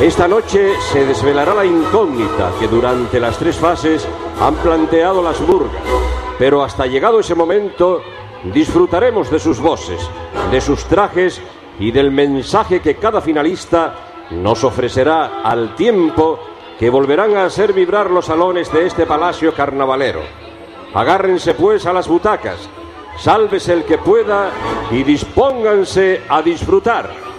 Esta noche se desvelará la incógnita que durante las tres fases han planteado las burgas. Pero hasta llegado ese momento, disfrutaremos de sus voces, de sus trajes y del mensaje que cada finalista nos ofrecerá al tiempo que volverán a hacer vibrar los salones de este palacio carnavalero. Agárrense pues a las butacas, sálvese el que pueda y dispónganse a disfrutar.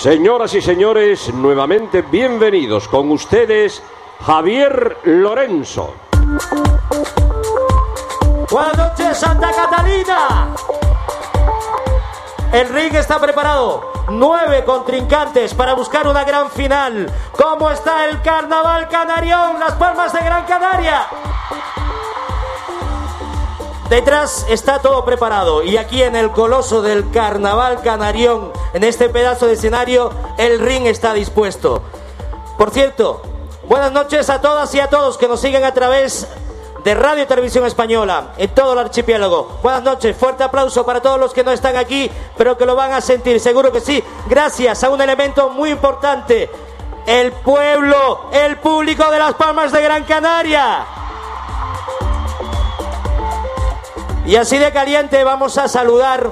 Señoras y señores, nuevamente bienvenidos con ustedes Javier Lorenzo. Buenas noches, Santa Catalina. El ring está preparado. Nueve contrincantes para buscar una gran final. ¿Cómo está el Carnaval Canarión? Las Palmas de Gran Canaria. Detrás está todo preparado y aquí en el coloso del Carnaval Canarión, en este pedazo de escenario, el ring está dispuesto. Por cierto, buenas noches a todas y a todos que nos siguen a través de Radio Televisión Española en todo el archipiélago. Buenas noches, fuerte aplauso para todos los que no están aquí, pero que lo van a sentir, seguro que sí, gracias a un elemento muy importante, el pueblo, el público de las Palmas de Gran Canaria. Y así de caliente vamos a saludar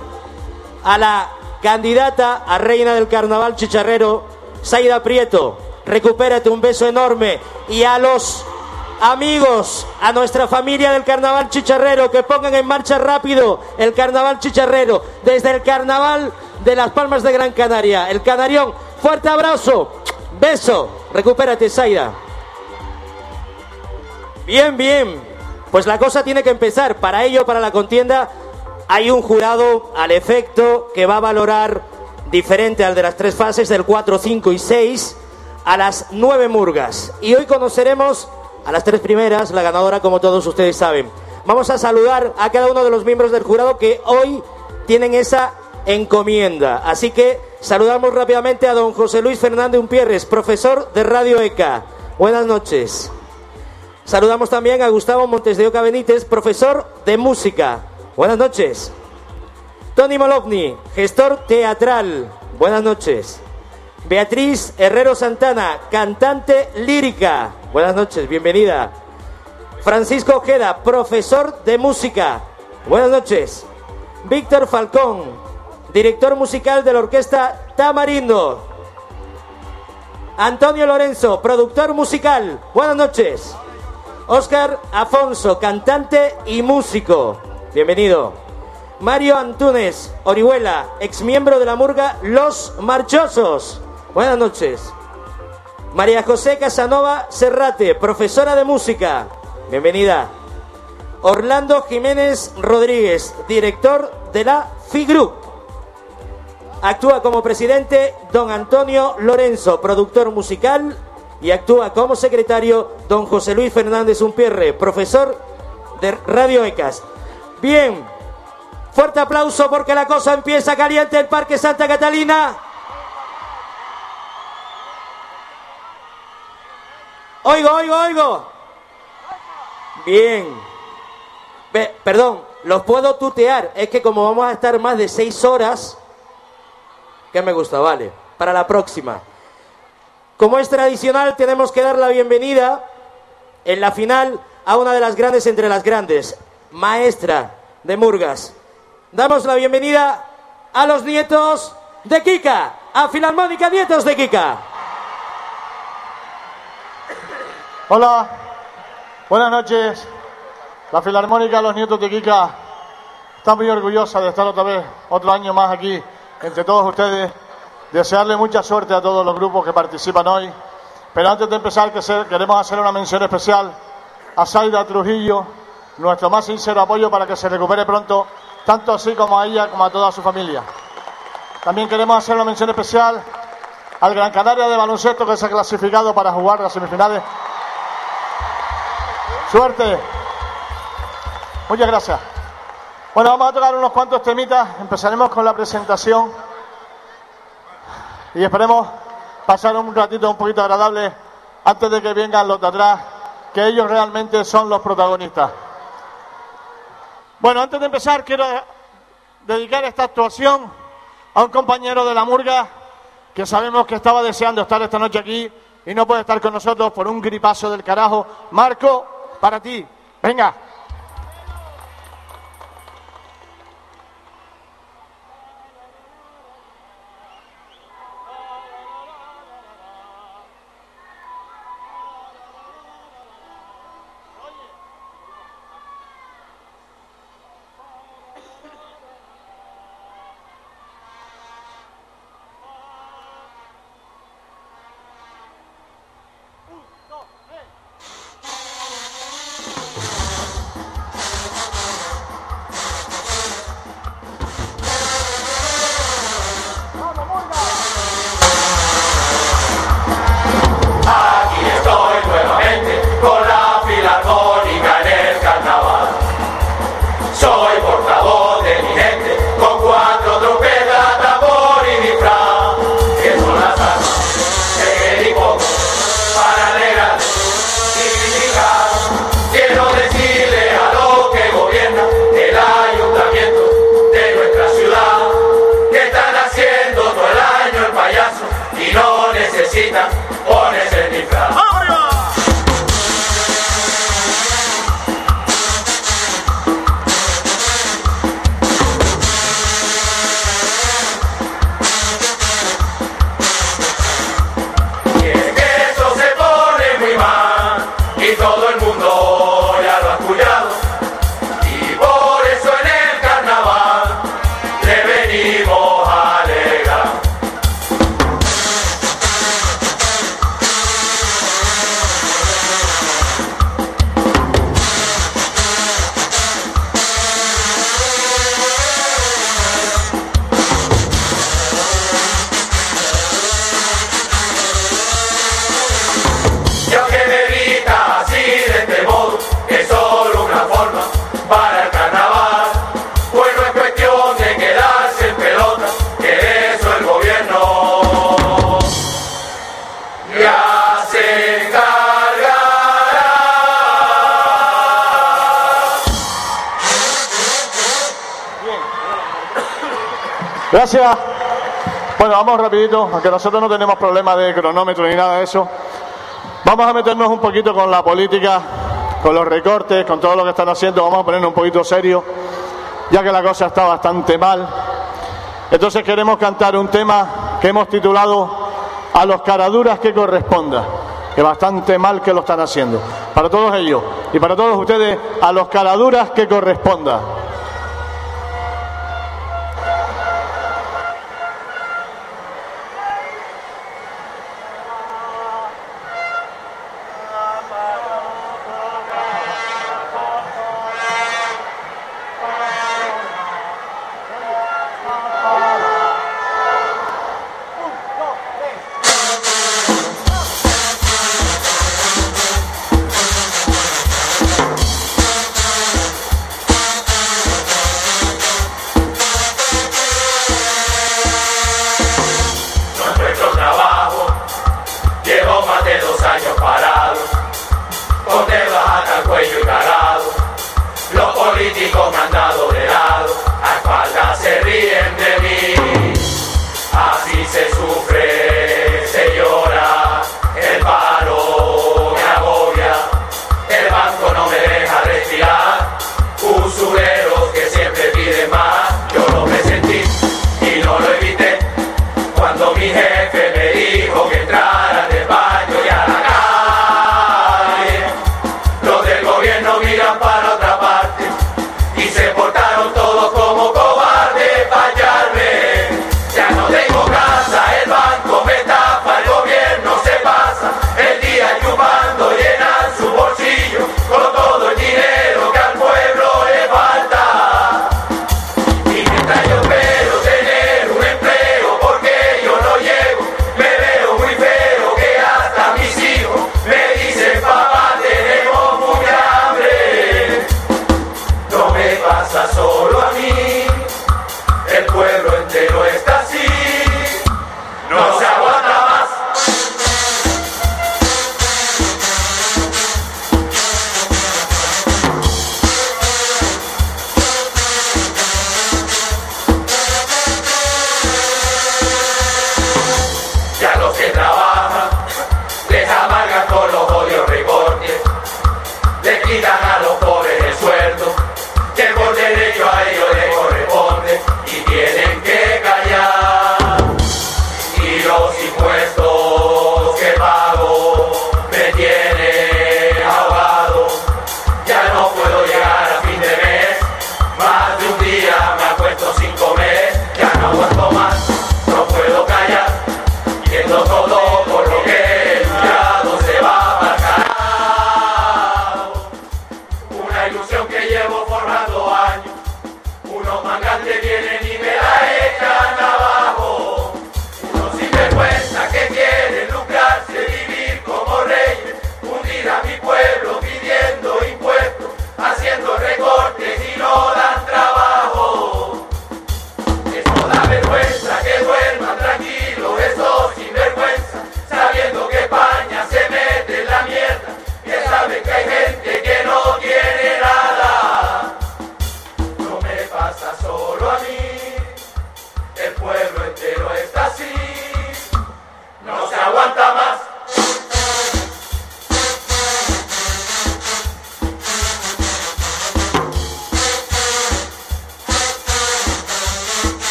a la candidata a reina del carnaval chicharrero, Saida Prieto. Recupérate, un beso enorme. Y a los amigos, a nuestra familia del carnaval chicharrero, que pongan en marcha rápido el carnaval chicharrero, desde el carnaval de las Palmas de Gran Canaria, el Canarión. Fuerte abrazo, beso. Recupérate, Saida. Bien, bien. Pues la cosa tiene que empezar. Para ello, para la contienda, hay un jurado al efecto que va a valorar diferente al de las tres fases del 4, 5 y 6 a las nueve murgas. Y hoy conoceremos a las tres primeras, la ganadora como todos ustedes saben. Vamos a saludar a cada uno de los miembros del jurado que hoy tienen esa encomienda. Así que saludamos rápidamente a don José Luis Fernández Umpierres, profesor de Radio ECA. Buenas noches. Saludamos también a Gustavo Montes de Oca Benítez, profesor de música. Buenas noches. Tony Molovni, gestor teatral. Buenas noches. Beatriz Herrero Santana, cantante lírica. Buenas noches, bienvenida. Francisco Ojeda, profesor de música. Buenas noches. Víctor Falcón, director musical de la orquesta Tamarindo. Antonio Lorenzo, productor musical. Buenas noches. Óscar Afonso, cantante y músico. Bienvenido. Mario Antunes, Orihuela, exmiembro de la murga Los Marchosos. Buenas noches. María José Casanova Serrate, profesora de música. Bienvenida. Orlando Jiménez Rodríguez, director de la FIGRUP. Actúa como presidente don Antonio Lorenzo, productor musical, y actúa como secretario don José Luis Fernández Umpierre, profesor de Radio ECAS. Bien, fuerte aplauso porque la cosa empieza caliente en Parque Santa Catalina. Oigo, oigo, oigo. Bien. Perdón, los puedo tutear. Es que como vamos a estar más de seis horas, que me gusta, vale. Para la próxima. Como es tradicional, tenemos que dar la bienvenida en la final a una de las grandes entre las grandes, maestra de Murgas. Damos la bienvenida a los nietos de Kika, a Filarmónica Nietos de Kika. Hola, buenas noches. La Filarmónica, los nietos de Kika, está muy orgullosa de estar otra vez, otro año más aquí, entre todos ustedes. Desearle mucha suerte a todos los grupos que participan hoy. Pero antes de empezar, queremos hacer una mención especial a Saida Trujillo, nuestro más sincero apoyo para que se recupere pronto, tanto así como a ella como a toda su familia. También queremos hacer una mención especial al Gran Canaria de baloncesto que se ha clasificado para jugar las semifinales. Suerte. Muchas gracias. Bueno, vamos a tocar unos cuantos temitas. Empezaremos con la presentación y esperemos pasar un ratito un poquito agradable antes de que vengan los de atrás, que ellos realmente son los protagonistas. Bueno, antes de empezar, quiero dedicar esta actuación a un compañero de la Murga que sabemos que estaba deseando estar esta noche aquí y no puede estar con nosotros por un gripazo del carajo. Marco, para ti, venga. Aunque nosotros no tenemos problemas de cronómetro ni nada de eso. Vamos a meternos un poquito con la política, con los recortes, con todo lo que están haciendo. Vamos a ponernos un poquito serio, ya que la cosa está bastante mal. Entonces queremos cantar un tema que hemos titulado A los caraduras que corresponda, que bastante mal que lo están haciendo. Para todos ellos y para todos ustedes, a los caraduras que corresponda.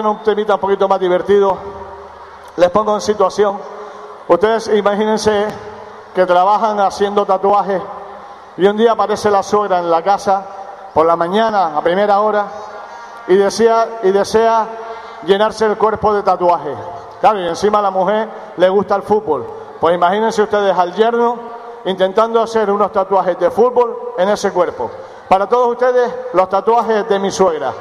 un temita un poquito más divertido. Les pongo en situación. Ustedes imagínense que trabajan haciendo tatuajes y un día aparece la suegra en la casa por la mañana a primera hora y desea, y desea llenarse el cuerpo de tatuajes. Claro, y encima a la mujer le gusta el fútbol. Pues imagínense ustedes al yerno intentando hacer unos tatuajes de fútbol en ese cuerpo. Para todos ustedes, los tatuajes de mi suegra.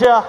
gotcha.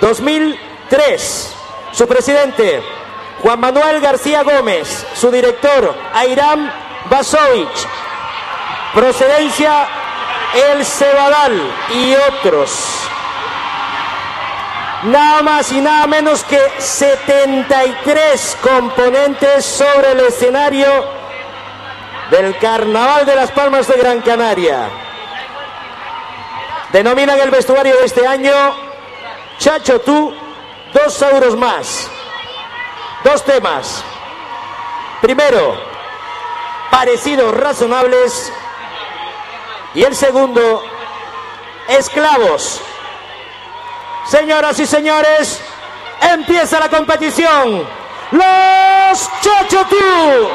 2003. Su presidente, Juan Manuel García Gómez. Su director, Airam Basovich. Procedencia, El Cebadal y otros. Nada más y nada menos que 73 componentes sobre el escenario del Carnaval de las Palmas de Gran Canaria. Denominan el vestuario de este año Muchacho, tú, dos euros más. Dos temas. Primero, parecidos razonables. Y el segundo, esclavos. Señoras y señores, empieza la competición. Los Chochotú.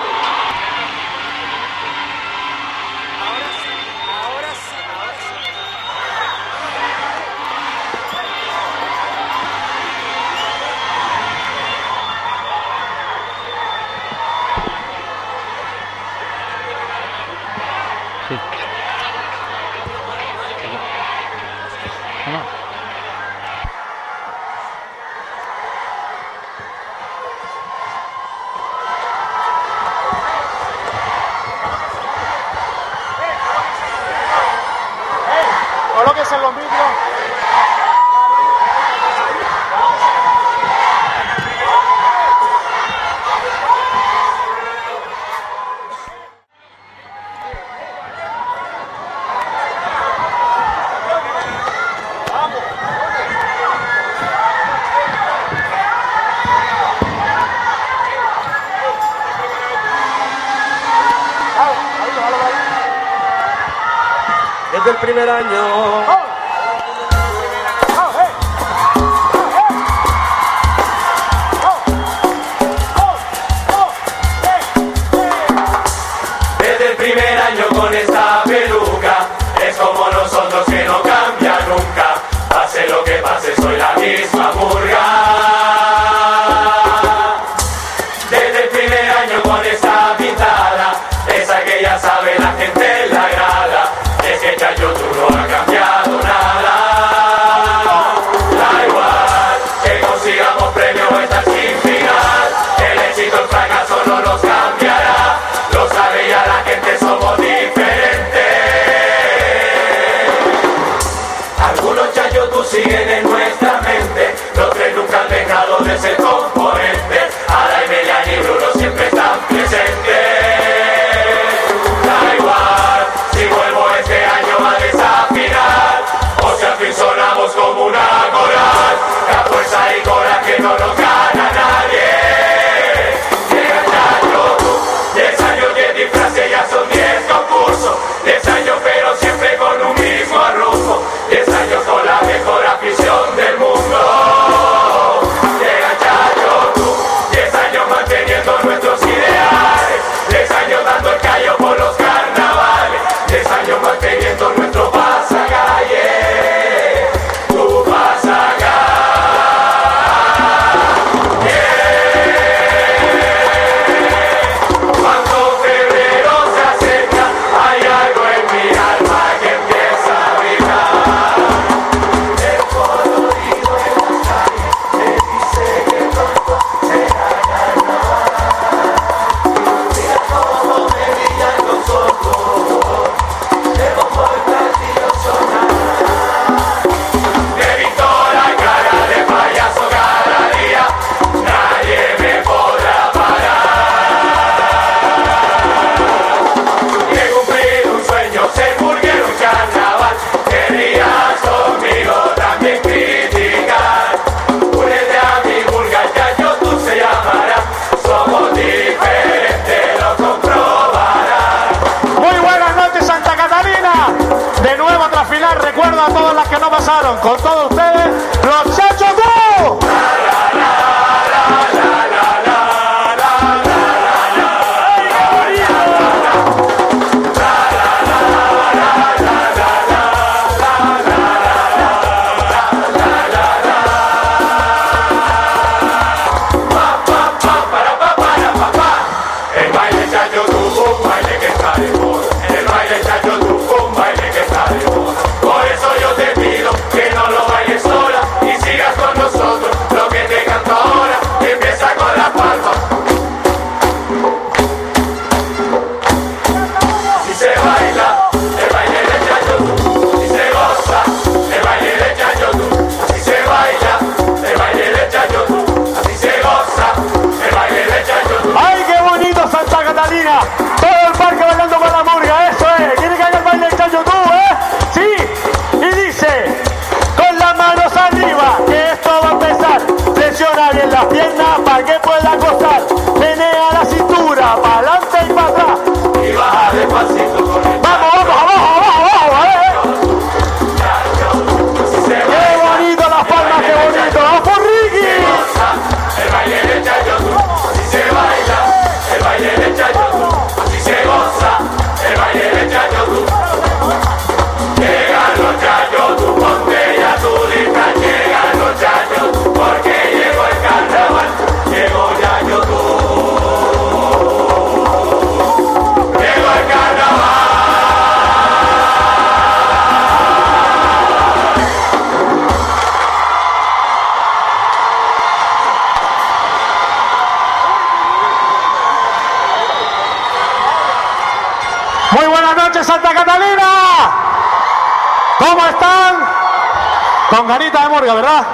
¿verdad?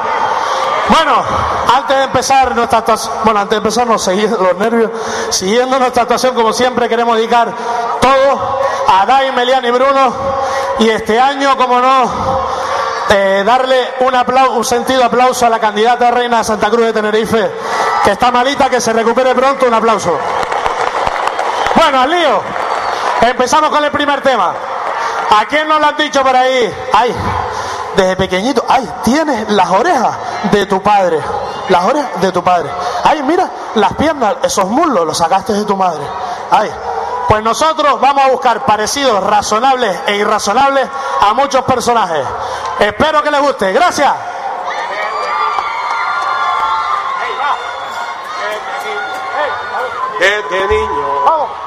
Bueno, antes de empezar nuestra actuación, bueno, antes de empezar, no, los nervios, siguiendo nuestra actuación, como siempre, queremos dedicar todo a Dai, Melian y Bruno. Y este año, como no, eh, darle un, aplauso, un sentido aplauso a la candidata reina de Santa Cruz de Tenerife, que está malita, que se recupere pronto. Un aplauso. Bueno, al lío. Empezamos con el primer tema. ¿A quién nos lo han dicho por ahí? ¡Ay! desde pequeñito, ay, tienes las orejas de tu padre, las orejas de tu padre. Ay, mira, las piernas, esos muslos los sacaste de tu madre. Ay, pues nosotros vamos a buscar parecidos razonables e irrazonables a muchos personajes. Espero que les guste. Gracias. Desde niño. Vamos.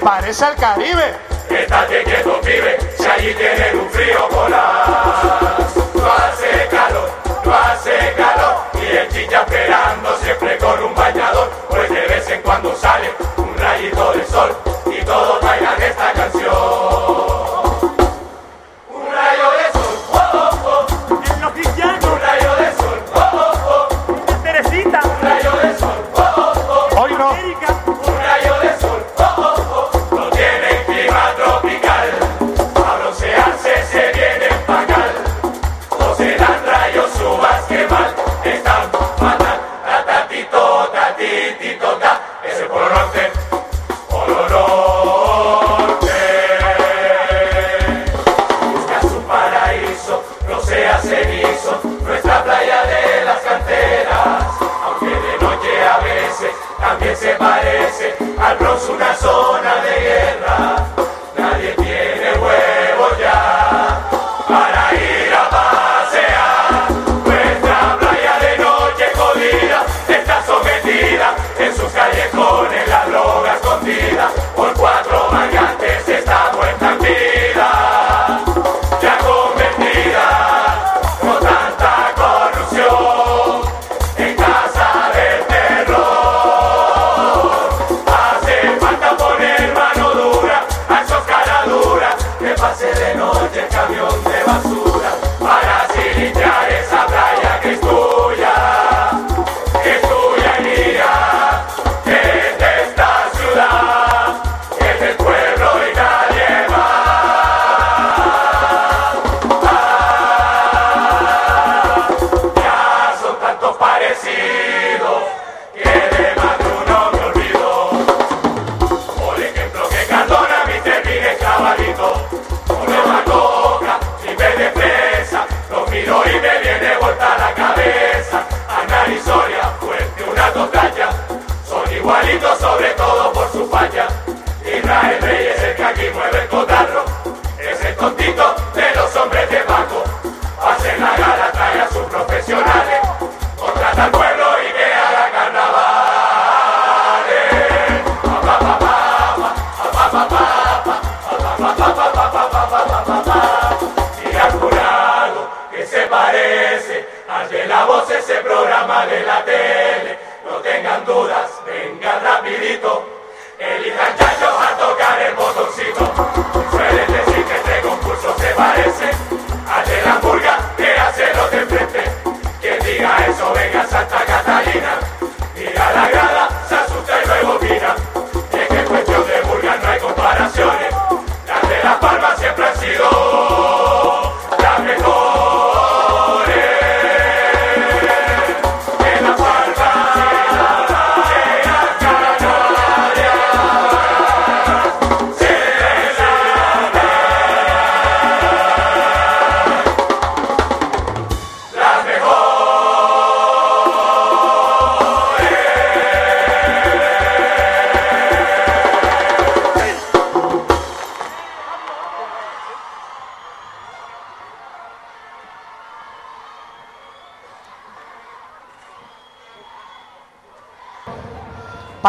parece al Caribe. que Estate quieto, pibe, si allí tienen un frío polar. No hace calor, no hace calor, y el chicha esperando siempre con un bañador, pues de vez en cuando sale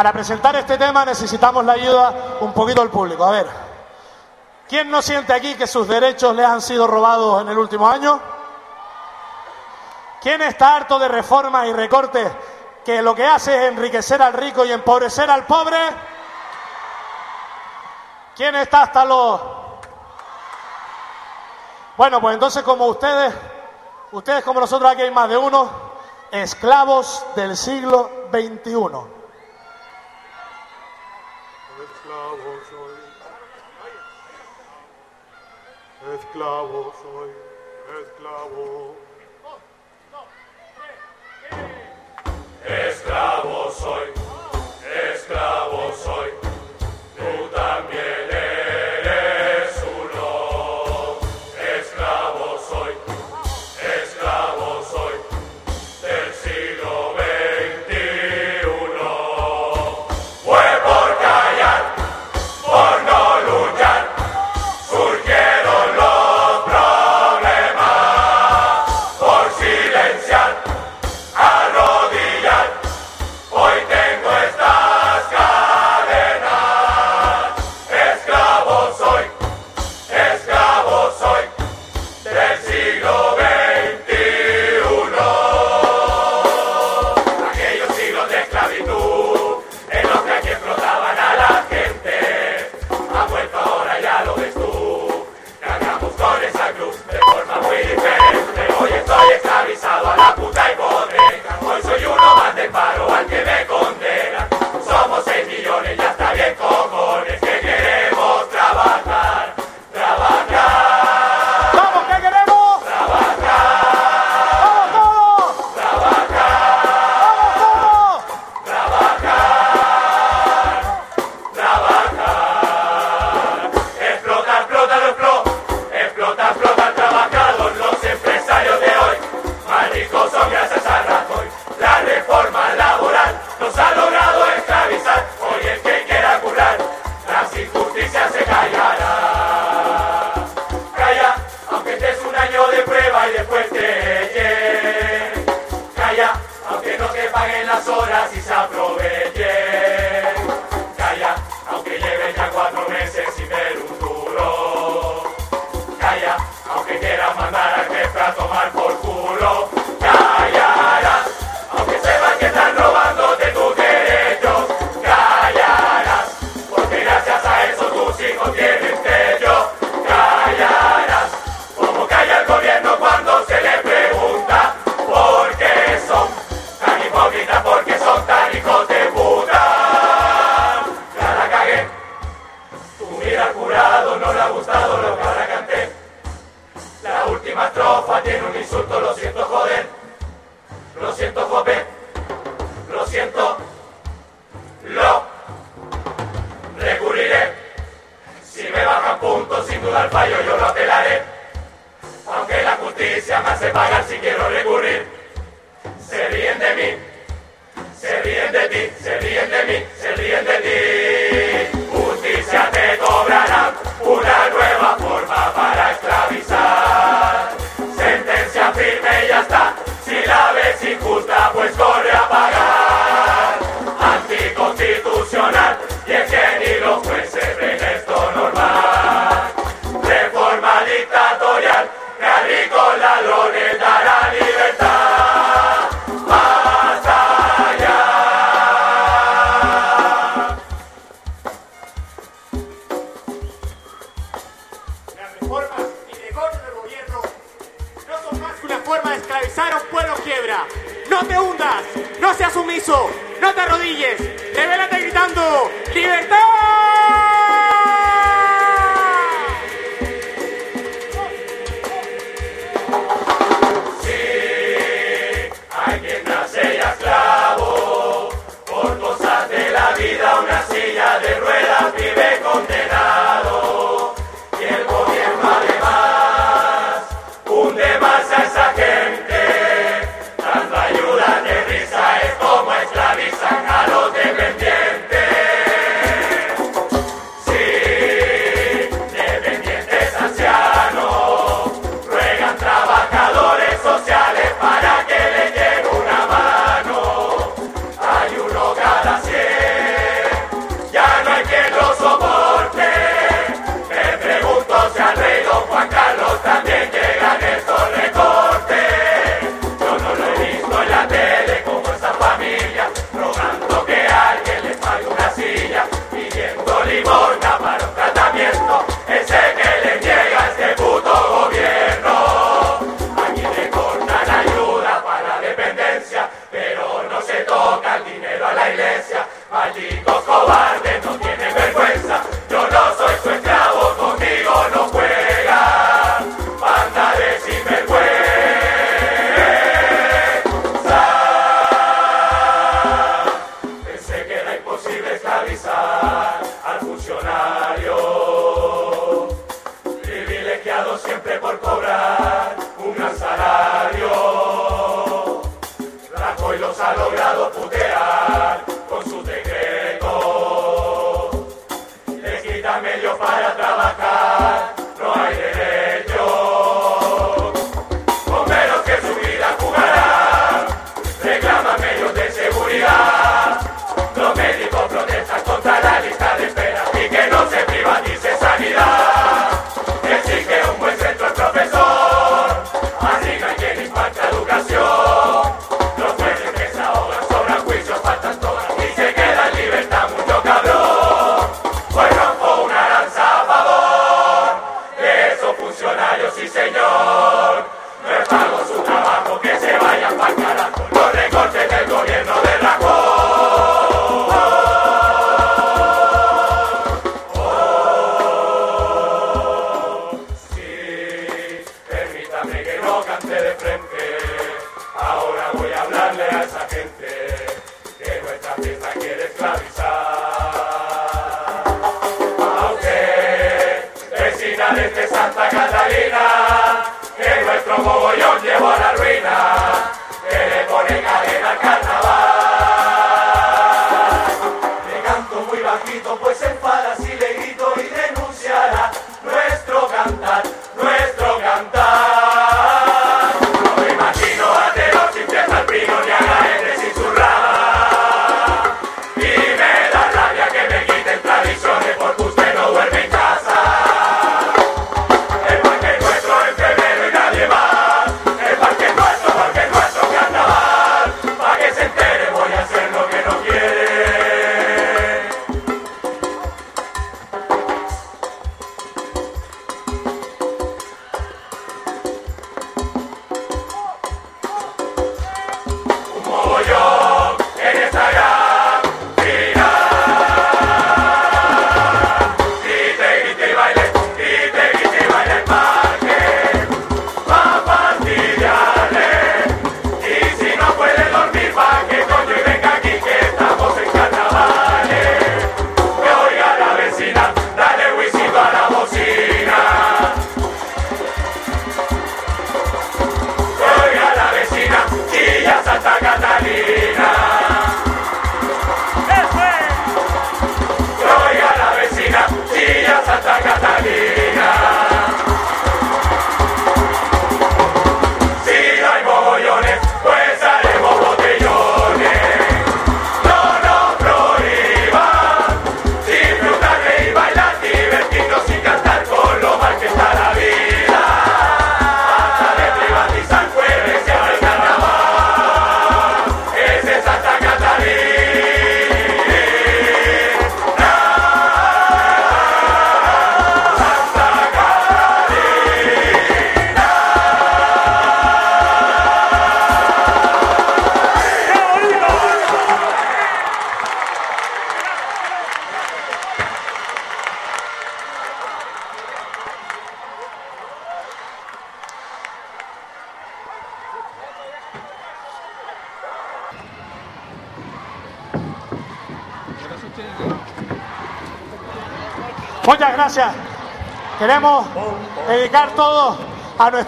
Para presentar este tema necesitamos la ayuda un poquito del público. A ver, ¿quién no siente aquí que sus derechos les han sido robados en el último año? ¿Quién está harto de reformas y recortes que lo que hace es enriquecer al rico y empobrecer al pobre? ¿Quién está hasta los... Bueno, pues entonces como ustedes, ustedes como nosotros aquí hay más de uno, esclavos del siglo XXI.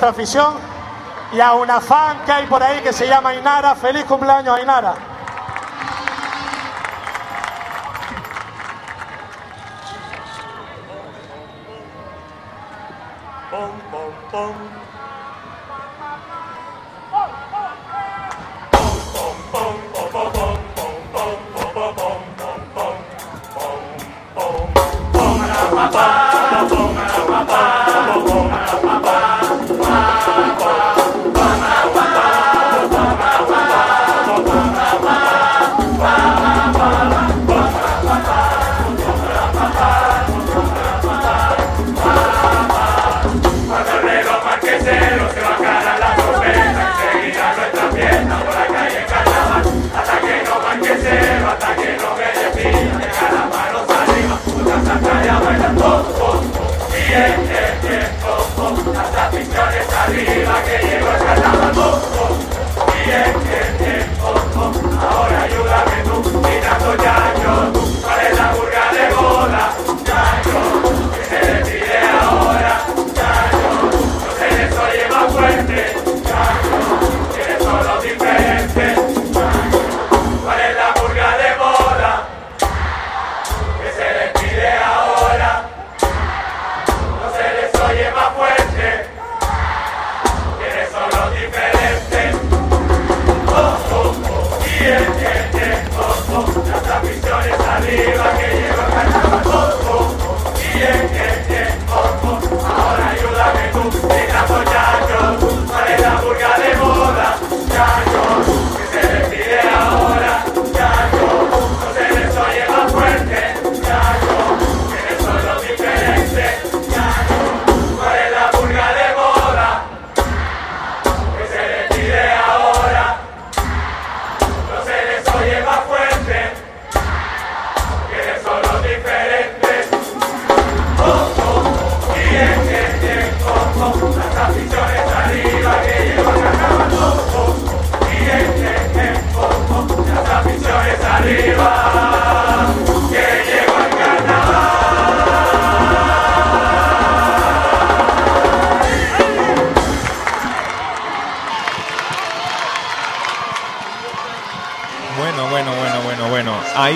afición y a una fan que hay por ahí que se llama Inara. Feliz cumpleaños, Inara.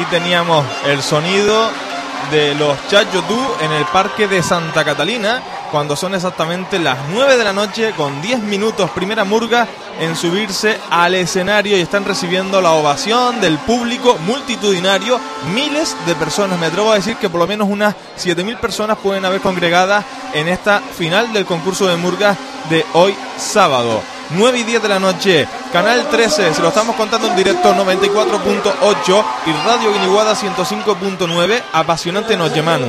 Teníamos el sonido de los Chayotú en el Parque de Santa Catalina, cuando son exactamente las 9 de la noche con 10 minutos primera murga en subirse al escenario y están recibiendo la ovación del público multitudinario, miles de personas, me atrevo a decir que por lo menos unas 7.000 personas pueden haber congregadas en esta final del concurso de murgas de hoy sábado. 9 y 10 de la noche, Canal 13, se lo estamos contando en directo 94.8 y Radio Guiniguada 105.9, apasionante noche, Manu.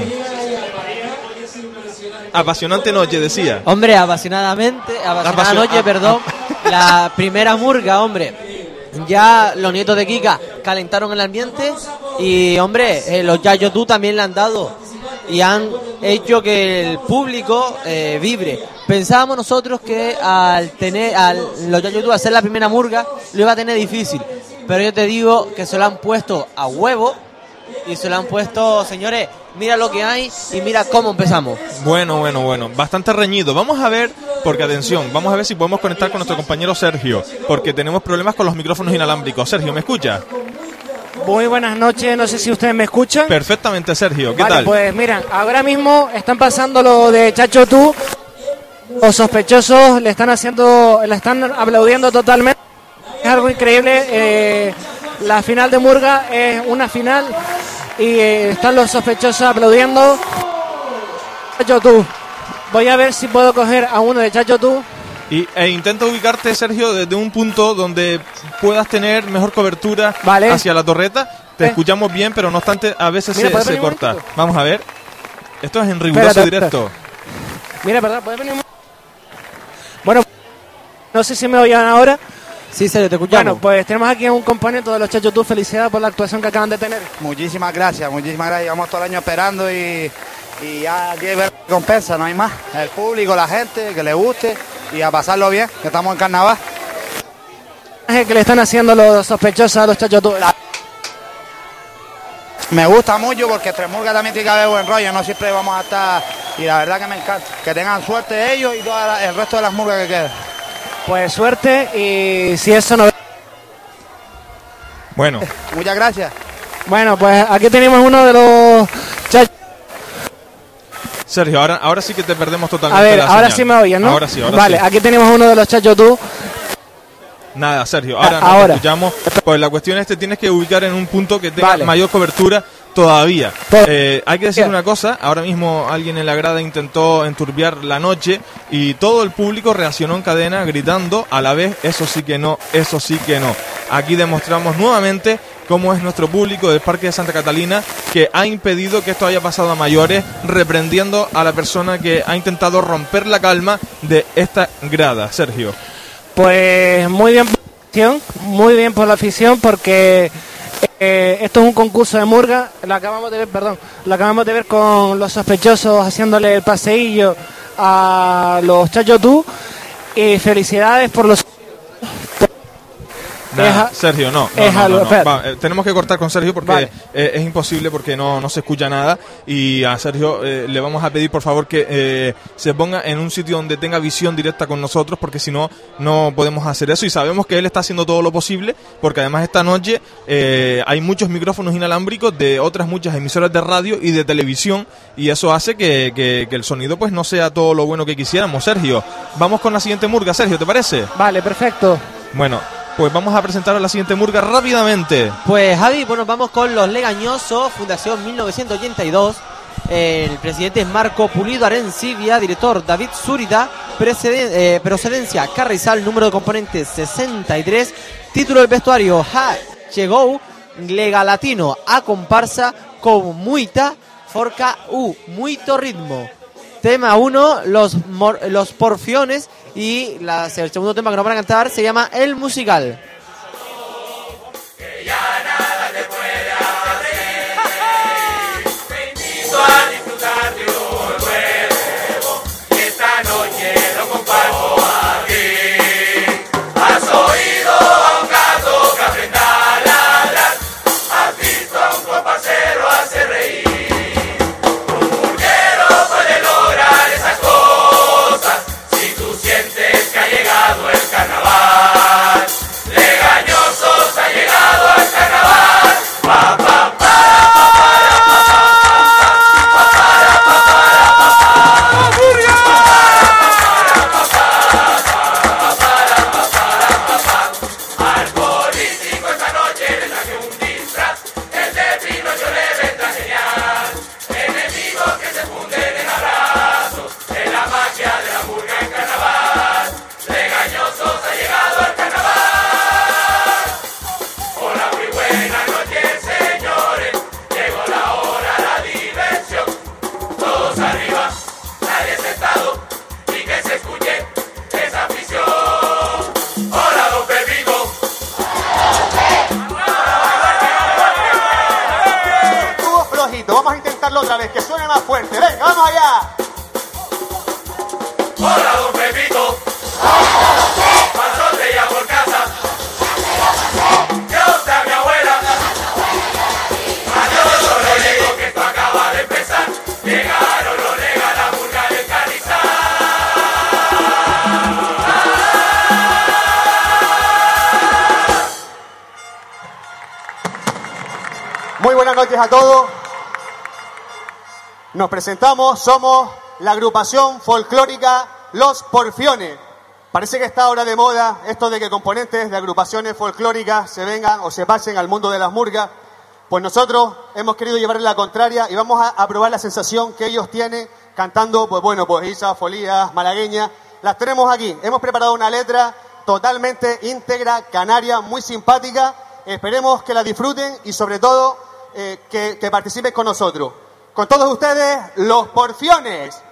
Apasionante noche, decía. Hombre, apasionadamente, apasionada Apasio- noche, a- perdón. La primera murga, hombre. Ya los nietos de Kika calentaron el ambiente y, hombre, eh, los Yayotú también le han dado y han hecho que el público eh, vibre. Pensábamos nosotros que al tener al los Yayotú hacer la primera murga lo iba a tener difícil, pero yo te digo que se lo han puesto a huevo y se lo han puesto, señores, mira lo que hay y mira cómo empezamos. Bueno, bueno, bueno, bastante reñido. Vamos a ver, porque atención, vamos a ver si podemos conectar con nuestro compañero Sergio, porque tenemos problemas con los micrófonos inalámbricos. Sergio, ¿me escucha? Muy buenas noches, no sé si ustedes me escuchan. Perfectamente, Sergio. ¿Qué vale, tal? pues miran, ahora mismo están pasando lo de Chacho Tú. Los sospechosos le están haciendo, le están aplaudiendo totalmente. Es algo increíble. eh, la final de Murga es una final y eh, están los sospechosos aplaudiendo. Chacho Tú. Voy a ver si puedo coger a uno de Chacho Tú. Y, e intenta ubicarte, Sergio, desde un punto donde puedas tener mejor cobertura Vale. hacia la torreta. Te Eh. escuchamos bien, pero no obstante, a veces Mira, se, ¿puedes se venir un corta. Vamos a ver. Esto es en riguroso Espérate, directo. Mira, ¿verdad? ¿Puedes venir? un- Bueno, no sé si me oyen ahora. Sí, serio, te escuchamos. Bueno, pues tenemos aquí a un componente de los Chachos Tú. Felicidades por la actuación que acaban de tener. Muchísimas gracias, muchísimas gracias. Llevamos todo el año esperando y, y ya aquí hay ver recompensa, no hay más. El público, la gente, que le guste y a pasarlo bien, que estamos en carnaval. que le están haciendo los sospechosos a los Chachos. Me gusta mucho porque Tremurga también tiene que haber buen rollo, no siempre vamos a estar. Y la verdad que me encanta. Que tengan suerte ellos y todo el resto de las murgas que quedan. Pues suerte y si eso no... Bueno, Muchas gracias. Bueno, pues aquí tenemos uno de los Chachos. Sergio, ahora, ahora sí que te perdemos totalmente A ver, la ahora señal. sí me oyen, ¿no? Ahora sí, ahora Vale, sí. aquí tenemos uno de los Chachos Tú. Nada, Sergio, ahora Ah, ahora. escuchamos. Pues la cuestión es que tienes que ubicar en un punto que tenga Vale. mayor cobertura todavía. Pues- Eh, hay que decir una cosa, ahora mismo alguien en la grada intentó enturbiar la noche y todo el público reaccionó en cadena gritando a la vez, eso sí que no, eso sí que no. Aquí demostramos nuevamente cómo es nuestro público del Parque de Santa Catalina que ha impedido que esto haya pasado a mayores, reprendiendo a la persona que ha intentado romper la calma de esta grada. Sergio. Pues muy bien por la afición, muy bien por la afición porque eh, esto es un concurso de murga, lo acabamos de ver, perdón, lo acabamos de ver con los sospechosos haciéndole el paseillo a los Chachotú y felicidades por los Sergio, no. Va, eh, tenemos que cortar con Sergio porque Vale. eh, es imposible porque no, no se escucha nada. Y a Sergio eh, le vamos a pedir por favor que se ponga en un sitio donde tenga visión directa con nosotros porque si no, no podemos hacer eso. Y sabemos que él está haciendo todo lo posible porque además esta noche hay muchos micrófonos inalámbricos de otras muchas emisoras de radio y de televisión y eso hace que, que- que el sonido pues no sea todo lo bueno que quisiéramos. Sergio, vamos con la siguiente murga. Sergio, ¿te parece? Vale, perfecto. Bueno, pues vamos a presentar a la siguiente murga rápidamente. Pues Javi, bueno, vamos con Los Legañosos, Fundación 1982. El presidente es Marco Pulido Arencibia, director David Zurita, eh, procedencia Carrizal, número de componentes 63, título del vestuario Ha Chegou, Lega Latino a comparsa con Muita, Forca U, Muito Ritmo. Tema 1, los, los porfiones y el segundo tema que nos van a cantar se llama El Musical. invito más fuerte. Venga, vamos allá. Hola, don Pepito. Pasote ya por casa. ¿Qué onda, mi abuela? A todos los llegó que esto acaba de empezar. Llegaron los legas, la burga del Muy buenas noches a todos. Nos presentamos, somos la agrupación folclórica Los Porfiones. Parece que está ahora de moda esto de que componentes de agrupaciones folclóricas se vengan o se pasen al mundo de las murgas. Pues nosotros hemos querido llevarle la contraria y vamos a, probar la sensación que ellos tienen cantando, pues bueno, pues Isa, Folías, Malagueña. Las tenemos aquí. Hemos preparado una letra totalmente íntegra, canaria, muy simpática. Esperemos que la disfruten y sobre todo eh, que, que participen con nosotros. Con todos ustedes, los porciones.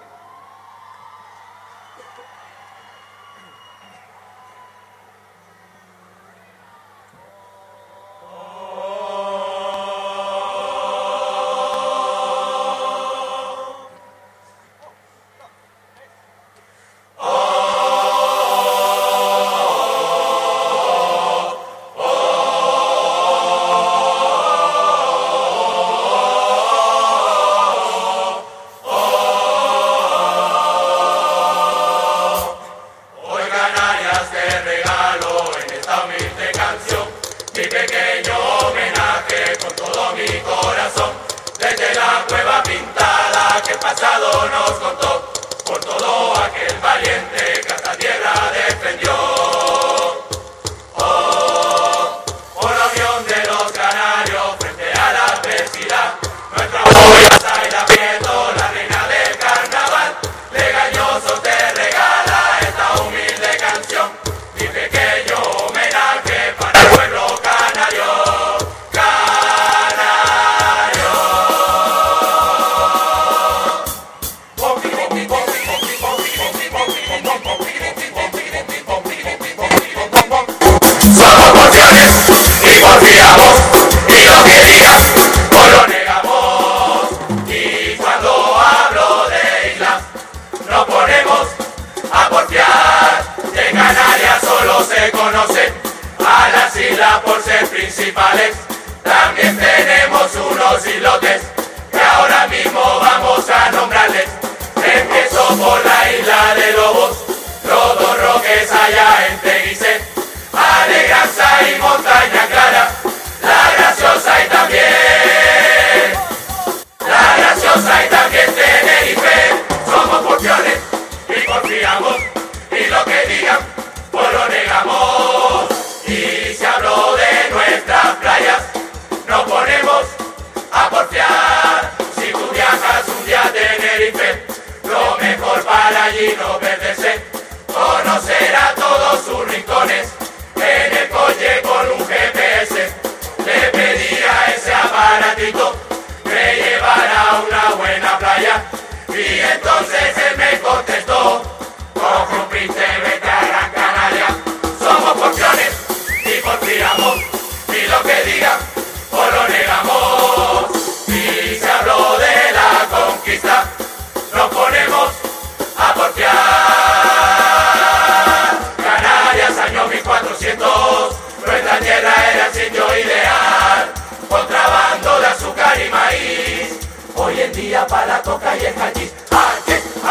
Para la coca y el hachís. Ah,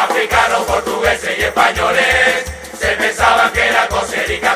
Africanos, portugueses y españoles se pensaban que la coserica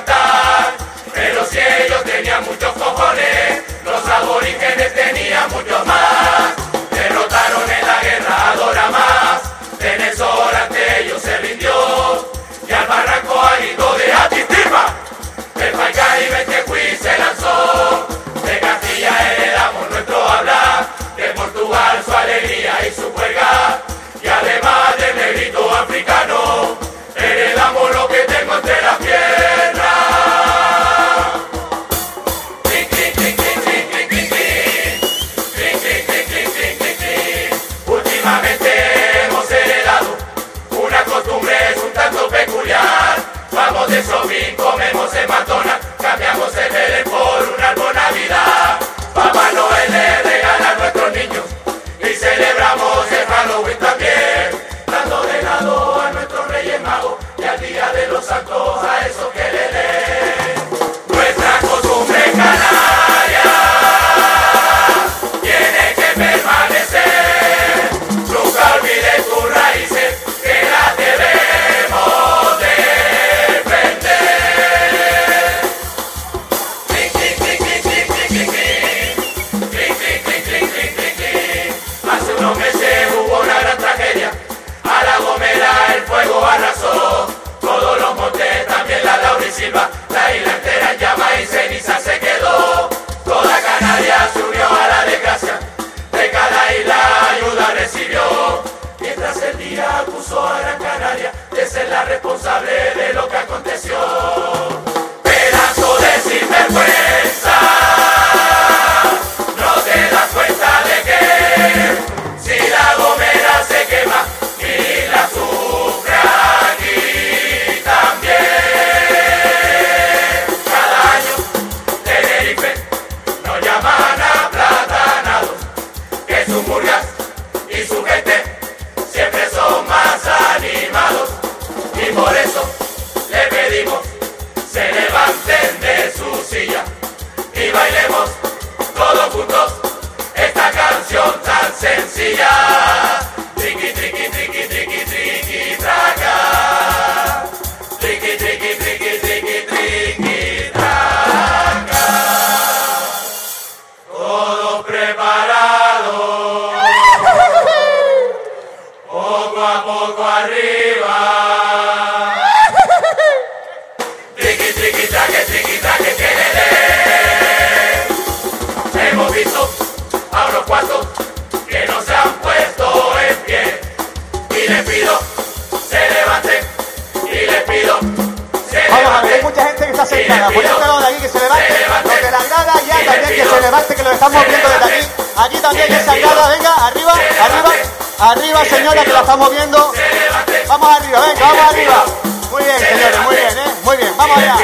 Que se levante, que lo estamos viendo desde aquí. Aquí también que se venga, arriba, arriba, arriba señora que la estamos viendo. Vamos arriba, venga, vamos arriba. Muy bien, señores, muy bien, ¿eh? Muy bien, vamos allá.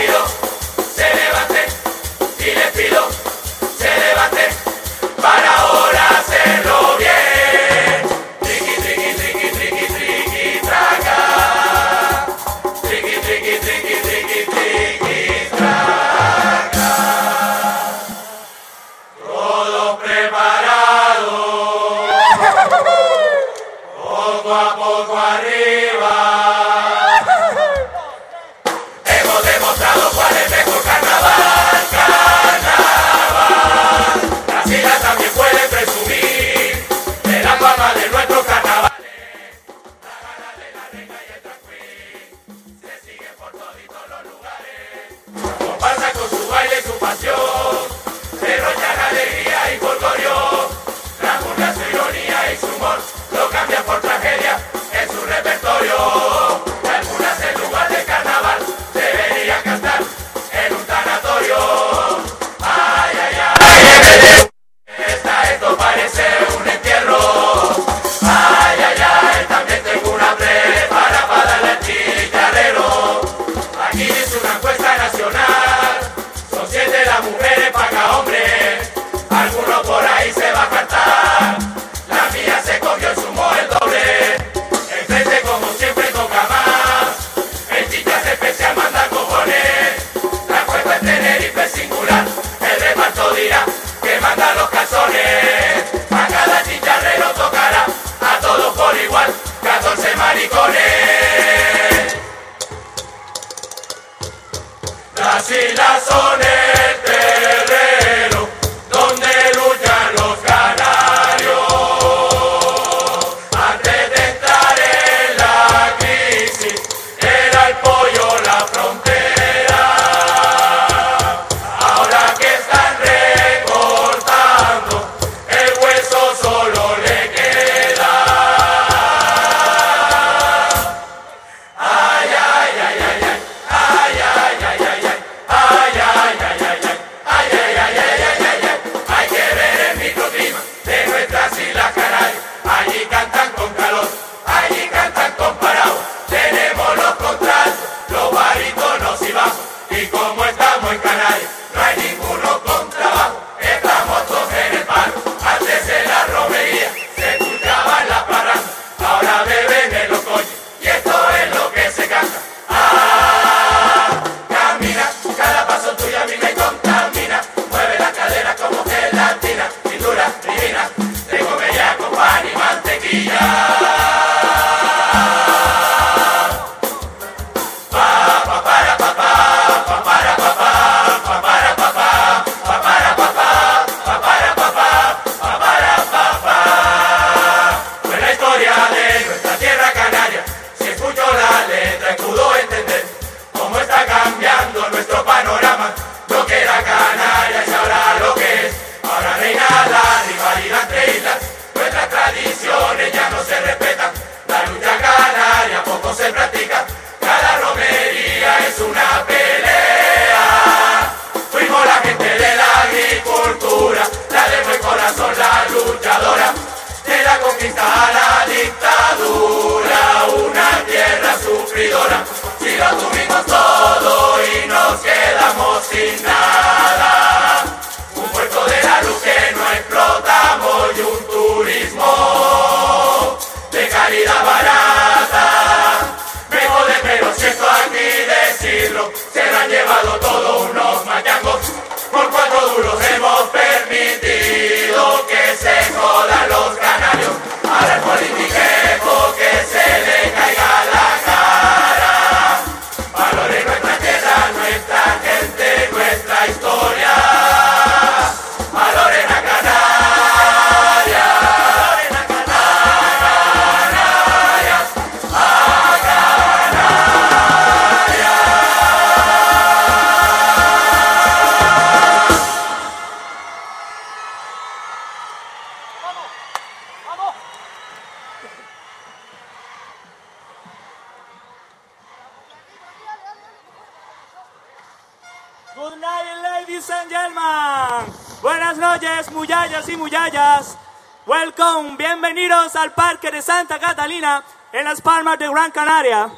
Gran Canaria.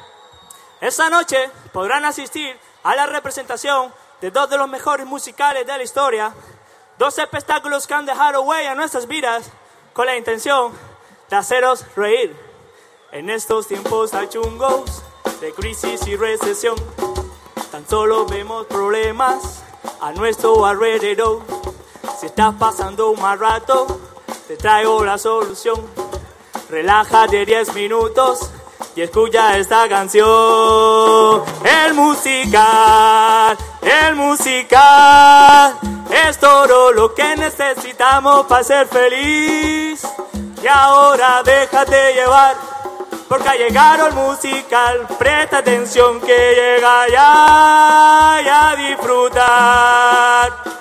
Esta noche podrán asistir a la representación de dos de los mejores musicales de la historia, dos espectáculos que han dejado huella en nuestras vidas con la intención de haceros reír. En estos tiempos tan chungos de crisis y recesión, tan solo vemos problemas a nuestro alrededor. Si estás pasando un mal rato, te traigo la solución. Relájate 10 minutos y escucha esta canción. El musical, el musical, es todo lo que necesitamos para ser feliz. Y ahora déjate llevar, porque ha llegado el musical. Presta atención que llega ya y a disfrutar.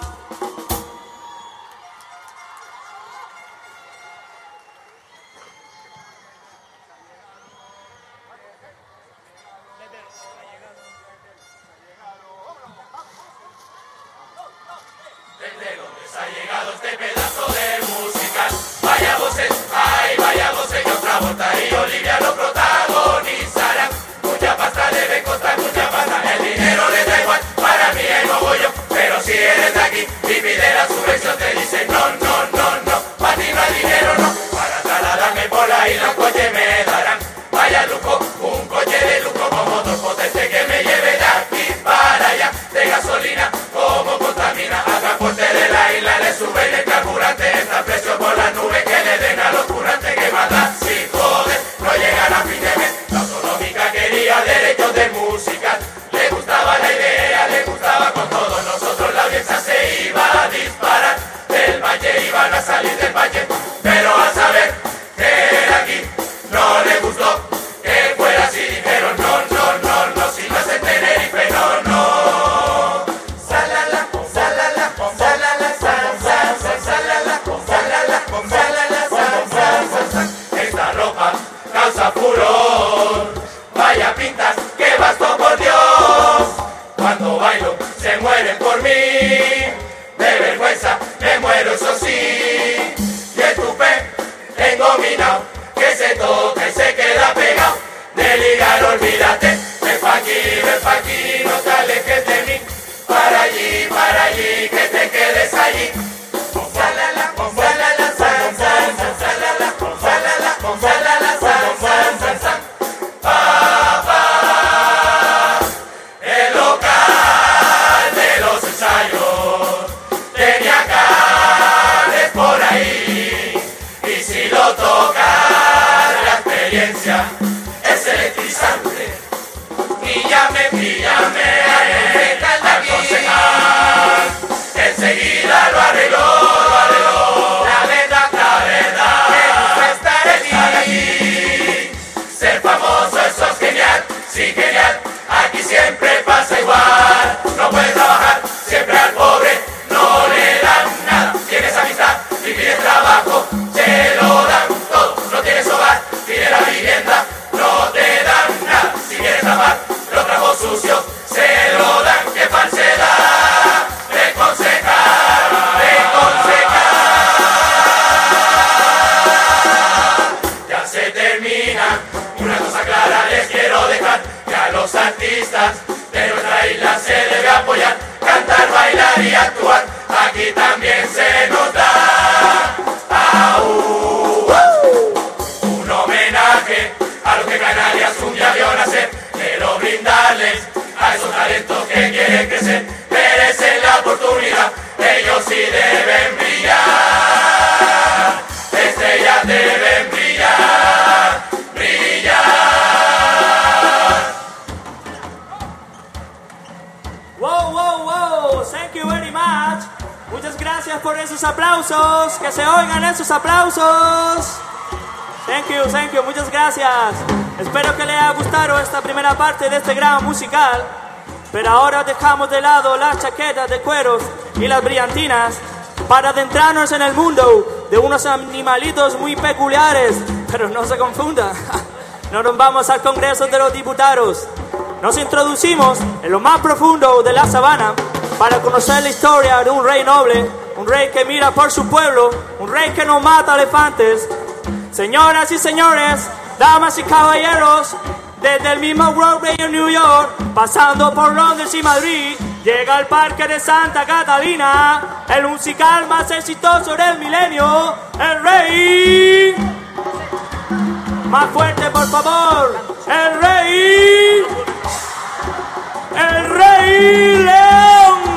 De nuestra isla se debe apoyar. Cantar, bailar y actuar. Aquí también se nos da. ¡Au! Un homenaje a los que Canarias un día vio nacer. Quiero brindarles a esos talentos que quieren crecer. Merecen la oportunidad, ellos sí deben brillar. Por esos aplausos, que se oigan esos aplausos. Thank you, thank you, muchas gracias. Espero que les haya gustado esta primera parte de este gran musical. Pero ahora dejamos de lado las chaquetas de cueros y las brillantinas para adentrarnos en el mundo de unos animalitos muy peculiares. Pero no se confunda, no nos vamos al Congreso de los Diputados. Nos introducimos en lo más profundo de la sabana para conocer la historia de un rey noble, un rey que mira por su pueblo, un rey que no mata elefantes. Señoras y señores, damas y caballeros, desde el mismo Broadway en New York, pasando por Londres y Madrid, llega al Parque de Santa Catalina, el musical más exitoso del milenio, el rey. Más fuerte, por favor, el rey. El rey León.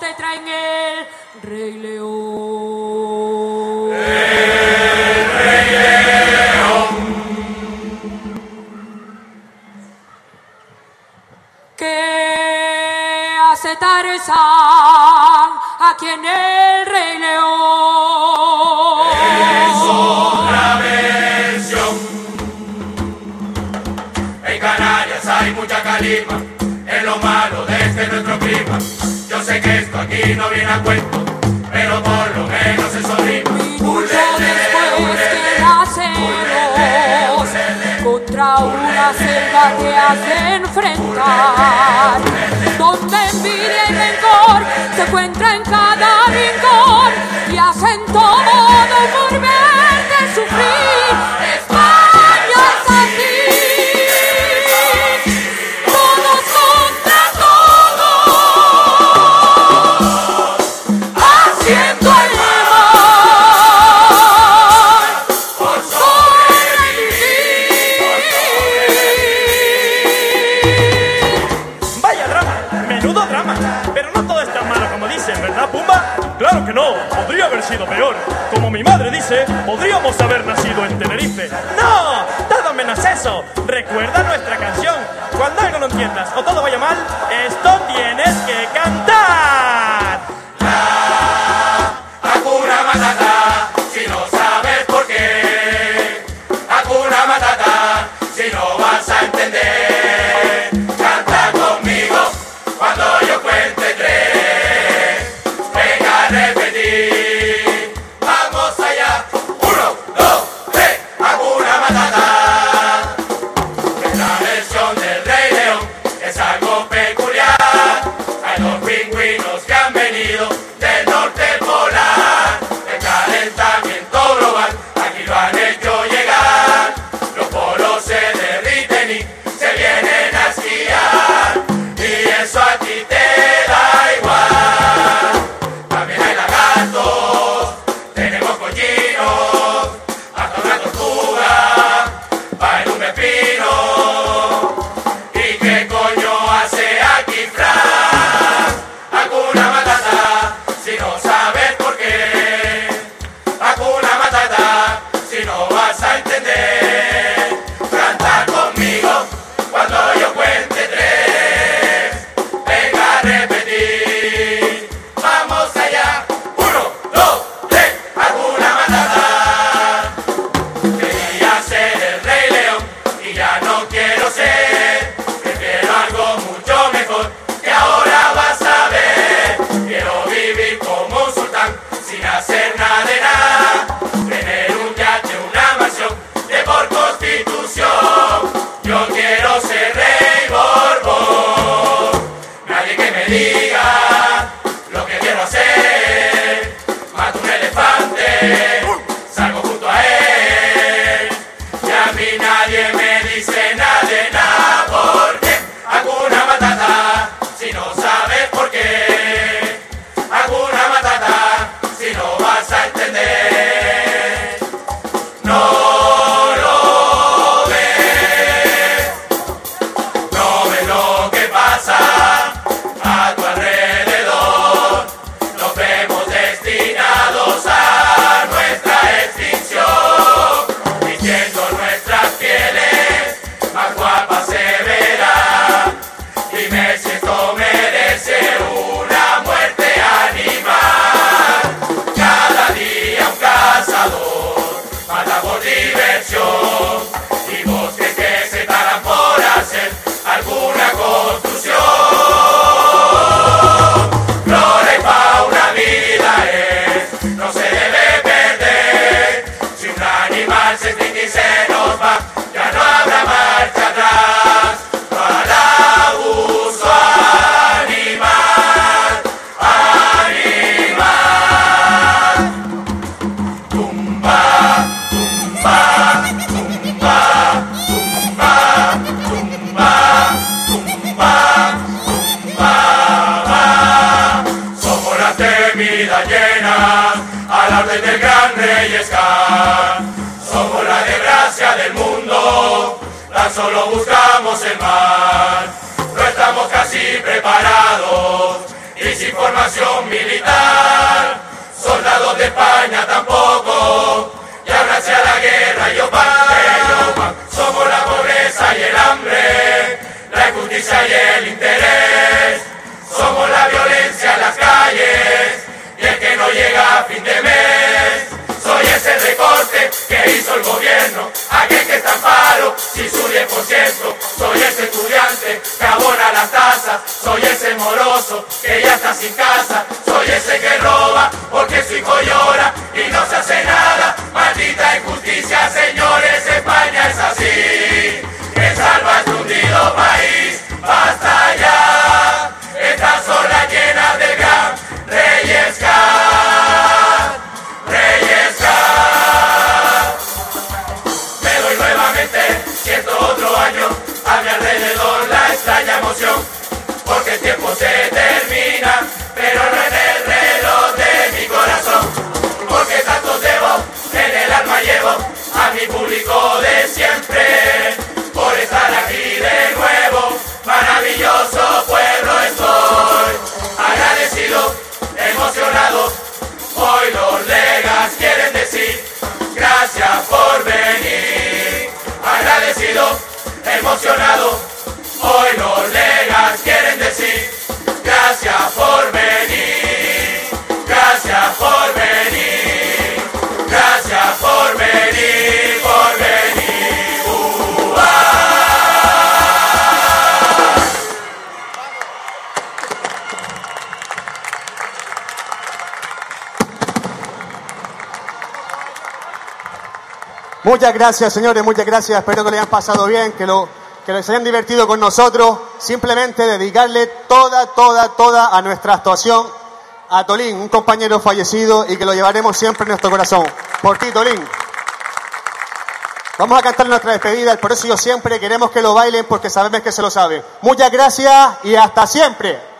Te traen el Rey León. Que hace Tarzán aquí en el Rey León. Es otra versión. En Canarias hay mucha calima, este nuestro clima. Yo sé que esto aquí no viene a cuento, pero por lo menos eso rima. Mucho después que nacemos contra una selva que has de enfrentar, donde envidia y rencor se encuentran en cada rincón y hacen todo por verte Como mi madre dice, podríamos haber nacido en Tenerife. ¡No! Todo menos eso. Recuerda nuestra canción. Cuando algo no entiendas o todo vaya mal, estamos casi preparados y sin formación militar. Soldados de España tampoco, y abranse a la guerra y opan. Somos la pobreza y el hambre, la injusticia y el interés. Somos la violencia en las calles y el que no llega a fin de mes. Soy ese recorte que hizo el gobierno, aquel que está en paro sin su 10%. Muchas gracias, señores, muchas gracias. Espero que lo hayan pasado bien, que lo que les hayan divertido con nosotros. Simplemente dedicarle toda, toda, toda a nuestra actuación a Tolín, un compañero fallecido y que lo llevaremos siempre en nuestro corazón. Por ti, Tolín. Vamos a cantar nuestra despedida, por eso yo siempre queremos que lo bailen porque sabemos que se lo saben. Muchas gracias y hasta siempre.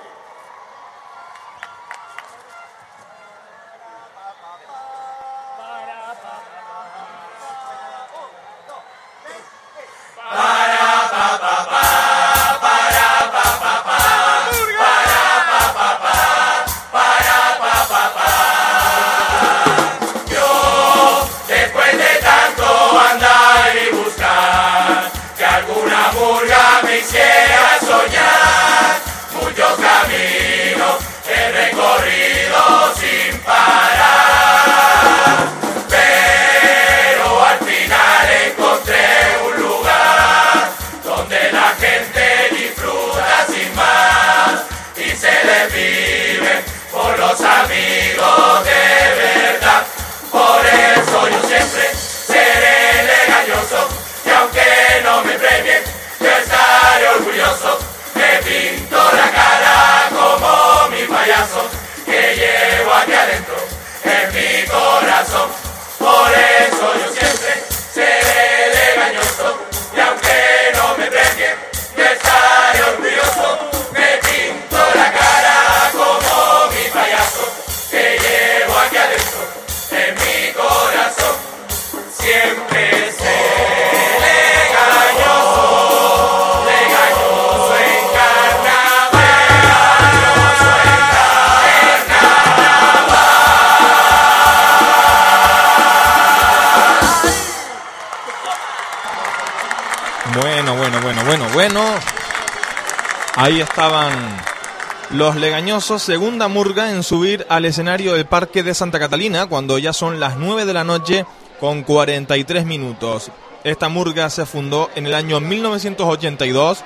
Los legañosos, segunda murga en subir al escenario del Parque de Santa Catalina cuando ya son las 9 de la noche con 43 minutos. Esta murga se fundó en el año 1982.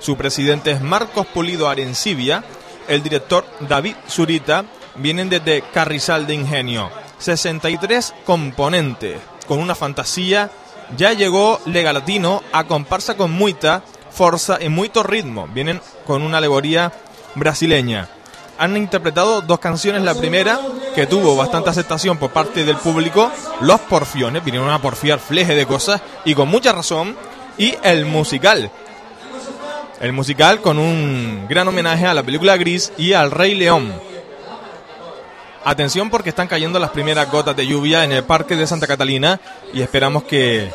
Su presidente es Marcos Pulido Arencibia. El director David Zurita. Vienen desde Carrizal de Ingenio. 63 componentes con una fantasía. Ya llegó Lega Latino a comparsa con muita forza y muito ritmo. Vienen con una alegoría brasileña. Han interpretado dos canciones. La primera, que tuvo bastante aceptación por parte del público, Los Porfiones, vinieron a porfiar fleje de cosas y con mucha razón. Y el musical. El musical con un gran homenaje a la película Gris y al Rey León. Atención porque están cayendo las primeras gotas de lluvia en el Parque de Santa Catalina y esperamos que,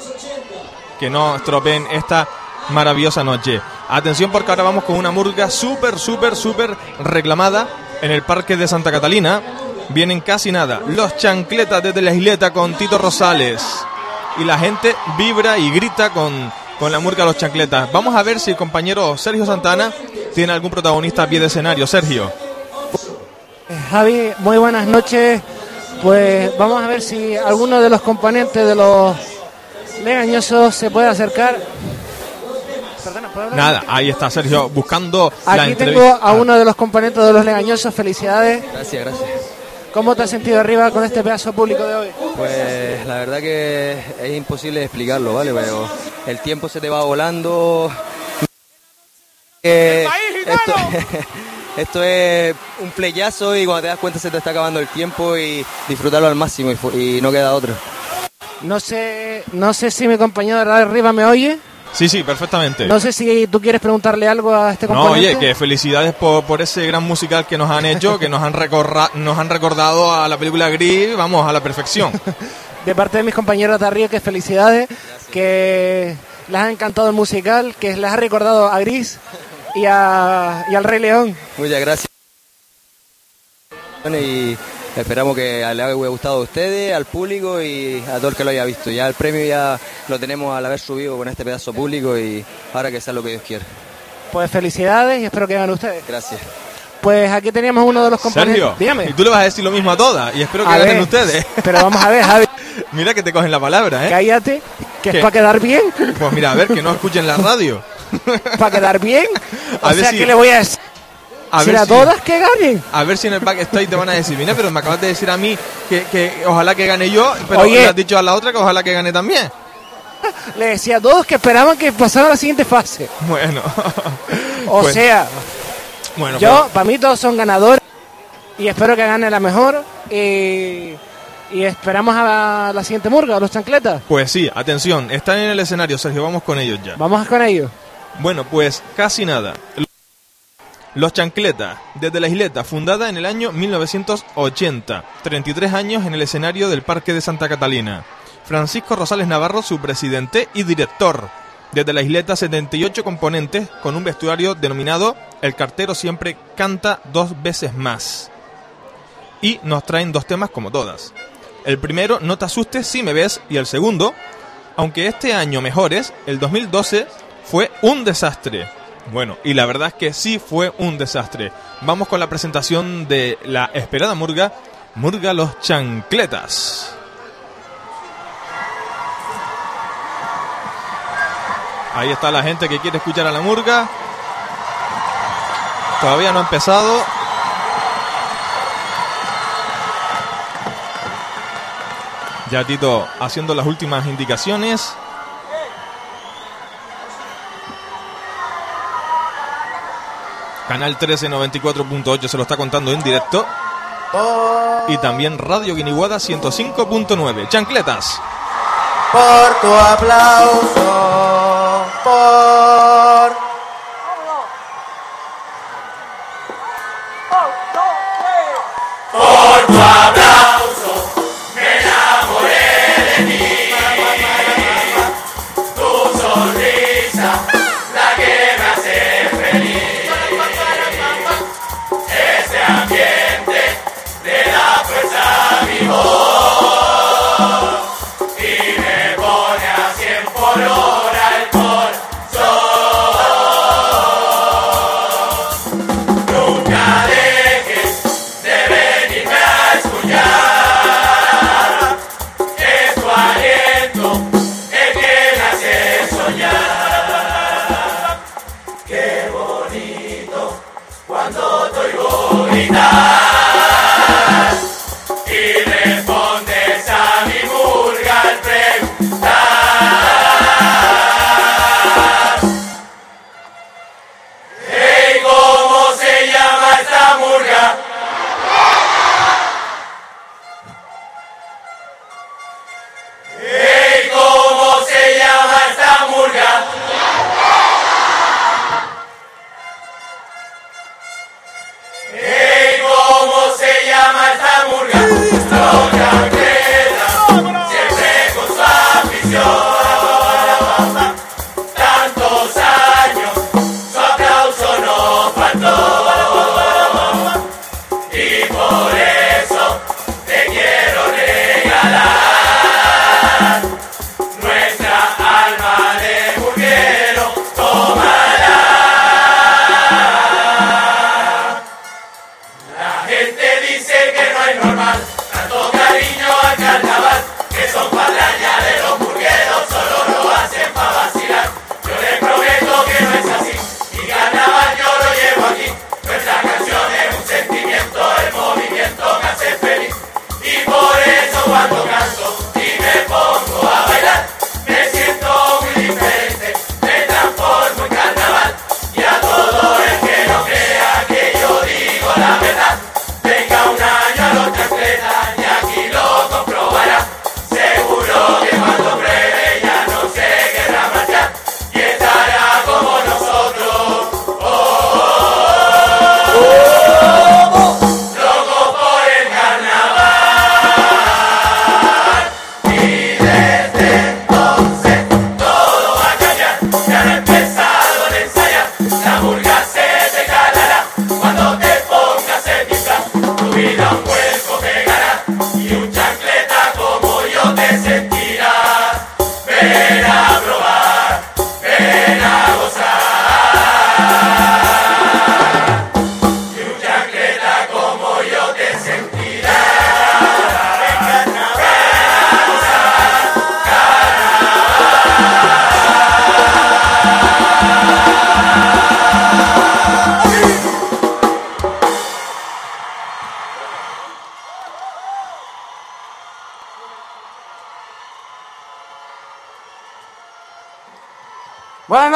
que no estropeen esta maravillosa noche. Atención porque ahora vamos con una murga súper, súper, súper reclamada en el Parque de Santa Catalina. Vienen casi nada. Los chancletas desde la isleta con Tito Rosales. Y la gente vibra y grita con, con la murga Los Chancletas. Vamos a ver si el compañero Sergio Santana tiene algún protagonista a pie de escenario. Sergio. Javi, muy buenas noches. Pues vamos a ver si alguno de los componentes de los legañosos se puede acercar. Perdona, ¿puedo hablar? Nada, ahí está Sergio buscando la Aquí entrevista. tengo a uno de los componentes de los legañosos. Felicidades. Gracias, gracias. ¿Cómo te has sentido arriba con este pedazo público de hoy? Pues la verdad que es imposible explicarlo, ¿vale? Pero el tiempo se te va volando. Eh, esto, esto es un playazo y cuando te das cuenta se te está acabando el tiempo y disfrutarlo al máximo y, y no queda otro. No sé, no sé si mi compañero de arriba me oye. Sí, sí, perfectamente. No sé si tú quieres preguntarle algo a este No, componente. oye, que felicidades por, por ese gran musical que nos han hecho, que nos han, recorra- nos han recordado a la película Gris, vamos, a la perfección. De parte de mis compañeros de arriba, que felicidades, que les ha encantado el musical, que les ha recordado a Gris y, a, y al Rey León. Muchas gracias. Y esperamos que le haya gustado a ustedes, al público y a todo el que lo haya visto. Ya el premio ya lo tenemos al haber subido con este pedazo público y ahora que sea lo que Dios quiera. Pues felicidades y espero que ganen ustedes. Gracias. Pues aquí teníamos uno de los. Sergio, Dígame. y tú le vas a decir lo mismo a todas, y espero que A ganen ver, ustedes. Pero vamos a ver, Javi, Mira que te cogen la palabra, ¿eh? cállate, que ¿Qué? es para quedar bien. Pues mira, a ver, que no escuchen la radio. Para quedar bien. O A sea, si- ¿qué le voy a decir? A ver si- todas que ganen. A ver si en el backstage te van a decir, mira, pero me acabas de decir a mí que, que ojalá que gane yo, pero Oye. le has dicho a la otra que ojalá que gane también. Le decía a todos que esperaban que pasara a la siguiente fase. Bueno. O Pues, sea, bueno, yo, pues- para mí todos son ganadores y espero que gane la mejor. Y, y esperamos a la, la siguiente murga, a los chancletas. Pues sí, atención, están en el escenario, Sergio, vamos con ellos ya. Vamos con ellos. Bueno, pues casi nada. Los Chancletas, desde la isleta, fundada en el año 1980, 33 años en el escenario del Parque de Santa Catalina. Francisco Rosales Navarro, su presidente y director. Desde la isleta, 78 componentes con un vestuario denominado El cartero siempre canta dos veces más. Y nos traen dos temas como todas. El primero, No te asustes si me ves, y el segundo, aunque este año mejores, el 2012 fue un desastre. Bueno, y la verdad es que sí fue un desastre. Vamos con la presentación de la esperada Murga, Murga los Chancletas. Ahí está la gente que quiere escuchar a la Murga. Todavía no ha empezado. Ya Tito haciendo las últimas indicaciones. Canal 13 94.8 se lo está contando en directo. Y también Radio Guiniguada 105.9. Chancletas. por tu aplauso, por...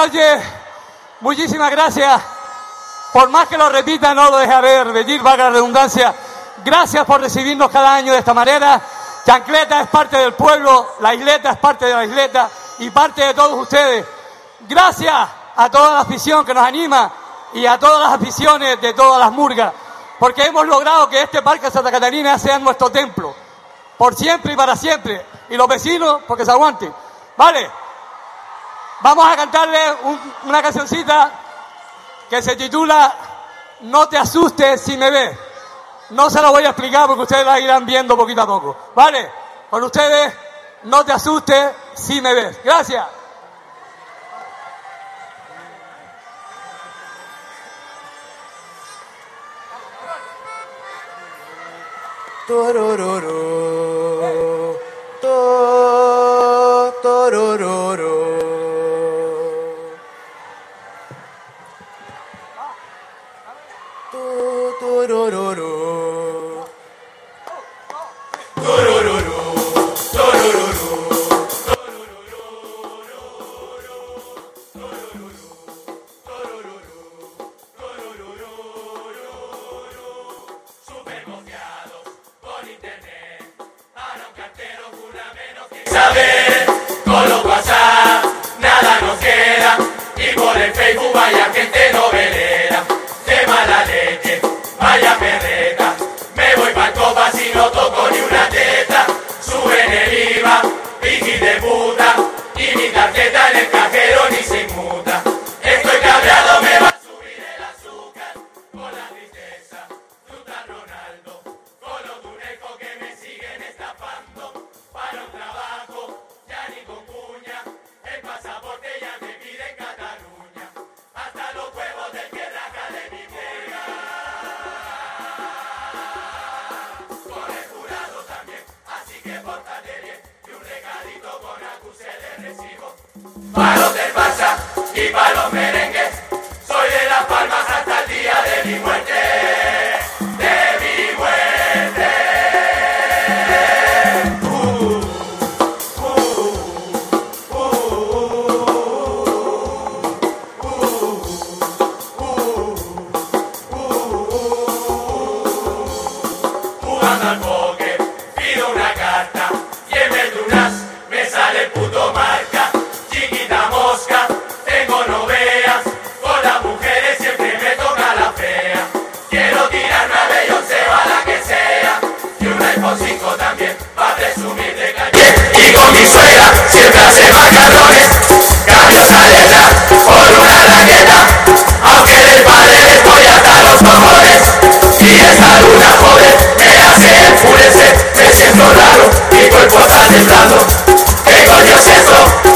noches. Muchísimas gracias. Por más que lo repita, no lo deja ver. Bellir, vaga redundancia. Gracias por recibirnos cada año de esta manera. Chancleta es parte del pueblo, la isleta es parte de la isleta y parte de todos ustedes. Gracias a toda la afición que nos anima y a todas las aficiones de todas las murgas, porque hemos logrado que este Parque Santa Catarina sea nuestro templo, por siempre y para siempre. Y los vecinos, porque se aguanten. ¿Vale? Vamos a cantarle un, una cancioncita que se titula No te asustes si me ves. No se la voy a explicar porque ustedes la irán viendo poquito a poco. ¿Vale? Con ustedes, no te asustes si me ves. Gracias. Torororo, to, torororo. ro ro ro. para los del Barça y para los merengues. mi suegra siempre hace macarrones, cambio salera por una raqueta, aunque del padre le estoy hasta los cojones. Si esa luna joven me hace enfurecer, me siento raro, mi cuerpo está temblando. ¿Qué coño es eso?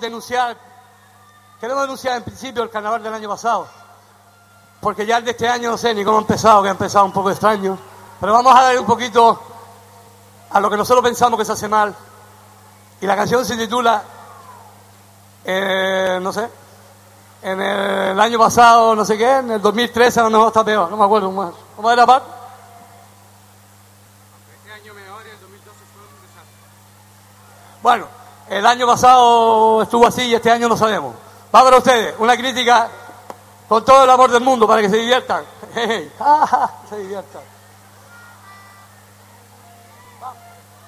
denunciar, queremos denunciar en principio el carnaval del año pasado, porque ya el de este año no sé ni cómo ha empezado, que ha empezado un poco extraño, pero vamos a darle un poquito a lo que nosotros pensamos que se hace mal. Y la canción se titula, eh, no sé, en el, año pasado, no sé qué, en el 2013 a lo mejor está peor, no me acuerdo más. ¿Cómo era, Pat? El año pasado estuvo así y este año no sabemos. Va para ustedes, una crítica con todo el amor del mundo para que se diviertan. Se diviertan.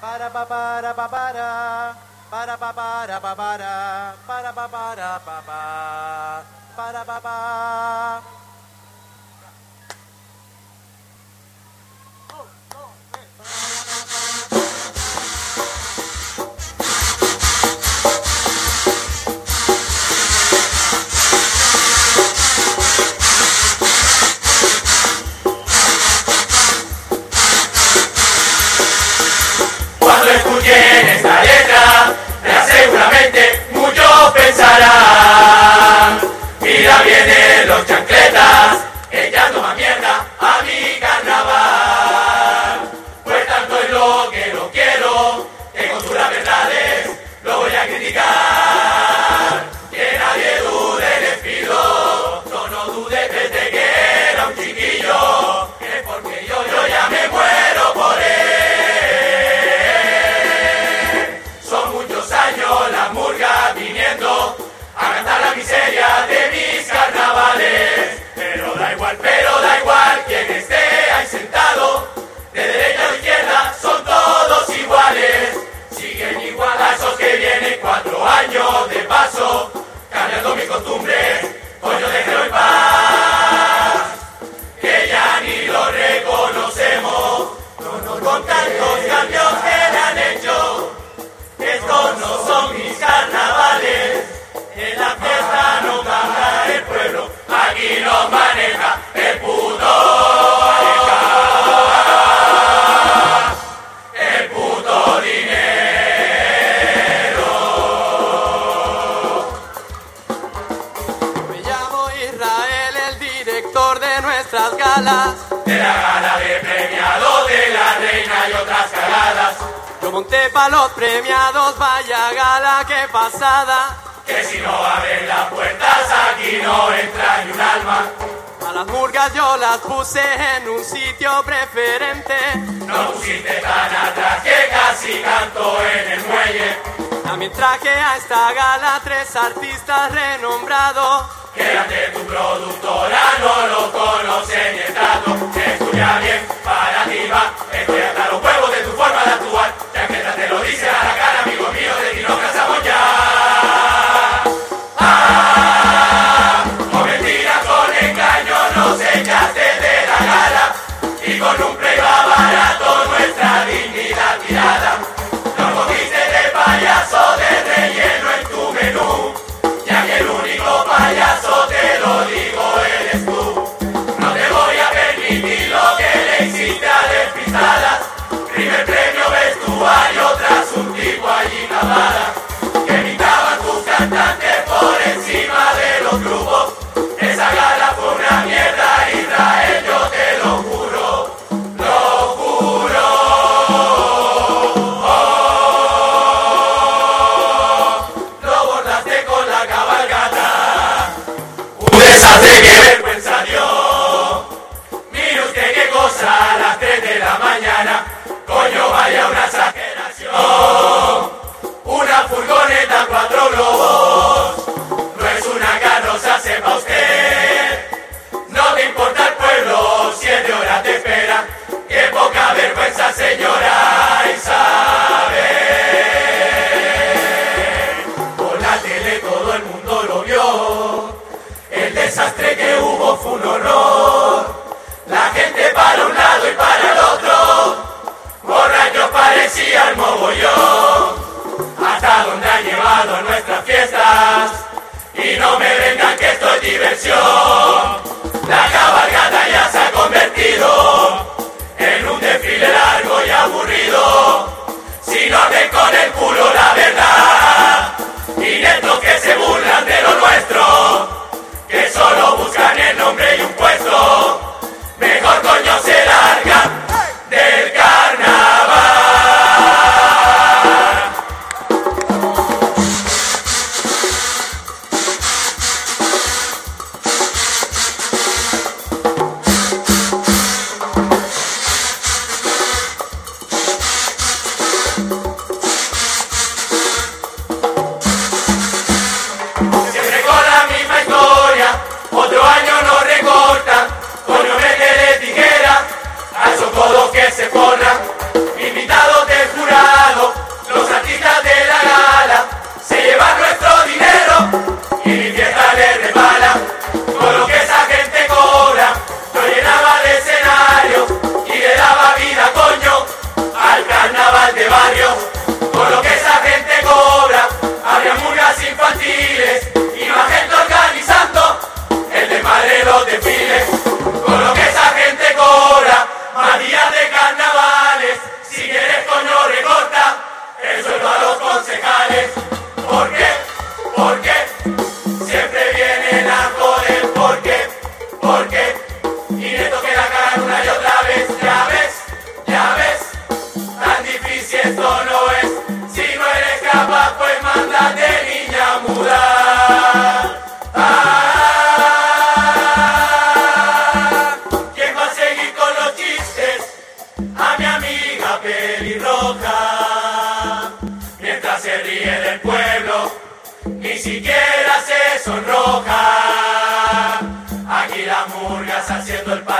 Para pa para pa para para pa para pa para para para pa para comenzará. Mira, vienen los chancletas. De la gala de premiado de la reina y otras caladas. Yo monté pa' los premiados, vaya gala, que pasada. Que si no abren las puertas aquí no entra ni un alma. A las murgas yo las puse en un sitio preferente. No pusiste tan atrás que casi canto en el muelle. También traje a esta gala tres artistas renombrados. Que eran de tu producto ahora no lo conocen y el trato, estudia bien.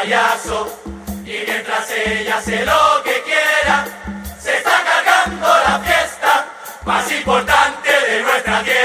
y mientras ella hace lo que quiera, se está cargando la fiesta más importante de nuestra tierra.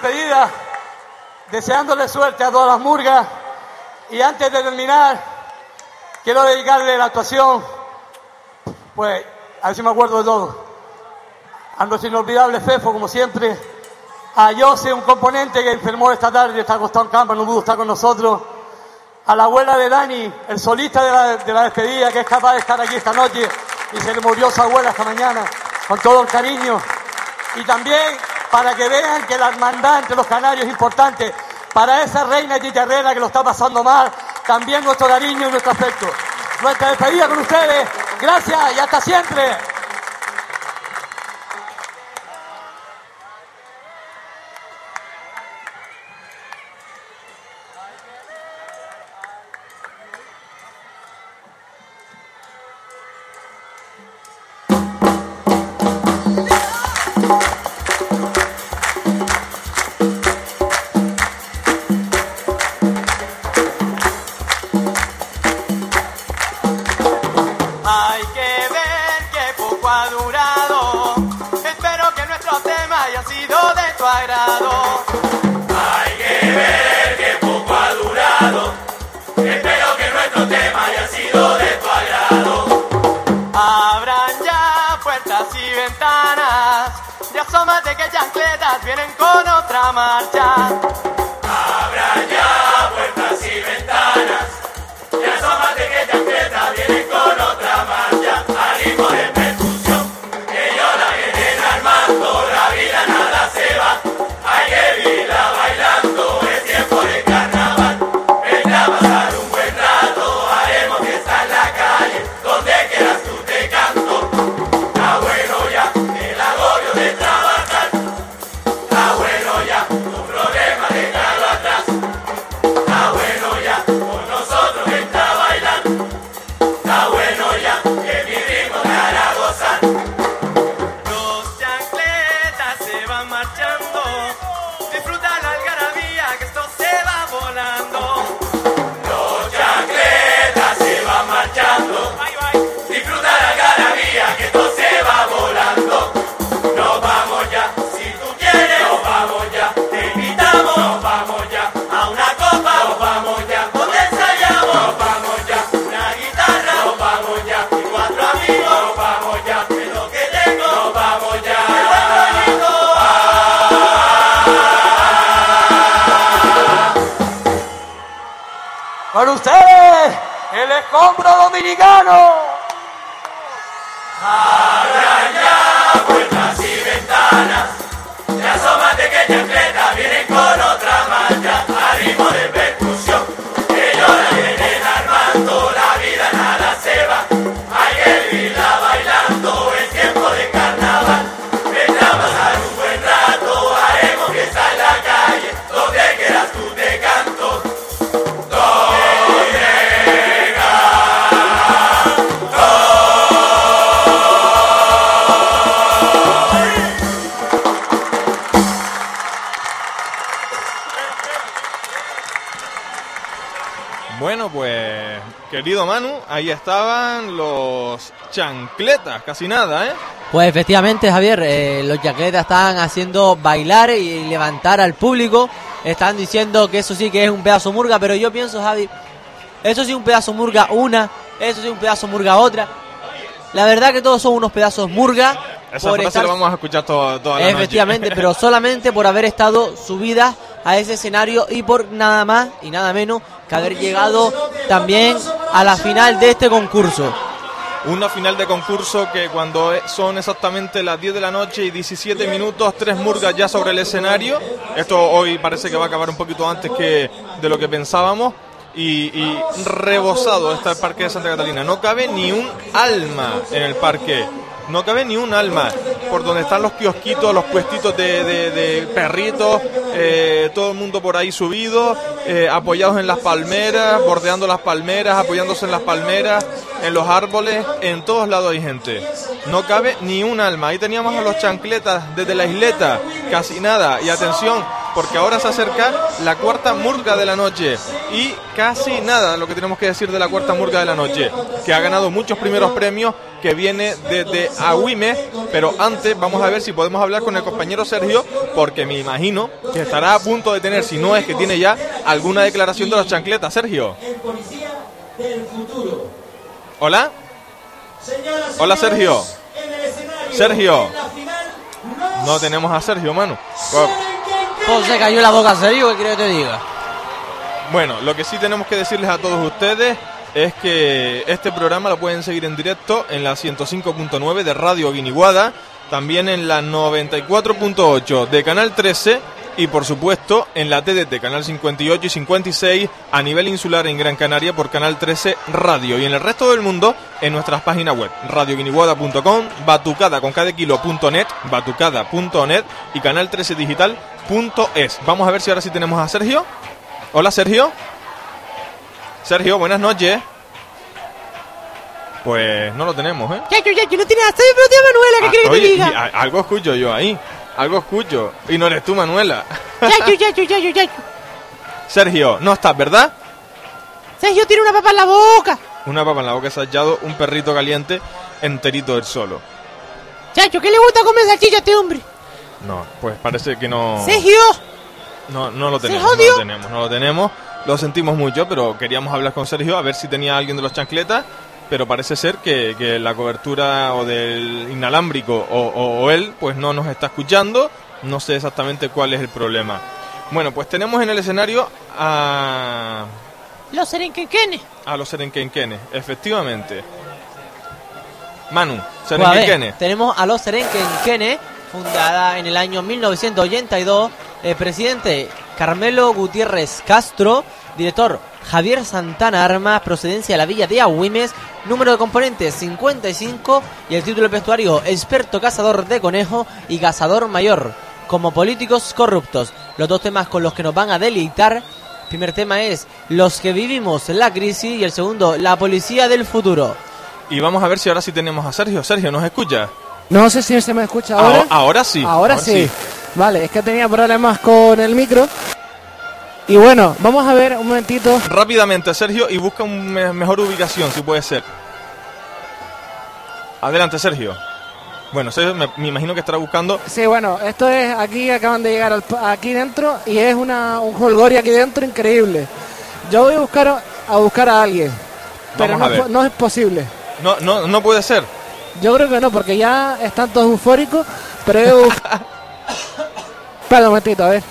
despedida, deseándole suerte a todas las murgas. Y antes de terminar, quiero dedicarle la actuación, pues, a ver si me acuerdo de todo, a nuestro inolvidable Fefo, como siempre, a Jose, un componente que enfermó esta tarde, está acostado en campo, no pudo estar con nosotros, a la abuela de Dani, el solista de la, despedida, que es capaz de estar aquí esta noche, y se le murió su abuela esta mañana, con todo el cariño, y también para que vean que la hermandad entre los canarios es importante. Para esa reina chicharrera que lo está pasando mal, también nuestro cariño y nuestro afecto. Nuestra despedida con ustedes. Gracias y hasta siempre. Casi nada, ¿eh? Pues efectivamente, Javier, eh, los chancletas están haciendo bailar y levantar al público. Están diciendo que eso sí que es un pedazo murga, pero yo pienso, Javi, eso sí un pedazo murga una, eso sí un pedazo murga otra. La verdad que todos son unos pedazos murga. Esa por frase estar- la vamos a escuchar toda, toda la noche. Efectivamente, pero solamente por haber estado subidas a ese escenario y por nada más y nada menos que haber llegado también a la final de este concurso. Una final de concurso que cuando e- son exactamente las 10 de la noche y 17 minutos, tres murgas ya sobre el escenario. Esto hoy parece que va a acabar un poquito antes que de lo que pensábamos. Y, y rebosado está el parque de Santa Catalina. No cabe ni un alma en el parque. No cabe ni un alma. Por donde están los kiosquitos, los puestitos de, perritos, eh, todo el mundo por ahí subido, eh, apoyados en las palmeras, bordeando las palmeras, apoyándose en las palmeras, en los árboles, en todos lados hay gente. No cabe ni un alma. Ahí teníamos a los chancletas desde la isleta, casi nada. Y atención, porque ahora se acerca la cuarta murga de la noche. Y casi nada lo que tenemos que decir de la cuarta murga de la noche, que ha ganado muchos primeros premios, que viene desde Agüime. Pero antes vamos a ver si podemos hablar con el compañero Sergio, porque me imagino que estará a punto de tener, si no es que tiene ya, alguna declaración de los chancletas. Sergio. Hola. Hola Sergio. Sergio. No tenemos a Sergio, mano. Pues se cayó la boca, serio, ¿qué quiero que te diga? Bueno, lo que sí tenemos que decirles a todos ustedes es que este programa lo pueden seguir en directo en la 105.9 de Radio Guiniguada, también en la 94.8 de Canal 13 y por supuesto en la TDT, Canal 58 y 56 a nivel insular en Gran Canaria por Canal 13 Radio y en el resto del mundo en nuestras páginas web radioguiniguada.com, batucada con cada kilo.net, batucada.net y canal 13 digital.es. Vamos a ver si ahora sí tenemos a Sergio. Hola Sergio. Sergio, buenas noches. Pues no lo tenemos, ¿eh? Yayo, Yayo, no tienes hasta pero tía Manuela, ¿qué Ah, quieres que oye, te y diga? a- algo escucho yo ahí. Algo escucho. Y no eres tú, Manuela. Yayo, Yayo, Yayo, Yayo. Sergio, no estás, ¿verdad? Sergio tiene una papa en la boca. Una papa en la boca se ha hallado un perrito caliente enterito del solo. Yayo, ¿qué le gusta comer salchicha a este hombre? No, pues parece que no. Sergio. No, no lo ¿Se tenemos, no lo tenemos, no lo tenemos. Lo sentimos mucho, pero queríamos hablar con Sergio a ver si tenía alguien de los chancletas. Pero parece ser que, que la cobertura o del inalámbrico o, o- o él, pues no nos está escuchando. No sé exactamente cuál es el problema. Bueno, pues tenemos en el escenario a, Los serenquenquenes. a los Serenquenquenes, efectivamente. Manu, Pues Serenquenquenes. tenemos a los Serenquenquenes, fundada en el año 1982, el presidente Carmelo Gutiérrez Castro, director Javier Santana Armas, procedencia de la villa de Agüimes, número de componentes 55 y el título del vestuario experto cazador de conejo y cazador mayor, como políticos corruptos. Los dos temas con los que nos van a deleitar. El primer tema es Los que vivimos la crisis y el segundo La policía del futuro. Y vamos a ver si ahora sí tenemos a Sergio. Sergio, ¿nos escucha? No sé si se me escucha Ahora, ahora. ahora sí. Ahora, sí. Vale, es que tenía problemas con el micro. Y bueno, vamos a ver un momentito. Rápidamente, Sergio, y busca una mejor ubicación, si puede ser. Adelante, Sergio. Bueno, Sergio, me, me imagino que estará buscando. Sí, bueno, esto es aquí, acaban de llegar al aquí dentro y es una, un holgorio aquí dentro increíble. Yo voy a buscar a, buscar a alguien, pero a no, es no es posible. No, no, no puede ser. Yo creo que no, porque ya están todos eufóricos, pero. Espera un momentito, a ver.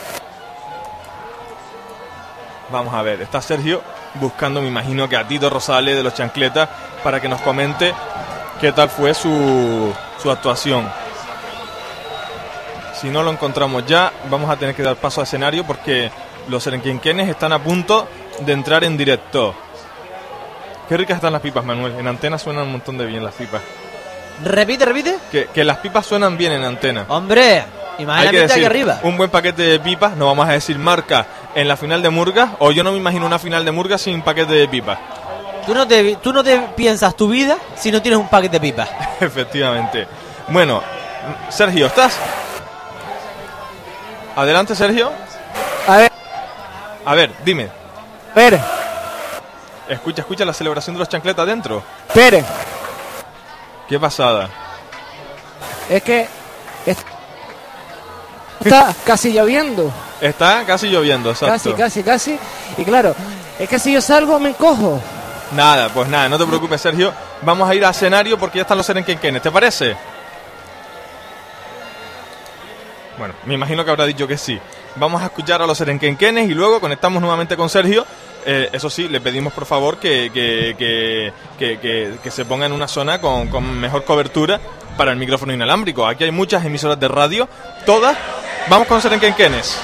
Vamos a ver, está Sergio buscando, me imagino que a Tito Rosales de los Chancletas para que nos comente qué tal fue su, su actuación. Si no lo encontramos ya, vamos a tener que dar paso al escenario porque los serenquenquenes están a punto de entrar en directo. Qué ricas están las pipas, Manuel. En antena suenan un montón de bien las pipas. Repite, repite. Que, que las pipas suenan bien en antena. Hombre, imagínate aquí arriba. un buen paquete de pipas, no vamos a decir marca, en la final de Murga, o yo no me imagino una final de Murga sin paquete de pipas. Tú no, te, tú no te piensas tu vida si no tienes un paquete de pipas. Efectivamente. Bueno, Sergio, ¿estás? Adelante, Sergio. A ver. A ver, dime. A ver, Escucha, escucha la celebración de los chancletas dentro. espere. Qué pasada. Es que... es- Está casi lloviendo. Está casi lloviendo, exacto. Casi, casi, casi. Y claro, es que si yo salgo me encojo. Nada, pues nada, no te preocupes, Sergio. Vamos a ir al escenario porque ya están los serenquenquenes, ¿te parece? Bueno, me imagino que habrá dicho que sí. Vamos a escuchar a los serenquenquenes y luego conectamos nuevamente con Sergio. Eh, eso sí, le pedimos por favor que, que- que- que se ponga en una zona con, con mejor cobertura para el micrófono inalámbrico. Aquí hay muchas emisoras de radio, todas. Vamos con serenquenquenes.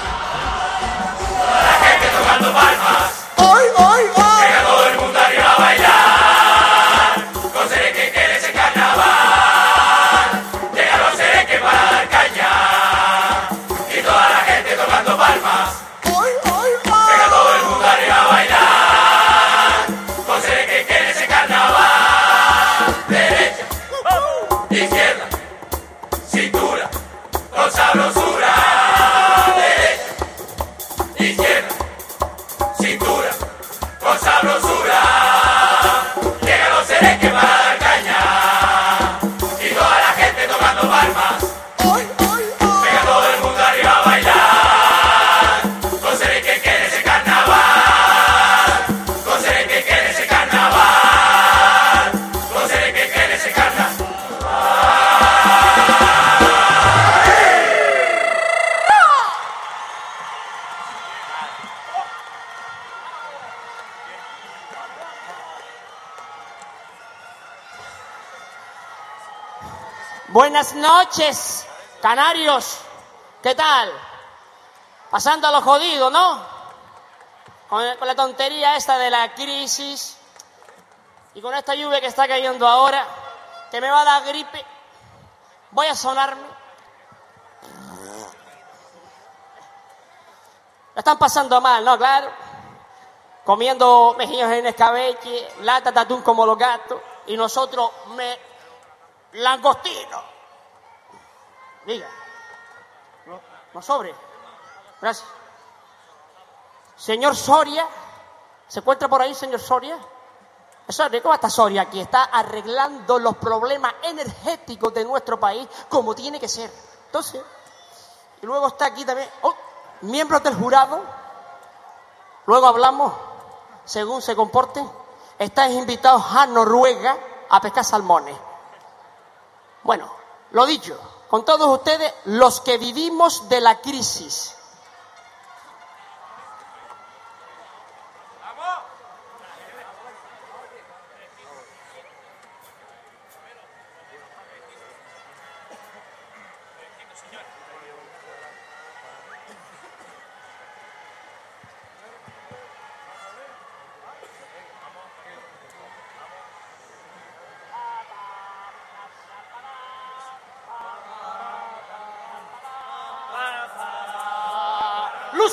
Buenas noches, canarios. ¿Qué tal? Pasando a lo jodido, ¿no? Con, la tontería esta de la crisis y con esta lluvia que está cayendo ahora, que me va a dar gripe. Voy a sonarme. La están pasando mal, ¿no? Claro. Comiendo mejillones en escabeche, lata de atún como los gatos, y nosotros me langostino. Diga. No, sobre. Gracias. Señor Soria, ¿se encuentra por ahí, señor Soria? Soria, ¿cómo está Soria aquí? Está arreglando los problemas energéticos de nuestro país como tiene que ser. Entonces, y luego está aquí también, oh, miembros del jurado. Luego hablamos, según se comporten. Estáis invitados a Noruega a pescar salmones. Bueno, lo dicho, con todos ustedes, los que vivimos de la crisis.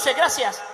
Luce, gracias.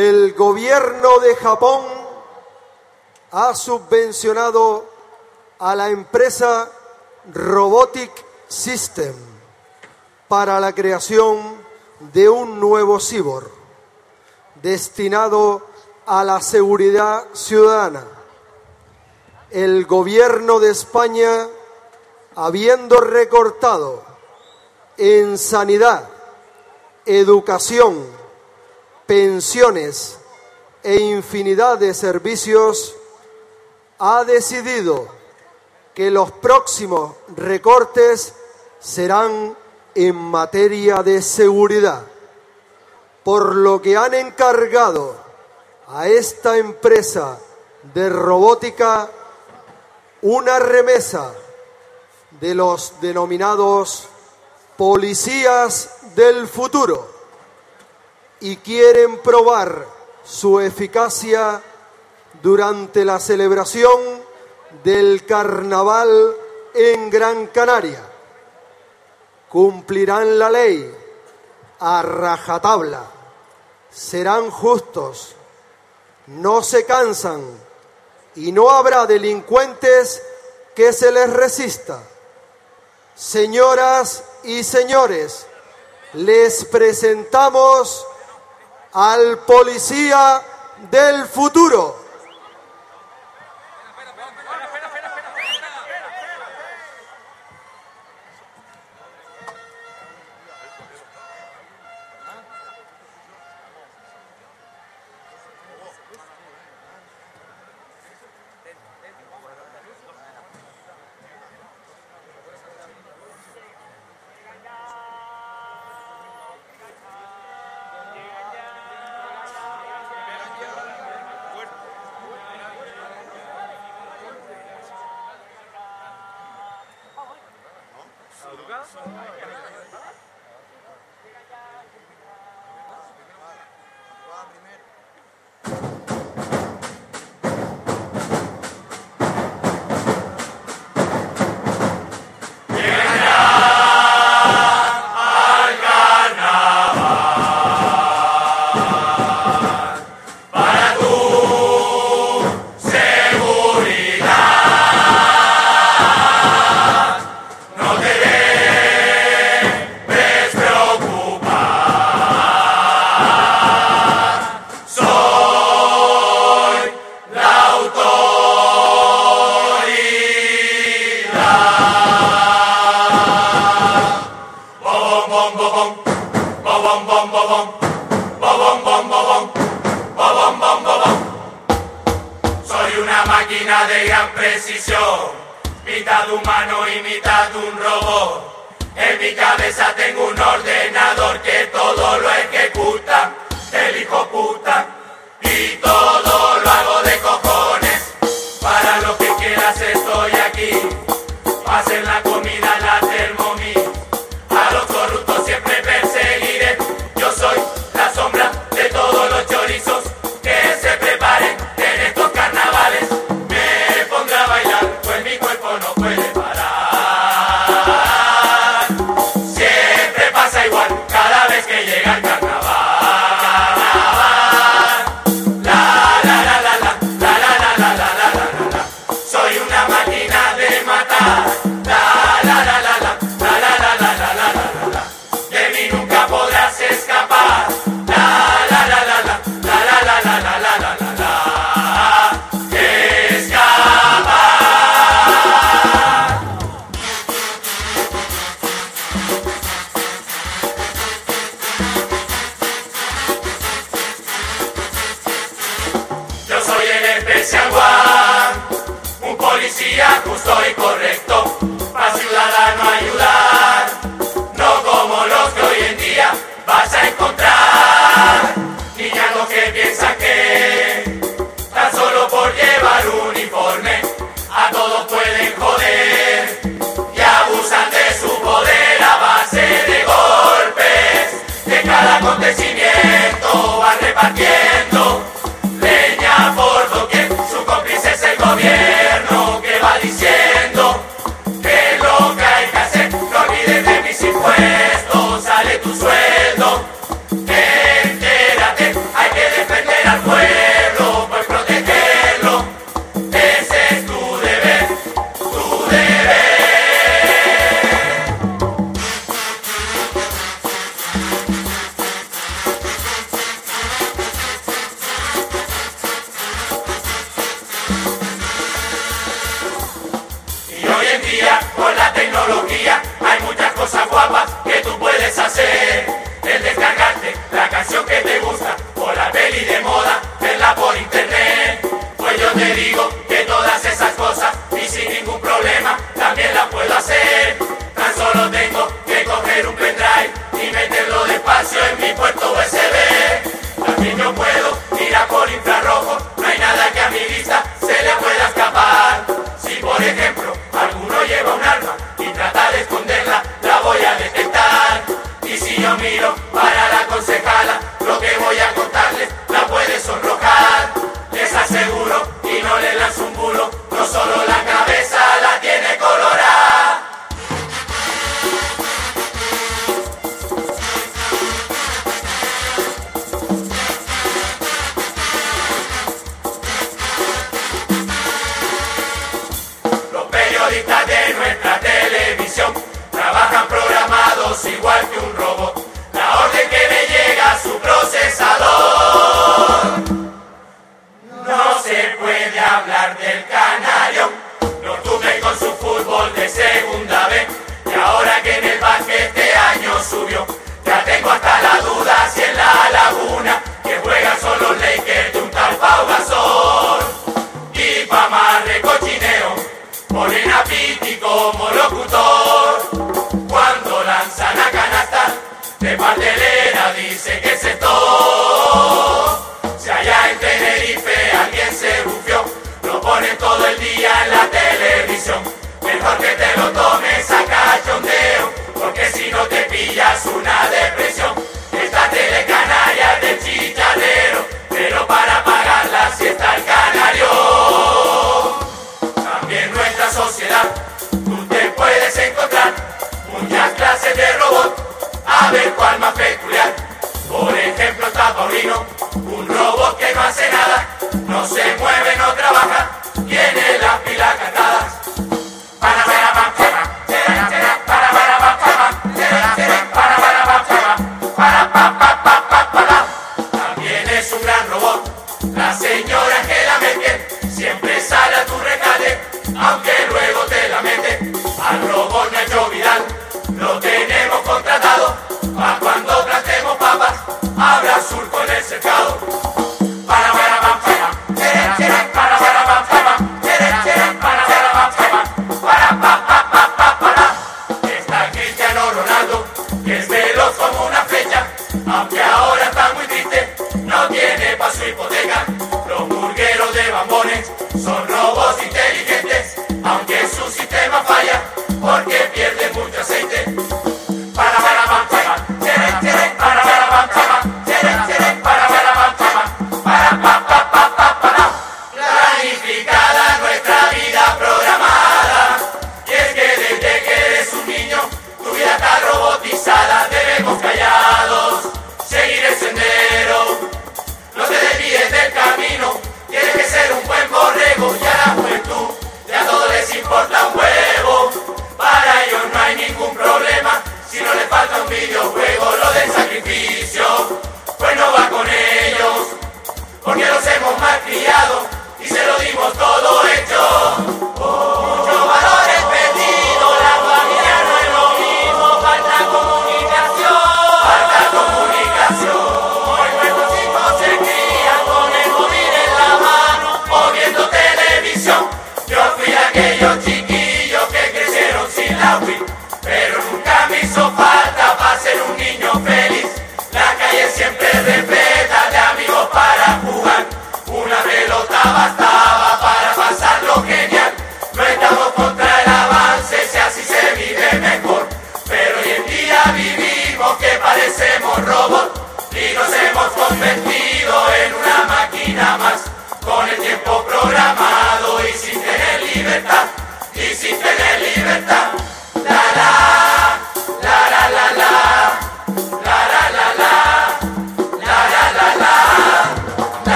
El gobierno de Japón ha subvencionado a la empresa Robotic System para la creación de un nuevo cibor destinado a la seguridad ciudadana. El gobierno de España, habiendo recortado en sanidad, educación, pensiones e infinidad de servicios, ha decidido que los próximos recortes serán en materia de seguridad, por lo que han encargado a esta empresa de robótica una remesa de los denominados policías del futuro y quieren probar su eficacia durante la celebración del carnaval en Gran Canaria. Cumplirán la ley a rajatabla, serán justos, no se cansan y no habrá delincuentes que se les resista. Señoras y señores, les presentamos al policía del futuro.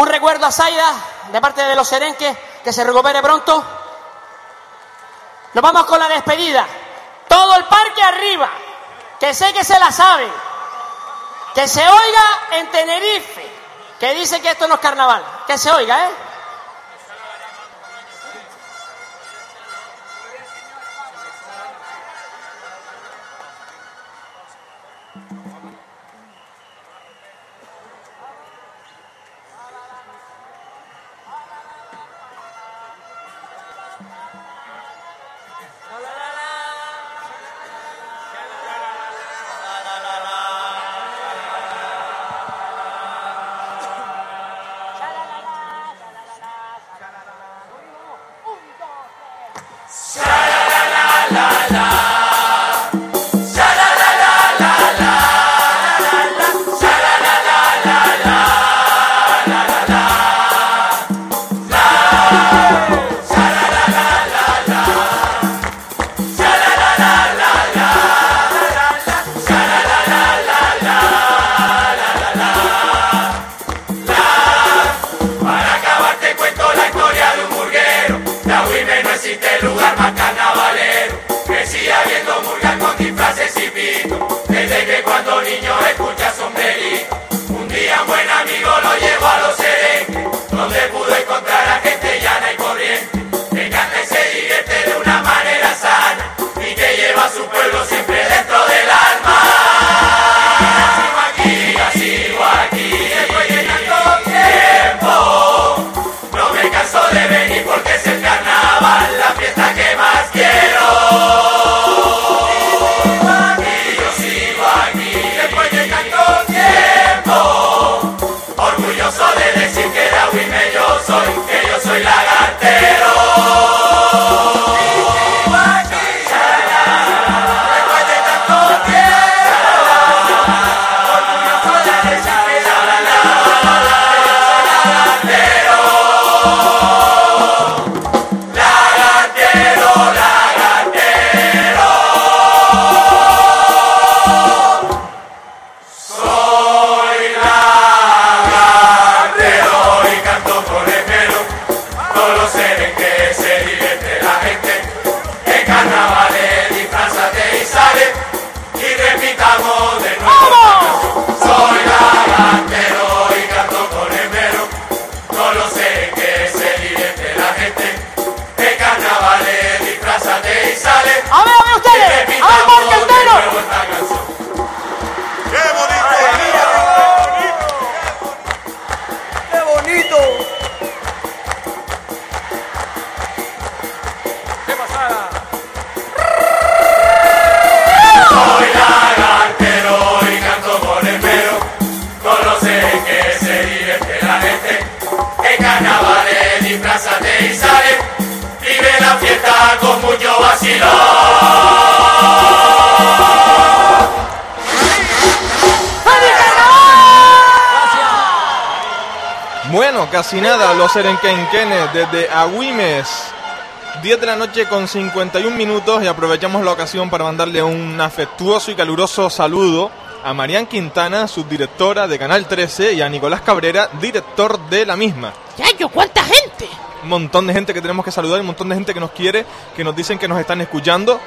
Un recuerdo a Zaida de parte de los serenques, que se recupere pronto. Nos vamos con la despedida. Todo el parque arriba, que sé que se la sabe. Que se oiga en Tenerife, que dice que esto no es carnaval. Que se oiga, ¿eh? Desde Agüimes. 10 de la noche con 51 minutos y aprovechamos la ocasión para mandarle un afectuoso y caluroso saludo a Marian Quintana, subdirectora de Canal 13, y a Nicolás Cabrera, director de la misma. ¡Yayo, cuánta gente! Un montón de gente que tenemos que saludar, un montón de gente que nos quiere, que nos dicen que nos están escuchando.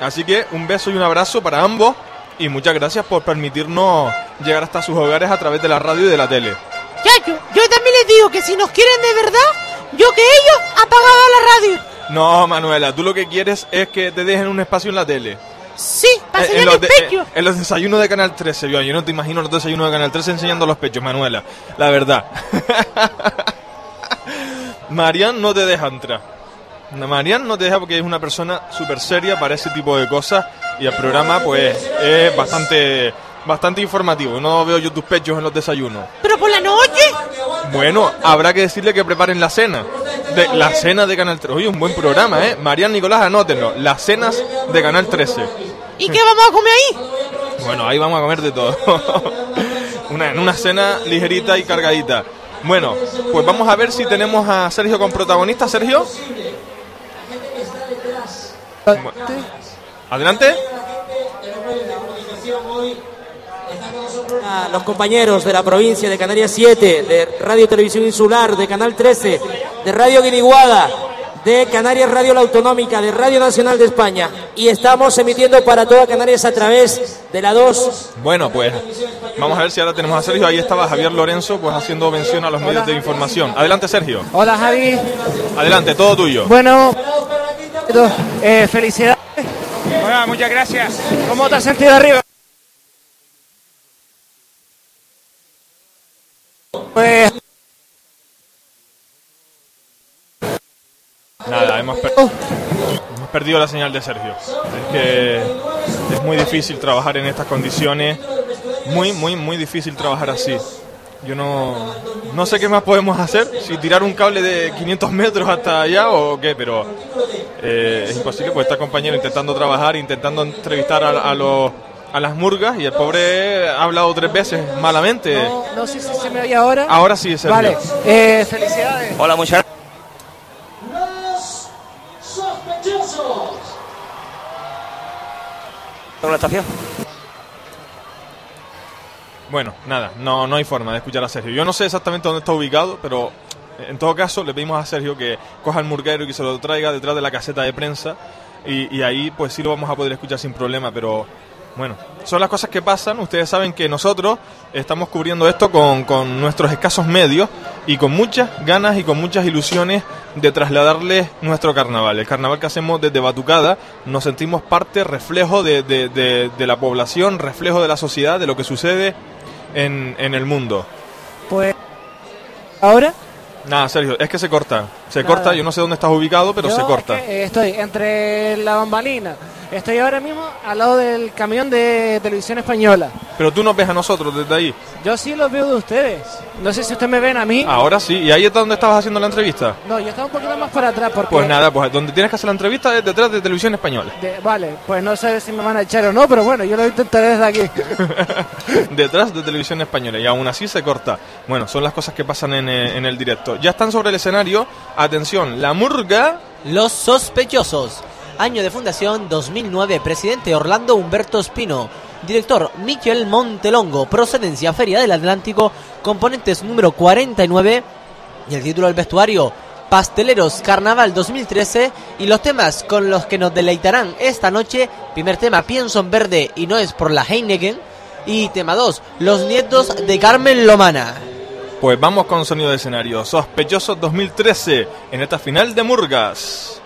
Así que un beso y un abrazo para ambos y muchas gracias por permitirnos llegar hasta sus hogares a través de la radio y de la tele. Yayo, yo también les digo que si nos quieren de verdad, yo que ellos apagaban la radio. No, Manuela, tú lo que quieres es que te dejen un espacio en la tele. Sí, para Eh, en, enseñar los de- pechos. eh, en los desayunos de Canal 13, yo, yo no te imagino los desayunos de Canal 13 enseñando los pechos, Manuela. La verdad. Marian no te deja entrar. Marian no te deja porque es una persona súper seria para ese tipo de cosas y el programa pues es bastante bastante informativo. No veo yo tus pechos en los desayunos. Pero por la noche. Bueno, habrá que decirle que preparen la cena. De, la cena de Canal 13. Oye, un buen programa, ¿eh? Marian Nicolás, anótenlo. Las cenas de Canal 13. ¿Y qué vamos a comer ahí? Bueno, ahí vamos a comer de todo. una, en una cena ligerita y cargadita. Bueno, pues vamos a ver si tenemos a Sergio con protagonista. Sergio, adelante. a los compañeros de la provincia de Canarias 7, de Radio Televisión Insular, de Canal 13, de Radio Guiniguada, de Canarias Radio La Autonómica, de Radio Nacional de España. Y estamos emitiendo para toda Canarias a través de la 2. Bueno, pues vamos a ver si ahora tenemos a Sergio. Ahí estaba Javier Lorenzo, pues haciendo mención a los medios de información. Adelante, Sergio. Hola Javi. Adelante, todo tuyo. Bueno, eh, felicidades. Hola, muchas gracias. ¿Cómo te has sentido arriba? Pues Nada, hemos, per- hemos perdido la señal de Sergio. Es que es muy difícil trabajar en estas condiciones. Muy, muy, muy difícil trabajar así. Yo no, no sé qué más podemos hacer, si tirar un cable de 500 metros hasta allá o qué, pero eh, es imposible, pues está compañero intentando trabajar, intentando entrevistar a, a los, a las murgas y el pobre ha hablado tres veces malamente. no, no sé si se me oye ahora. Ahora sí, Sergio. Vale, eh, felicidades. Hola, muchas ¿Una estación? Bueno, nada, no, no hay forma de escuchar a Sergio. Yo no sé exactamente dónde está ubicado, pero en todo caso le pedimos a Sergio que coja el murguero y que se lo traiga detrás de la caseta de prensa y, y ahí pues sí lo vamos a poder escuchar sin problema, pero bueno, son las cosas que pasan. Ustedes saben que nosotros estamos cubriendo esto con, con nuestros escasos medios y con muchas ganas y con muchas ilusiones de trasladarles nuestro carnaval. El carnaval que hacemos desde Batucada, nos sentimos parte, reflejo de, de- de- de la población, reflejo de la sociedad, de lo que sucede en, en el mundo. Pues ahora Nada, Sergio, es que se corta. Se Nada. corta, yo no sé dónde estás ubicado, pero yo se es corta. que, eh, estoy entre la bambalina. Estoy ahora mismo al lado del camión de televisión española. Pero tú nos ves a nosotros desde ahí. Yo sí los veo de ustedes. No sé si ustedes me ven a mí. Ahora sí, y ahí es donde estabas haciendo la entrevista. No, yo estaba un poquito más para atrás porque... Pues nada, pues donde tienes que hacer la entrevista es detrás de Televisión Española. de- vale, pues no sé si me van a echar o no, pero bueno, yo lo intentaré desde aquí. detrás de Televisión Española y aún así se corta. Bueno, son las cosas que pasan en, eh, en el directo. Ya están sobre el escenario. Atención, la murga. Los sospechosos. Año de fundación 2009. Presidente Orlando Humberto Espino. Director Miquel Montelongo. Procedencia Feria del Atlántico. Componentes número 49. Y el título del vestuario. Pasteleros Carnaval 2013 y los temas con los que nos deleitarán esta noche. Primer tema, Pienso en Verde y no es por la Heineken. Y tema 2, Los nietos de Carmen Lomana. Pues vamos con sonido de escenario. Sospechosos 2013 en esta final de murgas.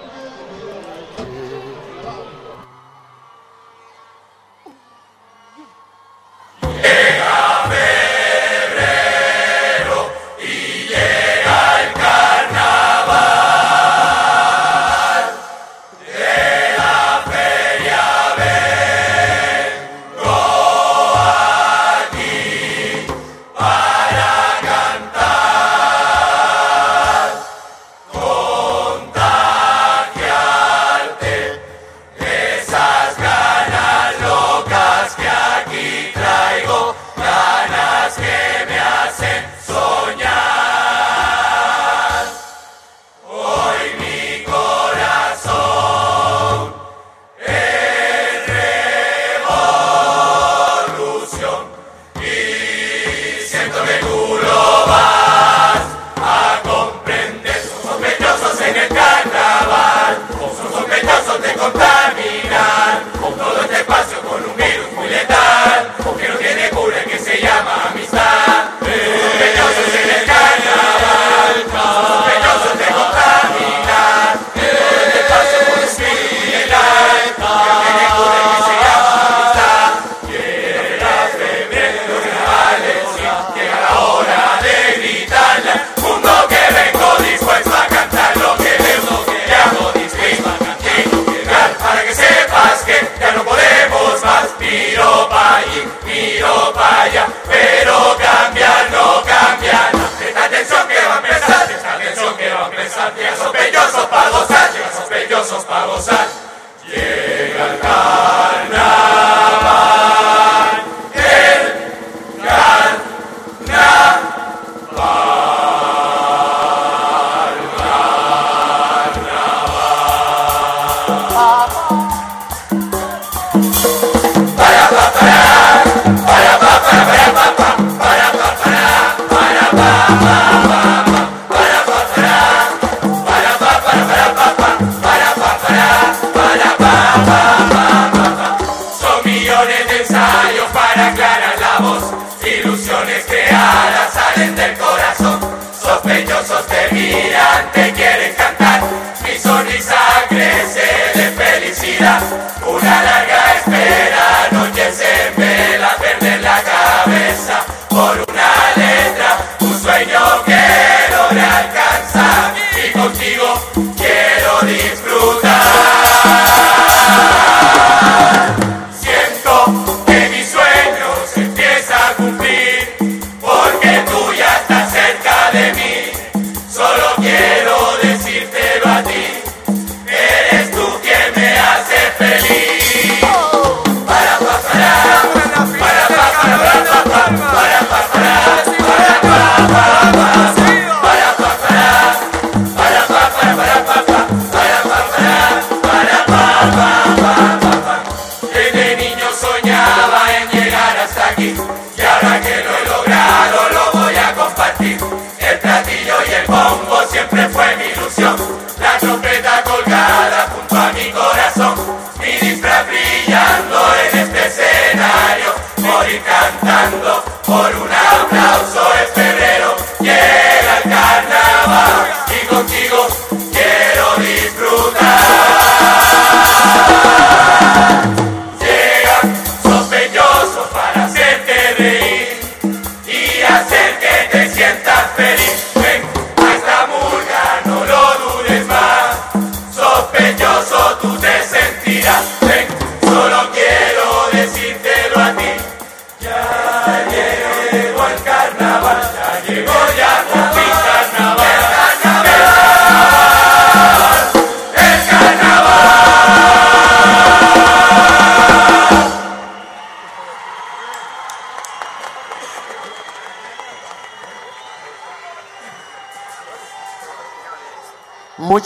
Viejos bellosos para gozar, viejos para gozar.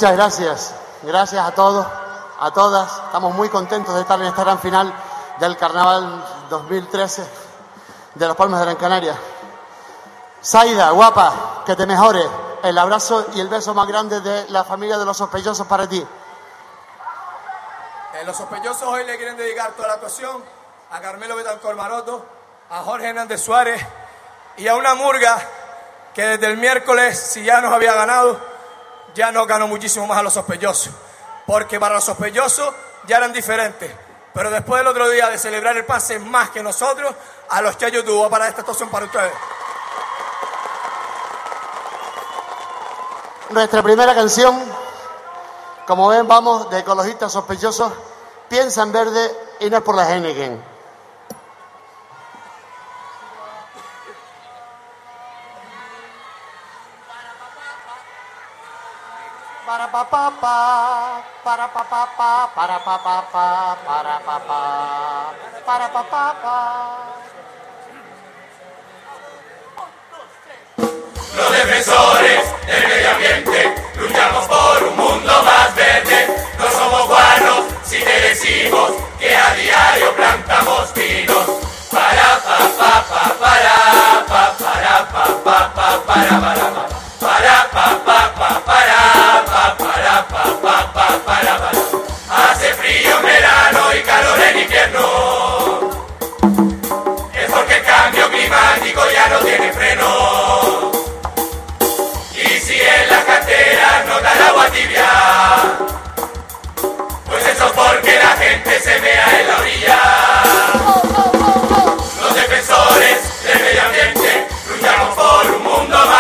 Muchas gracias. Gracias a todos, a todas. Estamos muy contentos de estar en esta gran final del Carnaval 2013 de Las Palmas de Gran Canaria. Saida, guapa, que te mejore. El abrazo y el beso más grande de la familia de los sospechosos para ti. Eh, los sospechosos hoy le quieren dedicar toda la actuación a Carmelo Betancor Maroto, a Jorge Hernández Suárez y a una murga que desde el miércoles, si ya nos había ganado, ya nos ganó muchísimo más a los sospechosos. Porque para los sospechosos ya eran diferentes. Pero después del otro día de celebrar el pase más que nosotros, a los Chayos tuvo para esta actuación para ustedes. Nuestra primera canción, como ven, vamos de ecologistas sospechosos. Piensa en verde y no es por la Heineken. Para pa pa pa, para pa pa pa, para pa pa pa, para pa pa, para pa pa pa. Los defensores del medio ambiente luchamos por un mundo más verde. No somos guanos si te decimos que a diario plantamos pinos. Para pa pa pa para pa para pa pa pa para para pa para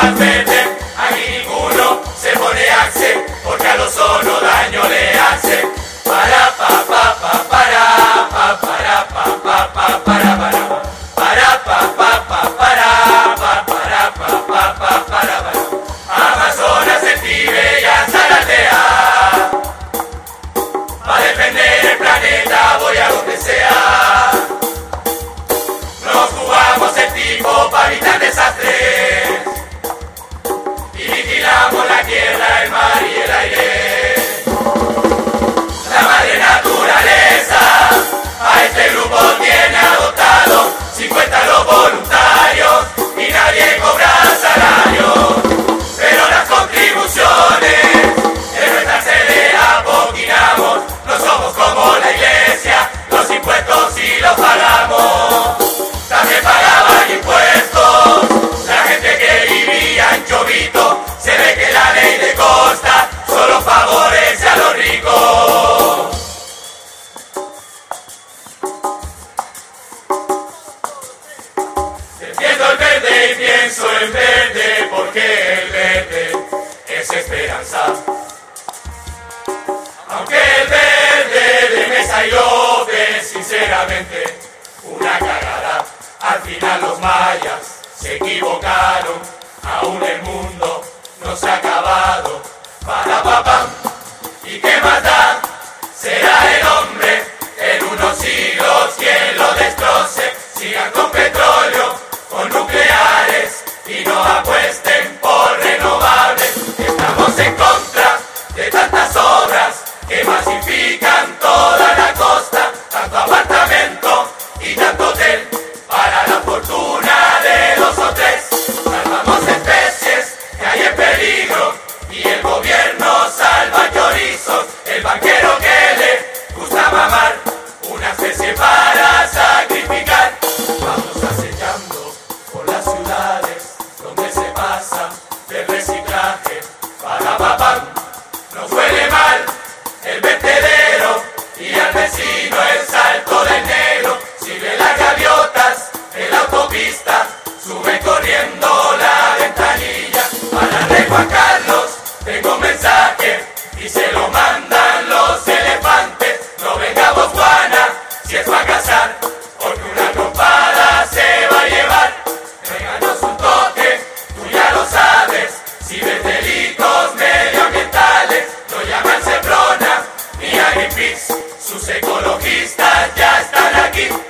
verde. Aquí ninguno se pone axe porque al ozono daño le hace. Para el verde, porque el verde es esperanza. Aunque el verde de mesa y sinceramente, una cagada. Al final los mayas se equivocaron, aún el mundo no se ha acabado. Para papá, ¿y qué más da? Será el hombre en unos siglos quien lo destroce. Sigan con petróleo, con nucleares y no apuesten por renovables. Estamos en contra de tantas obras que masifican toda la costa, tanto apartamento y tanto hotel para la fortuna de dos o tres. Salvamos especies que hay en peligro y el gobierno salva chorizos. El banquero que le gusta mamar sube corriendo la ventanilla. Para de Carlos, tengo un mensaje y se lo mandan los elefantes. No vengamos Juana, si es para casar, porque una copada se va a llevar. Regalos un toque, tú ya lo sabes, si ves delitos medioambientales, lo llaman Cebrona, ni Greenpeace, sus ecologistas ya están aquí.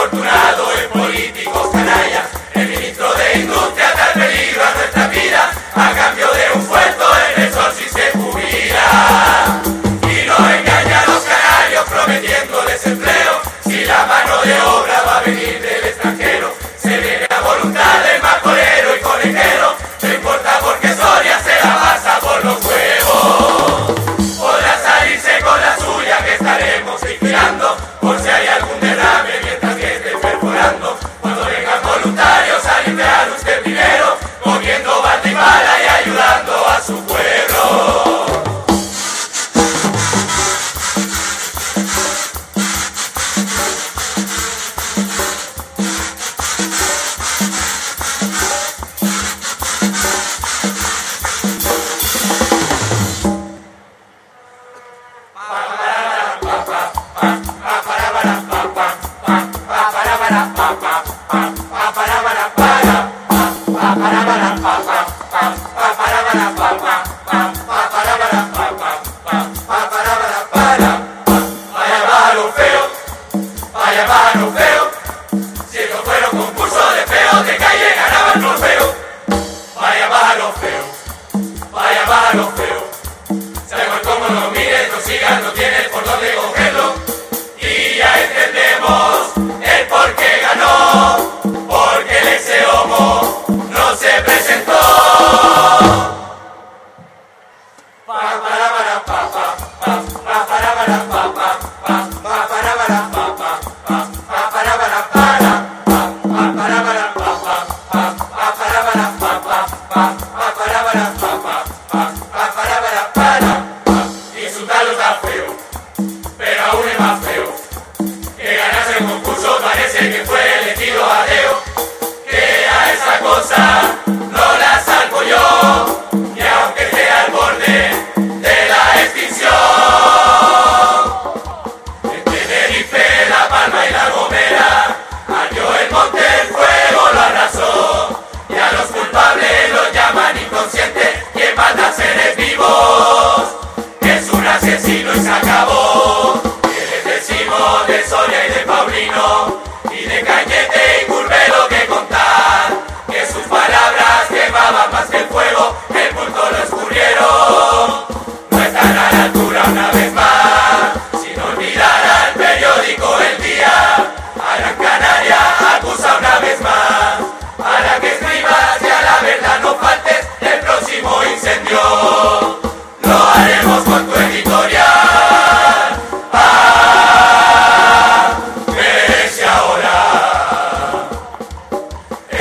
oportunidad. no tiene por dónde.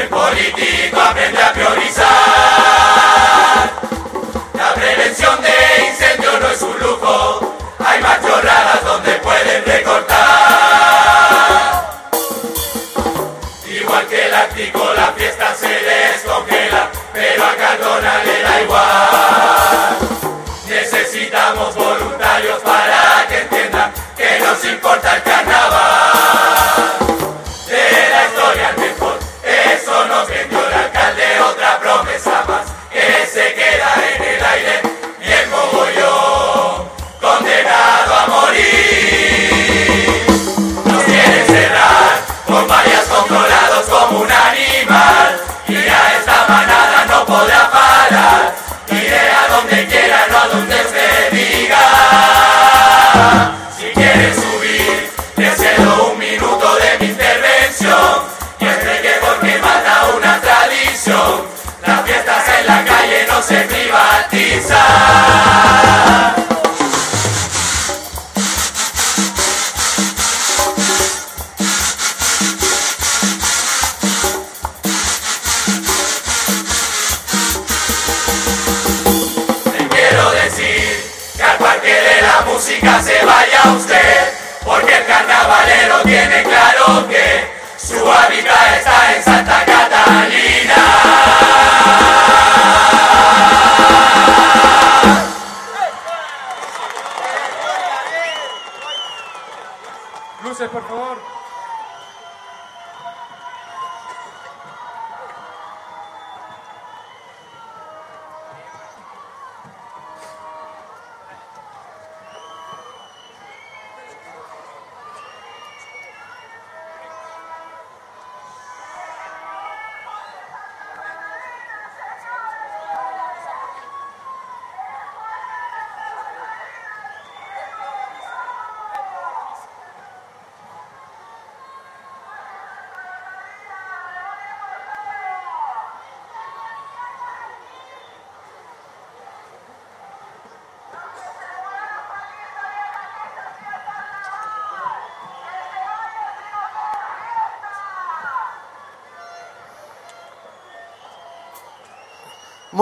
El político aprende a priorizar.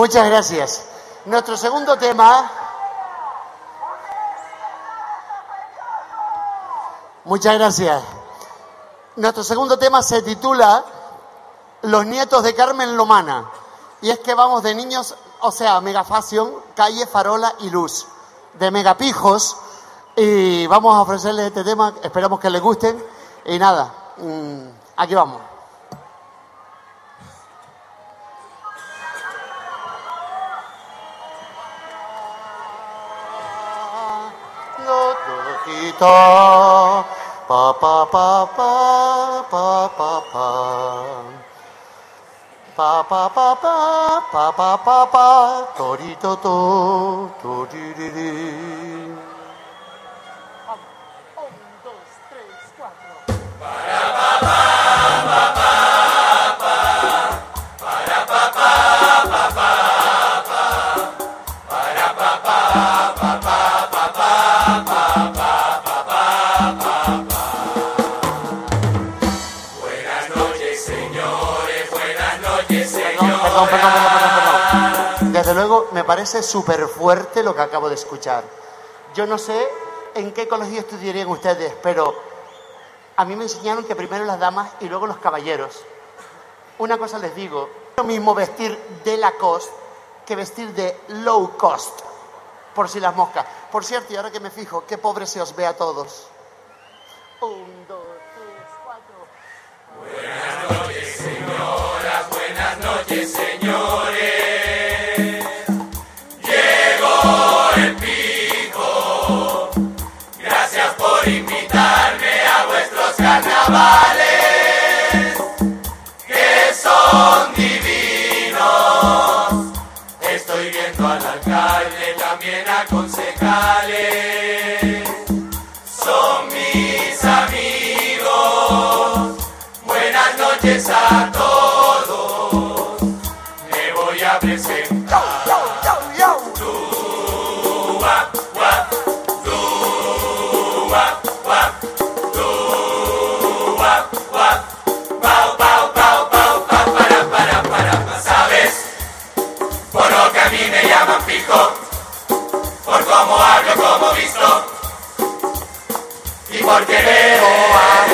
Muchas gracias. Nuestro segundo tema. Muchas gracias. Nuestro segundo tema se titula Los nietos de Carmen Lomana. Y es que vamos de niños, o sea, Mega Fashion, calle, farola y luz. De megapijos. Y vamos a ofrecerles este tema. Esperamos que les gusten. Y nada, mm, aquí vamos. Tito, pa pa pa pa pa pa pa. Pa pa pa pa pa pa pa pa. Torito to toririri. Buenas parece súper fuerte lo que acabo de escuchar. Yo no sé en qué colegio estudiarían ustedes, pero a mí me enseñaron que primero las damas y luego los caballeros. Una cosa les digo, es lo mismo vestir de Lacoste que vestir de low cost, por si las moscas. Por cierto, y ahora que me fijo, qué pobre se os ve a todos. Un, dos, tres, cuatro. Buenas noches, señoras. Buenas noches, señores. invitarme a vuestros carnavales, que son divinos. Estoy viendo al alcalde, también a concejales, son mis amigos. Buenas noches a todos. Y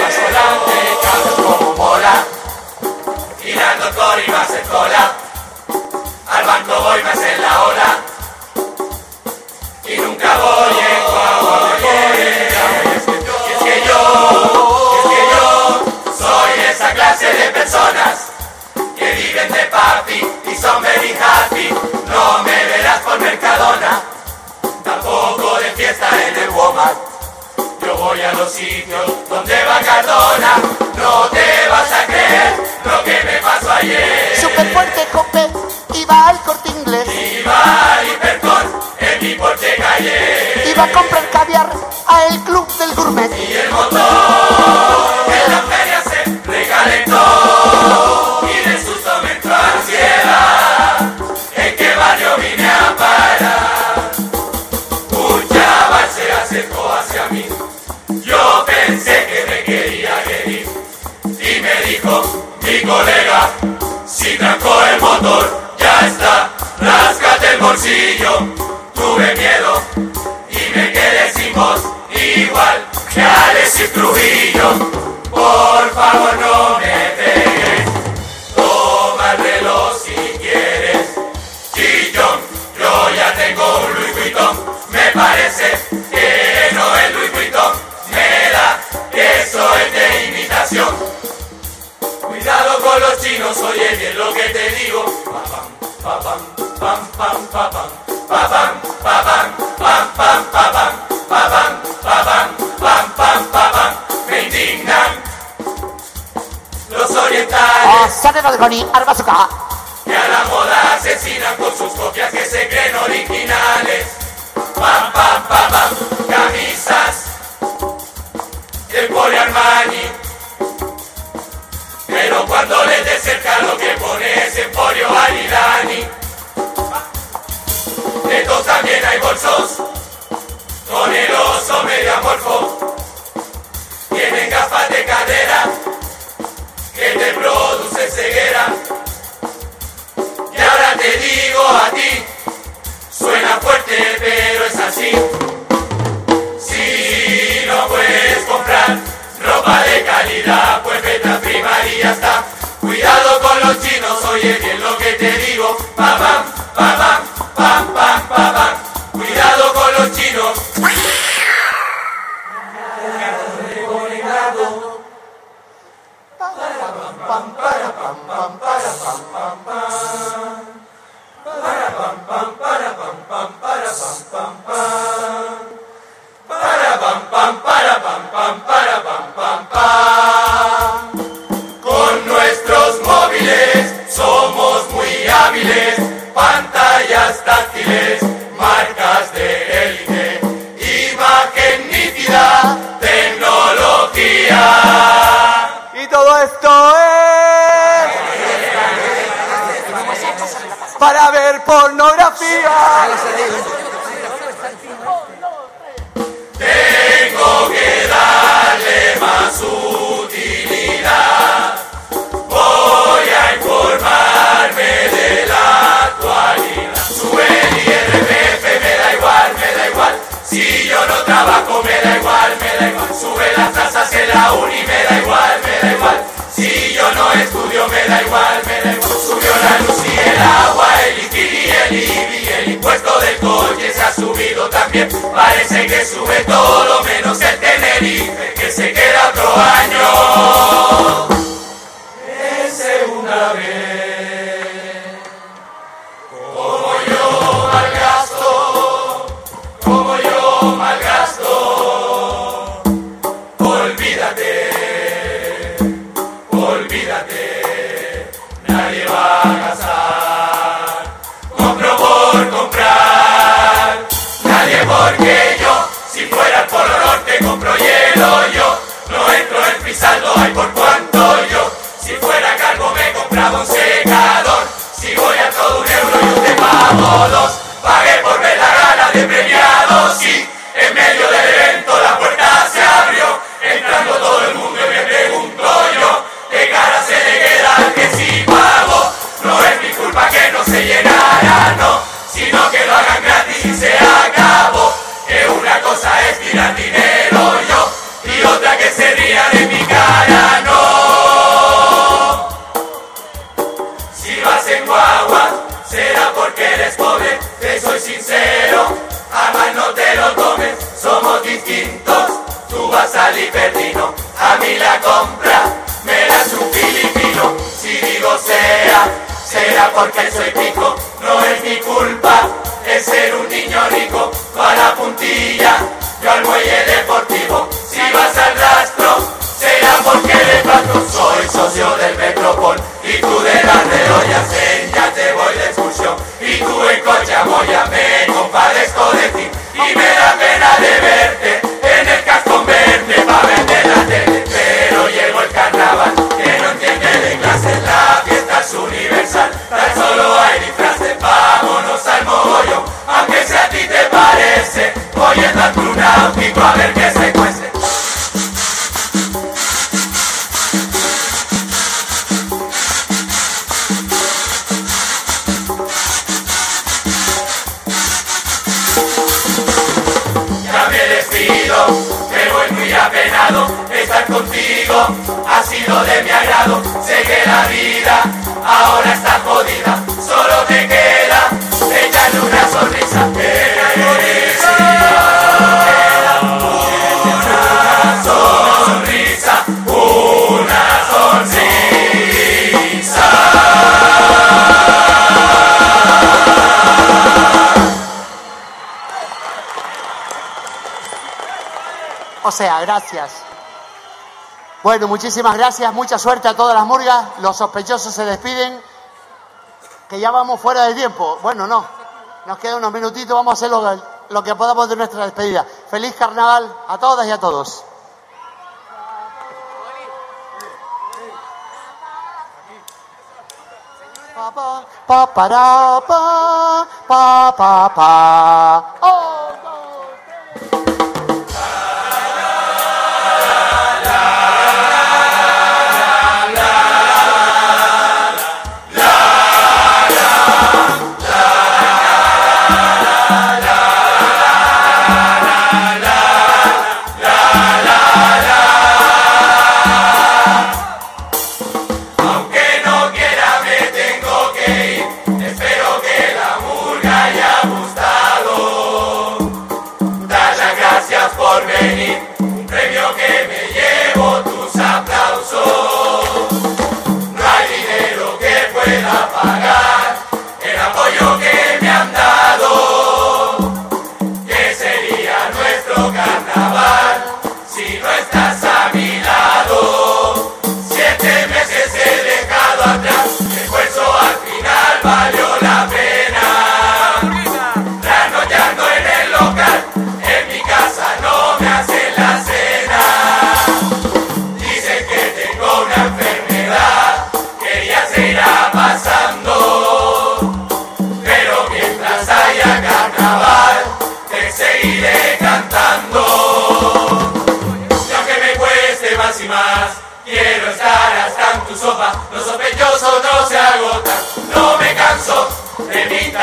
los sitios donde va Cardona, no te vas a creer lo que me pasó ayer. Super fuerte Cope iba al corte inglés. Iba al hipercor en mi porche calle. Iba a comprar caviar al club del gourmet. Y el motor bolsillo. Tuve miedo y me quedé sin voz. Igual que Alexis Trujillo. Por favor no me pegues. Toma el si quieres. Chillón, yo ya tengo un Louis Vuitton. Me parece que no es Louis Vuitton. Me da que es de imitación. Cuidado con los chinos, oye bien lo que te digo. Pa, pam, pam, pam, pa, pam, pa, pam, pa, pam, pam, pam, pa, pam, pa, pam, pa, pam, pam, pam, pa, pam. Me indignan los orientales Sanero de Goni, Arbazuka. que a la moda asesinan con sus copias que se creen originales. Pam, pam, pam, pam, camisas del Poli Armani. Pero cuando les de cerca lo que pone es Emporio Aridani. También hay bolsos con el medio amorfo. Tienen gafas de cadera que te produce ceguera. Y ahora te digo a ti, suena fuerte pero es así. pam pam para pam pam pam pornografía. Tengo que darle más utilidad. Voy a informarme de la actualidad. Sube el IRPF, me da igual, me da igual. Si yo no trabajo, me da igual, me da igual. Sube las tasas en la uni, me da igual, me da igual. Si yo no estudio, me da igual, me da igual. Subió la luz y el agua, el y el impuesto del coche se ha subido también. Parece que sube todo menos el Tenerife, que se queda otro año. En segunda vez. Modos. Pagué por ver la gala de premiados y en medio del evento la puerta se abrió. Entrando todo el mundo y me pregunto yo, ¿qué cara se le queda al que sí pagó? No es mi culpa que no se llenara, no, distintos. Tú vas al hiperdino, a mí la compra me la hace un filipino. Si digo sea, será porque soy pico, no es mi culpa. Es ser un niño rico, a la puntilla, yo al muelle deportivo. Si vas al rastro, será porque de paso soy socio del Metropol y tú de ollas en ya te voy de excursión y tú en Cochamoya me compadezco de ti y me da a ti te parece voy a dar un náutico a ver qué se cuece ha sido de mi agrado, sé que la vida ahora está jodida, solo te queda echarle una sonrisa. O sea, gracias. Bueno, muchísimas gracias, mucha suerte a todas las murgas. Los sospechosos se despiden, que ya vamos fuera de tiempo. Bueno, no, nos quedan unos minutitos, vamos a hacer lo, que podamos de nuestra despedida. Feliz carnaval a todas y a todos. Pa, pa, pa, pa, pa, pa, pa.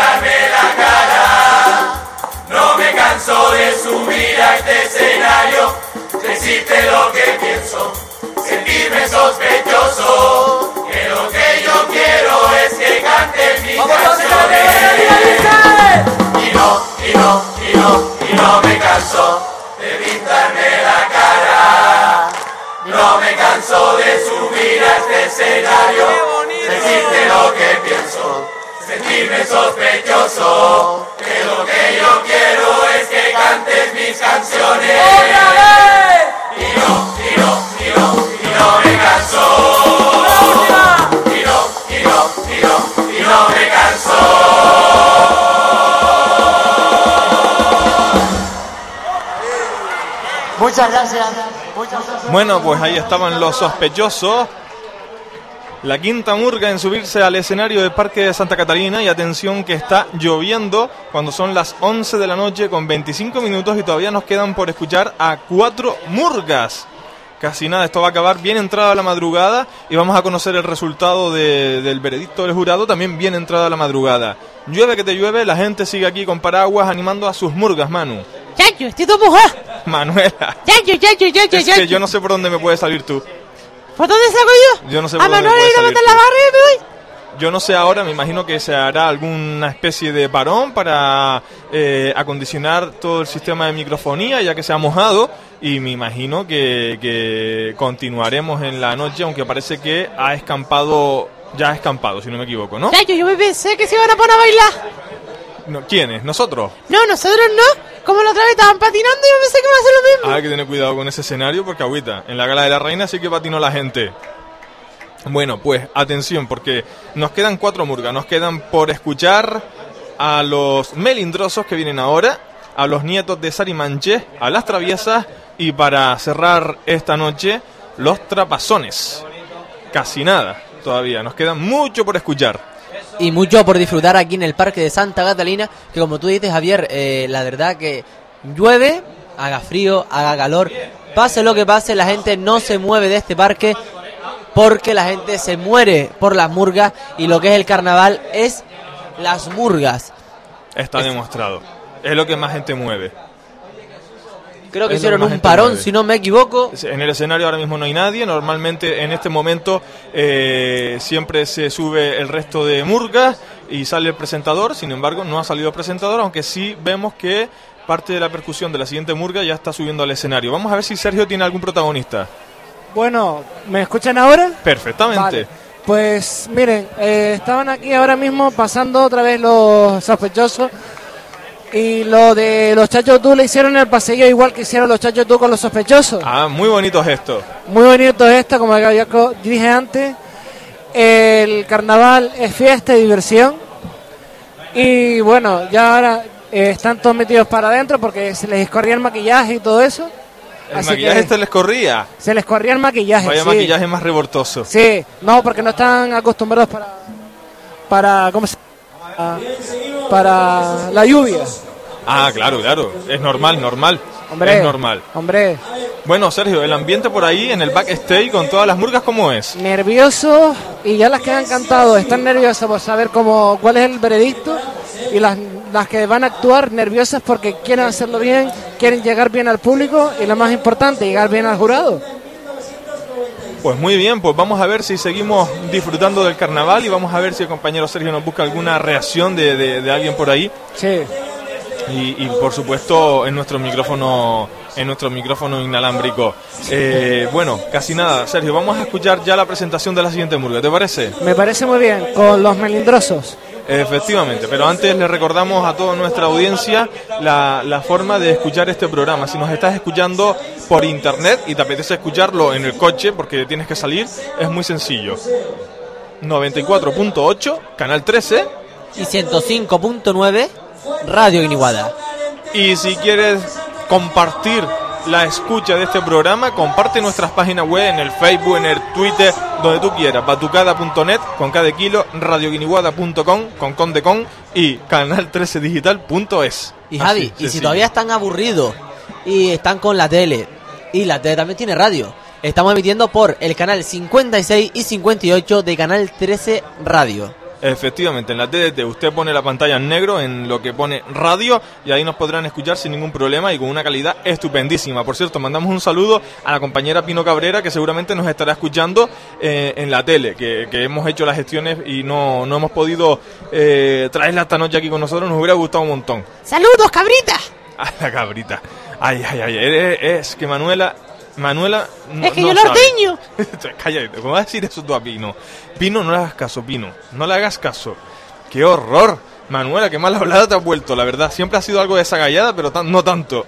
Pintarme la cara. No me canso de subir a este escenario, decirte lo que pienso, sentirme sospechoso. Que lo que yo quiero es que cantes mis canciones. Y no, y no, y no, y no me canso de pintarme la cara. No me canso de subir a este escenario, decirte lo que pienso, sentirme sospechoso. Que lo que yo quiero es que cantes mis canciones. Y no, y no, y no, y no me canso. Y no, y no, y no, y no me canso. Muchas gracias. Muchas gracias. Bueno, pues ahí estaban los sospechosos. La quinta murga en subirse al escenario del Parque de Santa Catalina y atención que está lloviendo cuando son las 11 de la noche con 25 minutos y todavía nos quedan por escuchar a cuatro murgas. Casi nada, esto va a acabar bien entrada la madrugada y vamos a conocer el resultado de- del veredicto del jurado también bien entrada la madrugada. Llueve que te llueve, la gente sigue aquí con paraguas animando a sus murgas, Manu. Chacho, estoy todo mojado. Manuela, Chacho, chacho, chacho, es que yo no sé por dónde me puedes salir tú. ¿Por dónde salgo yo? Yo no sé a por dónde me Manuel puedes ir a salir meter la tú. barra y me voy. Yo no sé ahora, me imagino que se hará alguna especie de parón para eh, acondicionar todo el sistema de microfonía ya que se ha mojado y me imagino que, que continuaremos en la noche aunque parece que ha escampado, ya ha escampado si no me equivoco, ¿no? Chacho, yo me pensé que se iban a poner a bailar. no ¿Quiénes? ¿Nosotros? No, nosotros no. Como la otra vez estaban patinando, yo pensé que iba a hacer lo mismo. Hay que tener cuidado con ese escenario porque agüita. En la gala de la reina sí que patinó la gente. Bueno, pues atención porque nos quedan cuatro murgas. Nos quedan por escuchar a los melindrosos que vienen ahora, a los nietos de Sari Manché, a las traviesas y para cerrar esta noche, los trapazones. Casi nada todavía. Nos queda mucho por escuchar. Y mucho por disfrutar aquí en el Parque de Santa Catalina, que como tú dices, Javier, eh, la verdad que llueve, haga frío, haga calor, pase lo que pase, la gente no se mueve de este parque porque la gente se muere por las murgas y lo que es el carnaval es las murgas. Está demostrado. Es lo que más gente mueve. Creo que hicieron un parón, mueve. si no me equivoco. En el escenario ahora mismo no hay nadie. Normalmente en este momento eh, siempre se sube el resto de murgas y sale el presentador. Sin embargo, no ha salido el presentador, aunque sí vemos que parte de la percusión de la siguiente murga ya está subiendo al escenario. Vamos a ver si Sergio tiene algún protagonista. Bueno, ¿me escuchan ahora? Perfectamente. Vale. Pues miren, eh, estaban aquí ahora mismo pasando otra vez los sospechosos y lo de los chachos tú le hicieron el pasillo igual que hicieron los chachos tú con los sospechosos. Ah, muy bonito gesto. Muy bonito esto, como ya dije antes, el carnaval es fiesta y diversión y bueno, ya ahora eh, están todos metidos para adentro porque se les escorría el maquillaje y todo eso. El Así maquillaje este les corría. se les corría el maquillaje. Vaya sí. maquillaje más revoltoso. Sí, no, porque no están acostumbrados para, para ¿cómo se llama? Para la lluvia. Ah, claro, claro. Es normal, normal. Hombre. Es normal. Hombre, Bueno, Sergio, el ambiente por ahí en el backstage con todas las murgas, ¿cómo es? nerviosos y ya las que han cantado están nerviosas por saber cómo, cuál es el veredicto y las, las que van a actuar nerviosas porque quieren hacerlo bien, quieren llegar bien al público y lo más importante, llegar bien al jurado. Pues muy bien, pues vamos a ver si seguimos disfrutando del carnaval y vamos a ver si el compañero Sergio nos busca alguna reacción de, de- de alguien por ahí. Sí. Y, y, por supuesto en nuestro micrófono en nuestro micrófono inalámbrico. Eh, bueno, casi nada, Sergio, vamos a escuchar ya la presentación de la siguiente murga, ¿te parece? Me parece muy bien, con los melindrosos. Efectivamente, pero antes le recordamos a toda nuestra audiencia la, la forma de escuchar este programa. Si nos estás escuchando por internet y te apetece escucharlo en el coche porque tienes que salir, es muy sencillo. 94.8, canal 13. Y 105.9, Radio Guiniguada. Y si quieres compartir la escucha de este programa, comparte nuestras páginas web en el Facebook, en el Twitter, donde tú quieras. Batucada.net, con cada kilo, radioguiniguada.com, con con de con y canal13digital.es. Y Javi, y si todavía están aburridos y están con la tele, y la tele también tiene radio, estamos emitiendo por el canal 56 y 58 de Canal 13 Radio. Efectivamente, en la TDT usted pone la pantalla en negro en lo que pone radio y ahí nos podrán escuchar sin ningún problema y con una calidad estupendísima. Por cierto, mandamos un saludo a la compañera Pino Cabrera que seguramente nos estará escuchando eh, en la tele, que, que hemos hecho las gestiones y no, no hemos podido eh, traerla esta noche aquí con nosotros, nos hubiera gustado un montón. ¡Saludos, cabrita! A la cabrita. Ay, ay, ay, es, es que Manuela... Manuela no, es que no yo lo ordeño. Cállate, ¿cómo vas a decir eso tú a Pino? Pino, no le hagas caso, Pino. No le hagas caso. ¡Qué horror! Manuela, qué mal hablada te has vuelto, la verdad. Siempre ha sido algo desagallada, pero tan- no tanto.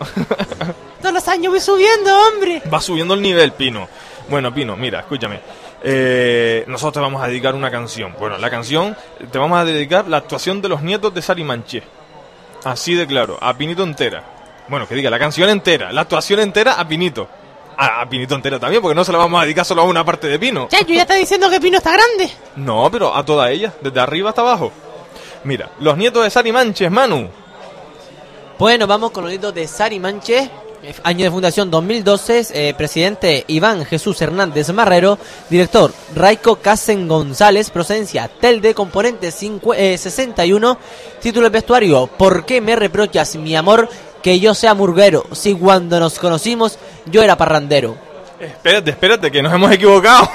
Todos los años voy subiendo, hombre. Va subiendo el nivel, Pino. Bueno, Pino, mira, escúchame. Eh, nosotros te vamos a dedicar una canción. Bueno, la canción te vamos a dedicar la actuación de los nietos de Sari Manché. Así de claro, a Pinito entera. Bueno, que diga, la canción entera, la actuación entera a Pinito. A, a Pinito entero también, porque no se la vamos a dedicar solo a una parte de Pino. Chacho, ya está diciendo que Pino está grande. No, pero a toda ella, desde arriba hasta abajo. Mira, los nietos de Sari Manches, Manu. Bueno, vamos con los nietos de Sari Manche. eh, Año de fundación 2012, eh, presidente Iván Jesús Hernández Marrero, director Raico Casen González, procedencia Telde, componente cincu- eh, 61, título del vestuario, ¿por qué me reprochas mi amor que yo sea murguero si cuando nos conocimos yo era parrandero? Espérate, espérate, que nos hemos equivocado.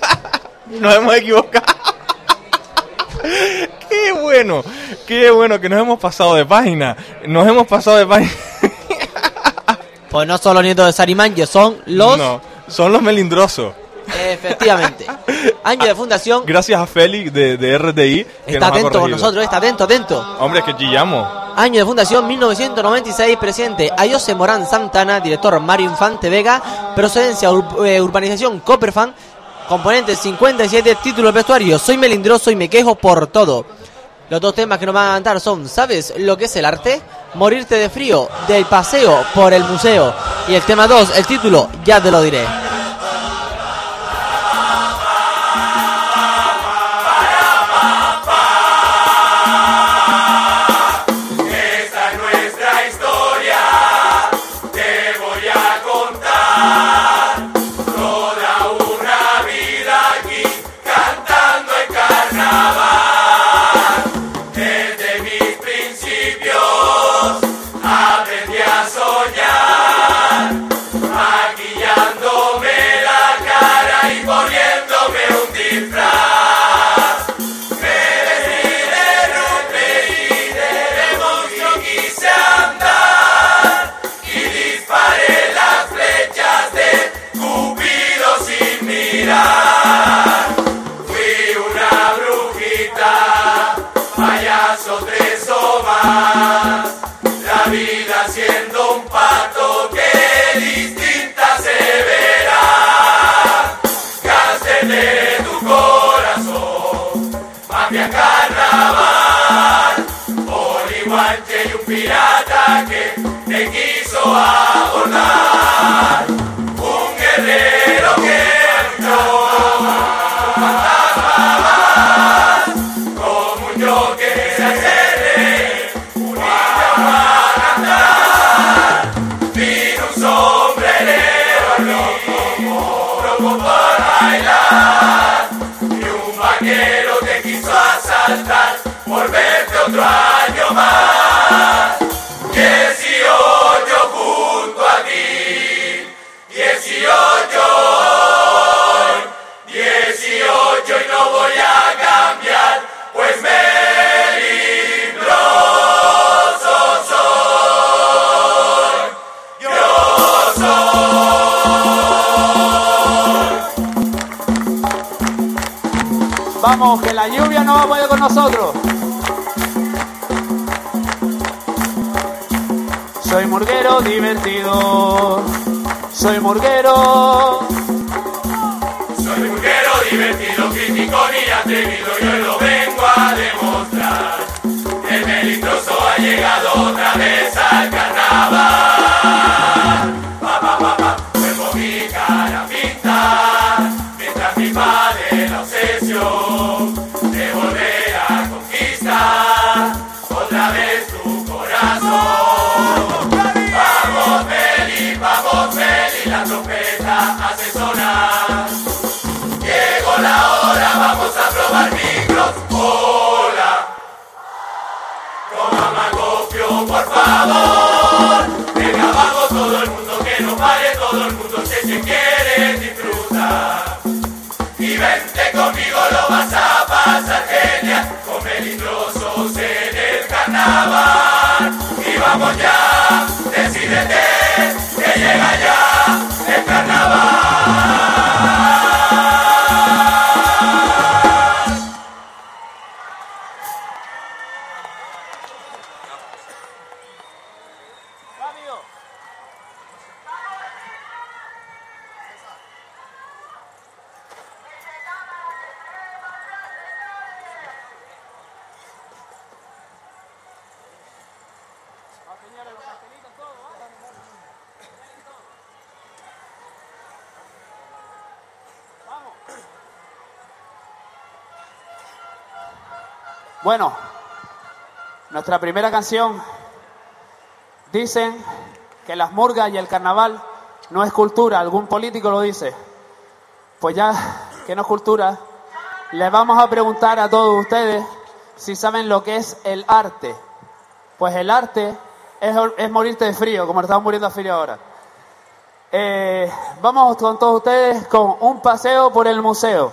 nos hemos equivocado. qué bueno, qué bueno que nos hemos pasado de página. Nos hemos pasado de página. Pues no son los nietos de Sari Manche, son los... No, son los melindrosos. Efectivamente. Año de fundación, Gracias a Félix de, de RTI. Que está nos ha atento con nosotros, está atento, atento. Hombre, es que chillamos. Año de fundación 1996, presidente Ayose Morán Santana, director Mario Infante Vega, procedencia ur- eh, urbanización Copperfan, componente 57, título del vestuario, soy melindroso y me quejo por todo. Los dos temas que nos van a cantar son, ¿sabes lo que es el arte? Morirte de frío, del paseo por el museo. Y el tema 2, el título, ya te lo diré. Quiso Que la lluvia no puede con nosotros. Soy murguero divertido. Soy murguero. Soy murguero divertido, crítico ni atrevido, por Bueno, nuestra primera canción dicen que las murgas y el carnaval no es cultura, algún político lo dice. Pues ya que no es cultura, les vamos a preguntar a todos ustedes si saben lo que es el arte. Pues el arte es, es morirte de frío, como estamos muriendo de frío ahora. Eh, vamos con todos ustedes con un paseo por el museo.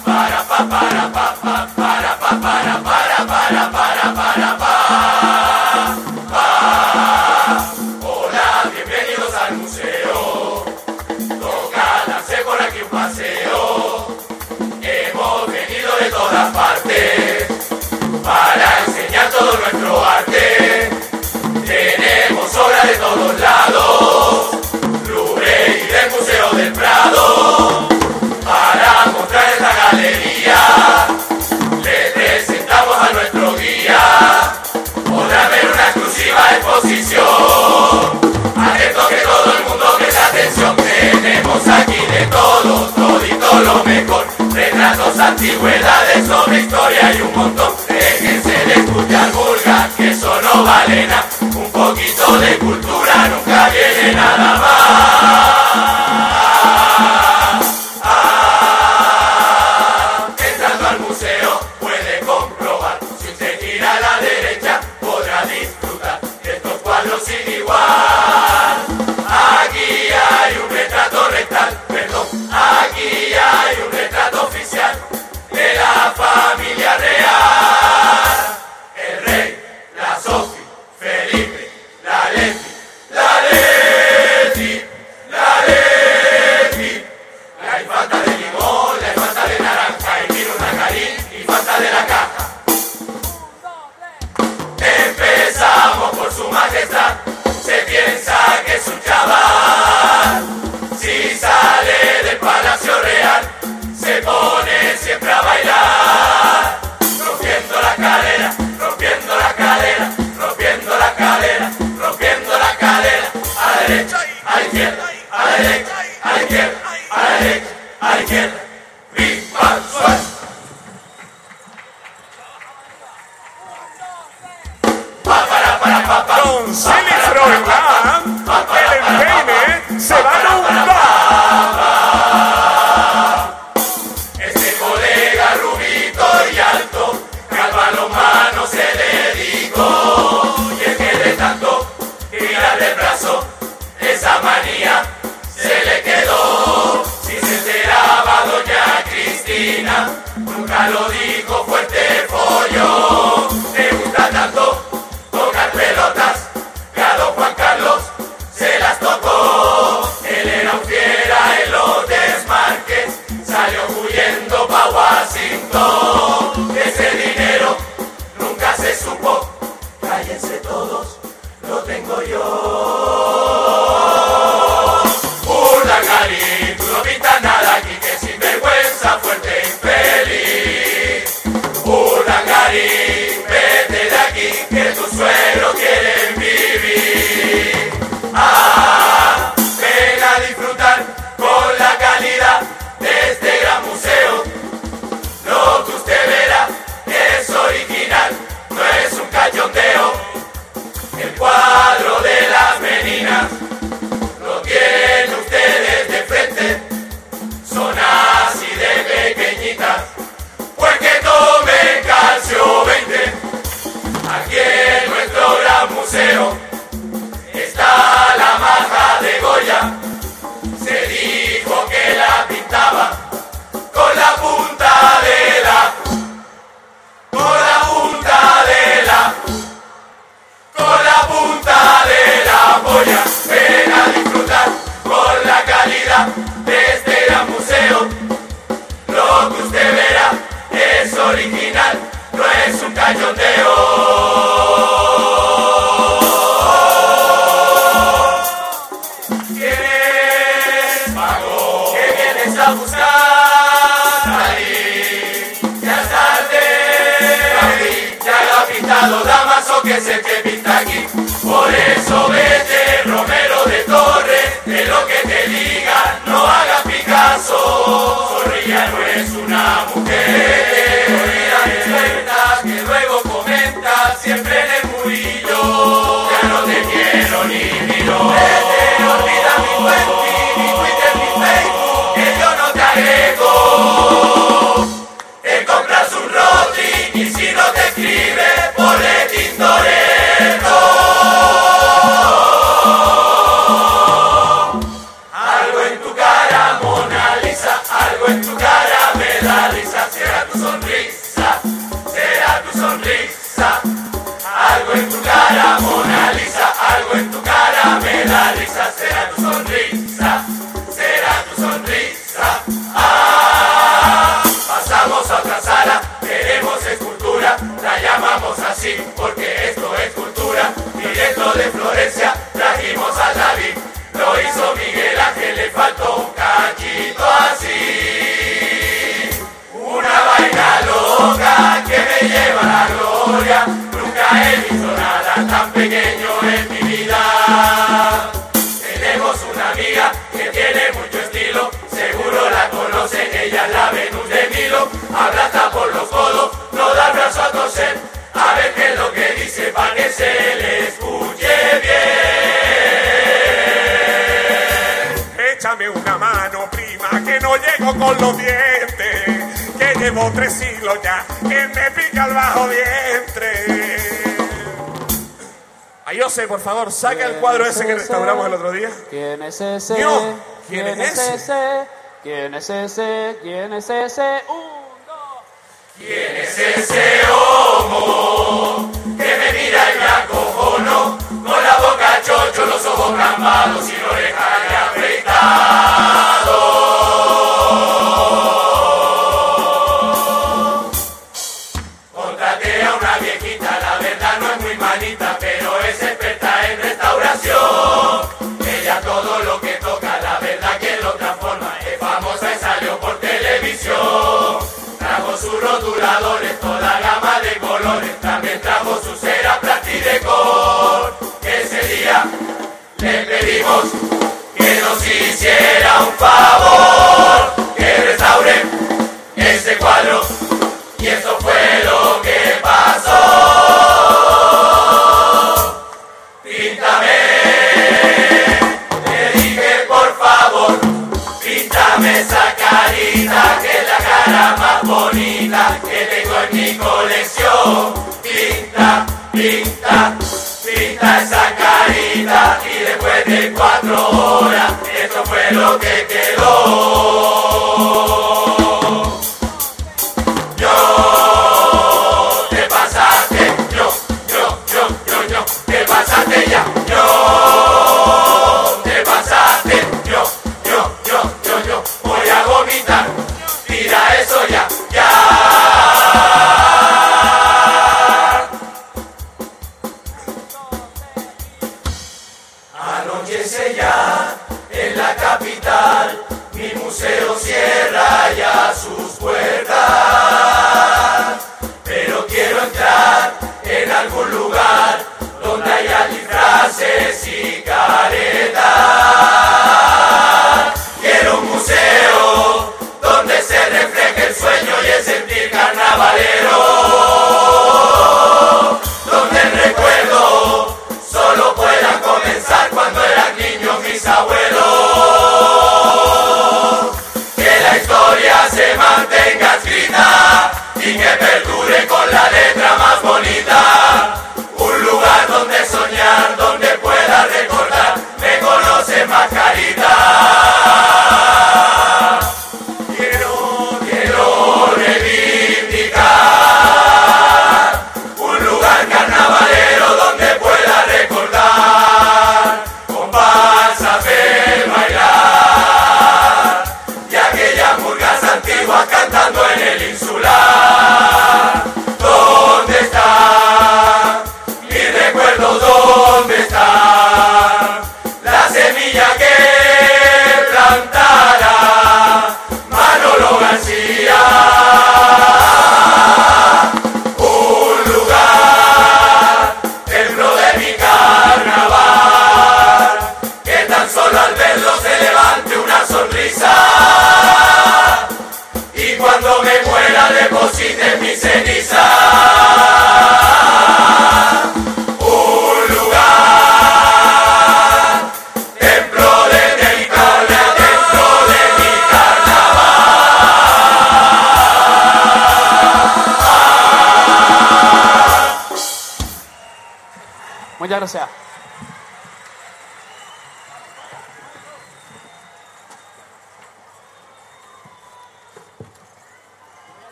antigüedades sobre historia y un montón. Déjense de escuchar. favor, saca el cuadro ese que restauramos el otro día. ¿Quién es ese? ¿quién, es, ese? ese? ¿Quién es ese? ¿Quién es ese? Un, dos. ¿Quién es ese homo que me mira y me acojono? Con la boca chocho, los ojos cambados y la oreja de afeitar. que tengo en mi colección. Pinta, pinta, pinta esa carita y después de cuatro horas, esto fue lo que quedó.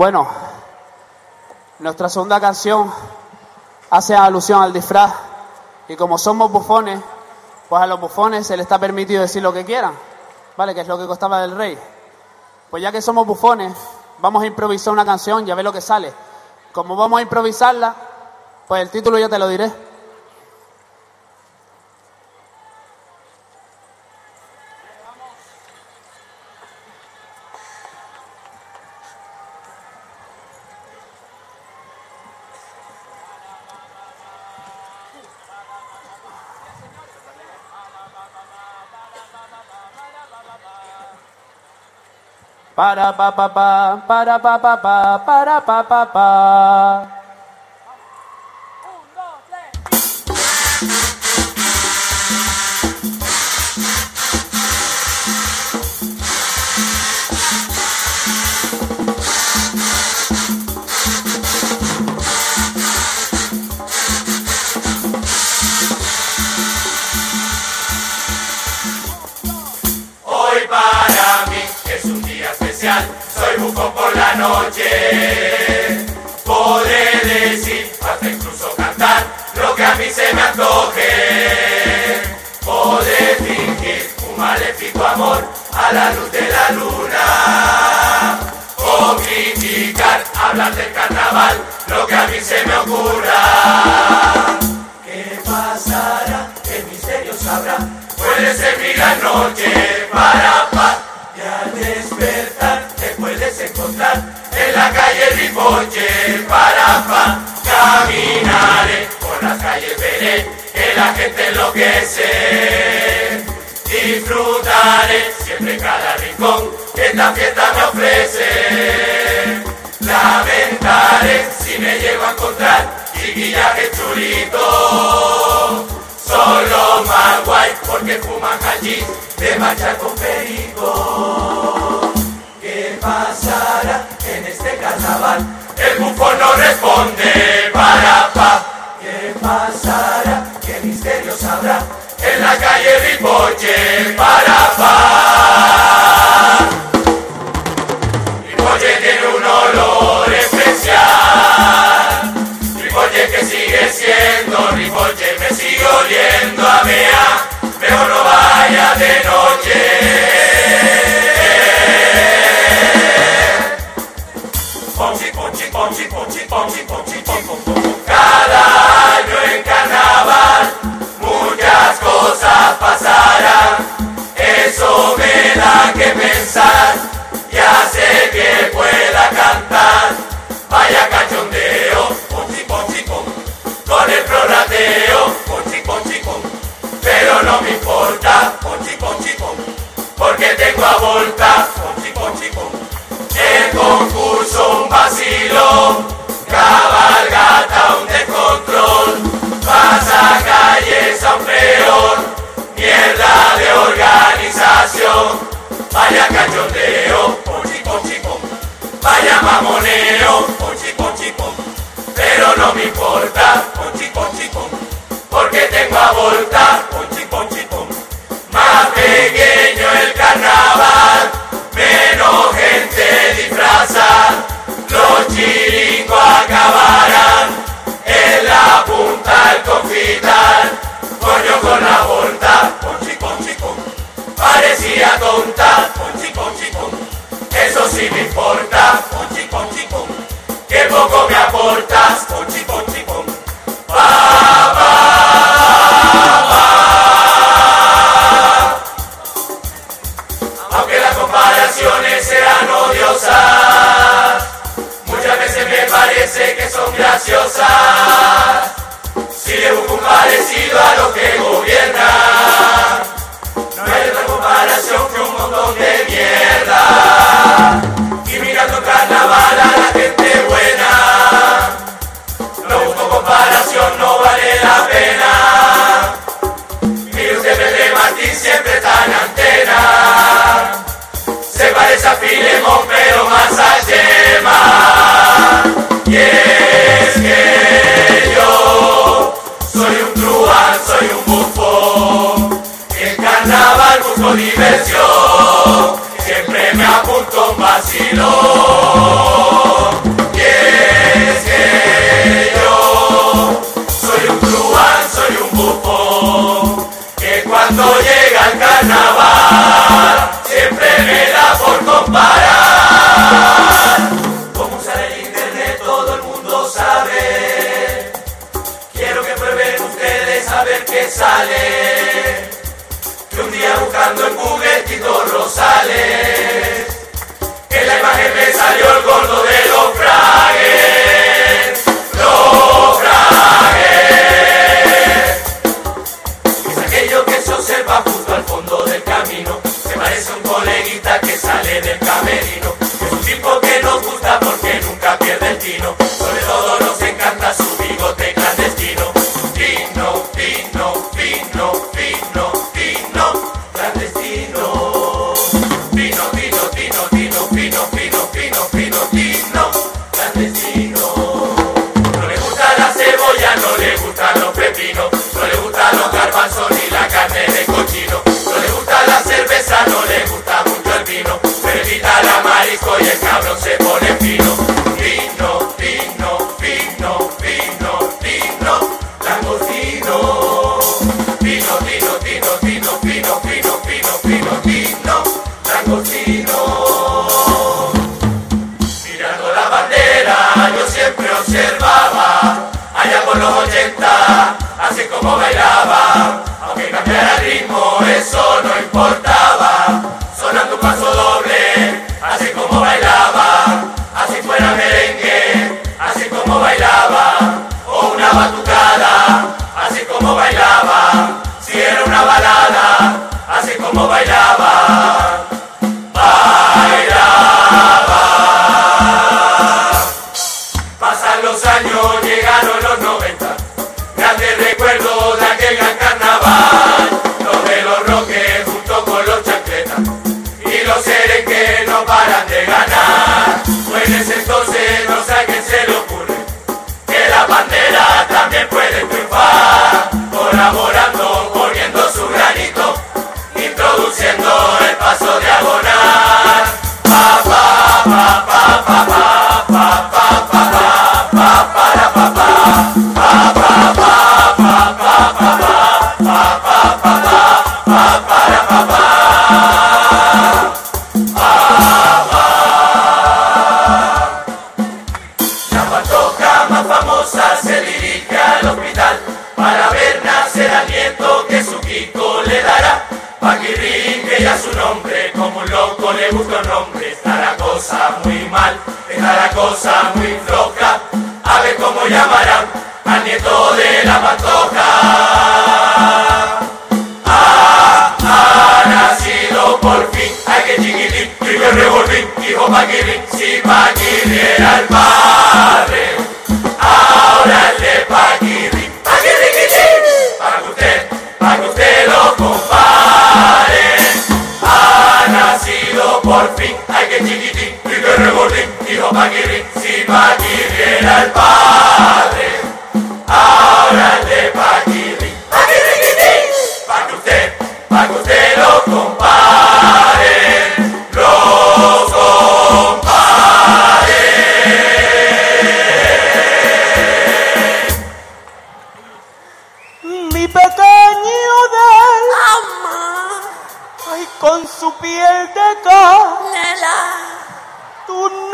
Bueno, nuestra segunda canción hace alusión al disfraz y como somos bufones, pues a los bufones se les está permitido decir lo que quieran, ¿vale? Que es lo que costaba del rey. Pues ya que somos bufones, vamos a improvisar una canción y a ver lo que sale. Como vamos a improvisarla, pues el título ya te lo diré. Para pa pa pa, para pa pa pa, para pa pa pa. Hoy Podré decir, hasta incluso cantar, lo que a mí se me antoje. Podré fingir un maléfico amor a la luz de la luna. O criticar, hablar del carnaval, lo que a mí se me ocurra. ¿Qué pasará? ¿Qué misterio sabrá? Puede ser mi noche para paz y al despertar te puedes encontrar en la calle Ripoche para pa caminaré por las calles veré que la gente enloquece. Disfrutaré siempre cada rincón que esta fiesta me ofrece. Lamentaré si me llego a encontrar chiquilla que chulito son los más guay porque fuman allí de marcha con perico. ¿Qué pasará este carnaval? El bufón no responde para pa. ¿Qué pasará? ¿Qué misterio sabrá? En la calle Ripoche para pa. Ripoche tiene un olor especial. Ripoche que sigue siendo Ripoche me sigue oliendo a mea mejor no vaya de noche pensar y hace que pueda cantar. Vaya cachondeo, ponchi, ponchi, pon Con el prorrateo, ponchi, ponchi, pon Pero no me importa, ponchi, ponchi, pon Porque tengo a volta, ponchi, ponchi, pon El concurso un vacilo Cabalgata un descontrol. Pasa calles a un peor Mierda de organización vaya cachoteo, chico chico, vaya mamoneo, chico chico, pero no me importa, chico chico, porque tengo a volta, chico chico, más pequeño el carnaval, menos gente disfraza, los chiricos acabarán en la punta al confital, coño con la volta, chico chico, parecía tonto. Poco me aportas, punchi, punchi, pum. Pa, pa, pa. Aunque las comparaciones sean odiosas, muchas veces me parece que son graciosas. Si le busco un parecido a lo que gobierna, no hay otra comparación que un montón de mierda. Filemón pero más a Yema. Y es que yo soy un truán, soy un bufón. En carnaval busco diversión, siempre me apunto un vacilón. Y es que yo Rosales. En la imagen me salió el gordo de los fragues. Los fragues. Es aquello que se observa justo al fondo del camino. Se parece a un coleguita que sale del camerino. Es un tipo que nos gusta porque nunca pierde el tino. Não se bora. Mal, la cosa muy floja. A ver cómo llamarán al nieto de la pantoja. Ha, ha nacido por fin, ay que chiquitín, y que revolvín, hijo Paquirrín, si Paquirrín era el padre. Ahora el de Paquirrín, Paquirriquitín, para usted, para. Ha nacido por fin, hijo Paquirrín, si Paquirrín era el padre. Ahora el de Paquirrín, Paquirriquitín, para que usted, para que usted lo compare. Lo compare. Mi pequeño del Ay, con su piel de canela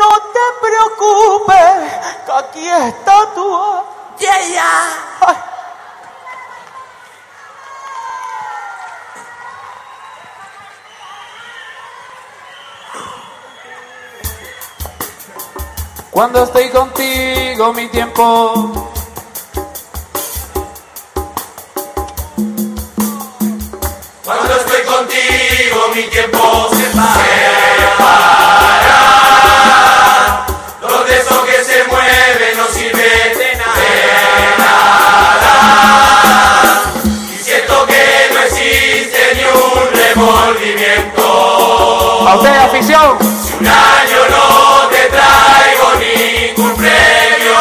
No preocupes, que aquí está tu... ¡Yeah, Cuando estoy contigo, mi tiempo. Cuando estoy contigo mi tiempo se para. A usted, afición. Si un año no te traigo ningún premio.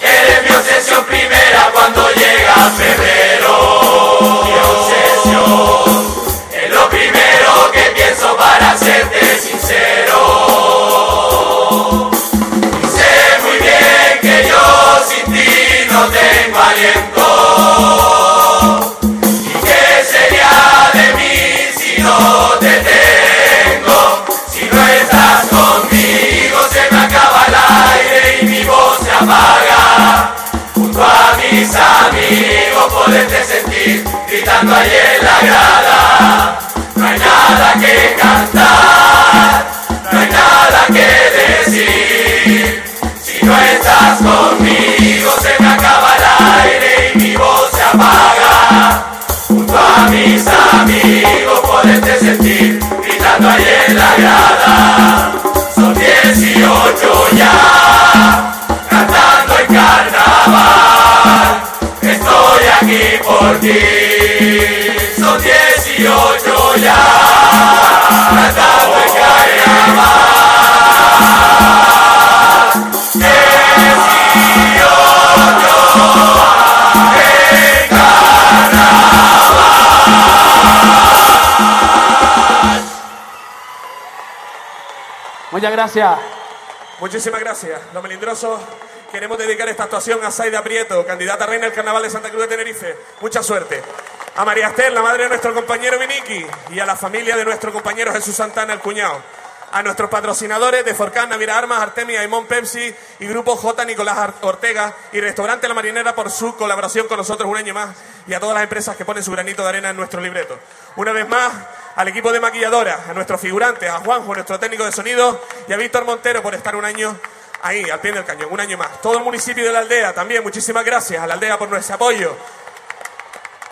Eres mi obsesión primera cuando llega febrero. Mi obsesión es lo primero que pienso para serte sincero. Amigos poderte sentir gritando ahí en la grada. No hay nada que cantar, no hay nada que decir. Si no estás conmigo se me acaba el aire y mi voz se apaga. Junto a mis amigos poderte sentir gritando ahí en la grada. Son 18 ya, cantando en carnaval. Aquí por ti. Son 18 ya, cantando en carnaval. 18 en Muchas gracias. Muchísimas gracias. Los melindrosos queremos dedicar esta actuación a Saida Prieto, candidata a reina del Carnaval de Santa Cruz de Tenerife. Mucha suerte. A María Esther, la madre de nuestro compañero Viniki, y a la familia de nuestro compañero Jesús Santana, el cuñado. A nuestros patrocinadores de Forcán, Navira Armas, Artemia, Aimón Pepsi y Grupo J. Nicolás Ortega y Restaurante La Marinera por su colaboración con nosotros un año más y a todas las empresas que ponen su granito de arena en nuestro libreto. Una vez más, al equipo de maquilladora, a nuestros figurantes, a Juanjo, nuestro técnico de sonido, y a Víctor Montero por estar un año ahí, al pie del cañón, un año más. Todo el municipio de la aldea también, muchísimas gracias a la aldea por nuestro apoyo.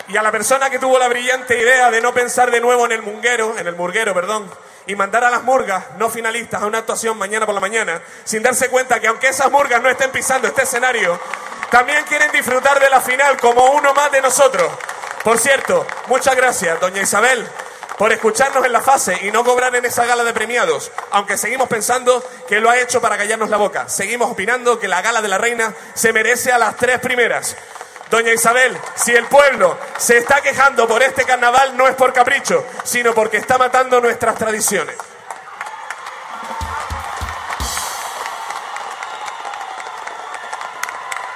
Y a la persona que tuvo la brillante idea de no pensar de nuevo en el munguero, en el murguero, perdón, y mandar a las murgas no finalistas a una actuación mañana por la mañana, sin darse cuenta que aunque esas murgas no estén pisando este escenario, también quieren disfrutar de la final como uno más de nosotros. Por cierto, muchas gracias, doña Isabel, por escucharnos en la fase y no cobrar en esa gala de premiados, aunque seguimos pensando que lo ha hecho para callarnos la boca. Seguimos opinando que la gala de la reina se merece a las tres primeras. Doña Isabel, si el pueblo se está quejando por este carnaval no es por capricho, sino porque está matando nuestras tradiciones.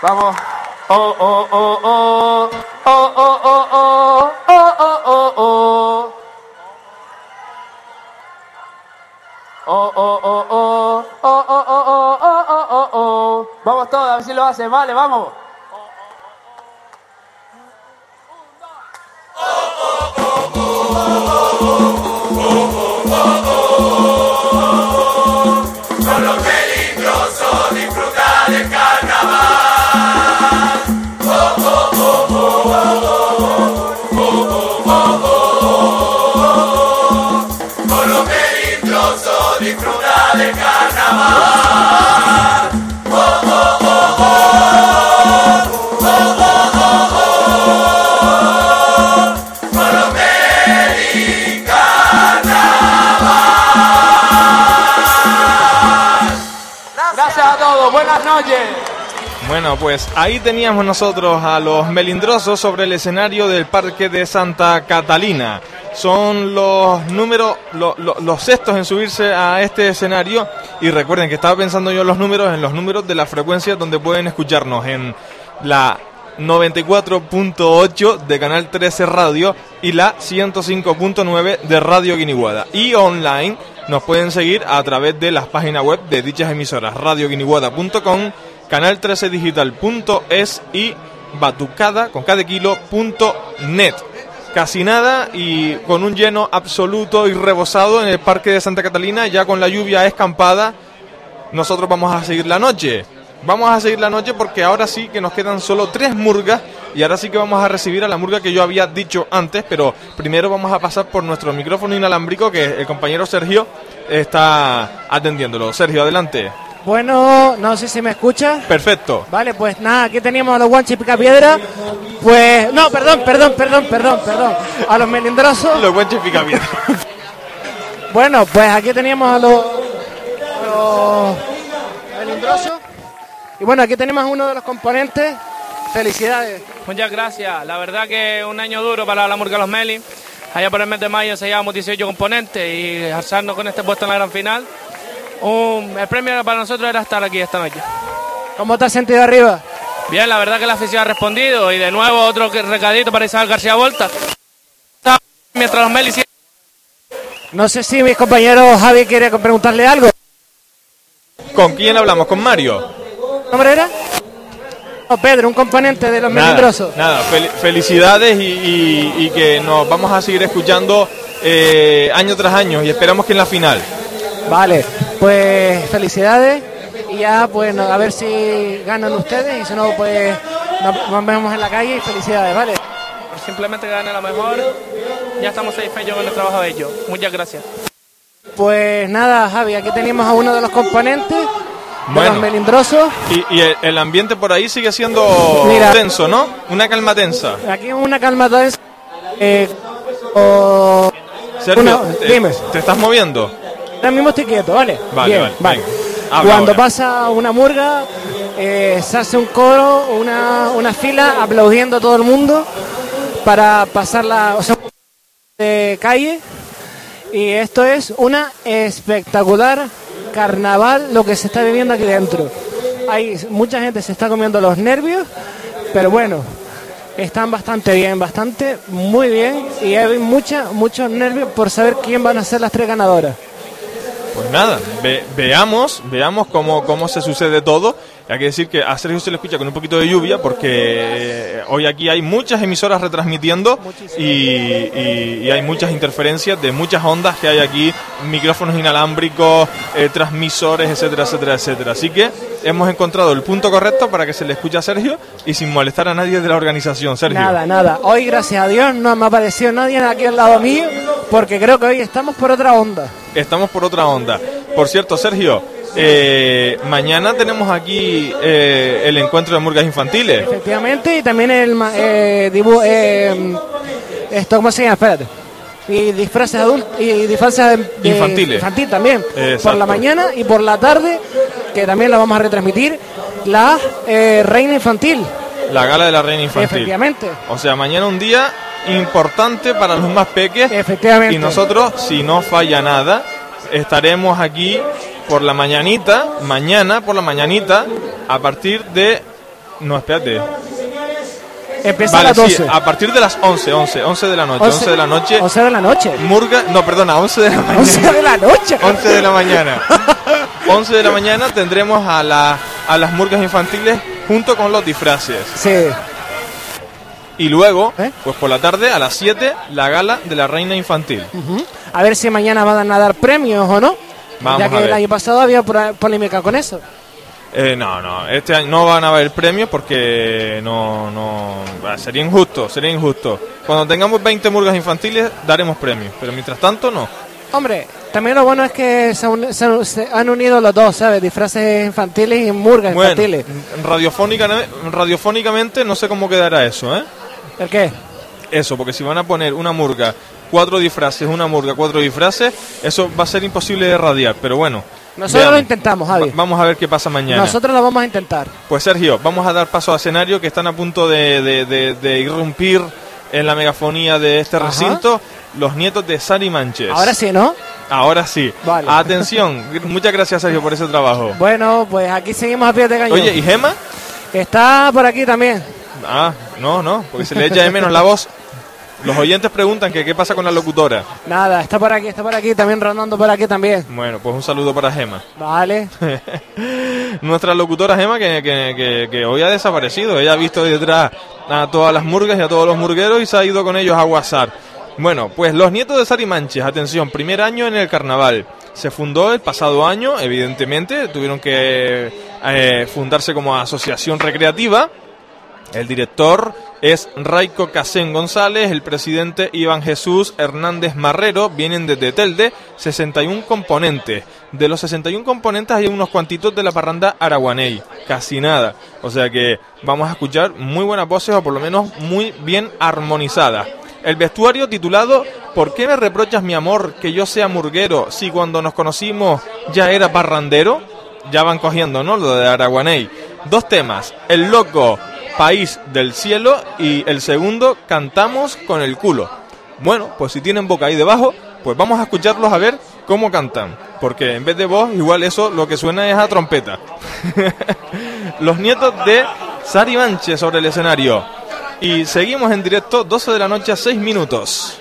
Vamos. Oh, oh, oh, oh. Oh, oh, oh, oh. Oh, oh, oh, oh. Oh, oh, oh, oh. Oh, oh, oh, oh. Oh, oh, oh, oh. Vamos todos, a ver si lo hacen, vale, vamos. Con del carnaval. Oh, oh, oh, oh. Oh, oh, oh. Con los melicarnaval. Gracias a todos, buenas noches. Bueno, pues ahí teníamos nosotros a los melindrosos sobre el escenario del Parque de Santa Catalina. Son los números, lo- lo- los sextos en subirse a este escenario. Y recuerden que estaba pensando yo en los números, en los números de las frecuencias donde pueden escucharnos en la 94.8 de Canal 13 Radio y la 105.9 de Radio Guiniguada. Y online nos pueden seguir a través de las páginas web de dichas emisoras radioguiniguada.com, canal13digital.es y batucada con cada kilo punto net. Casi nada y con un lleno absoluto y rebosado en el Parque de Santa Catalina, ya con la lluvia escampada, nosotros vamos a seguir la noche. Vamos a seguir la noche porque ahora sí que nos quedan solo tres murgas y ahora sí que vamos a recibir a la murga que yo había dicho antes, pero primero vamos a pasar por nuestro micrófono inalámrico que el compañero Sergio está atendiéndolo. Sergio, adelante. Bueno, no sé si me escucha. Perfecto. Vale, pues nada, aquí teníamos a los guanches picapiedra. Pues, no, perdón, perdón, perdón, perdón, perdón. A los melindrosos. Los guanches picapiedra. Bueno, pues aquí teníamos a los, a los melindrosos. Y bueno, aquí tenemos a uno de los componentes. Felicidades. Muchas gracias. La verdad que un año duro para la Murga Los Meli. Allá por el mes de mayo enseñábamos 18 componentes y alzarnos con este puesto en la gran final. Un- el premio para nosotros era estar aquí esta noche. ¿Cómo te has sentido arriba? Bien, la verdad que la afición ha respondido y de nuevo otro recadito para Isabel García Volta. Mientras los Meli siguen- No sé si mis compañeros Javi quiere preguntarle algo. ¿Con quién hablamos? ¿Con Mario? ¿Qué nombre era? No, Pedro, un componente de los Nada, melindrosos. nada, fel- felicidades y, y- y que nos vamos a seguir escuchando eh, año tras año y esperamos que en la final. Vale, pues felicidades y ya pues no- a ver si ganan ustedes y si no pues nos, vemos en la calle y felicidades, ¿vale? simplemente que gane la mejor. Ya estamos satisfechos con el trabajo de ellos. Muchas gracias. Pues nada, Javi, aquí tenemos a uno de los componentes de Bueno. los melindrosos. Y, y el, el ambiente por ahí sigue siendo Mira. tenso, ¿no? Una calma tensa. Aquí una calma tensa. Eh, o- Sergio, te, dime. ¿te estás moviendo? Ahora mismo estoy quieto, ¿vale? Vale, Bien, vale. Habla Cuando ahora. pasa una murga, eh, se hace un coro, una, una fila, aplaudiendo a todo el mundo para pasar la o sea, de calle. Y esto es una espectacular carnaval lo que se está viviendo aquí dentro. Hay mucha gente se está comiendo los nervios, pero bueno, están bastante bien, bastante muy bien y hay mucha, muchos nervios por saber quién van a ser las tres ganadoras. Pues nada, ve- veamos, veamos cómo, cómo se sucede todo. Hay que decir que a Sergio se le escucha con un poquito de lluvia porque eh, hoy aquí hay muchas emisoras retransmitiendo y, y- hay muchas interferencias de muchas ondas que hay aquí, micrófonos inalámbricos, eh, transmisores, etcétera, etcétera, etcétera. Así que hemos encontrado el punto correcto para que se le escuche a Sergio y sin molestar a nadie de la organización. Sergio. Nada, nada. Hoy, gracias a Dios, no me ha aparecido nadie aquí al lado mío, porque creo que hoy estamos por otra onda. Estamos por otra onda. Por cierto, Sergio, eh, mañana tenemos aquí eh, el encuentro de murgas infantiles. Efectivamente, y también el eh, dibu- eh, esto, ¿cómo se llama? Espérate. Y disfraces adultos y disfraces de- Infantiles. infantil también. Exacto. Por la mañana y por la tarde, que también la vamos a retransmitir, la eh, reina infantil. La gala de la reina infantil. Efectivamente. O sea, mañana un día importante para los más peques. Efectivamente. Y nosotros, si no falla nada, estaremos aquí por la mañanita, mañana por la mañanita, a partir de... No, espérate. Empieza Vale, a las 12. sí, a partir de las 11, 11, 11 de la noche, 11, de la noche. 11 de la noche. Murga, no, perdona, 11 de la mañana. 11 de la noche. 11 de la mañana. 11 de la mañana tendremos a, la, a las murgas infantiles junto con los disfraces. Sí. Y luego, pues por la tarde, a las 7, la gala de la reina infantil. A ver si mañana van a dar premios o no. Vamos ya a que ver. el año pasado había polémica con eso. Eh, no, no, este año no van a haber premios porque no, no, sería injusto, sería injusto. Cuando tengamos 20 murgas infantiles daremos premios, pero mientras tanto no. Hombre, también lo bueno es que se, un- se- se han unido los dos, ¿sabes? Disfraces infantiles y murgas Bueno, infantiles. radiofónica- radiofónicamente no sé cómo quedará eso, ¿eh? ¿El qué? Eso, porque si van a poner una murga, cuatro disfraces, una murga, cuatro disfraces, eso va a ser imposible de radiar, pero bueno. Nosotros veamos. lo intentamos, Javi. Va- vamos a ver qué pasa mañana. Nosotros lo vamos a intentar. Pues Sergio, vamos a dar paso a escenario que están a punto de, de- de- de irrumpir en la megafonía de este Ajá. recinto los nietos de Sari Manches. Ahora sí, ¿no? Ahora sí. Vale. Atención. Muchas gracias Sergio por ese trabajo. Bueno, pues aquí seguimos a pie de cañón. Oye, ¿y Gema? Está por aquí también. Ah, no, no, porque se le echa de menos la voz. Los oyentes preguntan que qué pasa con la locutora. Nada, está por aquí, está por aquí, también rondando por aquí también. Bueno, pues un saludo para Gema. Vale. Nuestra locutora Gema que, que- que- que hoy ha desaparecido. Ella ha visto detrás a todas las murgas y a todos los murgueros y se ha ido con ellos a WhatsApp. Bueno, pues los nietos de Sari Manches, atención, primer año en el carnaval. Se fundó el pasado año, evidentemente, tuvieron que eh, fundarse como asociación recreativa. El director es Raico Casén González, el presidente Iván Jesús Hernández Marrero, vienen desde Telde, 61 componentes. De los 61 componentes hay unos cuantitos de la parranda araguaney, casi nada. O sea que vamos a escuchar muy buenas voces o por lo menos muy bien armonizadas. El vestuario titulado ¿Por qué me reprochas mi amor que yo sea murguero si cuando nos conocimos ya era parrandero? Ya van cogiendo, ¿no? Lo de Araguaney. Dos temas. El loco País del Cielo y el segundo Cantamos con el culo. Bueno, pues si tienen boca ahí debajo, pues vamos a escucharlos a ver cómo cantan. Porque en vez de voz, igual eso lo que suena es a trompeta. Los nietos de Sari Manche sobre el escenario. Y seguimos en directo, 12 de la noche a 6 minutos.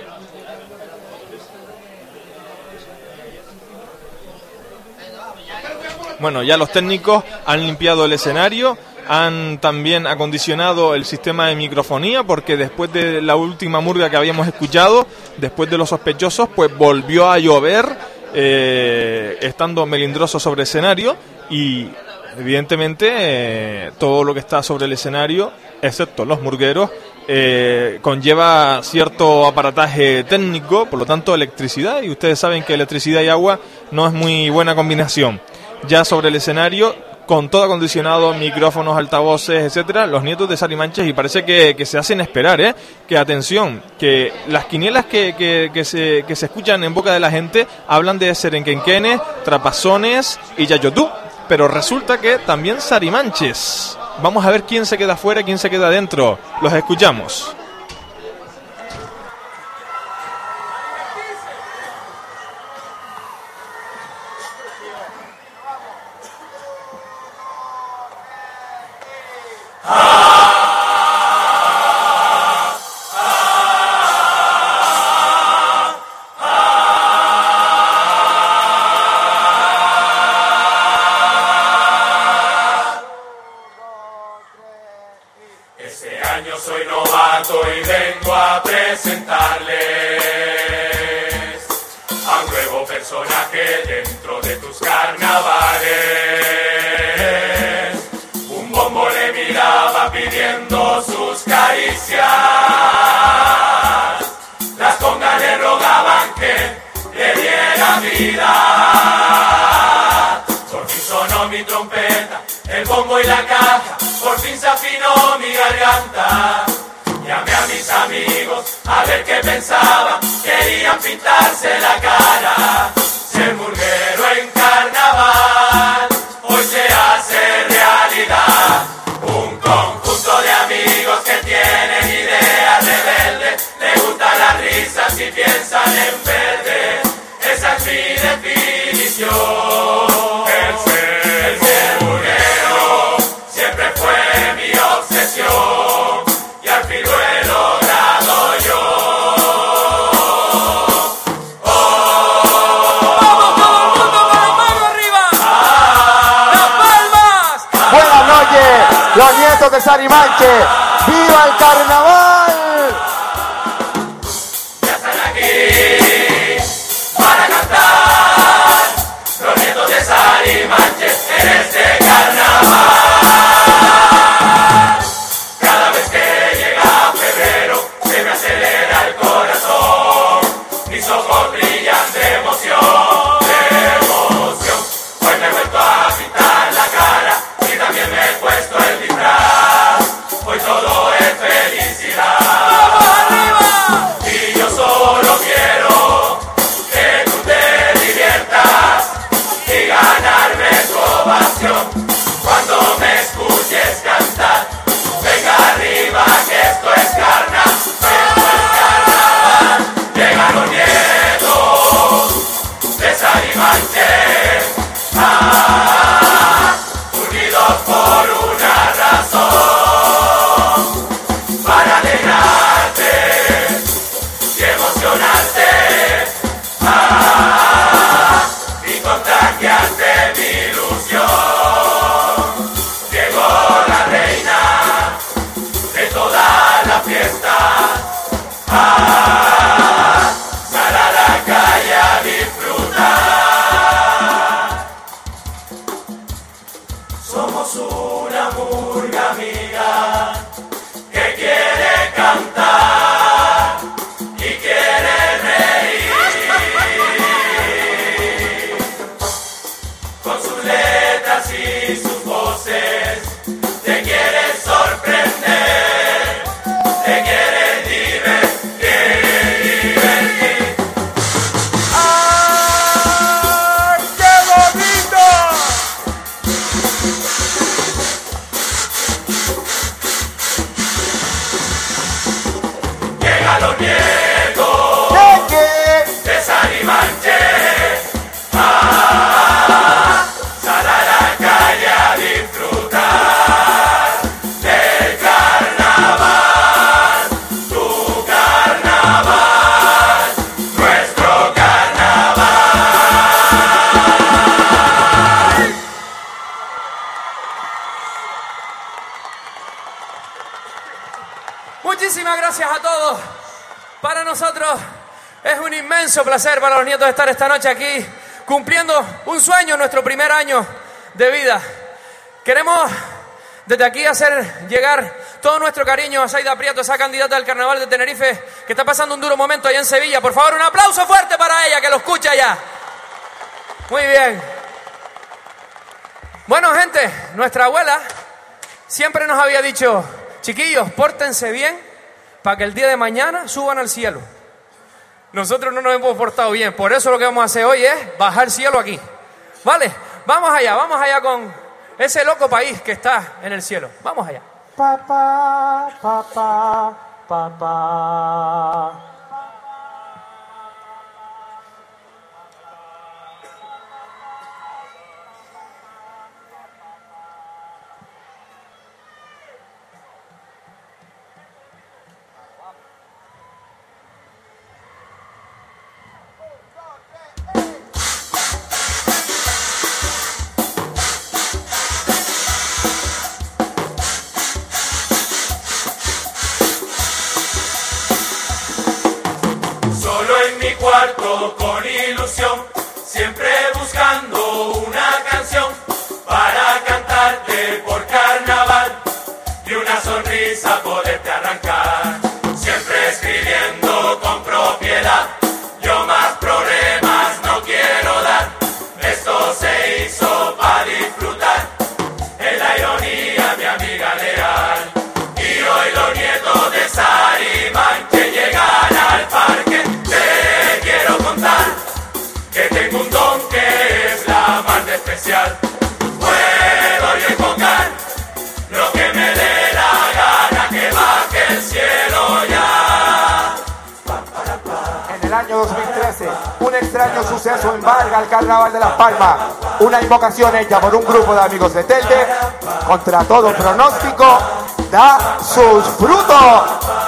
Bueno, ya los técnicos han limpiado el escenario, han también acondicionado el sistema de microfonía, porque después de la última murga que habíamos escuchado, después de los sospechosos, pues volvió a llover, eh, estando melindroso sobre escenario, y evidentemente eh, todo lo que está sobre el escenario, excepto los murgueros, eh, conlleva cierto aparataje técnico, por lo tanto electricidad, y ustedes saben que electricidad y agua no es muy buena combinación. Ya sobre el escenario, con todo acondicionado, micrófonos, altavoces, etcétera, los nietos de Sari Manches, y parece que, que se hacen esperar, ¿eh? Que atención, que las quinielas que, que, que se, que se escuchan en boca de la gente hablan de Serenquenquenes, Trapazones y Yayotú, pero resulta que también Sari Manches. Vamos a ver quién se queda afuera y quién se queda adentro. Los escuchamos. Este año soy novato y vengo a presentarles a un nuevo personaje dentro de tus carnavales. Sus caricias. Las congas le rogaban que le diera vida. Por fin sonó mi trompeta, el bombo y la caja, por fin se afinó mi garganta. Llamé a mis amigos a ver qué pensaban, querían pintarse la cara. Ser murguero y piensan en verde. Esa es mi definición. El ser, el ser murguero siempre fue mi obsesión y al fin lo he logrado yo. Buenas noches, los nietos de Sarimanche. ¡Viva el carnaval! Para los nietos estar esta noche aquí cumpliendo un sueño, nuestro primer año de vida. Queremos desde aquí hacer llegar todo nuestro cariño a Saida Prieto, esa candidata del Carnaval de Tenerife que está pasando un duro momento allá en Sevilla. Por favor, un aplauso fuerte para ella, que lo escucha ya. Muy bien. Bueno, gente, nuestra abuela siempre nos había dicho, chiquillos, pórtense bien para que el día de mañana suban al cielo. Nosotros no nos hemos portado bien, por eso lo que vamos a hacer hoy es bajar cielo aquí. ¿Vale? Vamos allá, vamos allá con ese loco país que está en el cielo. Vamos allá. Papá, papá, papá. Cuarto con ilusión, siempre buscando Puedo yo enfocar lo que me dé la gana, que baje el cielo ya. En el año 2013, un extraño suceso embarga el Carnaval de Las Palmas. Una invocación hecha por un grupo de amigos de Telde, contra todo pronóstico, da sus frutos.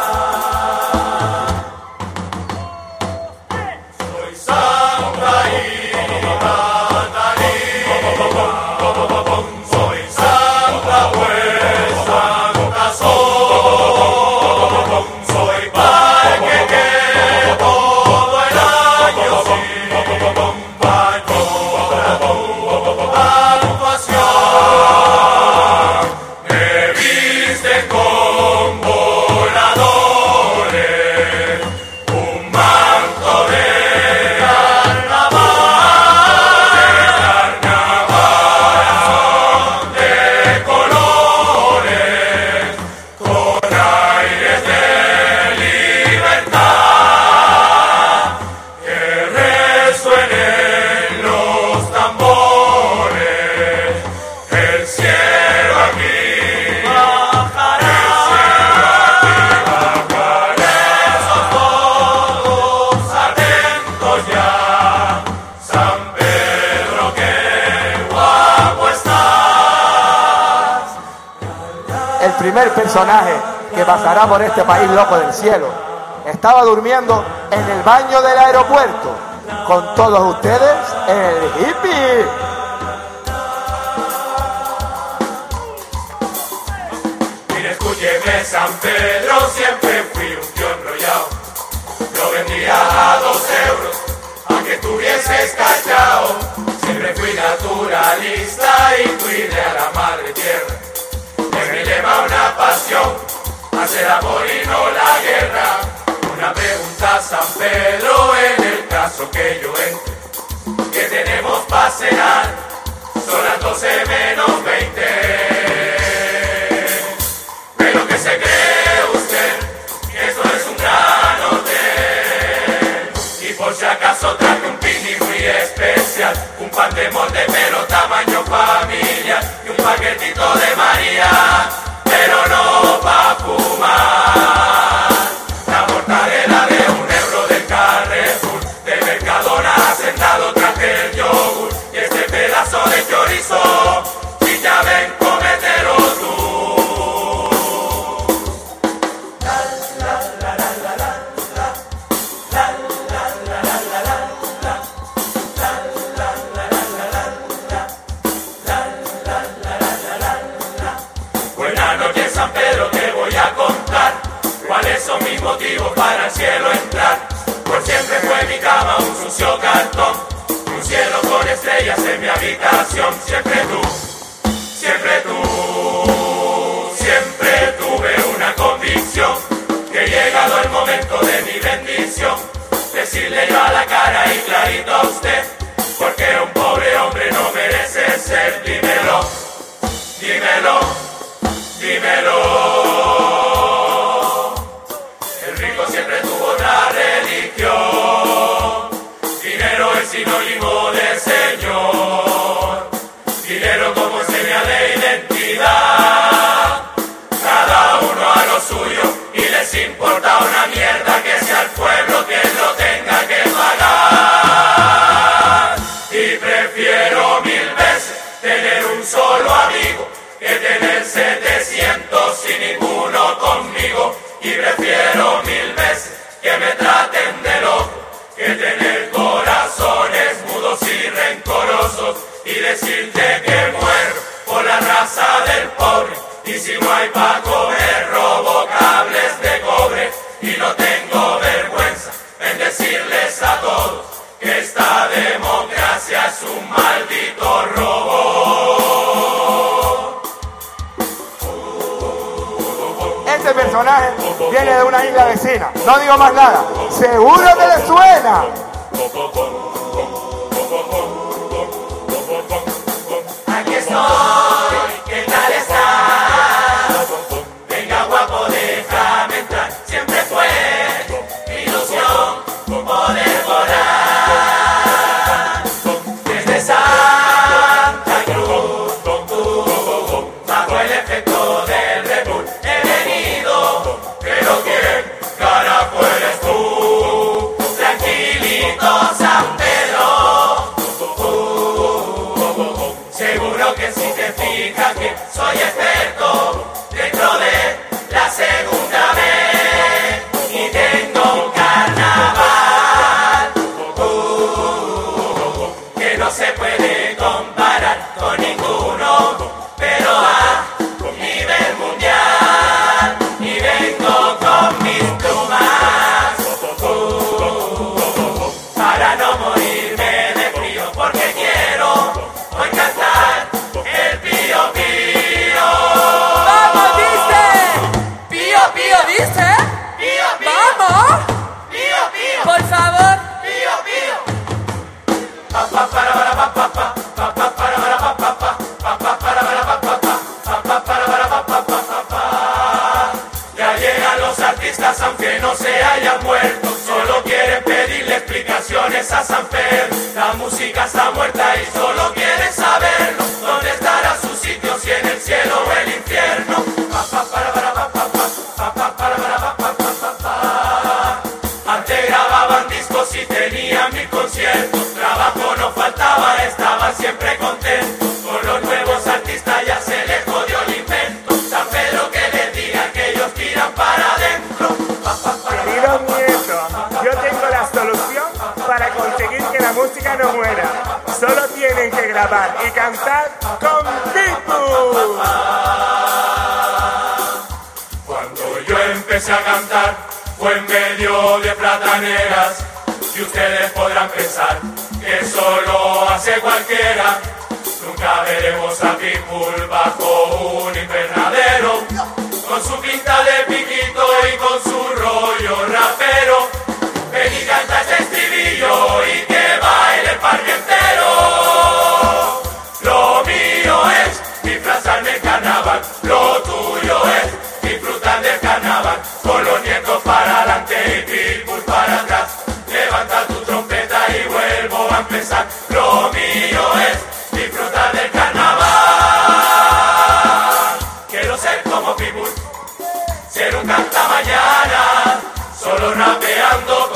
Primer personaje que pasará por este país loco del cielo estaba durmiendo en el baño del aeropuerto. Con todos ustedes, el hippie. Mire, escúcheme, San Pedro, siempre fui un tío enrollado. Lo vendía a dos euros, aunque estuvieses cachao. Siempre fui naturalista y cuidé a la madre tierra quema una pasión, hacer amor y no la guerra. Una pregunta a San Pedro en el caso que yo entro, que tenemos para cenar, son las 12 menos 20. Pero que se cree usted, que esto es un gran hotel. Y por si acaso traje un picnic muy especial, un pan de molde pero tamaño familia y un paquetito de María pero no un cielo con estrellas en mi habitación, siempre tú, siempre tú, siempre tuve una convicción que llegado el momento de mi bendición, decirle yo a la cara y clarito a usted, porque un pobre hombre no merece ser, dímelo, dímelo, dímelo. Y prefiero mil veces que me traten de loco que tener corazones mudos y rencorosos y decirte que muero por la raza del pobre. Y si no hay pa' comer, robo cables de cobre y no tengo vergüenza en decirles a todos que esta democracia es un maldito robo. Viene de una isla vecina. No digo más nada. Seguro que le suena. Aquí estoy, explicaciones a San Pedro La música está muerta y solo quieren saberlo ¿Dónde estará su sitio si en el cielo o el infierno? Pa, pa, para, para, pa, pa, pa, pa, pa, para, para, pa, pa, pa, pa, pa. Antes grababan discos y tenían mil conciertos Trabajo no faltaba, estaban siempre contentos y cantar con Pitbull. Cuando yo empecé a cantar fue en medio de plataneras y ustedes podrán pensar que solo hace cualquiera. Nunca veremos a Pitbull bajo un invernadero con su pinta de piquito y con su rollo rapero. creando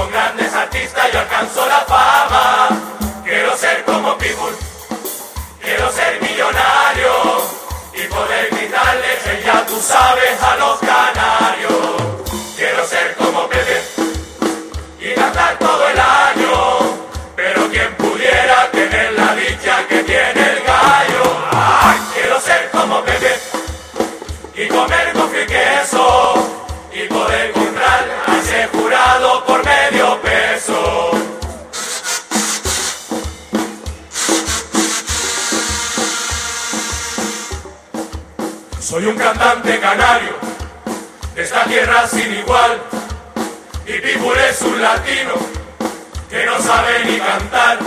Soy un cantante canario de esta tierra sin igual. Y Pitbull es un latino que no sabe ni cantar.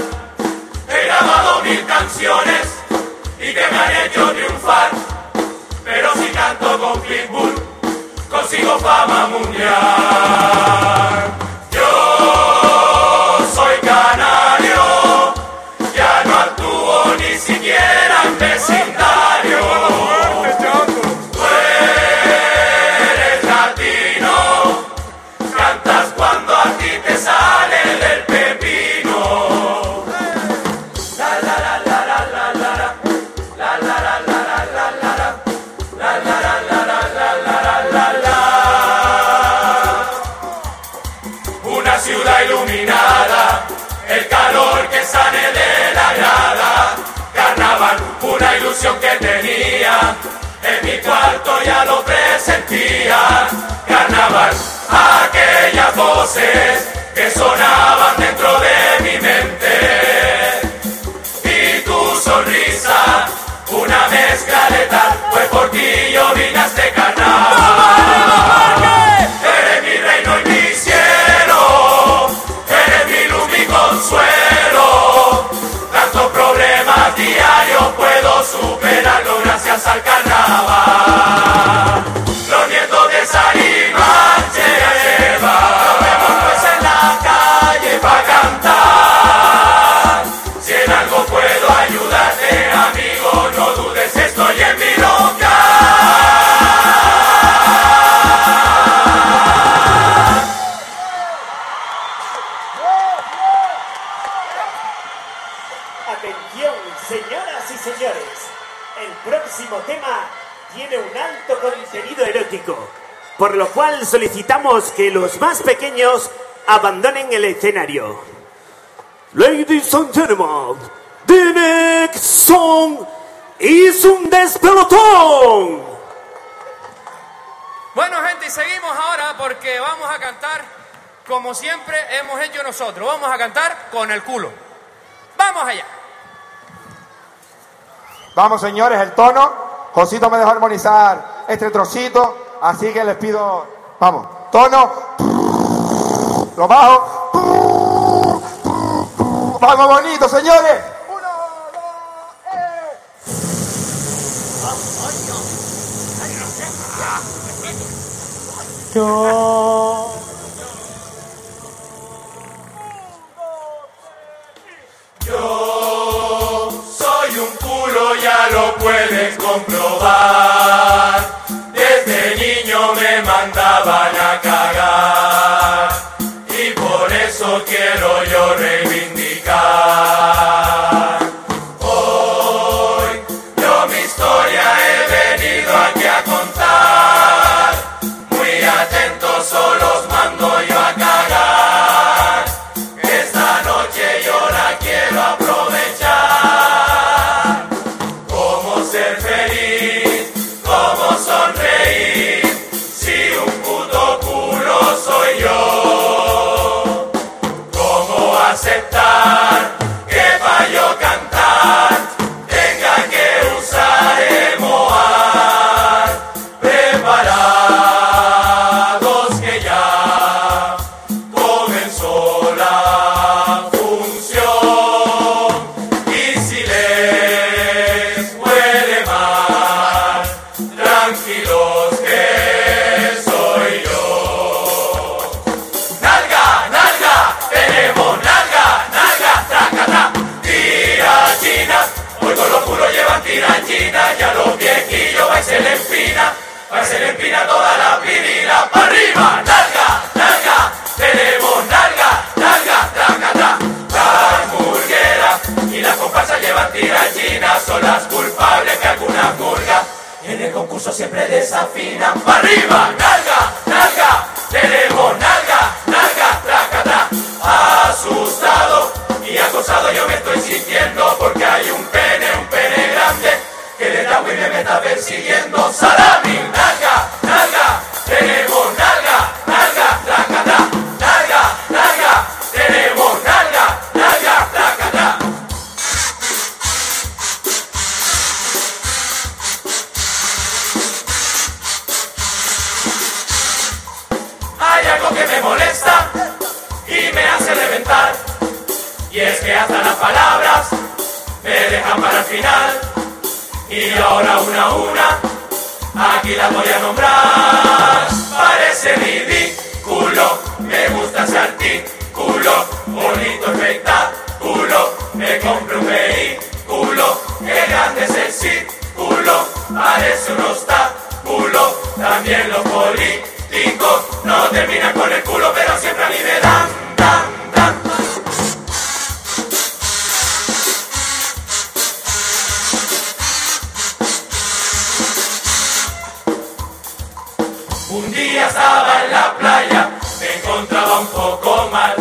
He grabado mil canciones y que me han hecho triunfar. Pero si canto con Pitbull, consigo fama mundial. Yo soy canario, ya no actúo ni siquiera en vecindario. Una ilusión que tenía, en mi cuarto ya lo presentía. Carnaval, aquellas voces que sonaban de al. Por lo cual solicitamos que los más pequeños abandonen el escenario. Ladies and gentlemen, the next song is un despelotón. Bueno, gente, y seguimos ahora porque vamos a cantar como siempre hemos hecho nosotros. Vamos a cantar con el culo. Vamos allá. Vamos, señores, el tono. Josito me dejó armonizar este trocito, así que les pido, vamos, tono, lo bajo, vamos bonito, señores. Yo Yo soy un culo, ya lo puedes comprobar van a cagar. Y por eso quiero yo regresar. Concurso siempre desafinan, para arriba, nalga, nalga, tenemos nalga, nalga, tracata, asustado y acosado yo me estoy sintiendo porque hay un pene, un pene grande que agua y me está persiguiendo. Salami, nalga, nalga, tenemos Y es que hasta las palabras me dejan para el final. Y ahora una a una, aquí las voy a nombrar. Parece ridículo, me gusta ese artículo, bonito espectáculo, me compro un vehículo, qué grande es el círculo, parece un obstáculo, también los políticos no terminan con el culo, pero siempre a mí me dan, estaba en la playa, me encontraba un poco mal.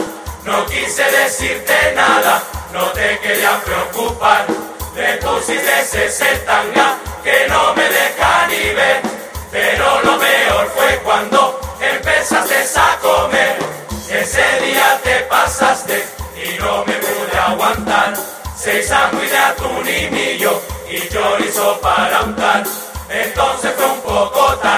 No quise decirte nada, no te quería preocupar. Le pusiste ese tanga que no me deja ni ver. Pero lo peor fue cuando empezaste a comer. Ese día te pasaste y no me pude aguantar. Seis sándwiches de atún y millo y chorizo para untar. Entonces fue un poco tarde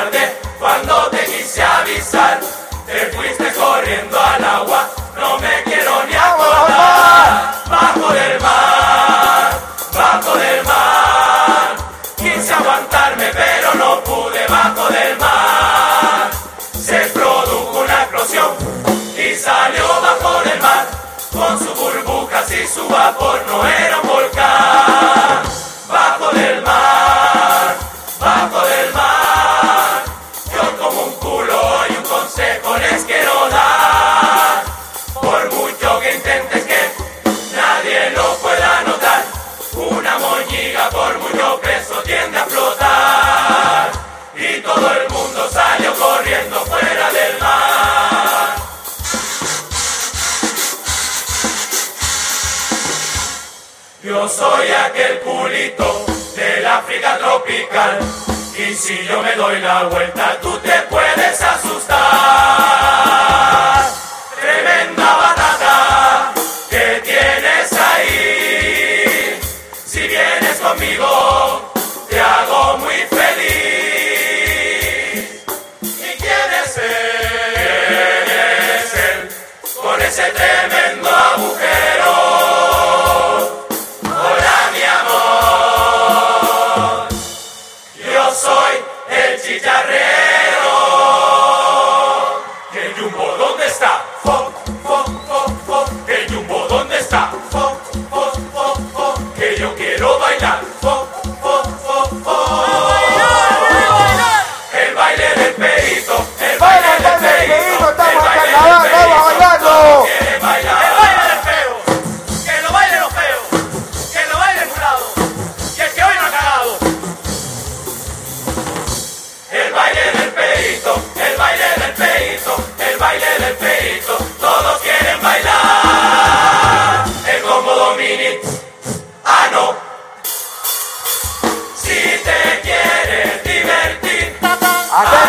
Te fuiste corriendo al agua, no me quiero ni acordar. Bajo del mar, bajo del mar. Quise aguantarme, pero no pude bajo del mar. Se produjo una explosión y salió bajo del mar. Con sus burbujas y su vapor no era Soy aquel culito del África tropical. Y si yo me doy la vuelta, tú te puedes asustar. Tremenda batata que tienes ahí. Si vienes conmigo, te hago muy feliz. ¿Y? ¿Quién es él? Con ese tremendo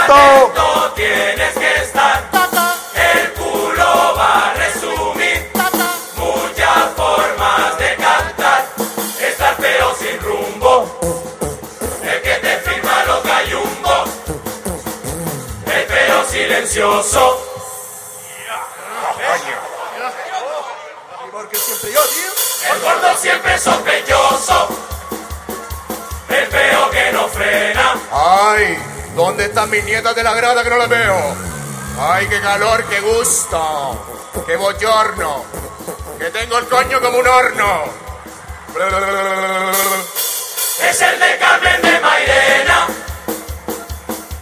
atento tienes que estar. El culo va a resumir muchas formas de cantar. Estar pero sin rumbo, el que te firma los gallumbos. El pero silencioso. Porque siempre yo, tío. El gordo siempre sospechoso. El feo que no frena. Ay, ¿dónde están mis nietas de la grada que no las veo? Ay, qué calor, qué gusto, qué bochorno, que tengo el coño como un horno. Es el de Carmen de Mairena.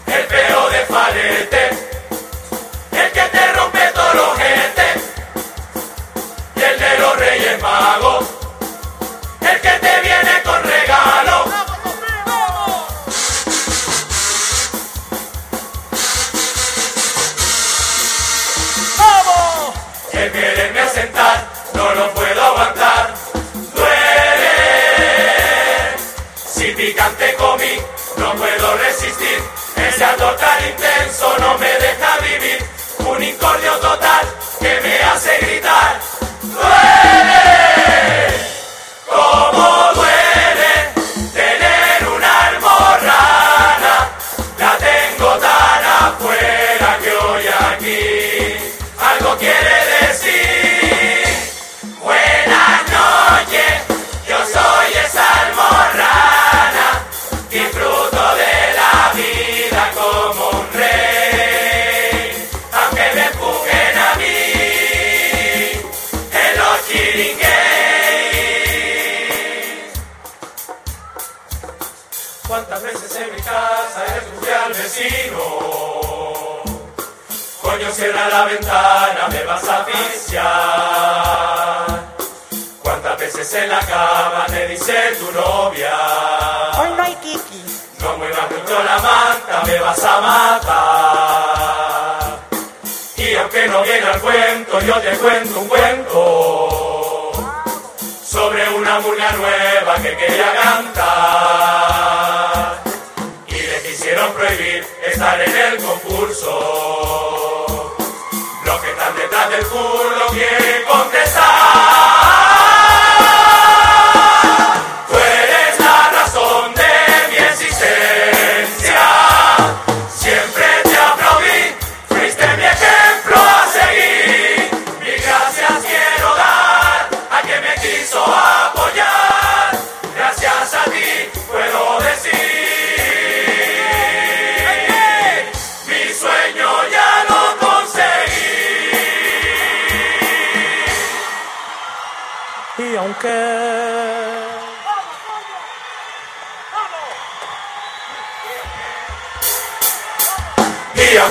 El feo de Falete. El que te rompe todos los gente. Y el de los Reyes Magos. El que te viene no puedo resistir. Ese ardor tan intenso no me deja vivir. Un incordio total que me hace gritar. La ventana, me vas a asfixiar. Cuántas veces en la cama te dice tu novia. Hoy no hay Kiki. No muevas mucho la manta, me vas a matar. Y aunque no viene al cuento, yo te cuento un cuento sobre una murga nueva que quería cantar. Y le quisieron prohibir estar en el concurso. Que del culo quieren contestar.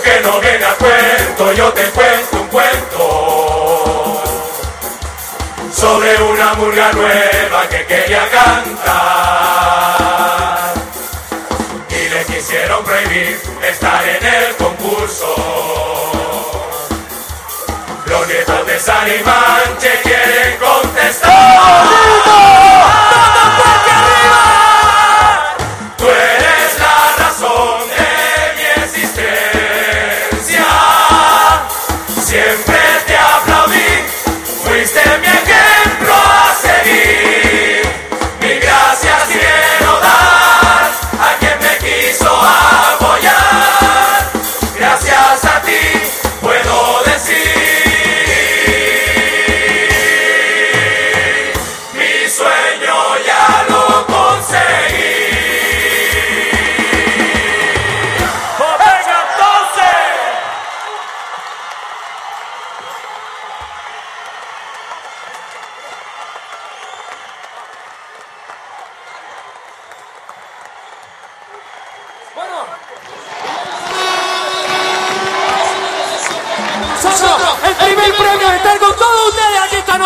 Aunque no viene a cuento, yo te cuento un cuento sobre una murga nueva que quería cantar. Y le quisieron prohibir estar en el concurso. Los nietos de San Manche quieren contestar.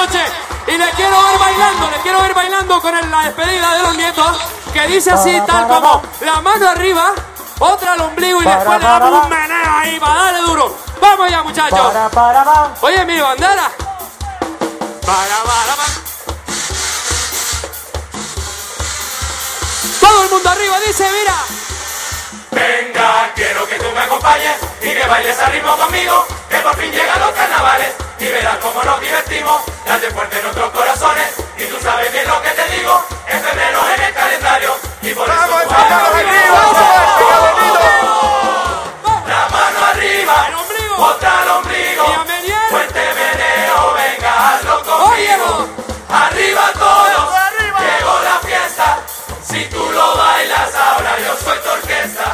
Noche. Y les quiero ver bailando, les quiero ver bailando con el- la despedida de los nietos, que dice así, tal como la mano arriba, otra al ombligo y después le damos un meneo ahí para darle duro. Vamos ya, muchachos. Para, para, va. Oye, mi bandera. Para, para, para. Todo el mundo arriba dice, mira. Venga, quiero que tú me acompañes y que bailes al ritmo conmigo, que por fin llegan los carnavales y verás cómo nos divertimos, date fuerte en nuestros corazones. Y tú sabes bien lo que te digo, en febrero en el calendario. Y por eso tú vas La mano arriba, otra al ombligo, fuerte meneo, venga, hazlo conmigo, arriba todos, llegó la fiesta, si tú lo bailas ahora yo soy tu orquesta.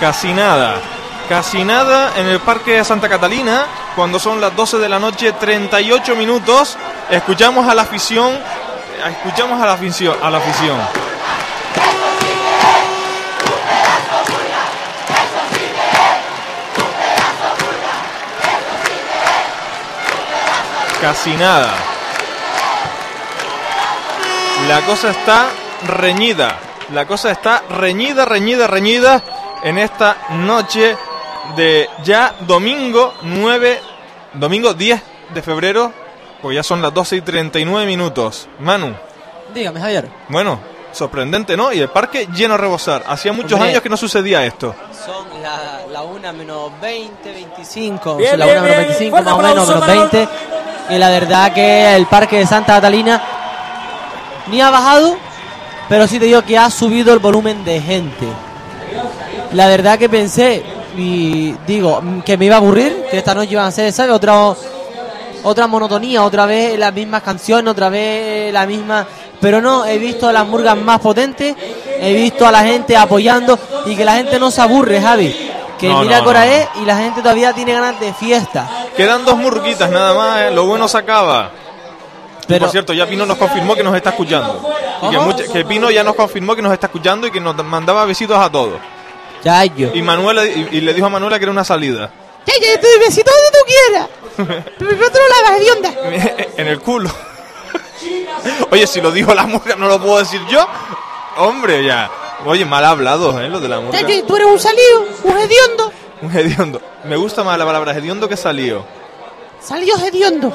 Casi nada. Casi nada en el Parque de Santa Catalina, cuando son las 12 de la noche, 38 minutos. Escuchamos a la afición escuchamos a la afición. A la afición. Casi nada. La cosa está reñida. La cosa está reñida, reñida, reñida en esta noche de ya domingo 9, domingo 10 de febrero, pues ya son las 12 y 39 minutos. Manu, Dígame, Javier. bueno, sorprendente, ¿no? Y el parque lleno a rebosar. Hacía muchos Hombre. años que no sucedía esto. Son la, la 1 menos 20, 25. Bien, son la bien, 1 menos bien. 25, Fuerte más o menos, menos para 20. Y la verdad que el parque de Santa Catalina ni ha bajado, pero sí te digo que ha subido el volumen de gente. La verdad que pensé, y digo, que me iba a aburrir, que esta noche iban a ser, ¿sabes? Otra, otra monotonía, otra vez las mismas canciones, otra vez la misma. Pero no, he visto a las murgas más potentes, he visto a la gente apoyando y que la gente no se aburre, Javi. Que No, mira no, Cora no. es y la gente todavía tiene ganas de fiesta. Quedan dos murguitas nada más, ¿eh? lo bueno se acaba. Pero- por cierto, ya Pino nos confirmó que nos está escuchando. Y que, ¿Cómo? mucha- que Pino ya nos confirmó que nos está escuchando y que nos mandaba besitos a todos. Ya yo. Y Manuela y, y le dijo a Manuela que era una salida. Ya, ya, te doy besito donde tú quieras. Pero primero te lo lavas, hedionda. en el culo. Oye, si lo dijo la murga, no lo puedo decir yo. Hombre, ya. Oye, mal hablado, ¿eh? Lo de la Ya, murga. ya, tú eres un salido, un hediondo. Un hediondo. Me gusta más la palabra hediondo que salido. Salió hediondo.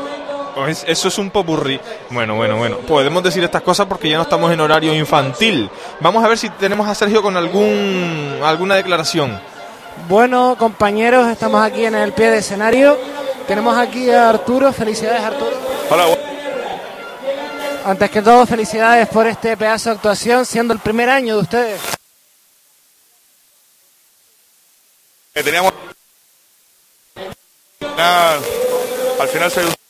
Pues eso es un popurrí. Bueno, bueno, bueno. Podemos decir estas cosas porque ya no estamos en horario infantil. Vamos a ver si tenemos a Sergio con algún alguna declaración. Bueno, compañeros, estamos aquí en el pie de escenario. Tenemos aquí a Arturo. Felicidades, Arturo. Hola, Antes que todo, felicidades por este pedazo de actuación, siendo el primer año de ustedes. que teníamos. Al final se.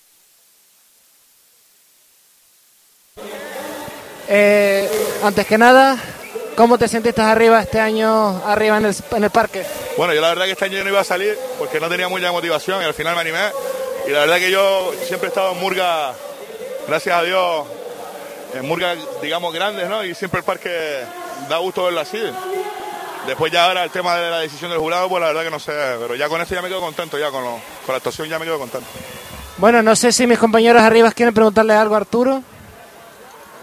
Eh, antes que nada, ¿cómo te sentiste arriba este año, arriba en el, en el parque? Bueno, yo la verdad que este año yo no iba a salir porque no tenía mucha motivación y al final me animé. Y la verdad que yo siempre he estado en Murga, gracias a Dios, en Murga, digamos, grandes, ¿no? Y siempre el parque da gusto verlo así. Después ya ahora el tema de la decisión del jurado, pues la verdad que no sé, pero ya con esto ya me quedo contento, ya con, lo- con la actuación ya me quedo contento. Bueno, no sé si mis compañeros arriba quieren preguntarle algo a Arturo.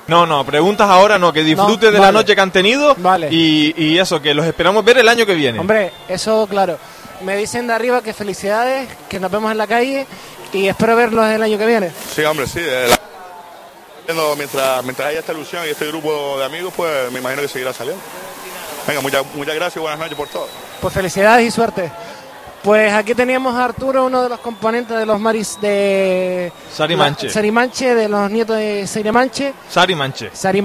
No, no, preguntas ahora no, que disfrute No, de la noche que han tenido Vale. y, y eso, que los esperamos ver el año que viene. Hombre, eso claro. Me dicen de arriba que felicidades, que nos vemos en la calle y espero verlos el año que viene. Sí, hombre, sí. eh, la- Mientras, mientras haya esta ilusión y este grupo de amigos, pues me imagino que seguirá saliendo. Venga, muchas, muchas gracias y buenas noches por todo. Pues felicidades y suerte. Pues aquí teníamos a Arturo, uno de los componentes de los Maris de Sari Manche. La- Sari Manche, de los nietos de Sari Manche. Sari Manche. Sari.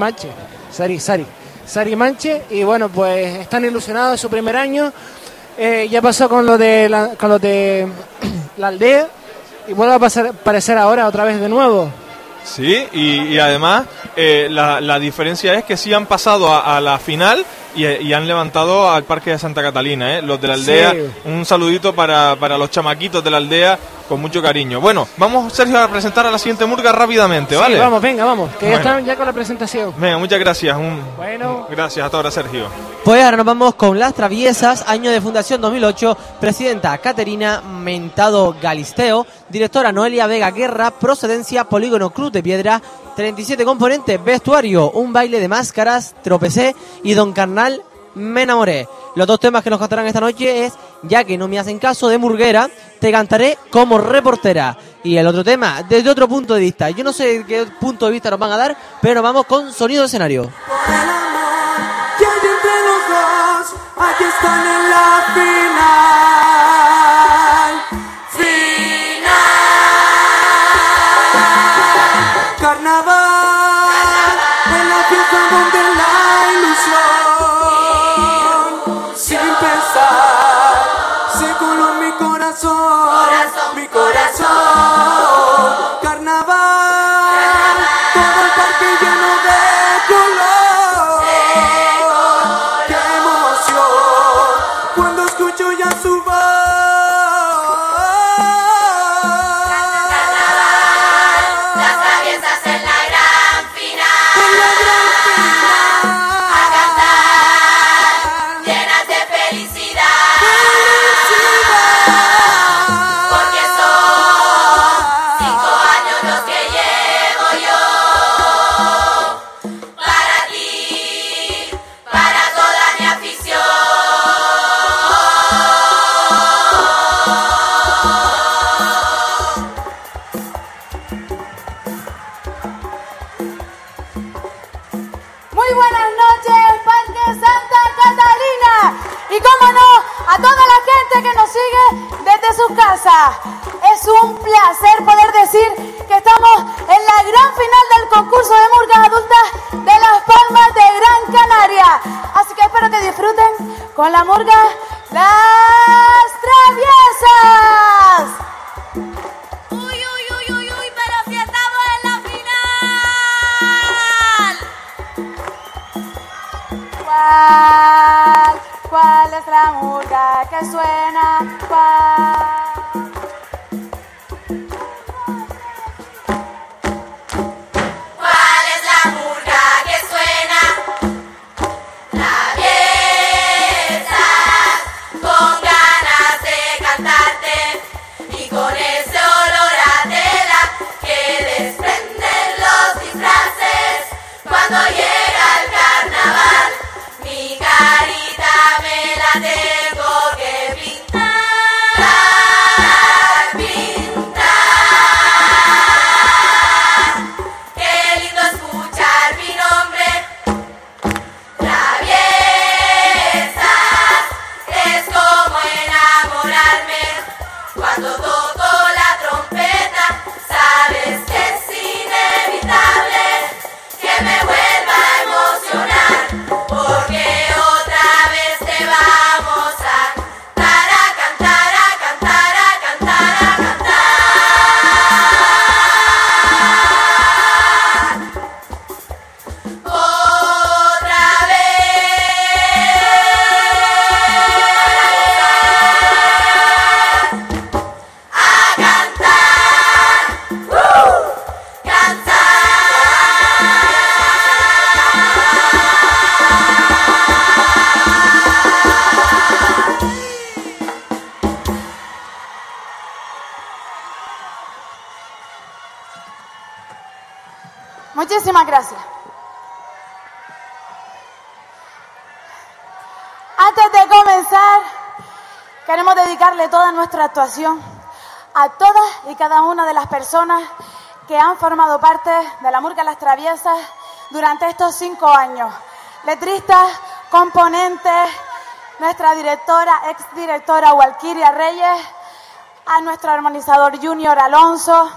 Sari, Sari. Sari Manche. Y bueno, pues están ilusionados en su primer año. Eh, ya pasó con lo de la, con lo de la aldea. Y vuelve a pasar, aparecer ahora otra vez de nuevo. Sí, y, y además eh, la, la diferencia es que sí han pasado a, a la final y, y han levantado al Parque de Santa Catalina, ¿eh? los de la aldea. Sí. Un saludito para, para los chamaquitos de la aldea con mucho cariño. Bueno, vamos Sergio a presentar a la siguiente murga rápidamente, Sí, ¿vale? vamos, venga, vamos. Que ya están ya con la presentación. Venga, muchas gracias. Un, Bueno. Gracias a todos, Sergio. Pues ahora nos vamos con Las Traviesas, año de fundación 2008, presidenta Caterina Mentado Galisteo, directora Noelia Vega Guerra, procedencia Polígono Cruz de Piedra, 37 componentes, vestuario, un baile de máscaras, tropecé y Don Carnal me enamoré. Los dos temas que nos cantarán esta noche es Ya que no me hacen caso de Murguera, te cantaré como reportera. Y el otro tema, desde otro punto de vista. Yo no sé qué punto de vista nos van a dar, pero vamos con sonido de escenario. aquí están en la. Es un placer poder decir que estamos en la gran final del concurso de murgas adultas de Las Palmas de Gran Canaria. Así que espero que disfruten con la murga Las a todas y cada una de las personas que han formado parte de la Murga Las Traviesas durante estos cinco años. Letristas, componentes, nuestra directora, exdirectora Walkiria Reyes, a nuestro armonizador Junior Alonso,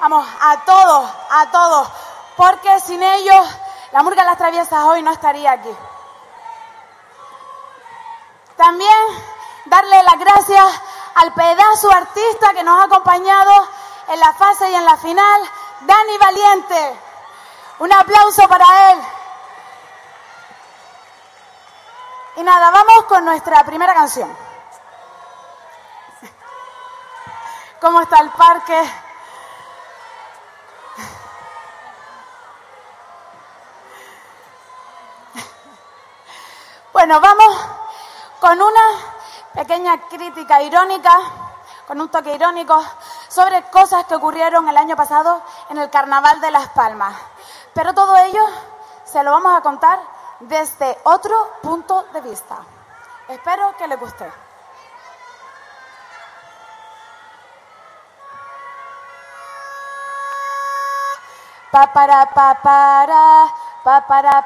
vamos, a todos, a todos, porque sin ellos la Murga Las Traviesas hoy no estaría aquí. También darle las gracias pedazo artista que nos ha acompañado en la fase y en la final, Dani Valiente. Un aplauso para él. Y nada, vamos con nuestra primera canción. ¿Cómo está el parque? Bueno, vamos con una pequeña crítica irónica, con un toque irónico, sobre cosas que ocurrieron el año pasado en el Carnaval de Las Palmas. Pero todo ello se lo vamos a contar desde otro punto de vista. Espero que le guste. Pa para pa para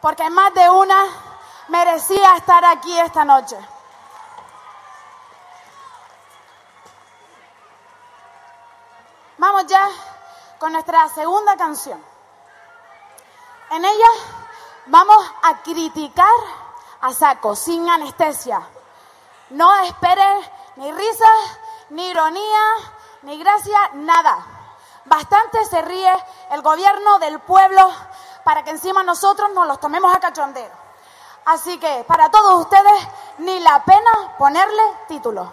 porque más de una merecía estar aquí esta noche. Vamos ya con nuestra segunda canción. En ella vamos a criticar a saco, sin anestesia. No esperen ni risas, ni ironía, ni gracia, nada. Bastante se ríe el gobierno del pueblo para que encima nosotros nos los tomemos a cachondeo. Así que para todos ustedes, ni la pena ponerle título.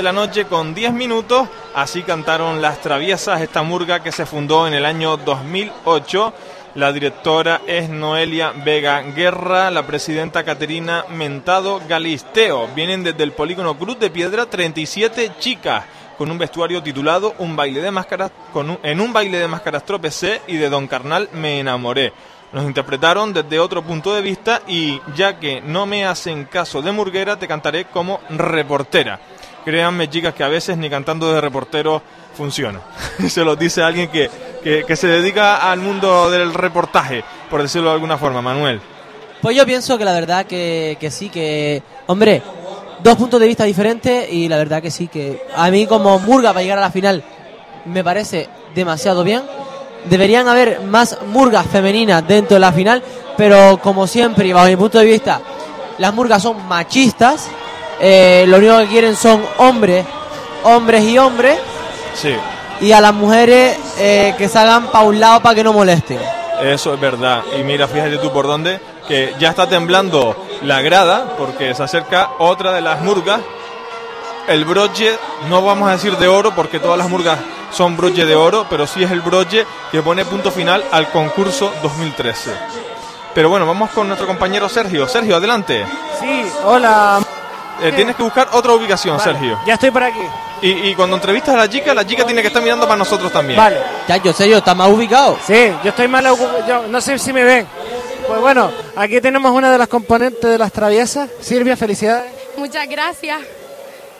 De la noche con 10 minutos, así cantaron Las Traviesas, esta murga que se fundó en el año 2008. La directora es Noelia Vega Guerra, la presidenta Caterina Mentado Galisteo. Vienen desde el polígono Cruz de Piedra 37 chicas con un vestuario titulado Un baile de máscaras, con un- en un baile de máscaras tropecé y de Don Carnal me enamoré. Nos interpretaron desde otro punto de vista y ya que no me hacen caso de murguera, te cantaré como reportera. Créanme, chicas, que a veces ni cantando de reportero funciona. Se los dice alguien que, que, que se dedica al mundo del reportaje, por decirlo de alguna forma, Manuel. Pues yo pienso que la verdad que, que sí, que... Hombre, dos puntos de vista diferentes y la verdad que sí, que a mí como Murga para llegar a la final me parece demasiado bien. Deberían haber más murgas femeninas dentro de la final, pero como siempre y bajo mi punto de vista, las murgas son machistas, eh, lo único que quieren son hombres, hombres y hombres, Sí, y a las mujeres eh, que salgan para un lado para que no molesten. eso es verdad. Y mira, fíjate tú por dónde, que ya está temblando la grada, porque se acerca otra de las murgas. El broche, no vamos a decir de oro, porque todas las murgas son broche de oro, pero sí es el broche que pone punto final al concurso 2013. Pero bueno, vamos con nuestro compañero Sergio. Sergio, adelante. Sí, hola. Eh, tienes que buscar otra ubicación, Vale, Sergio. Ya estoy por aquí. Y, y cuando entrevistas a la chica, la chica tiene que estar mirando para nosotros también. Vale. Ya, yo sé, yo está más ubicado. Sí, yo estoy mal. Yo no sé si me ven. Pues bueno, aquí tenemos una de las componentes de las traviesas. Silvia, felicidades. Muchas gracias.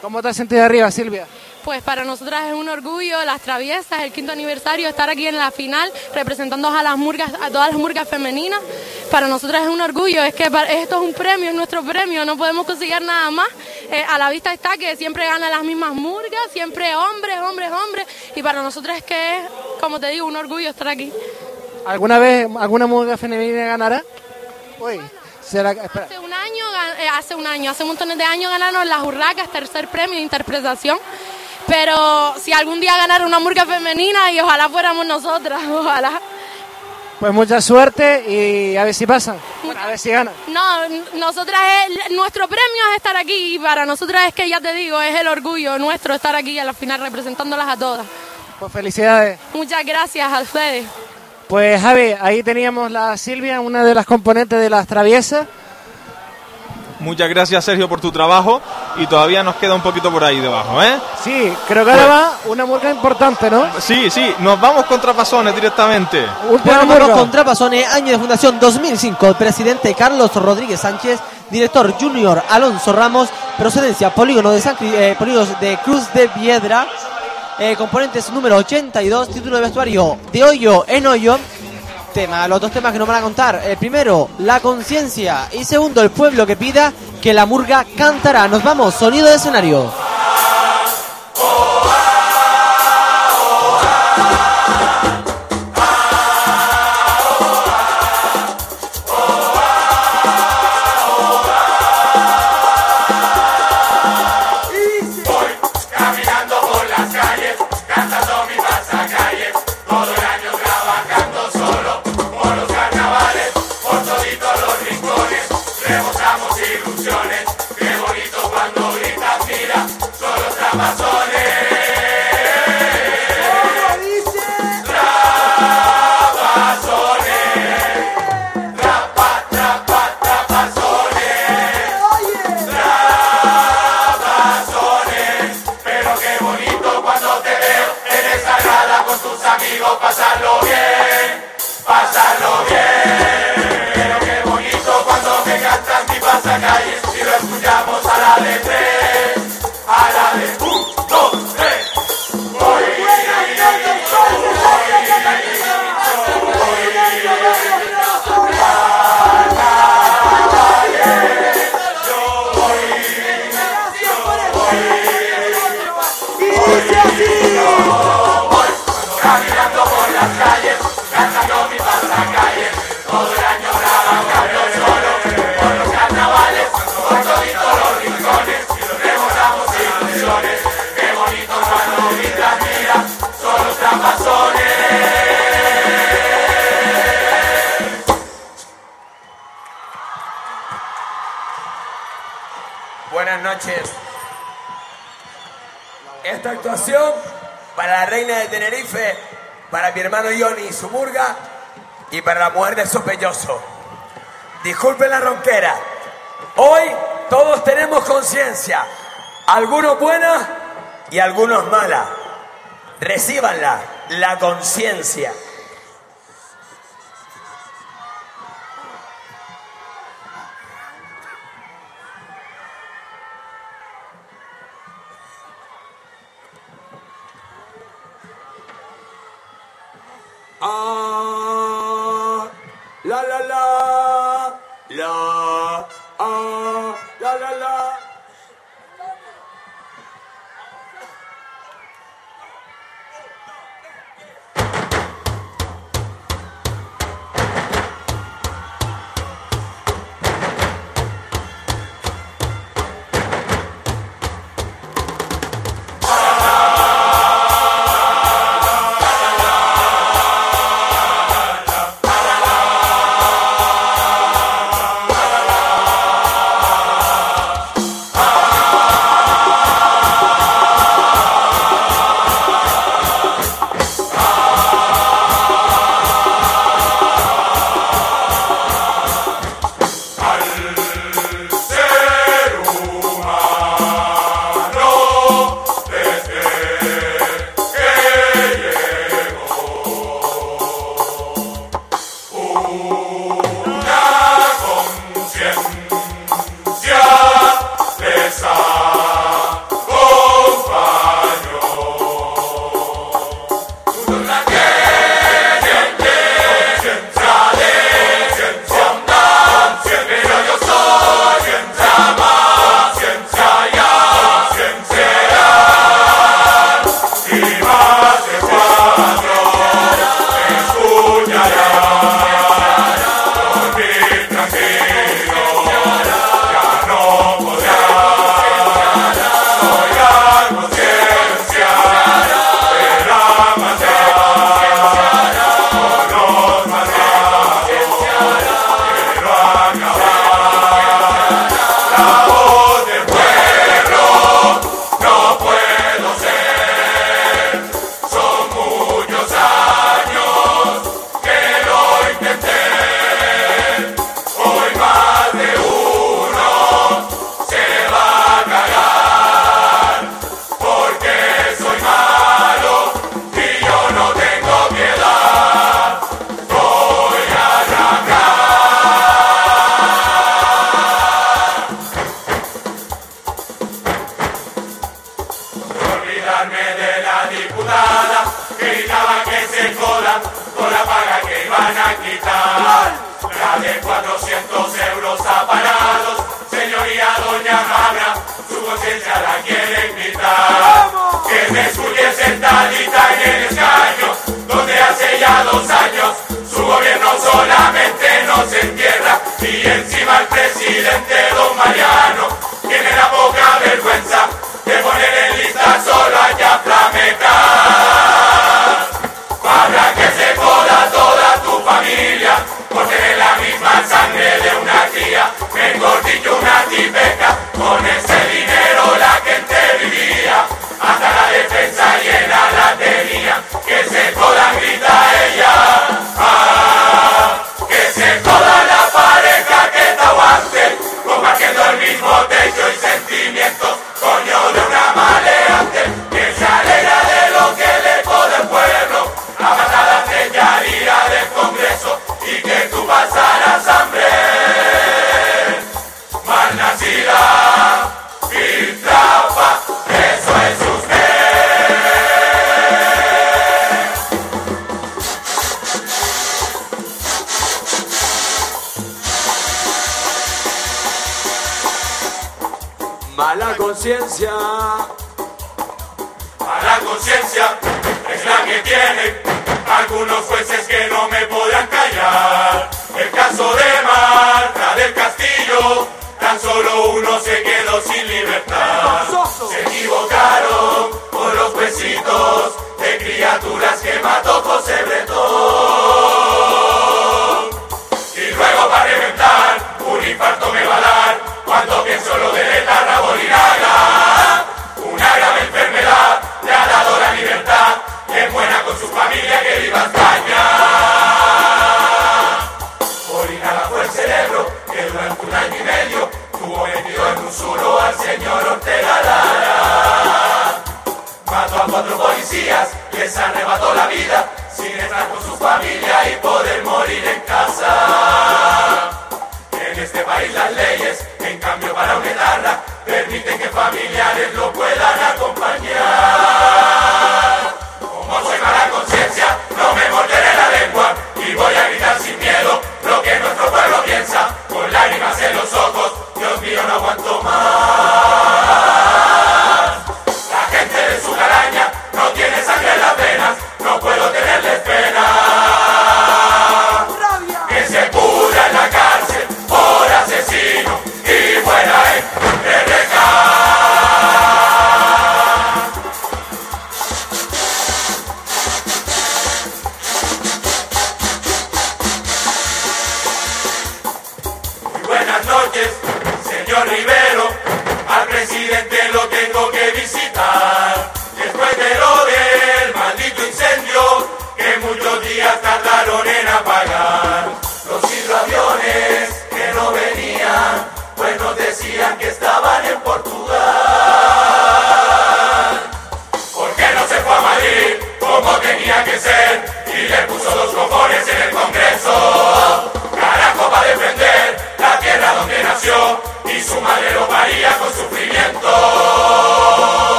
¿Cómo te has sentido arriba, Silvia? Pues para nosotras es un orgullo, las traviesas, el quinto aniversario, estar aquí en la final representando a las murgas, a todas las murgas femeninas. Para nosotras es un orgullo, es que esto es un premio, es nuestro premio, no podemos conseguir nada más. Eh, a la vista está que siempre ganan las mismas murgas, siempre hombres, hombres, hombres, y para nosotras es que es, como te digo, un orgullo estar aquí. ¿Alguna vez alguna mujer femenina ganará? Uy, será que- espera. Hace un año, eh, hace un año, hace montones de años ganaron las Urracas, tercer premio de interpretación. Pero si algún día ganara una murga femenina y ojalá fuéramos nosotras, ojalá. Pues mucha suerte y a ver si pasan. Bueno, a ver si ganan. No, nosotras es, nuestro premio es estar aquí y para nosotras es que ya te digo, es el orgullo nuestro estar aquí a la final representándolas a todas. Pues felicidades. Muchas gracias a ustedes. Pues Javi, ahí teníamos la Silvia, una de las componentes de las traviesas. Muchas gracias, Sergio, por tu trabajo. Y todavía nos queda un poquito por ahí debajo, ¿eh? Sí, creo que ahora va una murga importante, ¿no? Sí, sí, nos vamos contra Pasones directamente. Bueno, vamos con Trapasones, año de fundación 2005. Presidente Carlos Rodríguez Sánchez, director Junior Alonso Ramos, procedencia Polígono de, San, eh, Polígonos de Cruz de Piedra, eh, componentes número 82, título de vestuario de hoyo en hoyo. Tema, los dos temas que nos van a contar. El primero, la conciencia. Y segundo, el pueblo que pida que la murga cantará. Nos vamos, sonido de escenario. Escuchamos a la de de un, dos, Esta actuación para la reina de Tenerife, para mi hermano Johnny Sumurga y para la mujer de Sopelloso. Disculpen la ronquera. Hoy todos tenemos conciencia, algunos buenas y algunos malas. Recíbanla, la conciencia. Ah, la la la.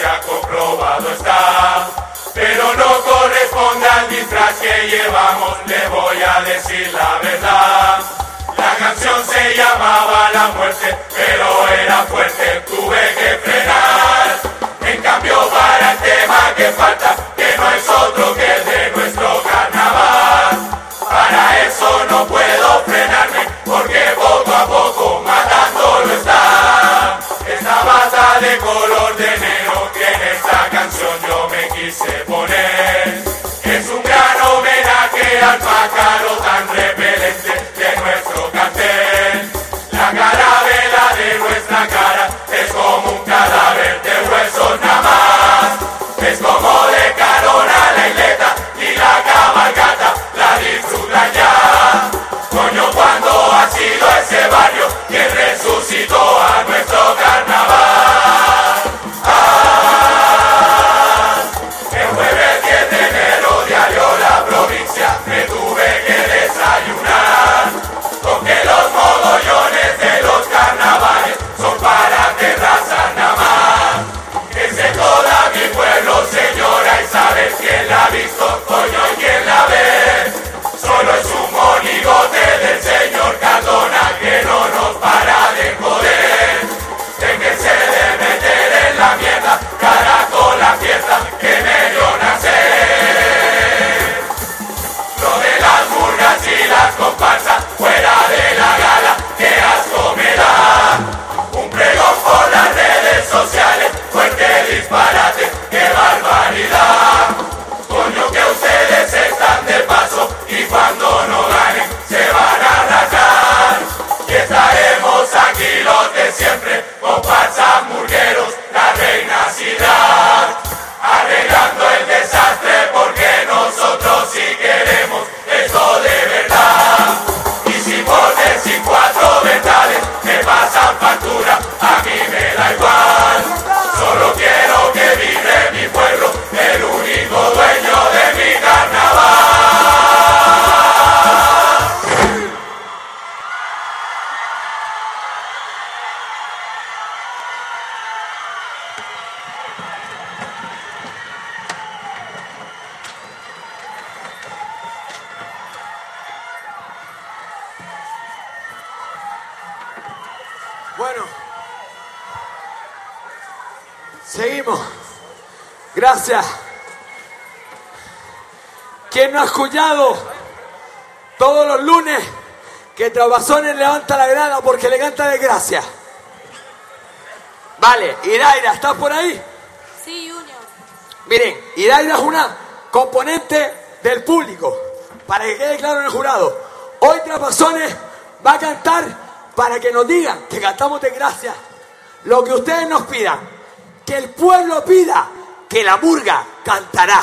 La conciencia, comprobado está. Mientras levanta la grada porque le canta de gracia. Vale, Iraira, ¿estás por ahí? Sí, Junior. Miren, Iraira es una componente del público. Para que quede claro en el jurado. Hoy Trapazones va a cantar para que nos digan que cantamos de gracia. Lo que ustedes nos pidan. Que el pueblo pida que la murga cantará.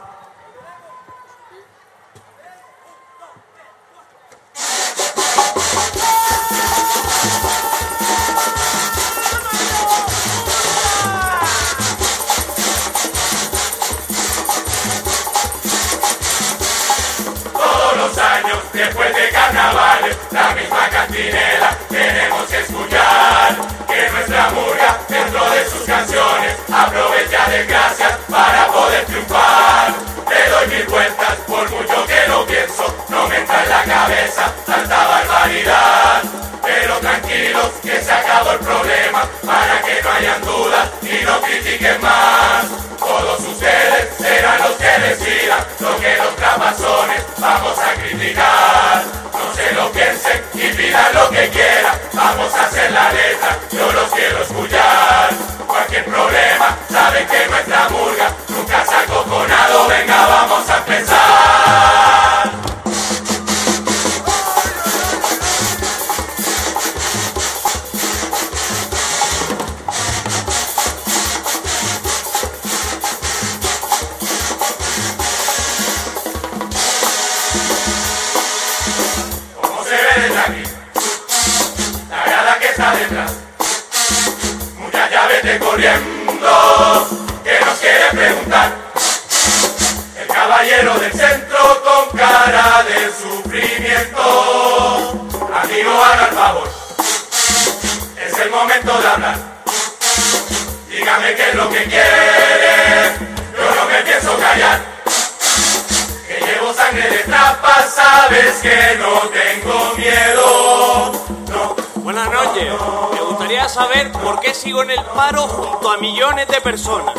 persona.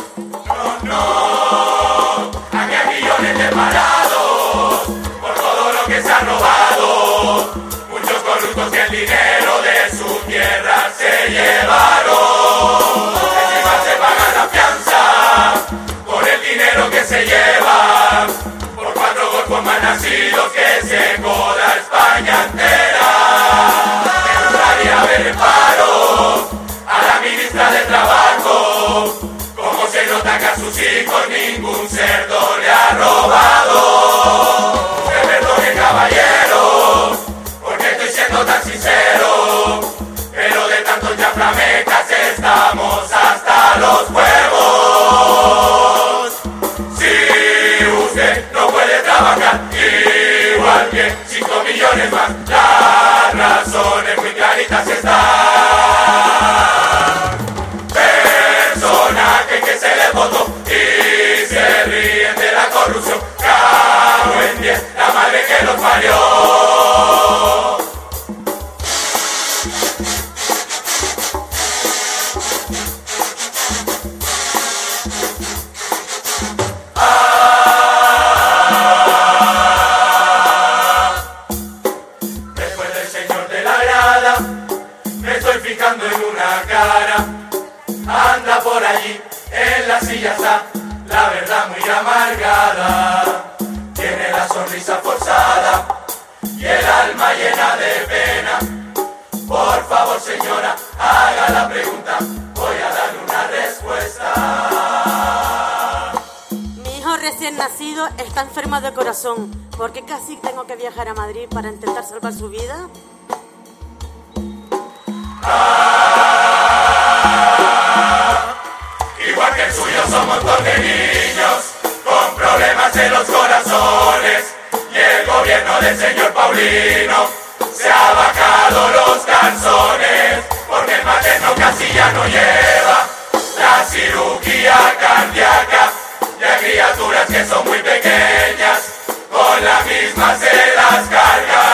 razón, ¿por casi tengo que viajar a Madrid para intentar salvar su vida? Igual que el suyo somos dos de niños con problemas en los corazones y el gobierno del señor Paulino se ha bajado los calzones porque el materno casi ya no lleva la cirugía cardíaca de criaturas que son muy hacer las cargas.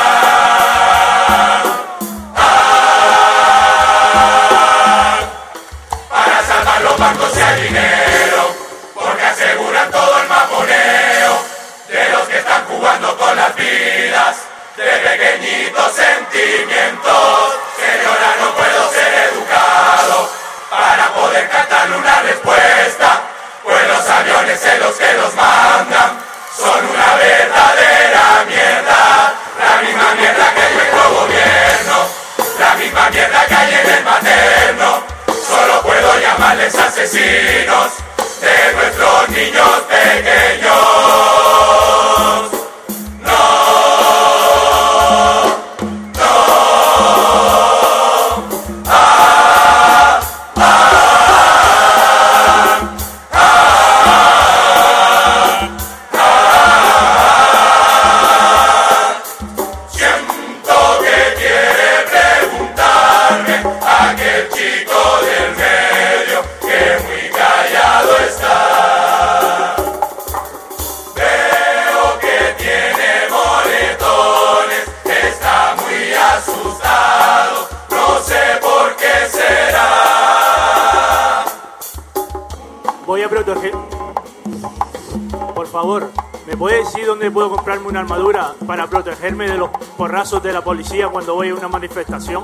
policía cuando voy una manifestación.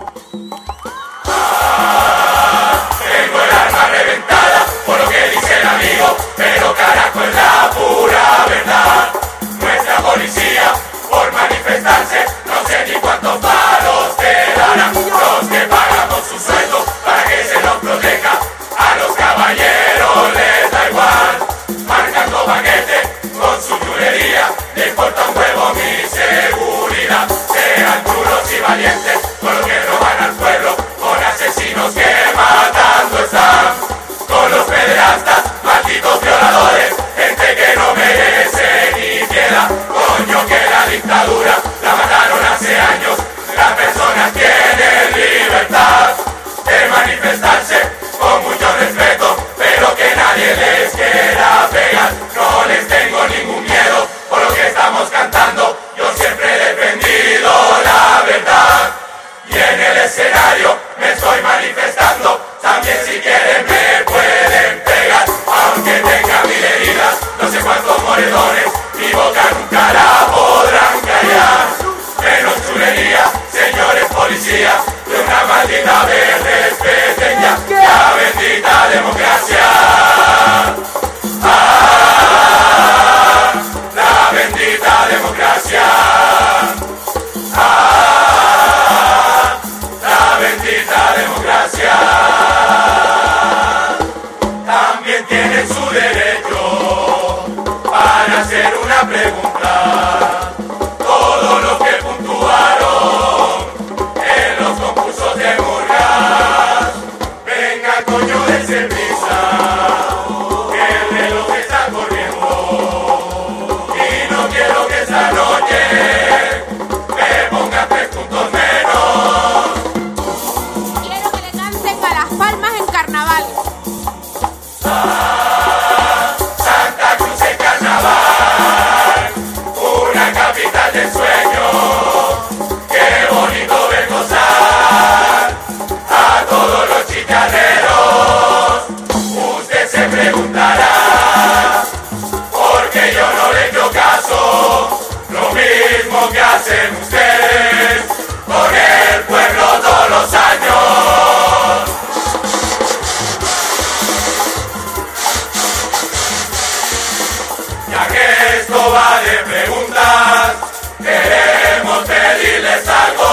no vale preguntar, queremos pedirles algo.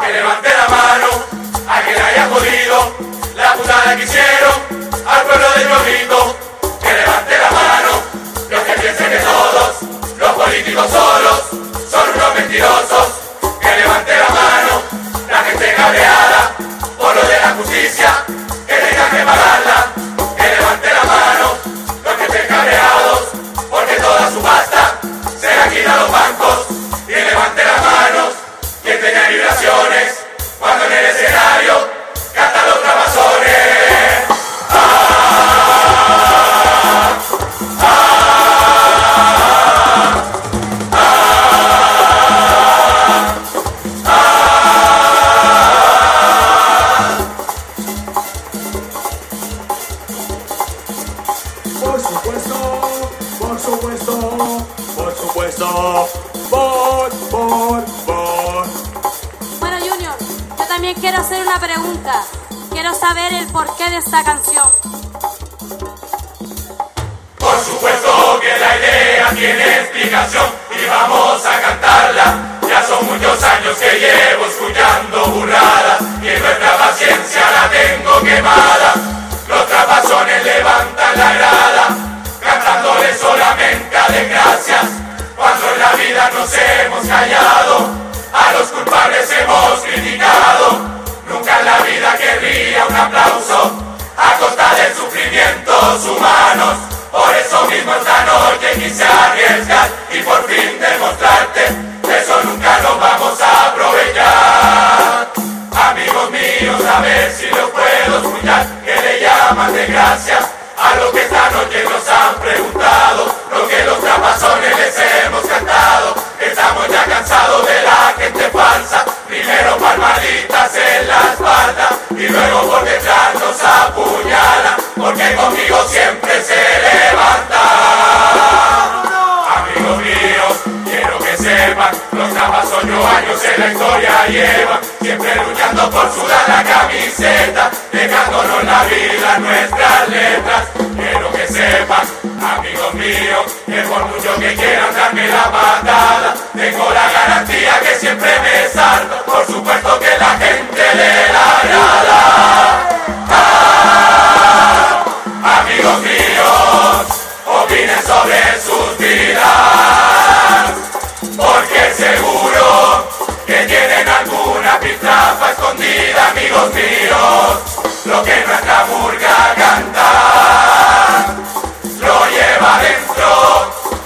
Que levante la mano a quien haya podido, la putada que hicieron al pueblo de Ñoquito. Que levante la mano los que piensen que todos los políticos solos son unos mentirosos. Que levante la mano la gente cabreada por lo de la justicia que tenga que pagar. Esta canción. Por supuesto que la idea tiene explicación y vamos a cantarla. Ya son muchos años que llevo escuchando burradas y nuestra paciencia la tengo quemada. Los trapazones levantan la grada, cantándole solamente a desgracias. Cuando en la vida nos hemos callado, a los culpables hemos criticado. Nunca en la vida querría un aplauso costa de sufrimientos humanos. Por eso mismo esta noche quise arriesgar y por fin demostrarte de eso nunca nos vamos a aprovechar. Amigos míos, a ver si los puedo escuchar, que le llaman de gracia a lo que esta noche nos han preguntado, lo que los trapazones les hemos cantado. Estamos ya cansados de la gente falsa, primero palmaditas en la espalda y luego por detrás nos apuñala, porque conmigo siempre se levanta. Amigos míos, quiero que sepan, los trapas ocho años en la historia llevan, siempre luchando por sudar la camiseta, dejándonos la vida nuestras letras. Quiero que sepan, amigos míos, que por mucho que quieran darme la patada, tengo la garantía que siempre me salto, por supuesto que la gente le la agrada. Sobre sus vidas, porque seguro que tienen alguna pitrafa escondida, amigos míos, lo que nuestra murga canta, lo lleva dentro,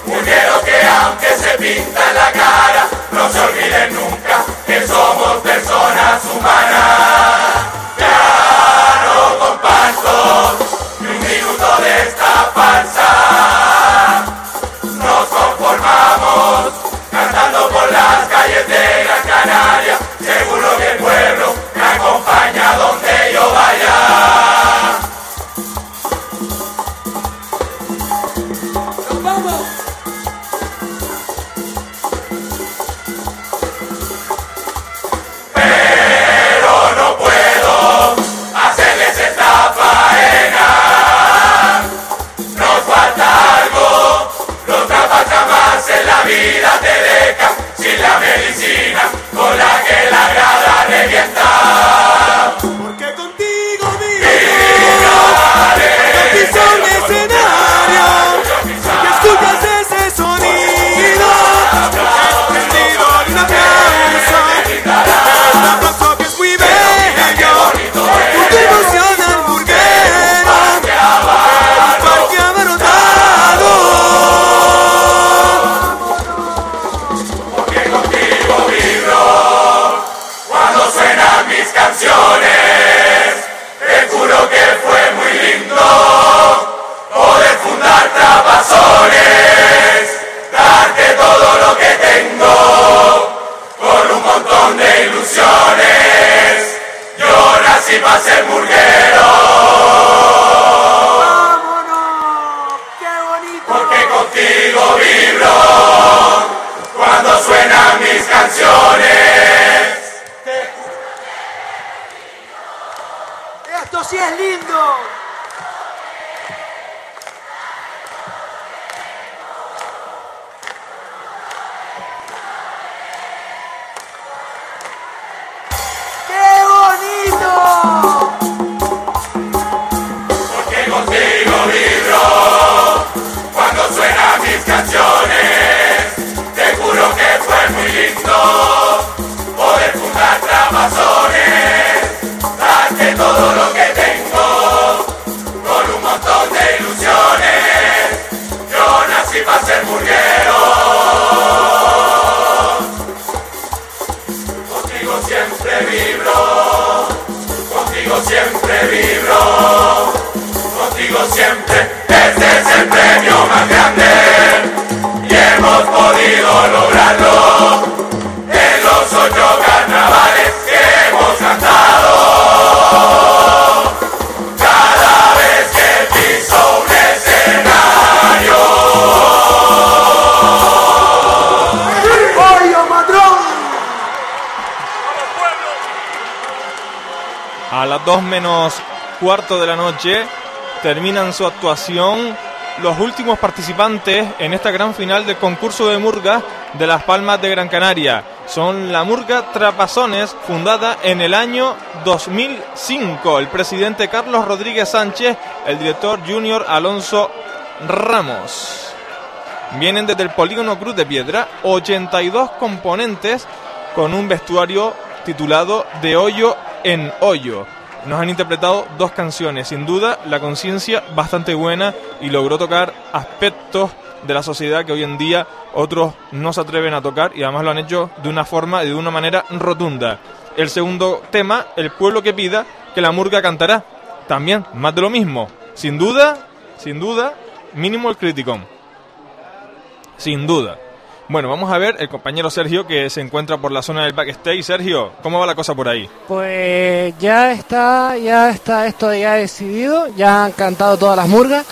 murgueros que aunque se pintan la cara, no se olviden nunca de ilusiones. Yo nací para ser murguero. Porque contigo vibro cuando suenan mis canciones. esto sí es lindo lograrlo. En los ocho las 2 menos cuarto de la noche terminan su actuación los últimos participantes en esta gran final del concurso de murga de Las Palmas de Gran Canaria. Son la Murga Trapazones, fundada en el año 2005. El presidente Carlos Rodríguez Sánchez, el director junior Alonso Ramos. Vienen desde el Polígono Cruz de Piedra 82 componentes con un vestuario titulado De hoyo en hoyo. Nos han interpretado dos canciones, sin duda la conciencia bastante buena y logró tocar aspectos de la sociedad que hoy en día otros no se atreven a tocar y además lo han hecho de una forma y de una manera rotunda. El segundo tema, El pueblo que pida, que la murga cantará. También, más de lo mismo. Sin duda, sin duda, mínimo el criticón. Sin duda. Bueno, vamos a ver el compañero Sergio que se encuentra por la zona del backstage. Sergio, ¿cómo va la cosa por ahí? Pues ya está, ya está esto ya decidido, ya han cantado todas las murgas.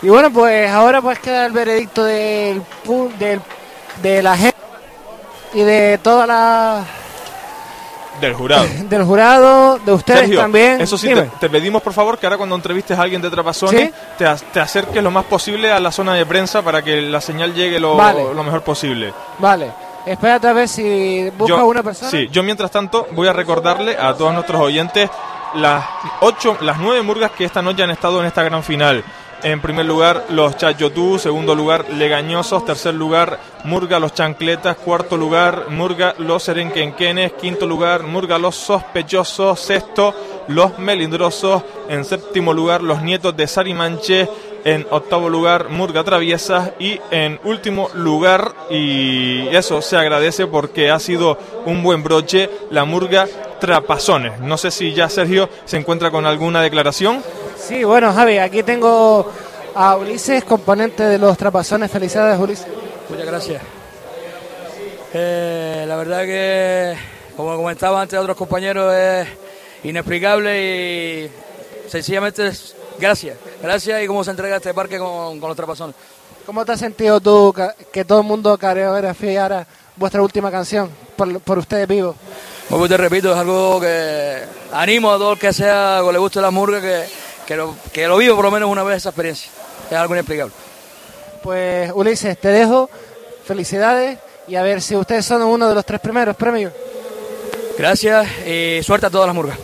Y bueno, pues ahora pues queda el veredicto del, del de la gente y de toda la Del jurado. del jurado, de ustedes Sergio, también. Eso sí, te, pedimos por favor que ahora cuando entrevistes a alguien de Trapazones ¿Sí? te, te acerques lo más posible a la zona de prensa para que la señal llegue lo, Vale. lo mejor posible. Vale, espérate a ver si busca Yo- una persona. Sí, yo mientras tanto voy a recordarle a todos nuestros oyentes las ocho, las nueve murgas que esta noche han estado en esta gran final. En primer lugar, los Chayotú, segundo lugar, Legañosos, tercer lugar, Murga los Chancletas, cuarto lugar, Murga los Serenquenquenes, quinto lugar, Murga los Sospechosos, sexto, los Melindrosos, en séptimo lugar, los Nietos de Sarimanche, en octavo lugar, Murga Traviesas y en último lugar, y eso se agradece porque ha sido un buen broche, la Murga Trapazones. No sé si ya Sergio se encuentra con alguna declaración. Sí, bueno, Javi, aquí tengo a Ulises, componente de los Trapazones. Felicidades, Ulises. Muchas gracias. Eh, la verdad que, como comentaba antes otros compañeros, es inexplicable y sencillamente es gracias. Gracias y cómo se entrega este parque con, con los trapazones. ¿Cómo te has sentido tú que todo el mundo coreografiara vuestra última canción por, por ustedes vivos? Como te repito, es algo que animo a todo el que sea, que le guste la murga, que, que, lo, que lo viva por lo menos una vez esa experiencia. Es algo inexplicable. Pues Ulises, te dejo. Felicidades y a ver si ustedes son uno de los tres primeros premios. Gracias y suerte a todas las murgas.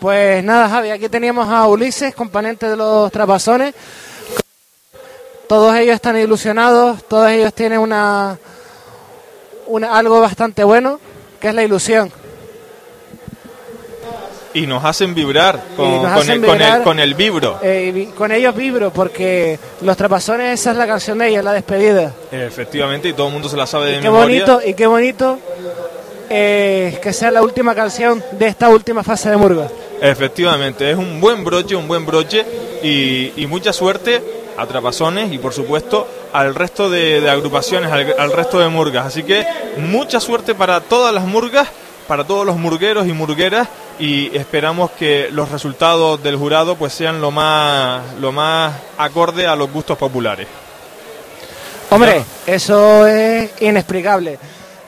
Pues nada, Javi, aquí teníamos a Ulises, componente de los Trapazones. Todos ellos están ilusionados, todos ellos tienen una, una algo bastante bueno, que es la ilusión. Y nos hacen vibrar con, Y nos con hacen el, con, vibrar. el, con el vibro. Eh, con ellos vibro porque los Trapazones, esa es la canción de ellos, la despedida. Efectivamente, y todo el mundo se la sabe de Y qué memoria. bonito, y qué bonito eh, que sea la última canción de esta última fase de Murga. Efectivamente, es un buen broche, un buen broche y, y mucha suerte a Trapazones y por supuesto al resto de, agrupaciones, al, al resto de murgas. Así que mucha suerte para todas las murgas, para todos los murgueros y murgueras y esperamos que los resultados del jurado pues sean lo más, lo más acorde a los gustos populares. Hombre, eso es inexplicable.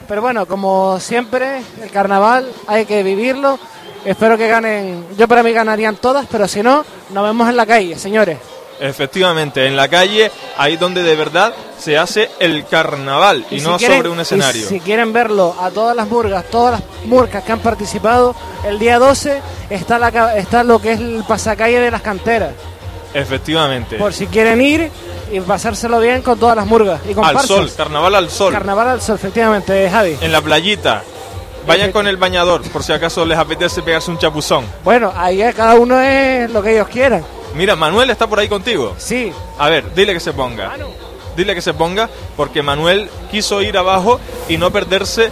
Pero bueno, como siempre, el carnaval hay que vivirlo. Espero que ganen. Yo para mí ganarían todas, pero si no, nos vemos en la calle, señores. Efectivamente, en la calle, ahí donde de verdad se hace el carnaval y, si no quieren- sobre un escenario. si quieren verlo a todas las murgas, todas las murgas que han participado, el día 12 está, la, está lo que es el pasacalle de las canteras. Efectivamente. Por si quieren ir y pasárselo bien con todas las murgas. Y Al comparsas. sol, carnaval al sol. Carnaval al sol, efectivamente, Javi. En la playita. Vayan con el bañador, por si acaso les apetece pegarse un chapuzón. Bueno, ahí es- cada uno es lo que ellos quieran. Mira, Manuel está por ahí contigo. Sí. A ver, dile que se ponga. Dile que se ponga, porque Manuel quiso ir abajo y no perderse.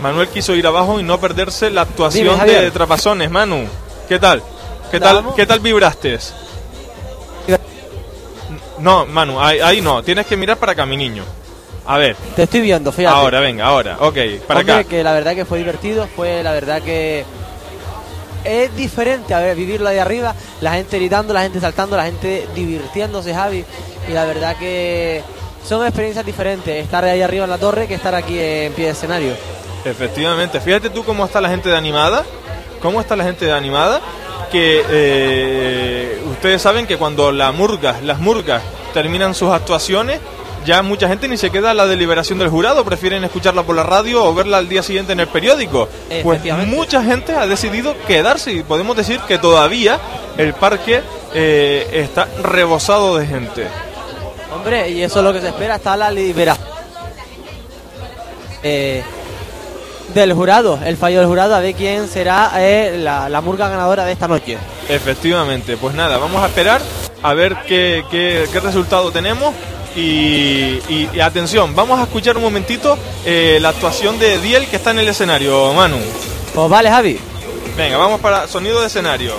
Manuel quiso ir abajo y no perderse la actuación Dime, de Trapazones. Manu, ¿qué tal? ¿Qué ¿La tal, vamos? ¿qué tal vibraste? No, Manu, ahí, ahí no. Tienes que mirar para acá, mi niño. A ver. Te estoy viendo, fíjate. Ahora, venga, ahora. Ok, para Hombre, acá. que la verdad que fue divertido, fue la verdad que es diferente a ver vivirlo de arriba, la gente gritando, la gente saltando, la gente divirtiéndose, Javi, y la verdad que son experiencias diferentes, estar ahí arriba en la torre que estar aquí en pie de escenario. Efectivamente, fíjate tú cómo está la gente de animada, cómo está la gente de animada, que eh, ustedes saben que cuando la murga, las murgas terminan sus actuaciones, ya mucha gente ni se queda a la deliberación del jurado, prefieren escucharla por la radio o verla al día siguiente en el periódico. Pues mucha gente ha decidido quedarse y podemos decir que todavía el parque eh, está rebosado de gente. Hombre, y eso es lo que se espera hasta la liberación eh, del jurado, el fallo del jurado, a ver quién será eh, la, la murga ganadora de esta noche. Efectivamente, pues nada, vamos a esperar a ver qué, qué- qué resultado tenemos. Y, y- y atención, vamos a escuchar un momentito eh, la actuación de Diel que está en el escenario, Manu. Pues vale, Javi. Venga, vamos para sonido de escenario.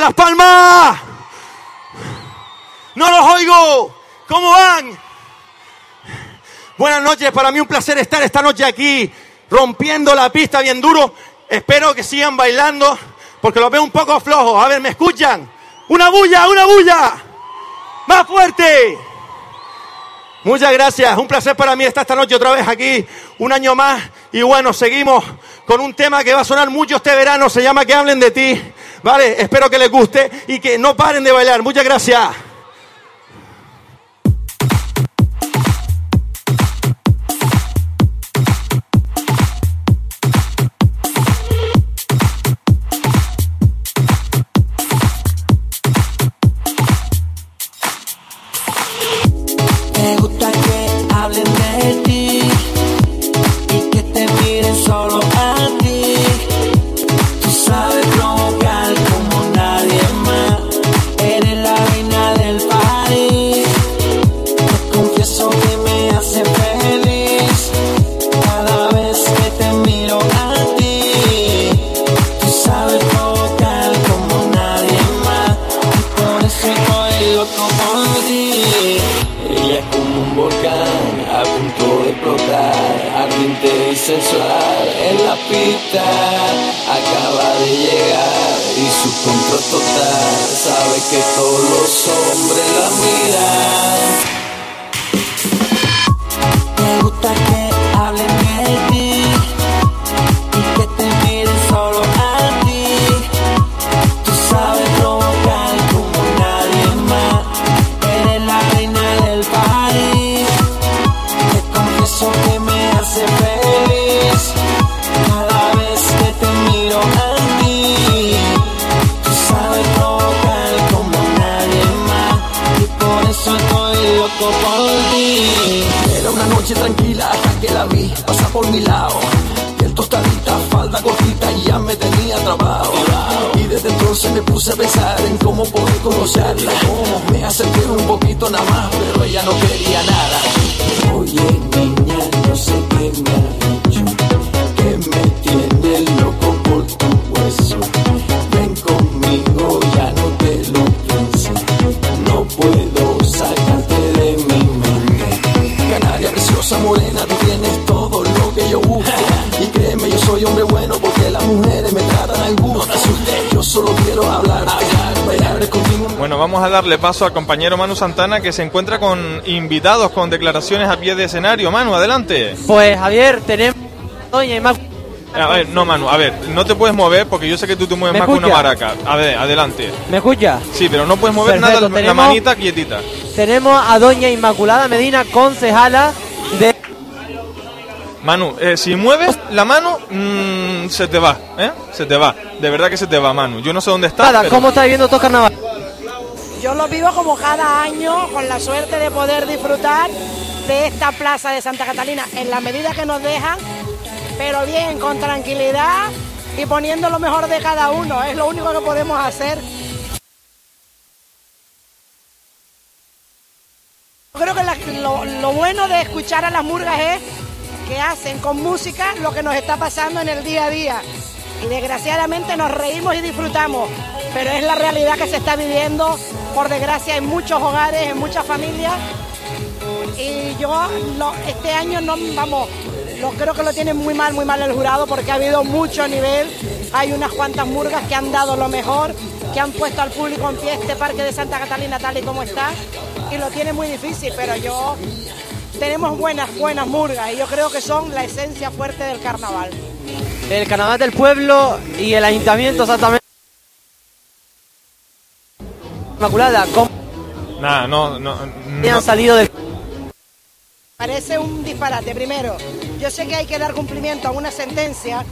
Las Palmas. No los oigo. ¿Cómo van? Buenas noches, para mí un placer estar esta noche aquí, rompiendo la pista bien duro. Espero que sigan bailando, porque los veo un poco flojos. A ver, ¿me escuchan? ¡Una bulla, una bulla! ¡Más fuerte! Muchas gracias, un placer para mí estar esta noche otra vez aquí, un año más. Y bueno, seguimos con un tema que va a sonar mucho este verano, se llama Que hablen de ti. Vale, espero que les guste y que no paren de bailar. Muchas gracias. Paso al compañero Manu Santana que se encuentra con invitados con declaraciones a pie de escenario. Manu, adelante. Pues Javier, tenemos Doña Inmac- A ver, no, Manu, a ver, no te puedes mover porque yo sé que tú te mueves ¿Me más que una maraca. A ver, adelante. ¿Me escucha? Sí, pero no puedes mover Perfecto, nada, la manita quietita. Tenemos a Doña Inmaculada Medina, concejala de... Manu, eh, si mueves la mano, mm, se te va, ¿eh? Se te va. De verdad que se te va, Manu. Yo no sé dónde estás. Nada, pero- ¿cómo está viviendo estos carnavales? Lo vivo como cada año, con la suerte de poder disfrutar de esta plaza de Santa Catalina en la medida que nos dejan, pero bien, con tranquilidad y poniendo lo mejor de cada uno. Es lo único que podemos hacer. Creo que lo bueno de escuchar a las murgas es que hacen con música lo que nos está pasando en el día a día. Y desgraciadamente nos reímos y disfrutamos, pero es la realidad que se está viviendo, por desgracia, en muchos hogares, en muchas familias. Y yo este año no, vamos, lo, creo que lo tiene muy mal, muy mal el jurado porque ha habido mucho nivel. Hay unas cuantas murgas que han dado lo mejor, que han puesto al público en pie este parque de Santa Catalina tal y como está. Y lo tiene muy difícil, pero yo tenemos buenas, buenas murgas y yo creo que son la esencia fuerte del carnaval. El carnaval del pueblo y el ayuntamiento exactamente. Inmaculada, ¿cómo Nada, no, no, no. han salido del Parece un disparate. Primero, yo sé que hay que dar cumplimiento a una sentencia,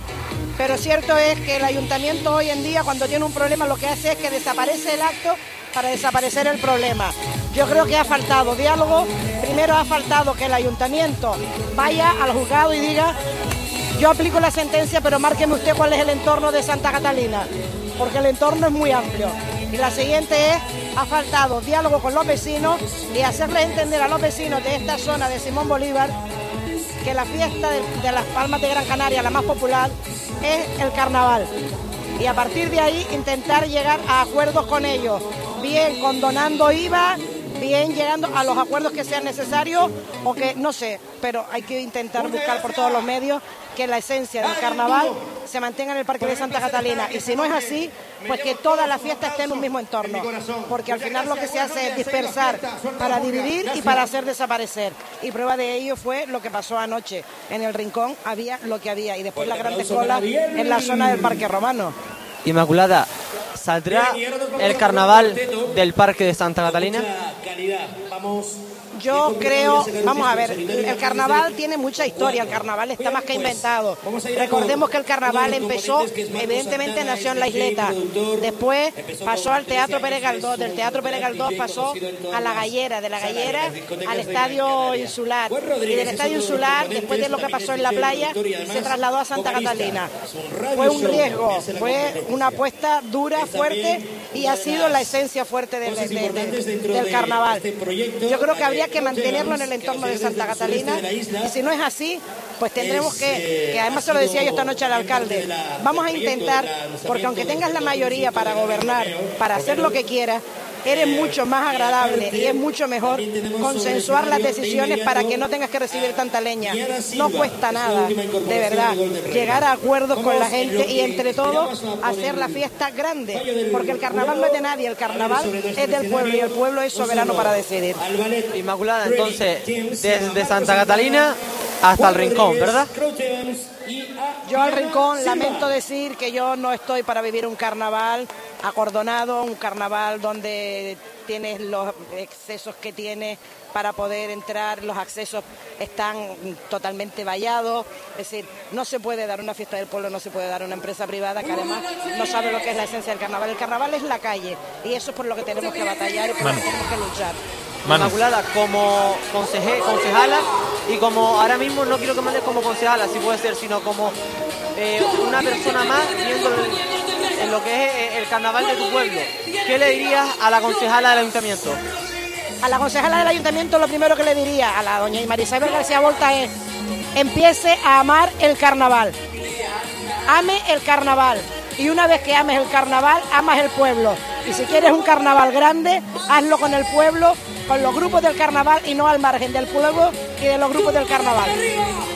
pero cierto es que el ayuntamiento hoy en día cuando tiene un problema lo que hace es que desaparece el acto para desaparecer el problema. Yo creo que ha faltado diálogo. Primero ha faltado que el ayuntamiento vaya al juzgado y diga, yo aplico la sentencia, pero márqueme usted cuál es el entorno de Santa Catalina, porque el entorno es muy amplio. Y la siguiente es, ha faltado diálogo con los vecinos y hacerles entender a los vecinos de esta zona de Simón Bolívar que la fiesta de, las Palmas de Gran Canaria, la más popular, es el carnaval. Y a partir de ahí intentar llegar a acuerdos con ellos, bien condonando IVA, bien llegando a los acuerdos que sean necesarios o que, no sé, pero hay que intentar buscar por todos los medios que la esencia del carnaval se mantenga en el Parque de Santa Catalina. Y si no es así, pues que toda la fiesta esté en un mismo entorno. Porque al final lo que se hace es dispersar para dividir y para hacer desaparecer. Y prueba de ello fue lo que pasó anoche. En el rincón había lo que había y después la grande cola en la zona del Parque Romano. Inmaculada, ¿saldrá el carnaval del parque de Santa Catalina? Yo creo, vamos a ver, el carnaval tiene mucha historia, el carnaval está más que inventado. Recordemos que el carnaval empezó, evidentemente nació en la isleta, después pasó al Teatro Pérez Galdós, del Teatro Pérez Galdós pasó a la Gallera, de la Gallera al Estadio Insular, y del Estadio Insular, después de lo que pasó en la playa, se trasladó a Santa Catalina. Fue un riesgo, fue una apuesta dura, fuerte, y ha sido la esencia fuerte del, de- de- del carnaval. Yo creo que habría que mantenerlo en el entorno de Santa Catalina. Y si no es así, pues tendremos que, que además se lo decía yo esta noche al alcalde, vamos a intentar, porque aunque tengas la mayoría para gobernar, para hacer lo que quieras, eres mucho más agradable y es mucho mejor consensuar las decisiones para que no tengas que recibir tanta leña. No cuesta nada, de verdad, llegar a acuerdos con la gente y entre todos hacer la fiesta grande, porque el carnaval no es de nadie, el carnaval es del pueblo y el pueblo es soberano para decidir. Inmaculada, entonces, desde Santa Catalina hasta el Rincón, ¿verdad? Yo al rincón lamento decir que yo no estoy para vivir un carnaval acordonado, un carnaval donde tienes los excesos que tienes para poder entrar, los accesos están totalmente vallados, es decir, no se puede dar una fiesta del pueblo, no se puede dar una empresa privada que además no sabe lo que es la esencia del carnaval. El carnaval es la calle y eso es por lo que tenemos que batallar y por lo que tenemos que luchar. Manu. Inmaculada, como conseje- concejala y como ahora mismo no quiero que me hables como concejala, si puede ser, sino como eh, una persona más viendo el- en lo que es eh, el carnaval de tu pueblo. ¿Qué le dirías a la concejala del ayuntamiento? A la concejala del ayuntamiento lo primero que le diría a la doña Marisabel García Volta es empiece a amar el carnaval. Ame el carnaval. Y una vez que ames el carnaval, amas el pueblo. Y si quieres un carnaval grande, hazlo con el pueblo, con los grupos del carnaval y no al margen del pueblo y de los grupos del carnaval.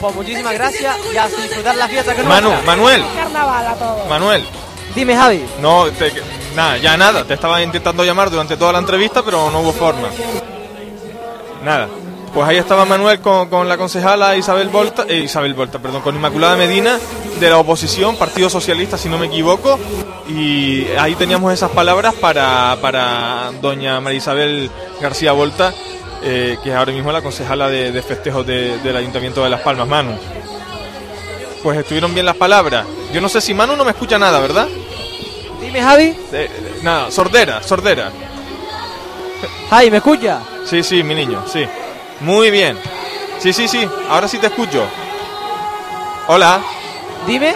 Pues muchísimas gracias y a disfrutar la fiesta que nos Manu, queda. Manuel, Carnaval a todos. Manuel. Dime, Javi. No, te- nada, ya nada. Te estaba intentando llamar durante toda la entrevista, pero no hubo forma. Nada. Pues ahí estaba Manuel con, con la concejala Isabel Volta, eh, Isabel Volta, perdón, con Inmaculada Medina de la oposición, Partido Socialista, si no me equivoco. Y ahí teníamos esas palabras para, para doña María Isabel García Volta, eh, que es ahora mismo la concejala de, de festejos de- del Ayuntamiento de Las Palmas, Manu. Pues estuvieron bien las palabras. Yo no sé si Manu no me escucha nada, ¿verdad? Dime, Javi. Eh, eh, nada, sordera, sordera. Javi, ¿me escucha? Sí, sí, mi niño, sí. Muy bien. Sí, sí, sí, ahora sí te escucho. Hola. Dime.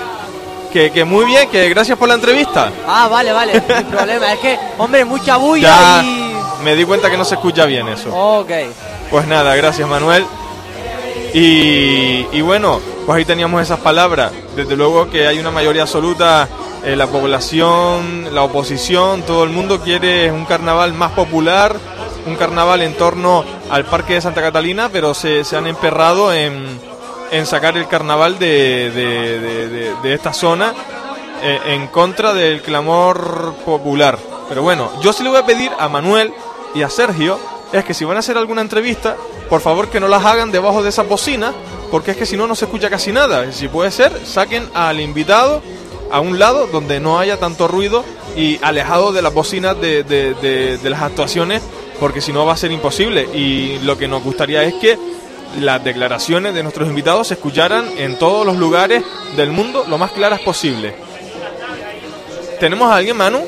Que, que muy bien, que gracias por la entrevista. Ah, vale, vale, hay problema. Es que, hombre, mucha bulla Ya y... me di cuenta que no se escucha bien eso. Ok. Pues nada, gracias Manuel. Y, y bueno, pues ahí teníamos esas palabras. Desde luego que hay una mayoría absoluta, eh, la población, la oposición, todo el mundo quiere un carnaval más popular, un carnaval en torno al Parque de Santa Catalina, pero se, se han emperrado en, en sacar el carnaval de, de- esta zona eh, en contra del clamor popular. Pero bueno, yo sí le voy a pedir a Manuel y a Sergio es que si van a hacer alguna entrevista, por favor que no las hagan debajo de esa bocina, porque es que si no, no se escucha casi nada. Si puede ser, saquen al invitado a un lado donde no haya tanto ruido y alejado de las bocinas de- de las actuaciones, porque si no va a ser imposible. Y lo que nos gustaría es que las declaraciones de nuestros invitados se escucharan en todos los lugares del mundo lo más claras posible. ¿Tenemos a alguien, Manu?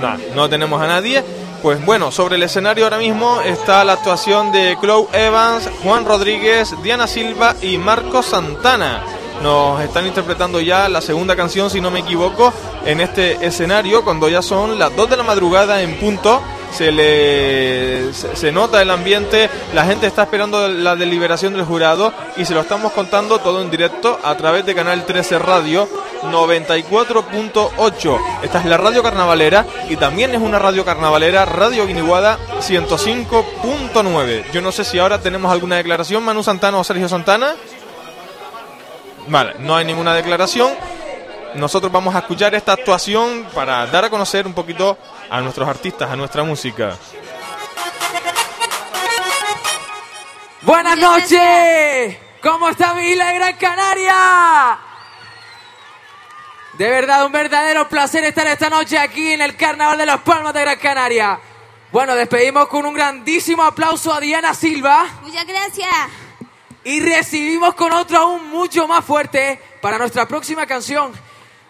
No, no tenemos a nadie. Pues bueno, sobre el escenario ahora mismo está la actuación de Chloe Evans, Juan Rodríguez, Diana Silva y Marco Santana. Nos están interpretando ya la segunda canción, si no me equivoco, en este escenario, cuando ya son las 2 de la madrugada en punto. Se, le, se, nota el ambiente, la gente está esperando la deliberación del jurado y se lo estamos contando todo en directo a través de Canal 13 Radio 94.8. Esta es la radio carnavalera y también es una radio carnavalera, Radio Guiniguada 105.9. Yo no sé si ahora tenemos alguna declaración, Manu Santana o Sergio Santana. Vale, no hay ninguna declaración. Nosotros vamos a escuchar esta actuación para dar a conocer un poquito a nuestros artistas, a nuestra música. Buenas noches. ¿Cómo está mi isla de Gran Canaria? De verdad, un verdadero placer estar esta noche aquí en el Carnaval de las Palmas de Gran Canaria. Bueno, despedimos con un grandísimo aplauso a Diana Silva. Muchas gracias. Y recibimos con otro aún mucho más fuerte para nuestra próxima canción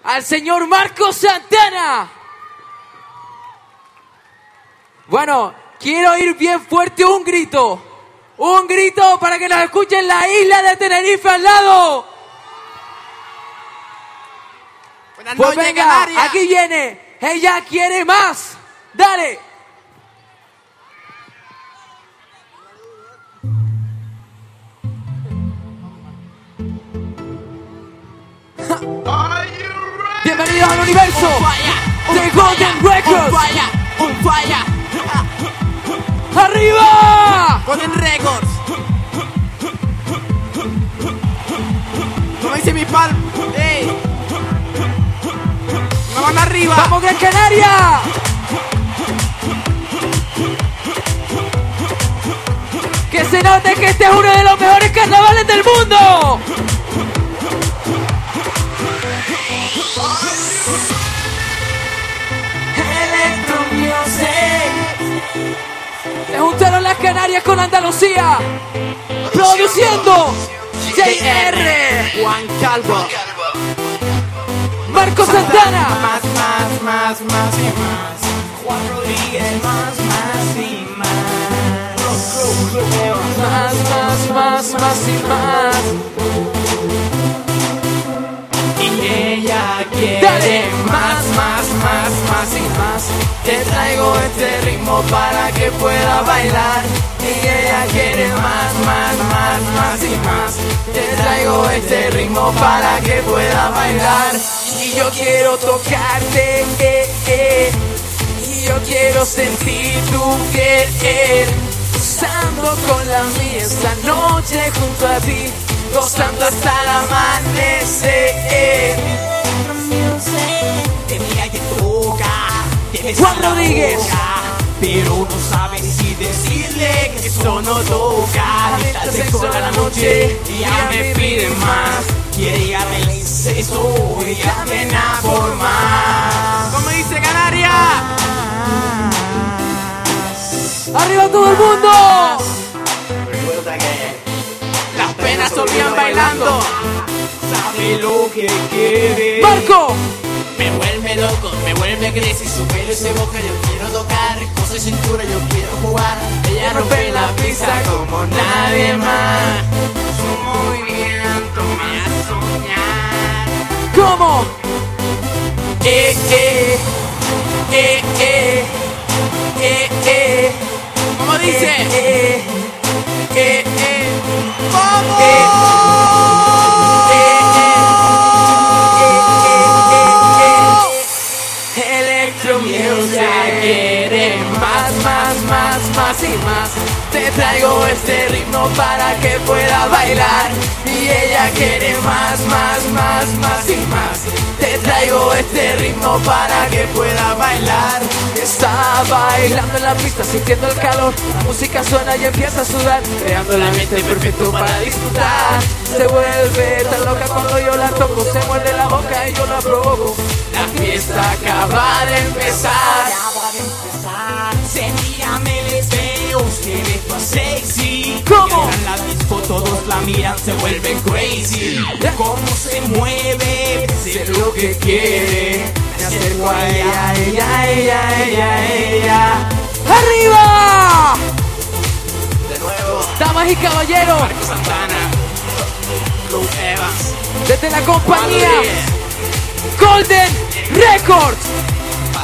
al señor Marco Santana. Bueno, quiero ir bien fuerte un grito. Un grito para que nos escuchen la isla de Tenerife al lado. Buenas Pues noches, venga, Canarias. aquí viene. Ella quiere más. Dale. Bienvenidos al universo de Golden Records. ¡Arriba! Golden Records. Como dice mi pal. ¡Ey! ¡Una mano arriba! ¡Vamos, Gran Canaria! Que se note que este es uno de los mejores carnavales del mundo. Las Canarias con Andalucía. Produciendo JR. Juan Calvo. Marco Santana. Más, más, más, más y más. Juan Rodríguez. Más, más y más. Más, más, más, más y más. Y ella quiere más, más, más, más y más. Te traigo este ritmo para que pueda bailar. Y ella quiere más, más, más, más y más. Te traigo este ritmo para que pueda bailar. Y yo quiero tocarte, eh, eh. Y yo quiero sentir tu piel. Gozando con la mía esta noche junto a ti. Gozando hasta el amanecer. Juan Rodríguez. Pero no sabes si decirle que eso no toca. Está sexo a la noche y ya me pide más. Quiere darme el exceso y ya me más. Como dice Canaria. ¡Arriba todo el mundo! Recuerda que las penas se olvidan bailando. Sabe lo que quiere. ¡Marco! Me vuelve loco, me vuelve crazy Su pelo y su boca yo quiero tocar Cosas su cintura yo quiero jugar. Ella rompe la pista como nadie más. Su movimiento me hace soñar. ¿Cómo? Eh, eh, eh, eh, eh, eh. ¿Cómo dice? Eh, eh, eh, eh. ¡Vamos! Más, y más. Te traigo este ritmo para que pueda bailar. Y ella quiere más, más, más, más y más. Te traigo este ritmo para que pueda bailar. Está bailando en la pista, sintiendo el calor. La música suena y empieza a sudar, creando el ambiente perfecto para disfrutar. Se vuelve tan loca cuando yo la toco, se muerde la boca y yo la provoco. La fiesta acaba de empezar. Se miran el espejo, se ve más sexy. ¿Cómo? Llegan la disco, todos la miran, se vuelven crazy. Cómo se mueve, sé lo que quiere. Me acerco a ella, ella, ella, ella, ella. ¡Arriba! De nuevo, Damas y caballeros, Marco Santana, Lou Evans. desde la compañía Madrid, Golden Records,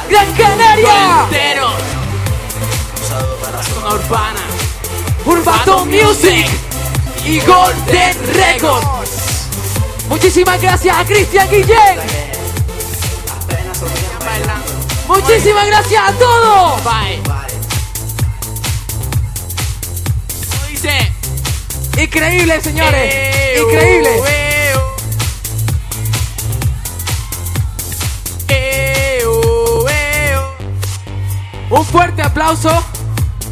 Gran Canaria, zona urbana. Urbato Music y Golden Records. Muchísimas gracias a Cristian Guillén. Muchísimas gracias a todos. Bye. Increíble, señores. Eh, Increíble. uh. Eh, uh, eh, uh. Un fuerte aplauso.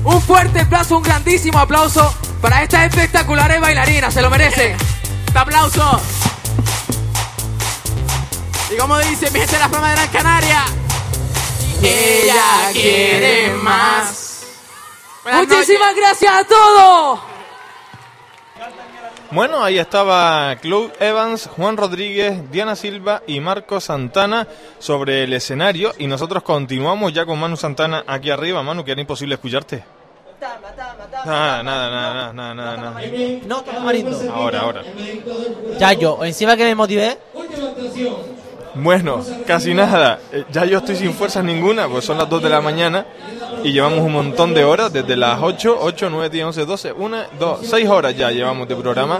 Un fuerte aplauso, un grandísimo aplauso para estas espectaculares bailarinas. Se lo merecen. Un aplauso. Y como dice mi gente de la fama de Gran Canaria. Ella quiere más. Buenas Muchísimas gracias a todos. Bueno, ahí estaba Claude Evans, Juan Rodríguez, Diana Silva y Marco Santana sobre el escenario y nosotros continuamos ya con Manu Santana aquí arriba. Manu, que era imposible escucharte. Nada, nada, nada, nada, nada, nada. No, Tamarindo. Ahora, ahora. Ya yo, encima que me motivé, Bueno, casi nada. Eh, Ya yo estoy sin fuerzas ninguna, pues son las 2 de la mañana y llevamos un montón de horas, desde las 8, 8, 9, 10, 11, 12, 1, 2, 6 horas ya llevamos de programa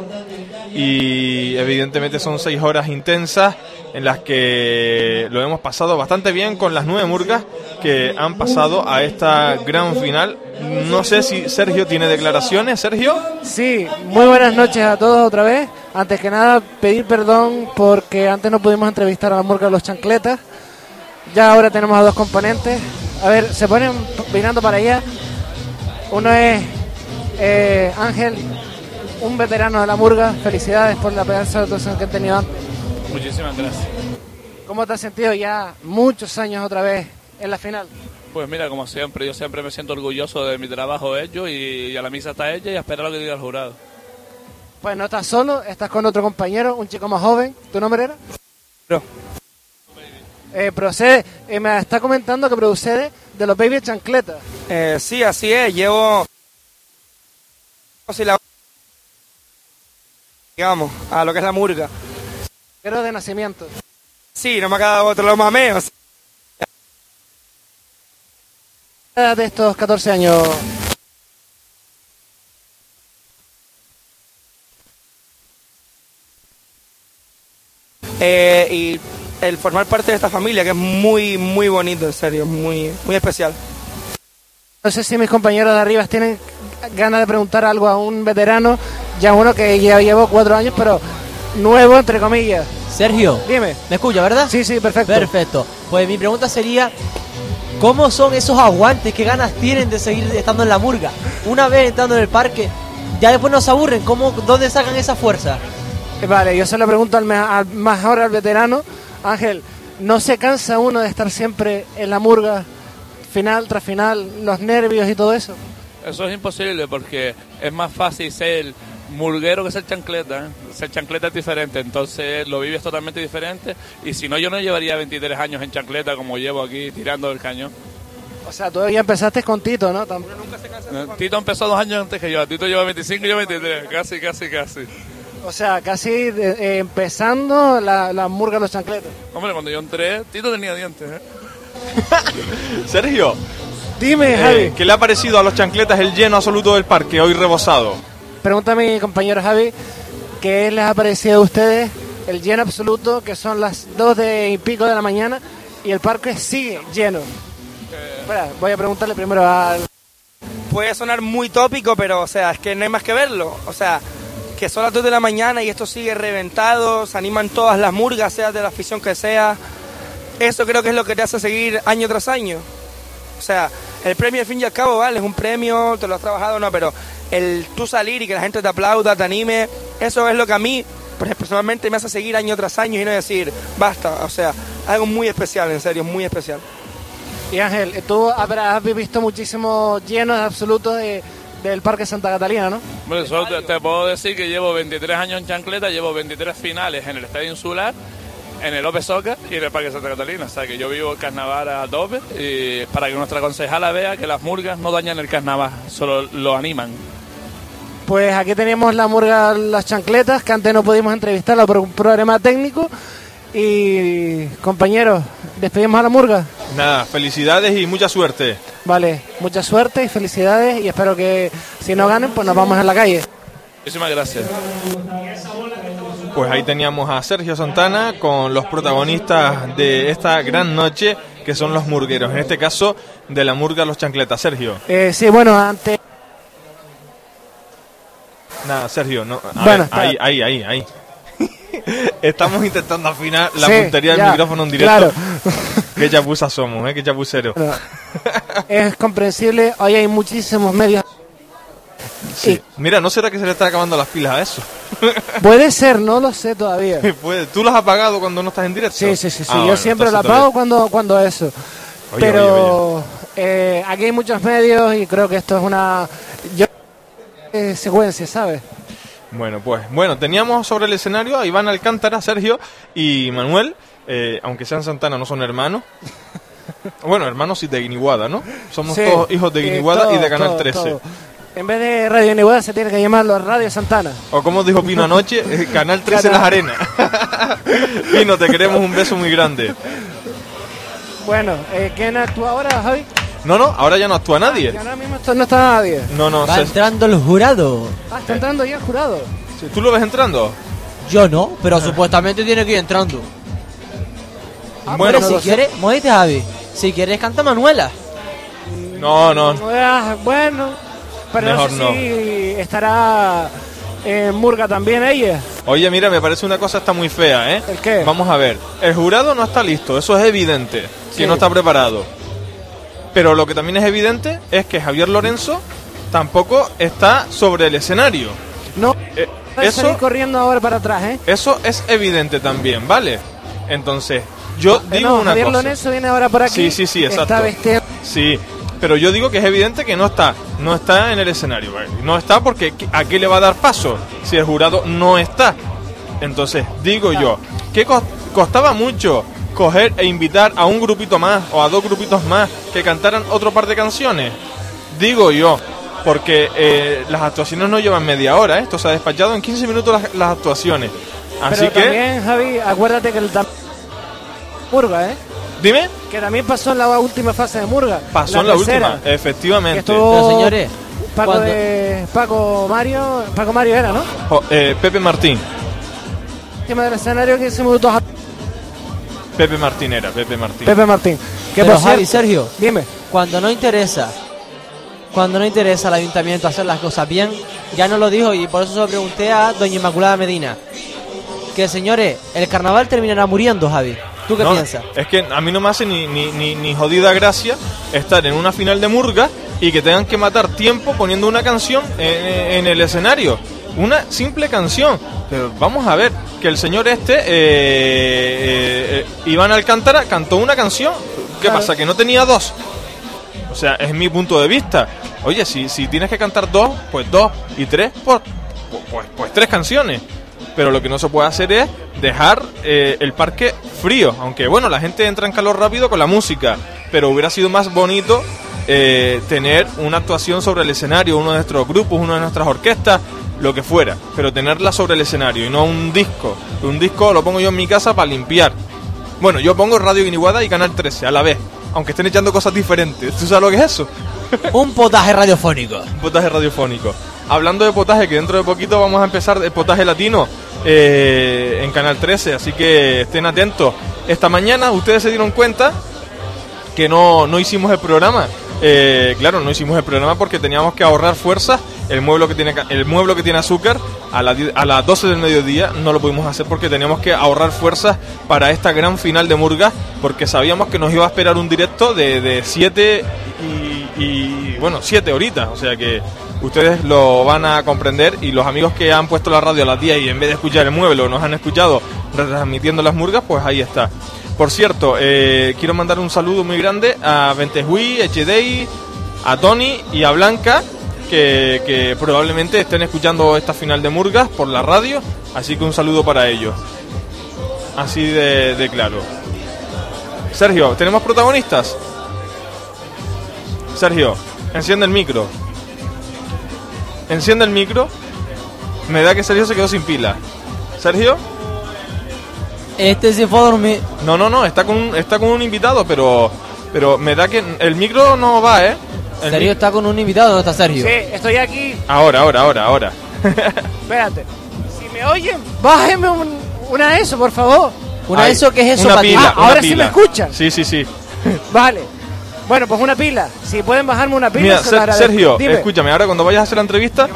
y evidentemente son 6 horas intensas en las que lo hemos pasado bastante bien con las nueve murgas que han pasado a esta gran final. No sé si Sergio tiene declaraciones. Sergio. Sí, muy buenas noches a todos otra vez. Antes que nada, pedir perdón porque antes no pudimos entrevistar a la murga de los chancletas. Ya ahora tenemos a dos componentes. A ver, se ponen mirando para allá. Uno es eh, Ángel, un veterano de la murga. Felicidades por la pedazo de actuación que han tenido antes. Muchísimas gracias. ¿Cómo te has sentido ya muchos años otra vez en la final? Pues mira, como siempre, yo siempre me siento orgulloso de mi trabajo hecho y a la misa está hecha y a esperar lo que diga el jurado. Pues no estás solo, estás con otro compañero, un chico más joven. ¿Tu nombre era? No. Eh, procede, eh, me está comentando que procede de los Baby Chancletas. Eh, sí, así es. Llevo. si la- Digamos, a lo que es la murga. Pero de nacimiento. Sí, no me ha quedado otro lo mameo. edad de estos 14 años? Eh, y el formar parte de esta familia, que es muy, muy bonito, en serio, muy, muy especial. No sé si mis compañeros de arriba tienen ganas de preguntar algo a un veterano, ya uno que ya llevó cuatro años, pero nuevo, entre comillas. Sergio. Dime. ¿Me escucha, verdad? Sí, sí, perfecto. Perfecto. Pues mi pregunta sería, ¿cómo son esos aguantes? ¿Qué ganas tienen de seguir estando en la murga? Una vez entrando en el parque, ya después no se aburren. ¿Cómo, ¿Dónde sacan esa fuerza? Eh, Vale, yo se lo pregunto al, me- al más ahora al veterano. Ángel, ¿no se cansa uno de estar siempre en la murga, final tras final, los nervios y todo eso? Eso es imposible porque es más fácil ser murguero que ser chancleta. ¿eh? Ser chancleta es diferente, entonces lo vives totalmente diferente. Y si no, yo no llevaría 23 años en chancleta como llevo aquí tirando el cañón. O sea, ya empezaste con Tito, ¿no? Eh, Tito empezó dos años antes que yo. Tito lleva 25 y yo 23. Casi, casi, casi. O sea, casi de- eh, empezando la, la murga de los chancletos. Hombre, cuando yo entré, Tito tenía dientes, ¿eh? Sergio, Dime, eh, Javi. ¿qué le ha parecido a los chancletas el lleno absoluto del parque hoy rebosado? Pregunta a mi compañero Javi, ¿qué les ha parecido a ustedes el lleno absoluto, que son las 2 de y pico de la mañana, y el parque sigue lleno? Espera, voy a preguntarle primero al... Puede sonar muy tópico, pero o sea, es que no hay más que verlo. O sea, que son las 2 de la mañana y esto sigue reventado, se animan todas las murgas, sea de la afición que sea. Eso creo que es lo que te hace seguir año tras año. O sea, el premio al fin y al cabo, vale, es un premio, te lo has trabajado, no, pero el tú salir y que la gente te aplauda, te anime, eso es lo que a mí pues, personalmente me hace seguir año tras año y no decir, basta, o sea, algo muy especial, en serio, muy especial. Y Ángel, tú habrás visto muchísimos llenos absolutos de- del Parque Santa Catalina, ¿no? Solo te, te puedo decir que llevo 23 años en chancleta, llevo 23 finales en el Estadio Insular, en el Ope Soca y en el Parque Santa Catalina. O sea que yo vivo el carnaval a tope y para que nuestra concejala vea que las murgas no dañan el carnaval, solo lo animan. Pues aquí teníamos la murga Las Chancletas, que antes no pudimos entrevistarla por un problema técnico. Y compañeros, despedimos a la murga. Nada, felicidades y mucha suerte. Vale, mucha suerte y felicidades y espero que si no ganen, pues nos vamos a la calle. Muchísimas gracias. Pues ahí teníamos a Sergio Santana con los protagonistas de esta gran noche, que son los murgueros. En este caso, de la murga Los Chancletas. Sergio. Eh, sí, bueno, antes... Nada, Sergio, no. Bueno, ver, ahí, ahí, ahí, ahí. Estamos intentando afinar la Sí, puntería del ya, micrófono en directo. claro. Qué chapuzas somos, ¿eh? Qué chapuceros. Bueno, es comprensible, hoy hay muchísimos medios. Sí. Mira, ¿no será que se le están acabando las pilas a eso? Puede ser, no lo sé todavía. Puede. ¿Tú las has apagado cuando no estás en directo? Sí, sí, sí, sí. Ah, yo bueno, siempre todavía- apago cuando, cuando eso. Oye, Pero eh, aquí hay muchos medios y creo que esto es una yo, eh, secuencia, ¿sabes? Bueno, pues bueno, teníamos sobre el escenario a Iván Alcántara, Sergio y Manuel, eh, aunque sean Santana, no son hermanos. Bueno, hermanos sí de Guiniguada, ¿no? Somos Sí, todos hijos de eh, Guiniguada y todo, de Canal todo, 13. todo. En vez de Radio Nihuada se tiene que llamarlo Radio Santana. O como dijo Pino anoche, eh, Canal 13 Canal- Las Arenas. Pino, te queremos un beso muy grande. Bueno, eh, ¿quién actúa ahora, Javi? No, no, ahora ya no actúa nadie. Ahora mismo esto- no está nadie. No, no, Va se- entrando el jurado. Ah, está entrando ya el jurado. ¿tú lo ves entrando? Yo no, pero supuestamente tiene que ir entrando. Ah, Bueno, Pero si quieres, muévete, Javi. Si quieres, canta Manuela. No, no. Ah, Bueno, pero Mejor no sé si estará en Murga también ella. Oye, mira, me parece una cosa está muy fea, ¿eh? ¿El qué? Vamos a ver. El jurado no está listo, eso es evidente, Sí. que no está preparado. Pero lo que también es evidente es que Javier Lorenzo tampoco está sobre el escenario. No, Eh, eso, salir corriendo ahora para atrás, ¿eh? eso es evidente también, ¿vale? Entonces, yo digo no, una Javier cosa. Lorenzo viene ahora por aquí. Sí, sí, sí, exacto. Está vestido. Sí, pero yo digo que es evidente que no está, no está en el escenario. ¿vale? No está porque ¿qué- ¿a qué le va a dar paso si el jurado no está? Entonces, digo yo, ¿qué cos- costaba mucho coger e invitar a un grupito más o a dos grupitos más que cantaran otro par de canciones? Digo yo, porque eh, las actuaciones no llevan media hora, ¿eh? esto se ha despachado en 15 minutos las, las actuaciones. Así Pero que, también, Javi, acuérdate que el Murga, ¿eh? dime, Que también pasó en la última fase de Murga. pasó en la tercera, última, efectivamente. Que estuvo Pero señores, Paco, de, Paco Mario. Paco Mario era, ¿no? Jo- eh, Pepe Martín. Encima del escenario 15 minutos a Pepe Martín era, Pepe Martín. Pepe Martín. Que Pero por Javi, cierto- Sergio, Dime. cuando no interesa, cuando no interesa al ayuntamiento hacer las cosas bien, ya no lo dijo y por eso se lo pregunté a doña Inmaculada Medina. Que señores, el carnaval terminará muriendo, Javi. ¿Tú qué No, piensas? Es que a mí no me hace ni, ni, ni, ni jodida gracia estar en una final de Murga y que tengan que matar tiempo poniendo una canción en, en el escenario. Una simple canción. Pero vamos a ver, que el señor este, eh, eh, eh, Iván Alcántara, cantó una canción. ¿Qué Claro. pasa? Que no tenía dos. O sea, es mi punto de vista. Oye, si, si tienes que cantar dos, pues dos. Y tres, pues, pues, pues tres canciones. Pero lo que no se puede hacer es dejar eh, el parque frío. Aunque bueno, la gente entra en calor rápido con la música. pero hubiera sido más bonito eh, tener una actuación sobre el escenario, uno de nuestros grupos, una de nuestras orquestas, lo que fuera, pero tenerla sobre el escenario y no un disco. Un disco lo pongo yo en mi casa para limpiar. Bueno, yo pongo Radio Guiniguada y Canal 13 a la vez, aunque estén echando cosas diferentes. ¿Tú sabes lo que es eso? Un potaje radiofónico. Un potaje radiofónico. Hablando de potaje, que dentro de poquito vamos a empezar el potaje latino eh, en Canal 13, así que estén atentos. Esta mañana ustedes se dieron cuenta que no, no hicimos el programa. Eh, claro, no hicimos el programa porque teníamos que ahorrar fuerzas. El mueble que tiene, el mueble que tiene azúcar a, la a las 12 del mediodía no lo pudimos hacer porque teníamos que ahorrar fuerzas para esta gran final de Murga porque sabíamos que nos iba a esperar un directo de 7 y, y, bueno, 7 horitas. O sea que ustedes lo van a comprender y los amigos que han puesto la radio a las 10 y en vez de escuchar el mueble nos han escuchado retransmitiendo las murgas, pues ahí está. Por cierto, eh, quiero mandar un saludo muy grande a Ventejuí, Echedei, a Tony y a Blanca, que, probablemente estén escuchando esta final de Murgas por la radio, así que un saludo para ellos. Así de claro. Sergio, ¿tenemos protagonistas? Sergio, enciende el micro. Enciende el micro. Me da que Sergio se quedó sin pila. ¿Sergio? Este se fue a dormir. No, no, no, está con, un- está con un invitado, pero pero me da que el micro no va, ¿eh? El Sergio mi- está con un invitado, ¿dónde está Sergio? Sí, estoy aquí. Ahora, ahora, ahora, ahora. Espérate. Si me oyen, bájeme un- una de eso, por favor. ¿Una Ay, de eso qué es eso una pila, Ah, una ahora sí me escuchan. Sí, sí, sí. Vale. Bueno, pues una pila. Si pueden bajarme una pila, Mira, se. Sergio, escúchame, ahora cuando vayas a hacer la entrevista,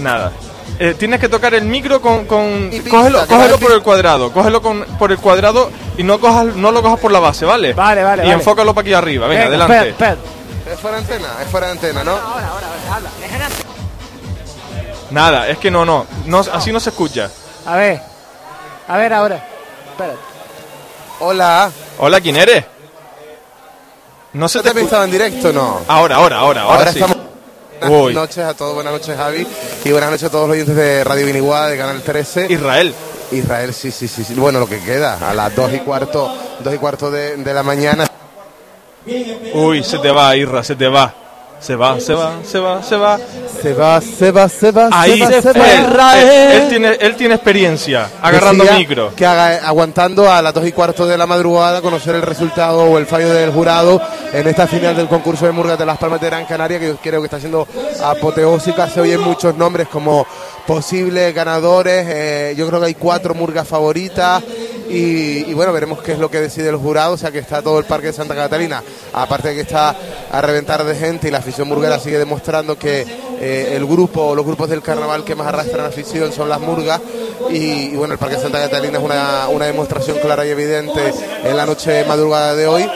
nada. Eh, tienes que tocar el micro con, con cógelo, cógelo por el cuadrado, cógelo con, por el cuadrado y no cojas, no lo cojas por la base, ¿vale? Vale, vale, Y vale. enfócalo para aquí arriba, venga, Venga, adelante. espera, espera. Es fuera de antena, es fuera de antena, ¿no? Nada, es que no, no, no, así no se escucha. A ver. A ver ahora. Espérate. Hola. Hola, ¿quién eres? No se ¿No te te en directo no? Ahora, ahora, ahora, ahora, sí. estamos. Buenas noches a todos, buenas noches Javi y buenas noches a todos los oyentes de Radio Viniguada de Canal 13. Israel. Israel, sí, sí, sí, sí. Bueno, lo que queda, a las 2 y cuarto, 2 y cuarto de, de la mañana. Uy, se te va, Irra, se te va. Se va, se va, se va, se va. Se va, se va, se va, Ahí se va, se él, va. él- él tiene, él tiene experiencia agarrando Decía micro. Que haga, aguantando a las 2 y cuarto de la madrugada conocer el resultado o el fallo del jurado en esta final del concurso de Murgas de las Palmas de Gran Canaria, que yo creo que está siendo apoteósica. Se oyen muchos nombres como posibles ganadores. eh, yo creo que hay cuatro Murgas favoritas. Y, bueno, veremos qué es lo que decide el jurado. O sea que está todo el Parque de Santa Catalina, aparte de que está a reventar de gente y la afición murguera sigue demostrando que eh, el grupo o los grupos del carnaval que más arrastran afición son las murgas. Y, y bueno, el Parque de Santa Catalina es una, una demostración clara y evidente en la noche madrugada de hoy.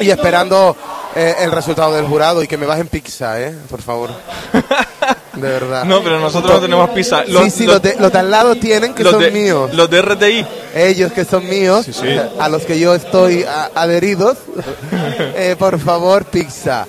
Y esperando eh, el resultado del jurado y que me bajen pizza, ¿eh? Por favor. De verdad. No, pero nosotros no tenemos pizza. sí, sí, los, de, los de al lado tienen que los son de- míos. Los de RTI. Ellos que son míos, sí. a los que yo estoy a- adheridos, eh, por favor, pizza.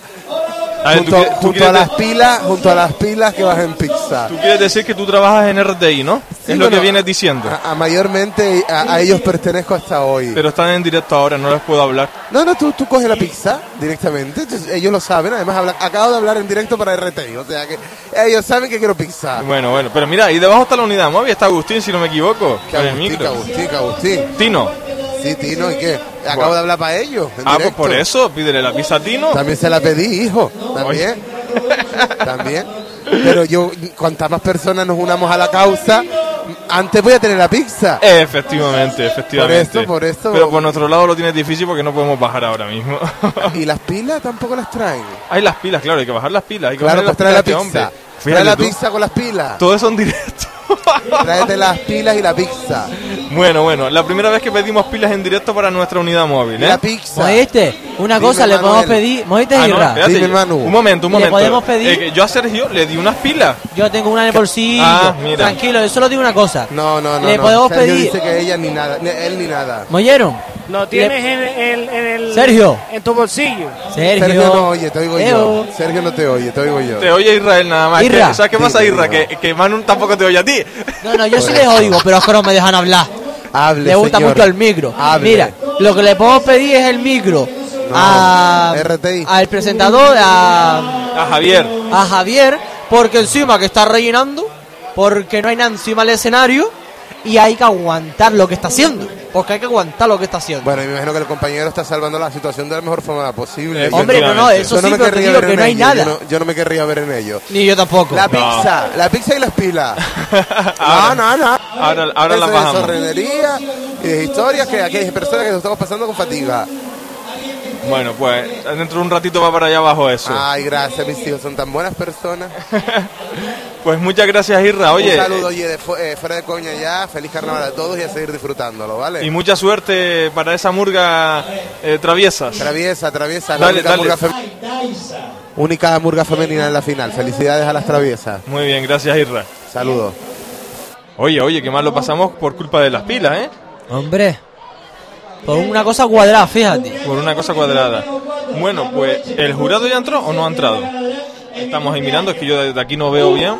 Ver, junto tú junto a las pilas, junto a las pilas que bajen pizza. Tú quieres decir que tú trabajas en RTI, ¿no? Sí, es lo que vienes diciendo. A, a mayormente a, a ellos pertenezco hasta hoy. Pero están en directo ahora, no les puedo hablar. No, no, tú, tú coges la pizza directamente. entonces ellos lo saben. Además, habla- acabo de hablar en directo para RTI. O sea que ellos saben que quiero pizza. Bueno, bueno, pero mira, ahí debajo está la unidad móvil, está Agustín, si no me equivoco. Que con el Agustín, micro. que Agustín, que Agustín. Tino. Sí, Tino, ¿y qué? Acabo Bueno. de hablar para ellos. Ah, pues por eso, pídele la pizza a Tino. También se la pedí, hijo. También. También. Pero yo, cuantas más personas nos unamos a la causa, antes voy a tener la pizza. Efectivamente, efectivamente. Por esto, por esto. Pero por nuestro lado lo tienes difícil porque no podemos bajar ahora mismo. ¿Y las pilas tampoco las traen? hay las pilas, claro, hay que bajar las pilas. Hay que Claro, pues trae la pizza. este hombre. Trae la pizza con las pilas. Todo eso en directo. Tráete las pilas y la pizza. Bueno, bueno, la primera vez que pedimos pilas en directo para nuestra unidad móvil, ¿eh? La pizza. ¿Oíste? Una Dime, cosa, le podemos Manuel. pedir. ¿Oíste, Ah, no, espérate, Dime, yo- Manu. Un momento, un ¿Le momento. podemos pedir? Eh, que yo a Sergio le di unas pilas. Yo tengo una en el bolsillo. Ah, mira. Tranquilo, yo solo digo una cosa. No, no, no. Le no. podemos Sergio pedir. dice que ella ni nada, ni él ni nada. ¿Me oyeron? Lo tienes en, en- en el. Sergio. En tu bolsillo. Sergio. Sergio no oye, te oigo yo. Sergio no te oye, te oigo yo. Te oye Israel nada más. Irra. Que- ¿Sabes qué pasa, Dime, Irra? Que, que Manu tampoco te oye a ti. No, no, yo sí les oigo, pero es que no me dejan hablar. Hable, Le gusta señor. mucho el micro. Hable. Mira, lo que le podemos pedir es el micro a, RTI. al presentador, a, A Javier. a Javier, porque encima que está rellenando, porque no hay nada encima del escenario y hay que aguantar lo que está haciendo, porque hay que aguantar lo que está haciendo. Bueno, y me imagino que el compañero está salvando la situación de la mejor forma posible. Hombre, no, no, eso Yo sí, me pero te querría digo ver que en no hay ello, nada. Yo no, yo no me querría ver en ello. Ni yo tampoco. La No. pizza, la pizza y las pilas. no, no, no. Ahora, ahora de bajamos. sorrenería y de historias que aquí hay personas que nos estamos pasando con fatiga. Bueno, pues dentro de un ratito va para allá abajo eso. Ay, gracias, mis hijos, son tan buenas personas. Pues muchas gracias, Irra. Oye, Un saludo, oye, de fu- eh, fuera de coña ya. Feliz carnaval a todos y a seguir disfrutándolo, ¿vale? y mucha suerte para esa murga eh, traviesas. Traviesa, traviesa, la Dale, única, dale. Murga única murga femenina en la final. Felicidades a las traviesas. Muy bien, gracias, Irra. Saludos. Oye, oye, que mal lo pasamos por culpa de las pilas, ¿eh? Hombre, por una cosa cuadrada, fíjate. Por una cosa cuadrada. Bueno, pues, ¿el jurado ya entró o no ha entrado? Estamos ahí mirando, es que yo desde aquí no veo bien.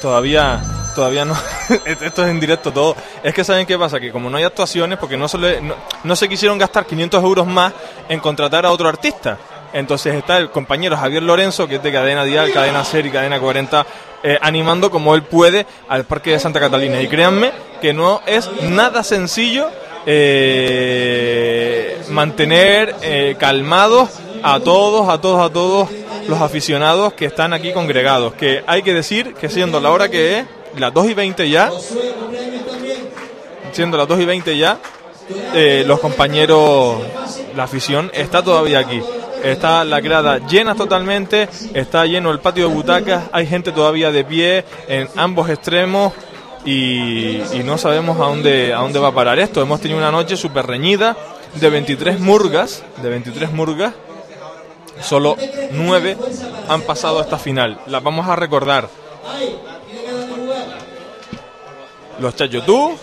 Todavía, todavía no. Esto es en directo todo. Es que saben qué pasa, que como no hay actuaciones, porque no se, le- no, no se quisieron gastar 500 euros más en contratar a otro artista. Entonces está el compañero Javier Lorenzo, que es de Cadena Dial, Cadena Ser y Cadena 40, eh, animando como él puede al Parque de Santa Catalina. Y créanme que no es nada sencillo eh, mantener eh, calmados a todos, a todos, a todos los aficionados que están aquí congregados. Que hay que decir que siendo la hora que es, las 2 y 20 ya, siendo las 2 y 20 ya, los compañeros, la afición está todavía aquí. Está la grada llena totalmente, está lleno el patio de butacas, hay gente todavía de pie en ambos extremos y, no sabemos a dónde, a dónde va a parar esto. Hemos tenido una noche súper reñida de 23 murgas, de 23 murgas, solo 9 han pasado a esta final. Las vamos a recordar. Los Chayotú,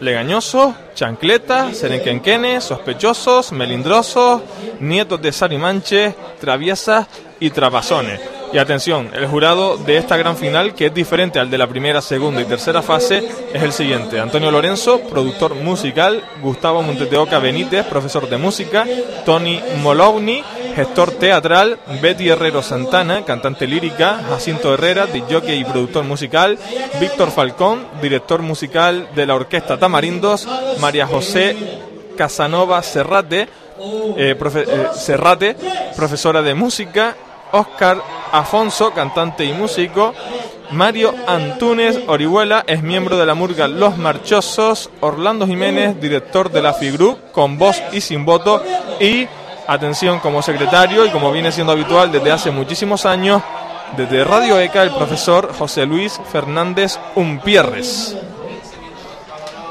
Legañosos, Chancletas, Serenquenquenes, Sospechosos, Melindrosos, Nietos de Sarimanche, Traviesas y Trapazones. Y atención, el jurado de esta gran final, que es diferente al de la primera, segunda y tercera fase, es el siguiente. Antonio Lorenzo, productor musical, Gustavo Monteteoca Benítez, profesor de música, Tony Molowny, gestor teatral, Betty Herrero Santana, cantante lírica, Jacinto Herrera, jockey y productor musical, Víctor Falcón, director musical de la orquesta Tamarindos, María José Casanova Serrate, eh, eh, Serrate, profesora de música, Oscar Afonso, cantante y músico, Mario Antúnez Orihuela es miembro de la murga Los Marchosos, Orlando Jiménez, director de la FIGRUP, con voz y sin voto, y, atención, como secretario y como viene siendo habitual desde hace muchísimos años, desde Radio ECA, el profesor José Luis Fernández Umpierres.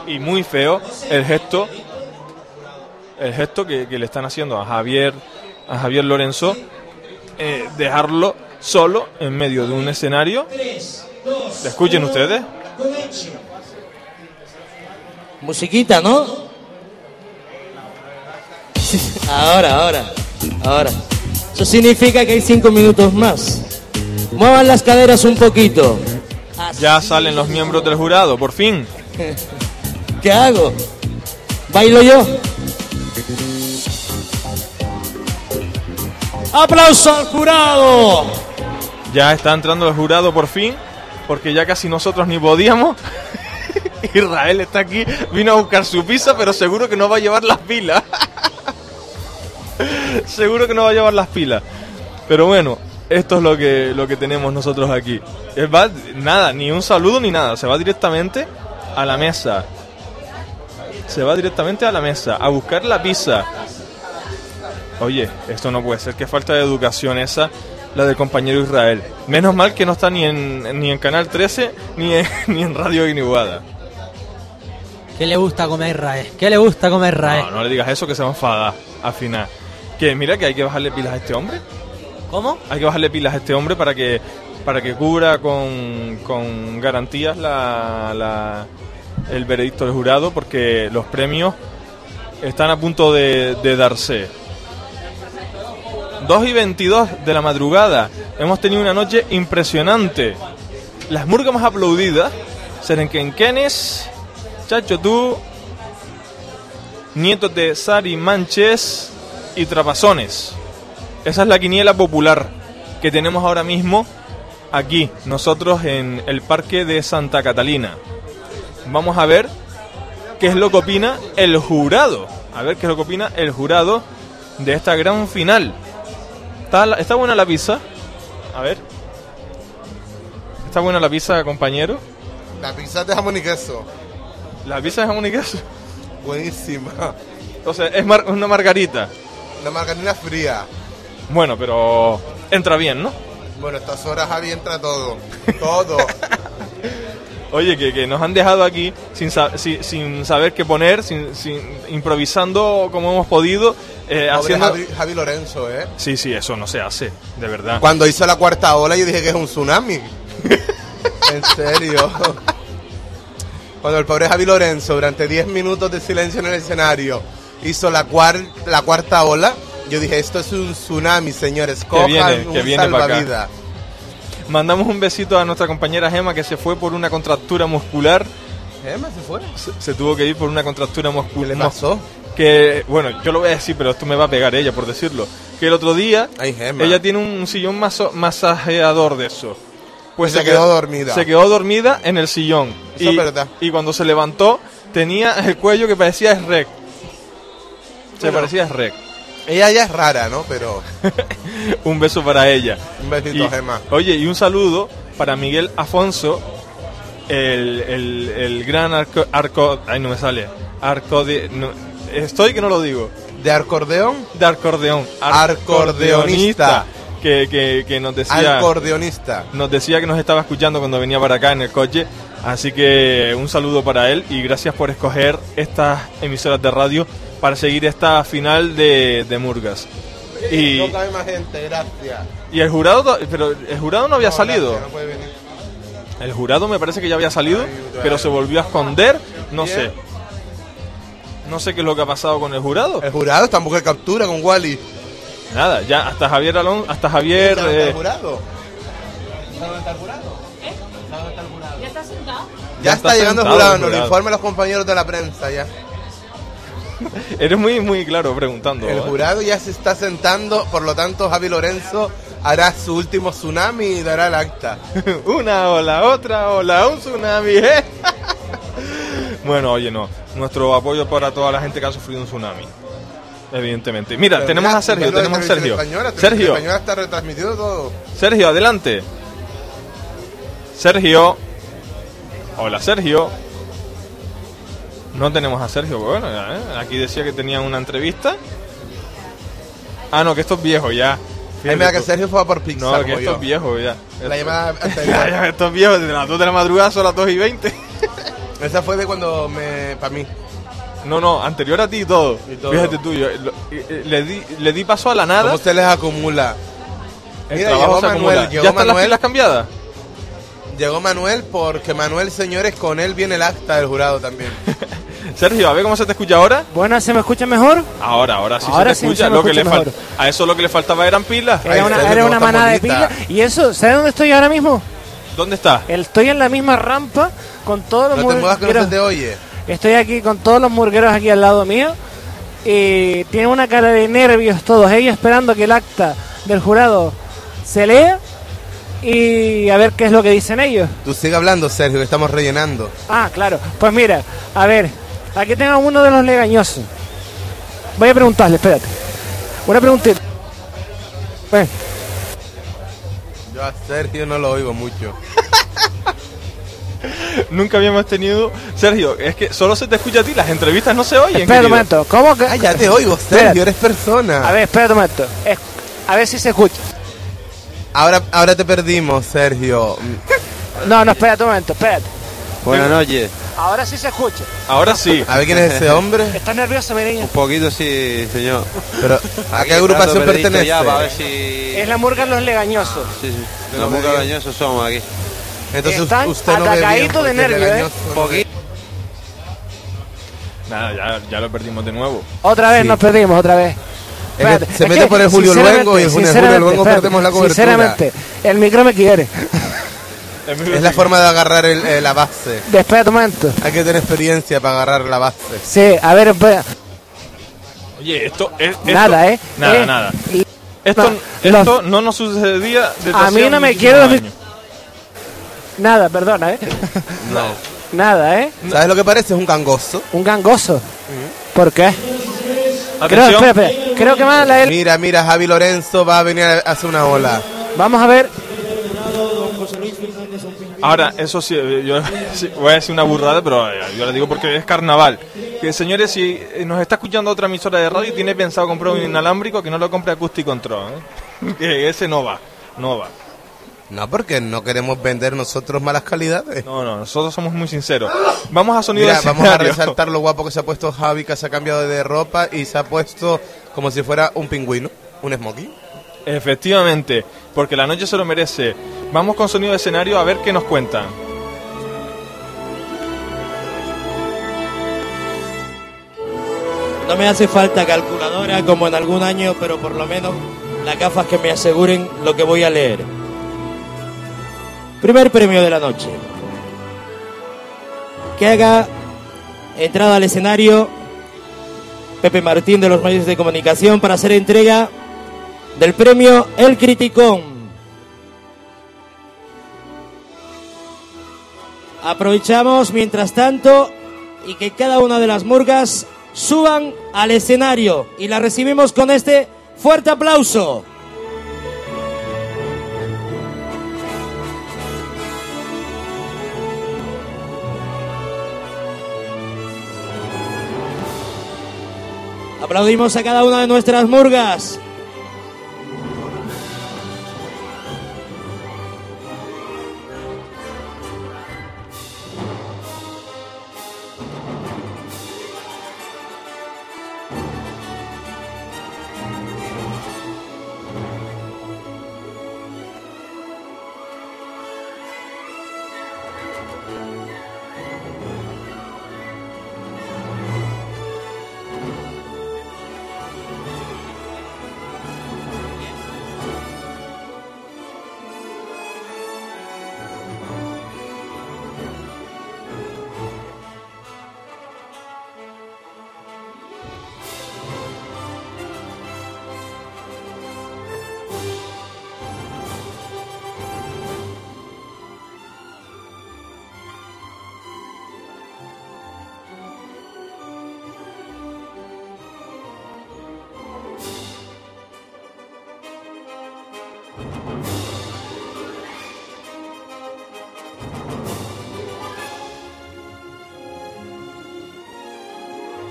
Y muy feo el gesto, el gesto que, que le están haciendo a Javier, a Javier Lorenzo, eh, dejarlo solo en medio de un escenario. ¿Le escuchen ustedes? Musiquita, ¿no? Ahora, ahora, ahora. Eso significa que hay cinco minutos más. Muevan las caderas un poquito. Ya salen los miembros del jurado, por fin. ¿Qué hago? ¿Bailo yo? ¡Aplauso al jurado! Ya está entrando el jurado por fin, porque ya casi nosotros ni podíamos. Israel está aquí, vino a buscar su pizza, pero seguro que no va a llevar las pilas. seguro que no va a llevar las pilas. Pero bueno, esto es lo que, lo que tenemos nosotros aquí. Va- nada, ni un saludo ni nada, se va directamente a la mesa. Se va directamente a la mesa a buscar la pizza. Oye, esto no puede ser, qué falta de educación esa, la del compañero Israel. Menos mal que no está ni en, ni en Canal 13 ni en, ni en Radio Guiniguada. ¿Qué le gusta comer Rae? ¿Qué le gusta comer Rae? No, no le digas eso que se va a enfadar al final. Que mira que hay que bajarle pilas a este hombre. ¿Cómo? Hay que bajarle pilas a este hombre para que para que cubra con, con garantías la, la- el veredicto del jurado porque los premios están a punto de, de darse. 2 y 22 de la madrugada. Hemos tenido una noche impresionante. Las murgas más aplaudidas, Serenquenquenes, Chacho Tú, nietos de Sari Manches y Trapazones. Esa es la quiniela popular que tenemos ahora mismo aquí, nosotros en el Parque de Santa Catalina. Vamos a ver qué es lo que opina el jurado. A ver qué es lo que opina el jurado de esta gran final. ¿Está, buena la pizza? A ver. ¿Está buena la pizza, compañero? La pizza de jamón y queso. ¿La pizza de jamón y queso? Buenísima. Entonces, es mar- una margarita. La margarina fría. Bueno, pero entra bien, ¿no? Bueno, estas horas Javi entra todo. Todo. Oye, que, que nos han dejado aquí sin, sa- si- sin saber qué poner, sin, sin- improvisando como hemos podido, eh, haciendo... Javi, Javi Lorenzo, ¿eh? Sí, sí, eso no se hace, de verdad. Cuando hizo la cuarta ola yo dije que es un tsunami. en serio. Cuando el pobre Javi Lorenzo durante 10 minutos de silencio en el escenario hizo la, cuar- la cuarta ola, yo dije esto es un tsunami, señores. Cojan viene, un que viene para acá. salvavidas. Mandamos un besito a nuestra compañera Gema que se fue por una contractura muscular. Gema se fue. Se, se tuvo que ir por una contractura muscular. ¿Qué le pasó? Que, bueno, yo lo voy a decir, pero esto me va a pegar ella por decirlo. Que el otro día Ay, ella tiene un sillón maso- masajeador de eso. Pues Se quedó dormida. Se quedó dormida en el sillón. Eso y, es verdad. y cuando se levantó tenía el cuello que parecía Shrek. Se Bueno. parecía Shrek. Ella ya es rara, ¿no? Pero un beso para ella. Un besito, Y- Gema. Oye, y un saludo para Miguel Afonso, el, el- el gran arco, arco... Ay, no me sale. Arco de... no, estoy que no lo digo. ¿De acordeón? De acordeón. Acordeonista. Que, que, que nos decía... acordeonista. Nos decía que nos estaba escuchando cuando venía para acá en el coche. Así que un saludo para él y gracias por escoger estas emisoras de radio para seguir esta final de, de Murgas. Y, No cabe más gente, gracias. y el jurado, pero el jurado no había No, salido. gracias, no puede venir. El jurado me parece que ya había salido, pero se volvió a esconder. No Bien. sé. No sé qué es lo que ha pasado con el jurado. El jurado está en busca de captura con Wally. Nada, ya hasta Javier Alonso, hasta Javier. ¿Dónde está eh, el jurado? ¿Dónde está el jurado? ¿Ya está sentado? Ya, Ya está, está llegando el jurado, el nos lo jurado. informan los compañeros de la prensa ya. eres muy, muy claro preguntando. El ¿eh? jurado ya se está sentando, por lo tanto Javi Lorenzo hará su último tsunami y dará el acta. Una ola, otra ola, un tsunami. ¿eh? bueno, oye, no. Nuestro apoyo para toda la gente que ha sufrido un tsunami. Evidentemente. Mira, Pero tenemos mira, a Sergio, tenemos a Sergio. Española, Sergio, Española está retransmitido todo. Sergio, adelante. Sergio. Hola, Sergio. No tenemos a Sergio. Bueno, ya, ¿eh? aquí decía que tenía una entrevista. Ah, no, que esto es viejo ya. Ay, mira que Sergio fue a por pizza No, que esto yo. es viejo ya. La llamada Ya, ya, esto es viejo. Desde las 2 de la madrugada son las 2 y 20. Esa fue de cuando me... para mí. No, no, anterior a ti y todo. Y todo. Fíjate tú, yo, lo- eh, le, di, le di paso a la nada. ¿Cómo se les acumula? El Mira, trabajo llegó se Manuel, acumula. llegó ¿Ya están las Manuel. pilas cambiadas? Llegó Manuel porque Manuel, señores, con él viene el acta del jurado también. Sergio, a ver cómo se te escucha ahora. Buenas, ¿se me escucha mejor? Ahora, ahora sí Ahora se sí te escucha. se me lo que escucha le fal- mejor. A eso lo que le faltaba eran pilas. Era una, era una manada de pilas. Y eso, ¿sabes dónde estoy ahora mismo? ¿Dónde está? Estoy en la misma rampa con todos los No te muevas que no se murgueros. te oye. Estoy aquí con todos los murgueros aquí al lado mío. Y tienen una cara de nervios todos ellos esperando que el acta del jurado se lea y a ver qué es lo que dicen ellos. Tú sigue hablando, Sergio, que estamos rellenando. Ah, claro. Pues mira, a ver, aquí tengo a uno de los legañosos. Voy a preguntarle, espérate. Una preguntita. Ven. Yo a Sergio no lo oigo mucho. Nunca habíamos tenido. Sergio, es que solo se te escucha a ti, las entrevistas no se oyen. Espera un momento, ¿cómo que? Ah, ya te oigo, Sergio, Espérate. eres persona. A ver, espérate un momento. Es- A ver si se escucha. Ahora, ahora te perdimos, Sergio. No, no, espérate un momento, espérate. Buenas noches. Ahora sí se escucha. Ahora sí. A ver quién es ese hombre. ¿Estás nervioso, mi niña? Un poquito sí, señor. Pero, ¿a qué agrupación pertenece? Ya, para ver si... Es la murga Los Legañosos. Sí, sí. Los muy cariñosos somos aquí. Entonces Están usted no ve bien atacaditos de porque es nervio, ¿eh? Nada, ya, ya lo perdimos de nuevo. Otra vez Sí. nos perdimos, otra vez. Es que Espérate, se es mete que, por el Julio sinceramente, Luengo y en el Julio sinceramente, Luengo espérate, perdemos la cobertura. Sinceramente, el micro me quiere. Es la forma de agarrar el- eh, la base. Espérate un momento. Hay que tener experiencia para agarrar la base. Sí, a ver, espera. Oye, esto es. esto- Nada, ¿eh? Nada, Eh, nada. Esto, no, esto no nos sucedía desde A mí no me quiero... Nada, perdona, ¿eh? No. Nada, ¿eh? ¿Sabes lo que parece? Es un gangoso. Un gangoso. ¿Por qué? Creo, Atención. espera, espera. Creo que más la Mira, mira, Javi Lorenzo va a venir a hacer una ola. Vamos a ver. Ahora, eso sí, eh, yo sí, voy a decir una burrada, pero eh, yo le digo porque es carnaval. Que señores, si eh, nos está escuchando otra emisora de radio y tiene pensado comprar un inalámbrico, que no lo compre acústico control. ¿eh? Que ese no va, no va. No, porque no queremos vender nosotros malas calidades. No, no, nosotros somos muy sinceros. Vamos a sonido Mira, vamos a resaltar lo guapo que se ha puesto Javi, que se ha cambiado de ropa y se ha puesto como si fuera un pingüino, un smoking. Efectivamente, porque la noche se lo merece. Vamos con sonido de escenario a ver qué nos cuentan. No me hace falta calculadora como en algún año, pero por lo menos las gafas que me aseguren lo que voy a leer. Primer premio de la noche. Que haga entrada al escenario Pepe Martín de los medios de comunicación para hacer entrega del premio El Criticón. Aprovechamos mientras tanto y que cada una de las murgas suban al escenario y la recibimos con este fuerte aplauso. Aplaudimos a cada una de nuestras murgas.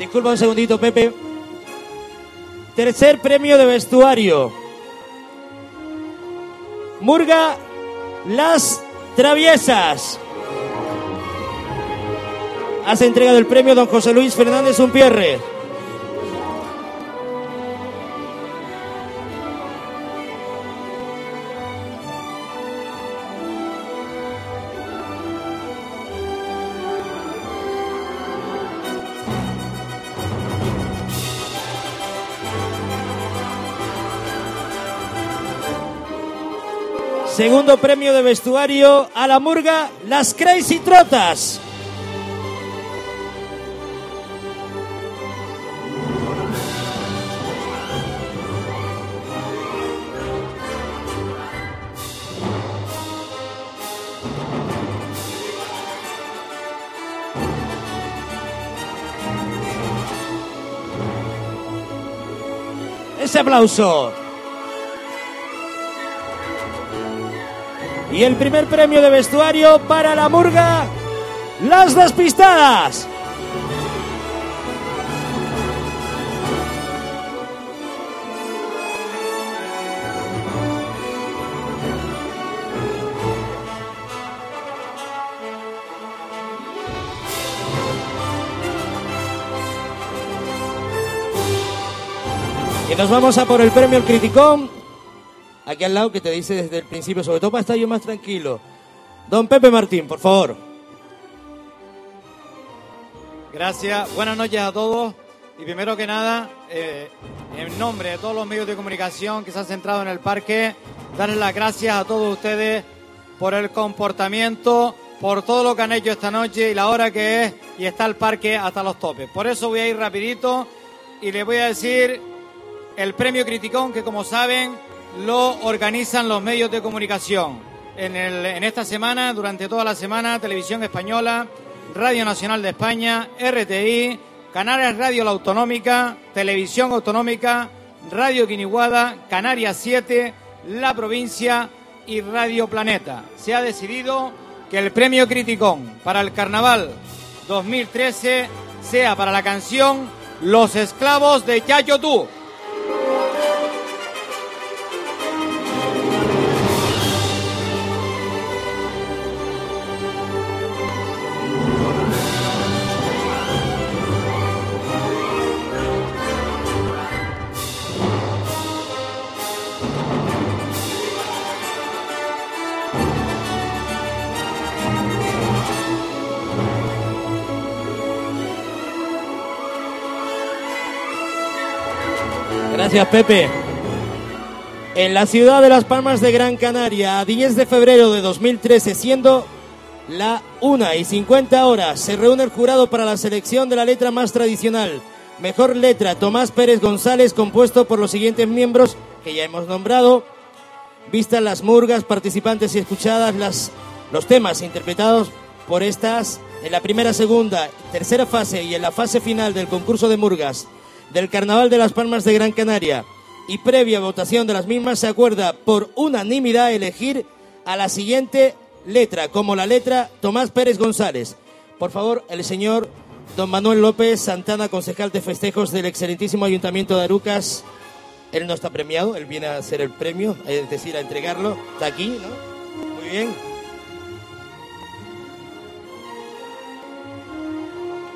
Disculpa un segundito, Pepe. Tercer premio de vestuario. Murga Las Traviesas. Hace entrega del premio don José Luis Fernández Unpierre. Segundo premio de vestuario a la murga Las Crazy Trotas. Ese aplauso. Y el primer premio de vestuario para la murga, las despistadas. Y nos vamos a por el premio El Criticón. Aquí al lado que te dice desde el principio, sobre todo para estar yo más tranquilo. Don Pepe Martín, por favor. Gracias, buenas noches a todos. Y primero que nada, eh, en nombre de todos los medios de comunicación que se han centrado en el parque, darles las gracias a todos ustedes por el comportamiento, por todo lo que han hecho esta noche y la hora que es, y está el parque hasta los topes. Por eso voy a ir rapidito y les voy a decir el premio Criticón que como saben lo organizan los medios de comunicación. En, esta semana, durante toda la semana, Televisión Española, Radio Nacional de España, RTI, Canarias Radio La Autonómica, Televisión Autonómica, Radio Quiniguada, Canarias 7, La Provincia y Radio Planeta. Se ha decidido que el premio Criticón para el Carnaval 2013 sea para la canción Los Esclavos de Yayo Tú. Gracias, Pepe. En la ciudad de Las Palmas de Gran Canaria, a 10 de febrero de 2013, siendo la 1 y 50 horas, se reúne el jurado para la selección de la letra más tradicional. Mejor letra, Tomás Pérez González, compuesto por los siguientes miembros que ya hemos nombrado. Vistas las murgas, participantes y escuchadas las, los temas interpretados por estas en la primera, segunda, tercera fase y en la fase final del concurso de murgas del Carnaval de las Palmas de Gran Canaria y previa votación de las mismas se acuerda por unanimidad elegir a la siguiente letra, como la letra Tomás Pérez González. Por favor, el señor don Manuel López Santana, concejal de festejos del excelentísimo Ayuntamiento de Arucas. Él no está premiado, él viene a hacer el premio, es decir, a entregarlo. Está aquí, ¿no? Muy bien.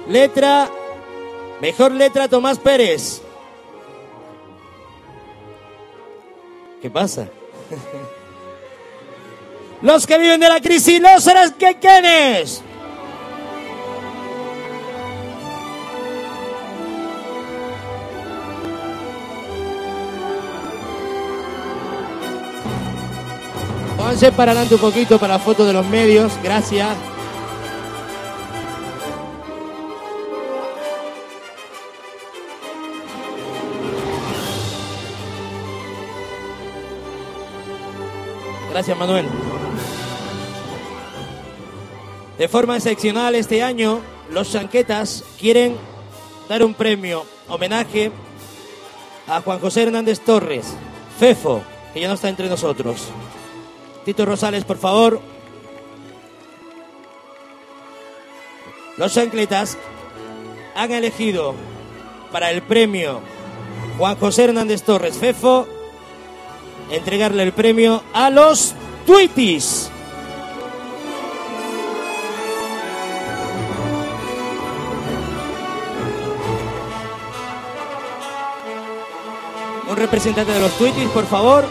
Letra, mejor letra Tomás Pérez. ¿Qué pasa? Los que viven de la crisis, los serás que quienes. Pónganse para adelante un poquito para la foto de los medios, gracias. Gracias, Manuel. De forma excepcional este año, los Chanquetas quieren dar un premio, homenaje a Juan José Hernández Torres, Fefo, que ya no está entre nosotros. Tito Rosales, por favor. Los Chancletas han elegido para el premio Juan José Hernández Torres, Fefo, entregarle el premio a los Tweeties. Un representante de los Tweeties, por favor.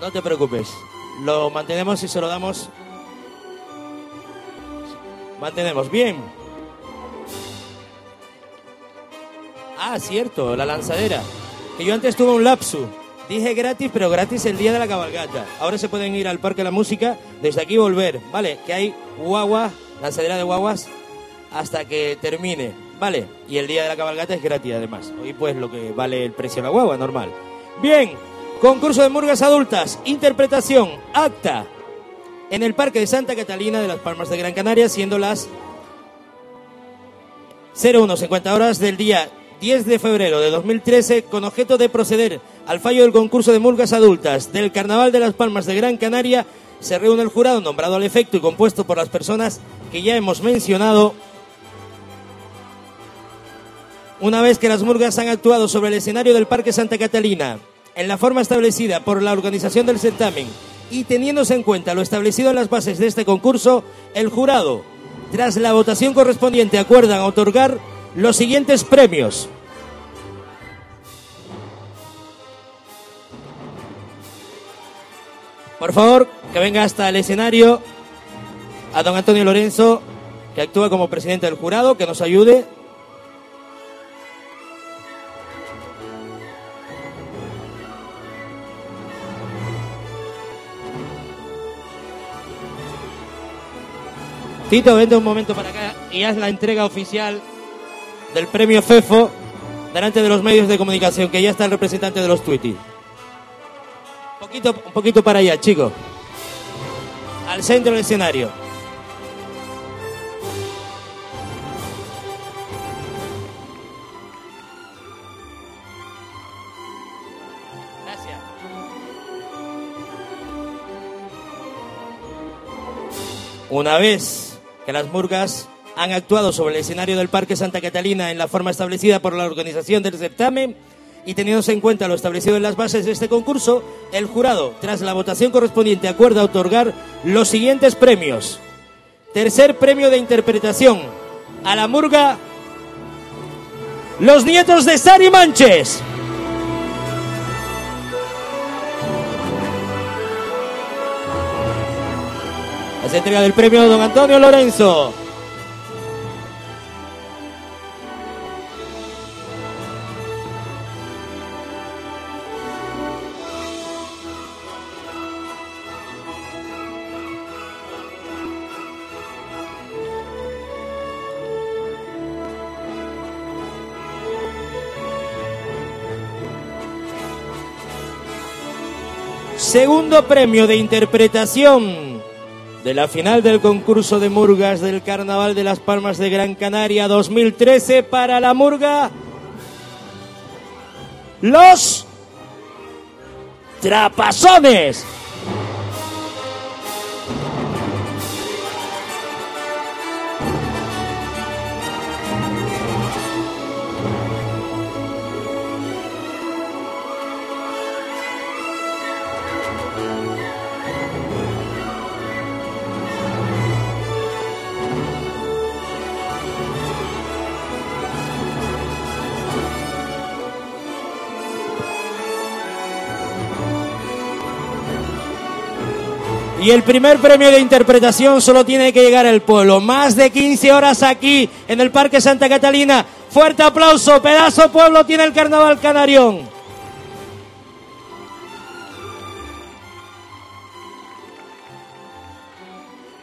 No te preocupes. Lo mantenemos y se lo damos. Mantenemos. Bien. Ah, cierto, la lanzadera. Que yo antes tuve un lapsu. Dije gratis, pero gratis el día de la cabalgata. Ahora se pueden ir al Parque de la Música, desde aquí volver. Vale, que hay guagua, lanzadera de guaguas, hasta que termine. Vale, y el día de la cabalgata es gratis además. Hoy pues lo que vale el precio de la guagua, normal. Bien, concurso de murgas adultas, interpretación, acta. En el Parque de Santa Catalina de las Palmas de Gran Canaria, siendo las 0150 horas del día 10 de febrero de 2013 con objeto de proceder al fallo del concurso de murgas adultas del Carnaval de las Palmas de Gran Canaria se reúne el jurado nombrado al efecto y compuesto por las personas que ya hemos mencionado. Una vez que las murgas han actuado sobre el escenario del Parque Santa Catalina en la forma establecida por la organización del certamen y teniéndose en cuenta lo establecido en las bases de este concurso, el jurado, tras la votación correspondiente, acuerdan otorgar los siguientes premios. Por favor, que venga hasta el escenario a don Antonio Lorenzo, que actúa como presidente del jurado, que nos ayude. Tito, vente un momento para acá y haz la entrega oficial del premio FEFO delante de los medios de comunicación, que ya está el representante de los Twitty. Un poquito, un poquito para allá, chicos. Al centro del escenario. Una vez que las murgas han actuado sobre el escenario del Parque Santa Catalina en la forma establecida por la organización del certamen y teniéndose en cuenta lo establecido en las bases de este concurso, el jurado, tras la votación correspondiente, acuerda otorgar los siguientes premios. Tercer premio de interpretación a la murga Los Nietos de Sari Manches. La entrega del premio don Antonio Lorenzo. Segundo premio de interpretación de la final del concurso de murgas del Carnaval de las Palmas de Gran Canaria 2013 para la murga. Los Trapazones. El primer premio de interpretación solo tiene que llegar al pueblo. Más de 15 horas aquí en el Parque Santa Catalina. Fuerte aplauso, pedazo pueblo tiene el Carnaval Canarión.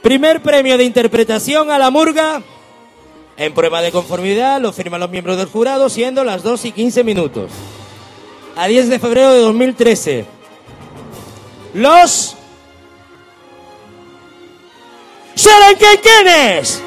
Primer premio de interpretación a la murga. En prueba de conformidad lo firman los miembros del jurado, siendo las 2 y 15 minutos. A 10 de febrero de 2013. Los Serenquenquenes.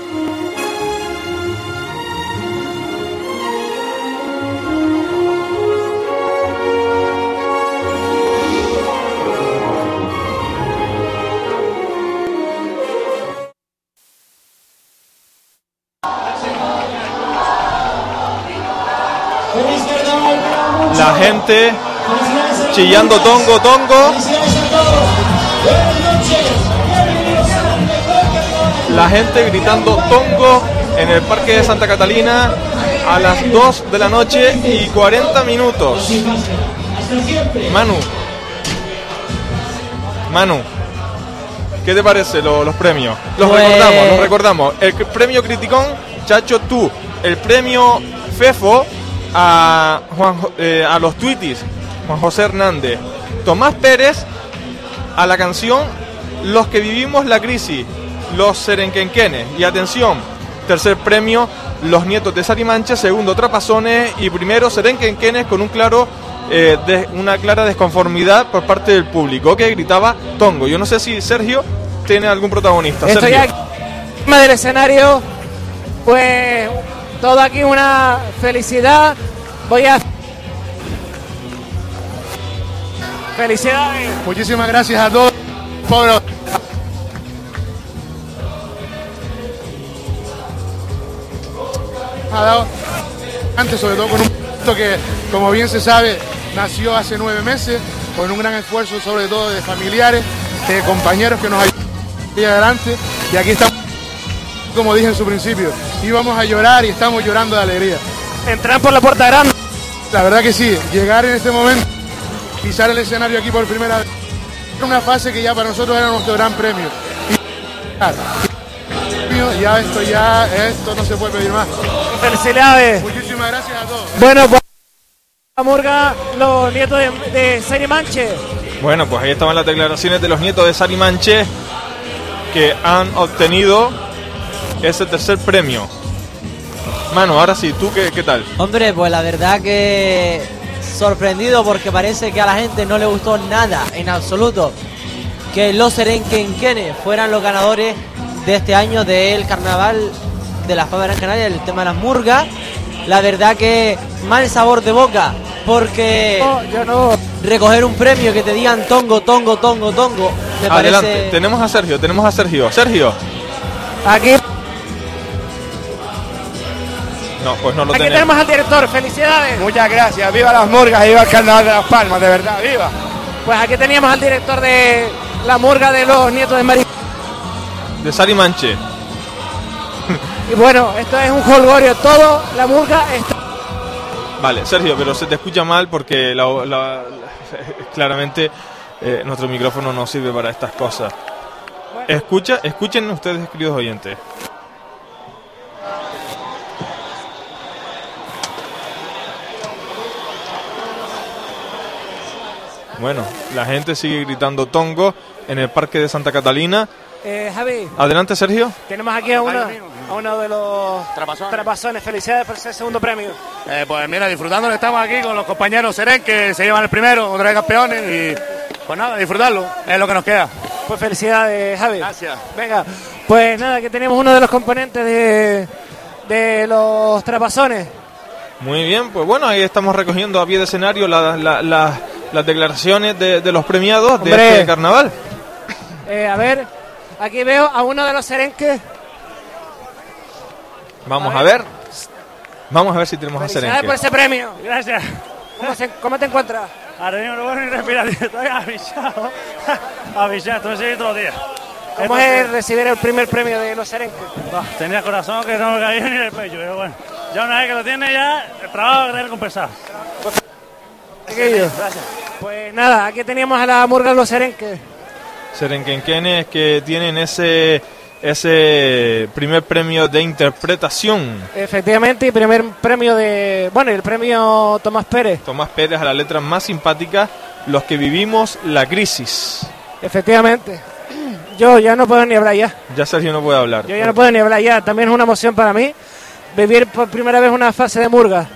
La gente chillando tongo, tongo. La gente gritando tongo en el Parque de Santa Catalina a las 2 de la noche y 40 minutos. Manu. Manu. ¿Qué te parece lo- los premios? Los Pues- recordamos, los recordamos. El premio Criticón, Chacho Tú. El premio FEFO a, Juan, eh, a los Twitis, Juan José Hernández. Tomás Pérez a la canción Los que vivimos la crisis, los Serenquenquenes. Y atención, tercer premio, Los Nietos de Sarimanche, segundo Trapazones y primero Serenquenquenes con un claro, eh, de- una clara desconformidad por parte del público que gritaba Tongo. Yo no sé si Sergio tiene algún protagonista. Estoy Sergio. aquí del escenario. Pues todo aquí una felicidad. Voy a. Felicidades. Muchísimas gracias a todos. Pobre- Ha dado antes, sobre todo con un proyecto que, como bien se sabe, nació hace nueve meses, con un gran esfuerzo, sobre todo de familiares, de compañeros que nos ayudan adelante. Y aquí estamos, como dije en su principio, íbamos a llorar y estamos llorando de alegría. Entrar por la puerta grande. La verdad que sí, llegar en este momento, pisar el escenario aquí por primera vez, era una fase que ya para nosotros era nuestro gran premio. Y ya esto ya, esto no se puede pedir más. Felicidades. Muchísimas gracias a todos. Bueno, pues. La murga, los nietos de, de Sari Manche. Bueno, pues ahí estaban las declaraciones de los nietos de Sari Manche que han obtenido ese tercer premio. Mano, ahora sí, ¿tú qué, qué tal? Hombre, pues la verdad que sorprendido porque parece que a la gente no le gustó nada en absoluto que los Serenquenquenes fueran los ganadores de este año del carnaval de las Fama de Gran Canaria, el tema de las murgas. La verdad que mal sabor de boca porque yo no. recoger un premio que te digan tongo, tongo, tongo, tongo, me Adelante, parece... tenemos a Sergio, tenemos a Sergio. Sergio. Aquí, No, pues no lo aquí tenemos. tenemos al director, felicidades. Muchas gracias, viva las murgas y viva el carnaval de las palmas, de verdad, viva. Pues aquí teníamos al director de la murga de los nietos de María. De Sari Manche. Y bueno, esto es un holgorio, todo la murga está... Vale, Sergio, pero se te escucha mal porque la- la- claramente eh, nuestro micrófono no sirve para estas cosas. Escucha, escuchen ustedes, queridos oyentes. Bueno, la gente sigue gritando tongo en el parque de Santa Catalina. Eh, Javi, Adelante, Sergio. tenemos aquí a uno, a uno de los trapazones. Felicidades por ese segundo premio. Eh, pues mira, disfrutando estamos aquí con los compañeros Seren que se llevan el primero, otra vez campeones y pues nada, disfrutarlo, es lo que nos queda. Pues felicidades, Javi. Gracias. Venga, pues nada, que tenemos uno de los componentes de, de los trapazones. Muy bien, pues bueno, ahí estamos recogiendo a pie de escenario la- la- la- las declaraciones de, de los premiados de Hombre. este carnaval. Eh, a ver, aquí veo a uno de los serenques. Vamos a ver. Vamos a ver si tenemos a Felicidades por Serenque. ese premio. Gracias. ¿Cómo, se- cómo te encuentras? Ahora mismo no puedo ni respirar, estoy avisado. avisado, estoy así todos los días. ¿Cómo es recibir el primer premio de los serenques? Tenía corazón que no me cabía ni en el pecho, pero bueno. Ya una vez que lo tiene ya, el trabajo va a tener compensado. Chiquillos. Pues nada, aquí teníamos a la murga de los serenques. Serenquenquenes que tienen ese ese primer premio de interpretación. Efectivamente, y primer premio de. Bueno, el premio Tomás Pérez. Tomás Pérez a la letra más simpática, los que vivimos la crisis. Efectivamente. Yo ya no puedo ni hablar ya. Ya Sergio no puede hablar. Yo ya no puedo ni hablar ya. También es una emoción para mí vivir por primera vez una fase de murga.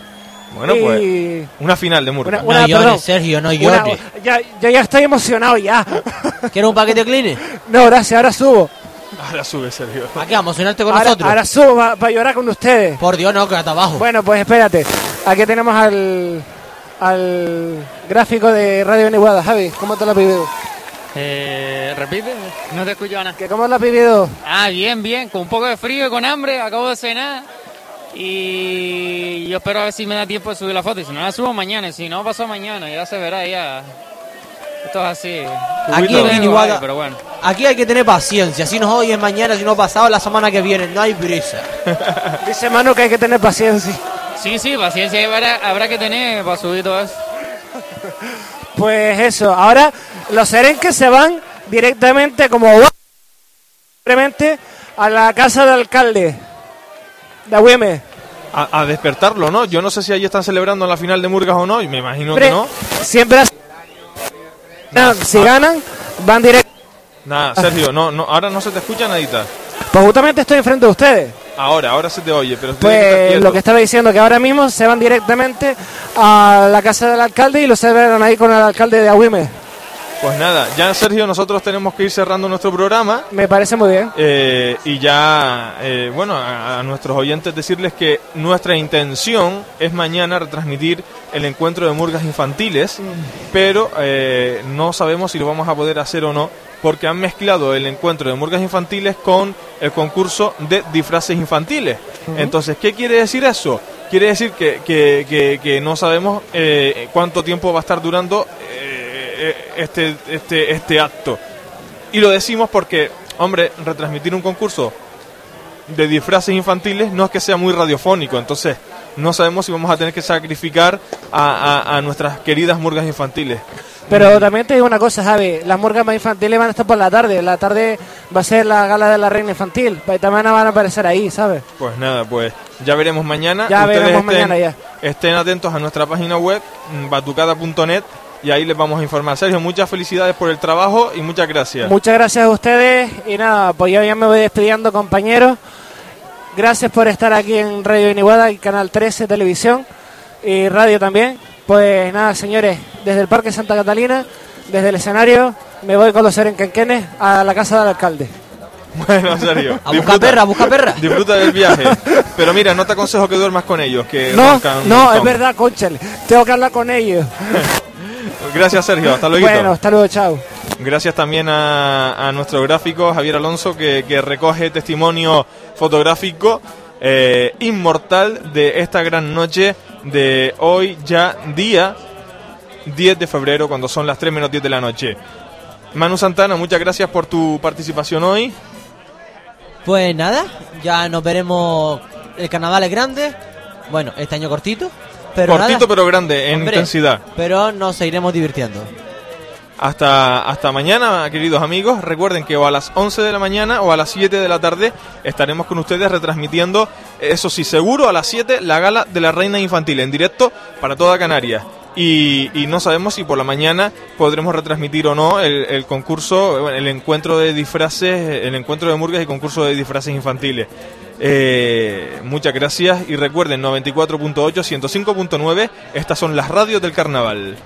Bueno, Y- pues una final de Murga. Una- una- perdón, Sergio, no una- llores. ya, yo ya estoy emocionado ya. ¿Quieres un paquete de Kleenex? No, gracias, ahora subo. Ahora sube Sergio. ¿Para qué? ¿A emocionarte con ahora, nosotros? ahora subo para llorar con ustedes. Por Dios, no, quédate abajo. Bueno, pues espérate. Aquí tenemos al, al gráfico de Radio Beniguada. Javi, ¿cómo te lo has vivido? Eh, repite, no te escucho nada. ¿Que ¿Cómo lo has vivido? Ah, bien, bien, con un poco de frío y con hambre, acabo de cenar. Y yo espero a ver si me da tiempo de subir la foto. Y si no la subo mañana, y si no pasó mañana, ya se verá ya. Esto es así. Aquí en Pero bueno. Aquí hay que tener paciencia. Si no hoy es mañana, si no pasado, la semana que viene. No hay prisa. Dice Manu que hay que tener paciencia. Sí, sí, paciencia habrá, habrá que tener para subir todo eso. Pues eso, ahora los serenques se van directamente como simplemente a la casa del alcalde de Agüeme. A, a despertarlo, ¿no? Yo no sé si allí están celebrando la final de Murgas o no, y me imagino que no. siempre. No, si ganan, van directo. Nada, Sergio, no, no, ahora no se te escucha nadita. Pues justamente estoy enfrente de ustedes. Ahora, ahora se te oye, pero Pues lo que estaba diciendo, que ahora mismo se van directamente a la casa del alcalde y lo celebran ahí con el alcalde de Agüime. Pues nada, ya Sergio, nosotros tenemos que ir cerrando nuestro programa. Me parece muy bien. Eh, y ya, eh, bueno, a, a nuestros oyentes decirles que nuestra intención es mañana retransmitir el encuentro de murgas infantiles, pero eh, no sabemos si lo vamos a poder hacer o no, porque han mezclado el encuentro de murgas infantiles con el concurso de disfraces infantiles. Entonces, ¿qué quiere decir eso? Quiere decir que, que- que- que no sabemos eh, cuánto tiempo va a estar durando este, este, este acto. Y lo decimos porque, hombre, retransmitir un concurso de disfraces infantiles no es que sea muy radiofónico, entonces no sabemos si vamos a tener que sacrificar a, a- a nuestras queridas murgas infantiles. Pero también te digo una cosa, Javi, las murgas más infantiles van a estar por la tarde. La tarde va a ser la gala de la reina infantil. Y también van a aparecer ahí, ¿sabes? Pues nada, pues ya veremos mañana. Ya Ustedes veremos estén, mañana ya. Estén atentos a nuestra página web, batucada.net, y ahí les vamos a informar. Sergio, muchas felicidades por el trabajo y muchas gracias. Muchas gracias a ustedes y nada, pues yo ya me voy despidiendo compañeros Gracias por estar aquí en Radio Iniguada y Canal 13 Televisión y Radio también. Pues nada, señores, desde el Parque Santa Catalina, desde el escenario, me voy con los serenquenquenes a la casa del alcalde. Bueno, Sergio. A buscar perra, a buscar perra. Disfruta del viaje. Pero mira, no te aconsejo que duermas con ellos, que No, roncan no, es verdad, Conchel. Tengo que hablar con ellos. Gracias, Sergio. Hasta luego. Bueno, hasta luego, chao. Gracias también a, a nuestro gráfico Javier Alonso que, que recoge testimonio fotográfico eh, inmortal de esta gran noche de hoy ya día 10 de febrero cuando son las 3 menos 10 de la noche. Manu Santana, muchas gracias por tu participación hoy. Pues nada, ya nos veremos. El carnaval es grande. Bueno, este año cortito. Pero Cortito nada, pero grande en Hombre, intensidad. Pero nos seguiremos divirtiendo. Hasta, hasta mañana, queridos amigos. Recuerden que o a las 11 de la mañana o a las 7 de la tarde estaremos con ustedes retransmitiendo, eso sí, seguro a las 7, la gala de la Reina Infantil en directo para toda Canarias. Y, y no sabemos si por la mañana podremos retransmitir o no el, el concurso, el encuentro de disfraces, el encuentro de murgas y concurso de disfraces infantiles. Eh, muchas gracias y recuerden 94.8, 105.9, estas son las radios del carnaval.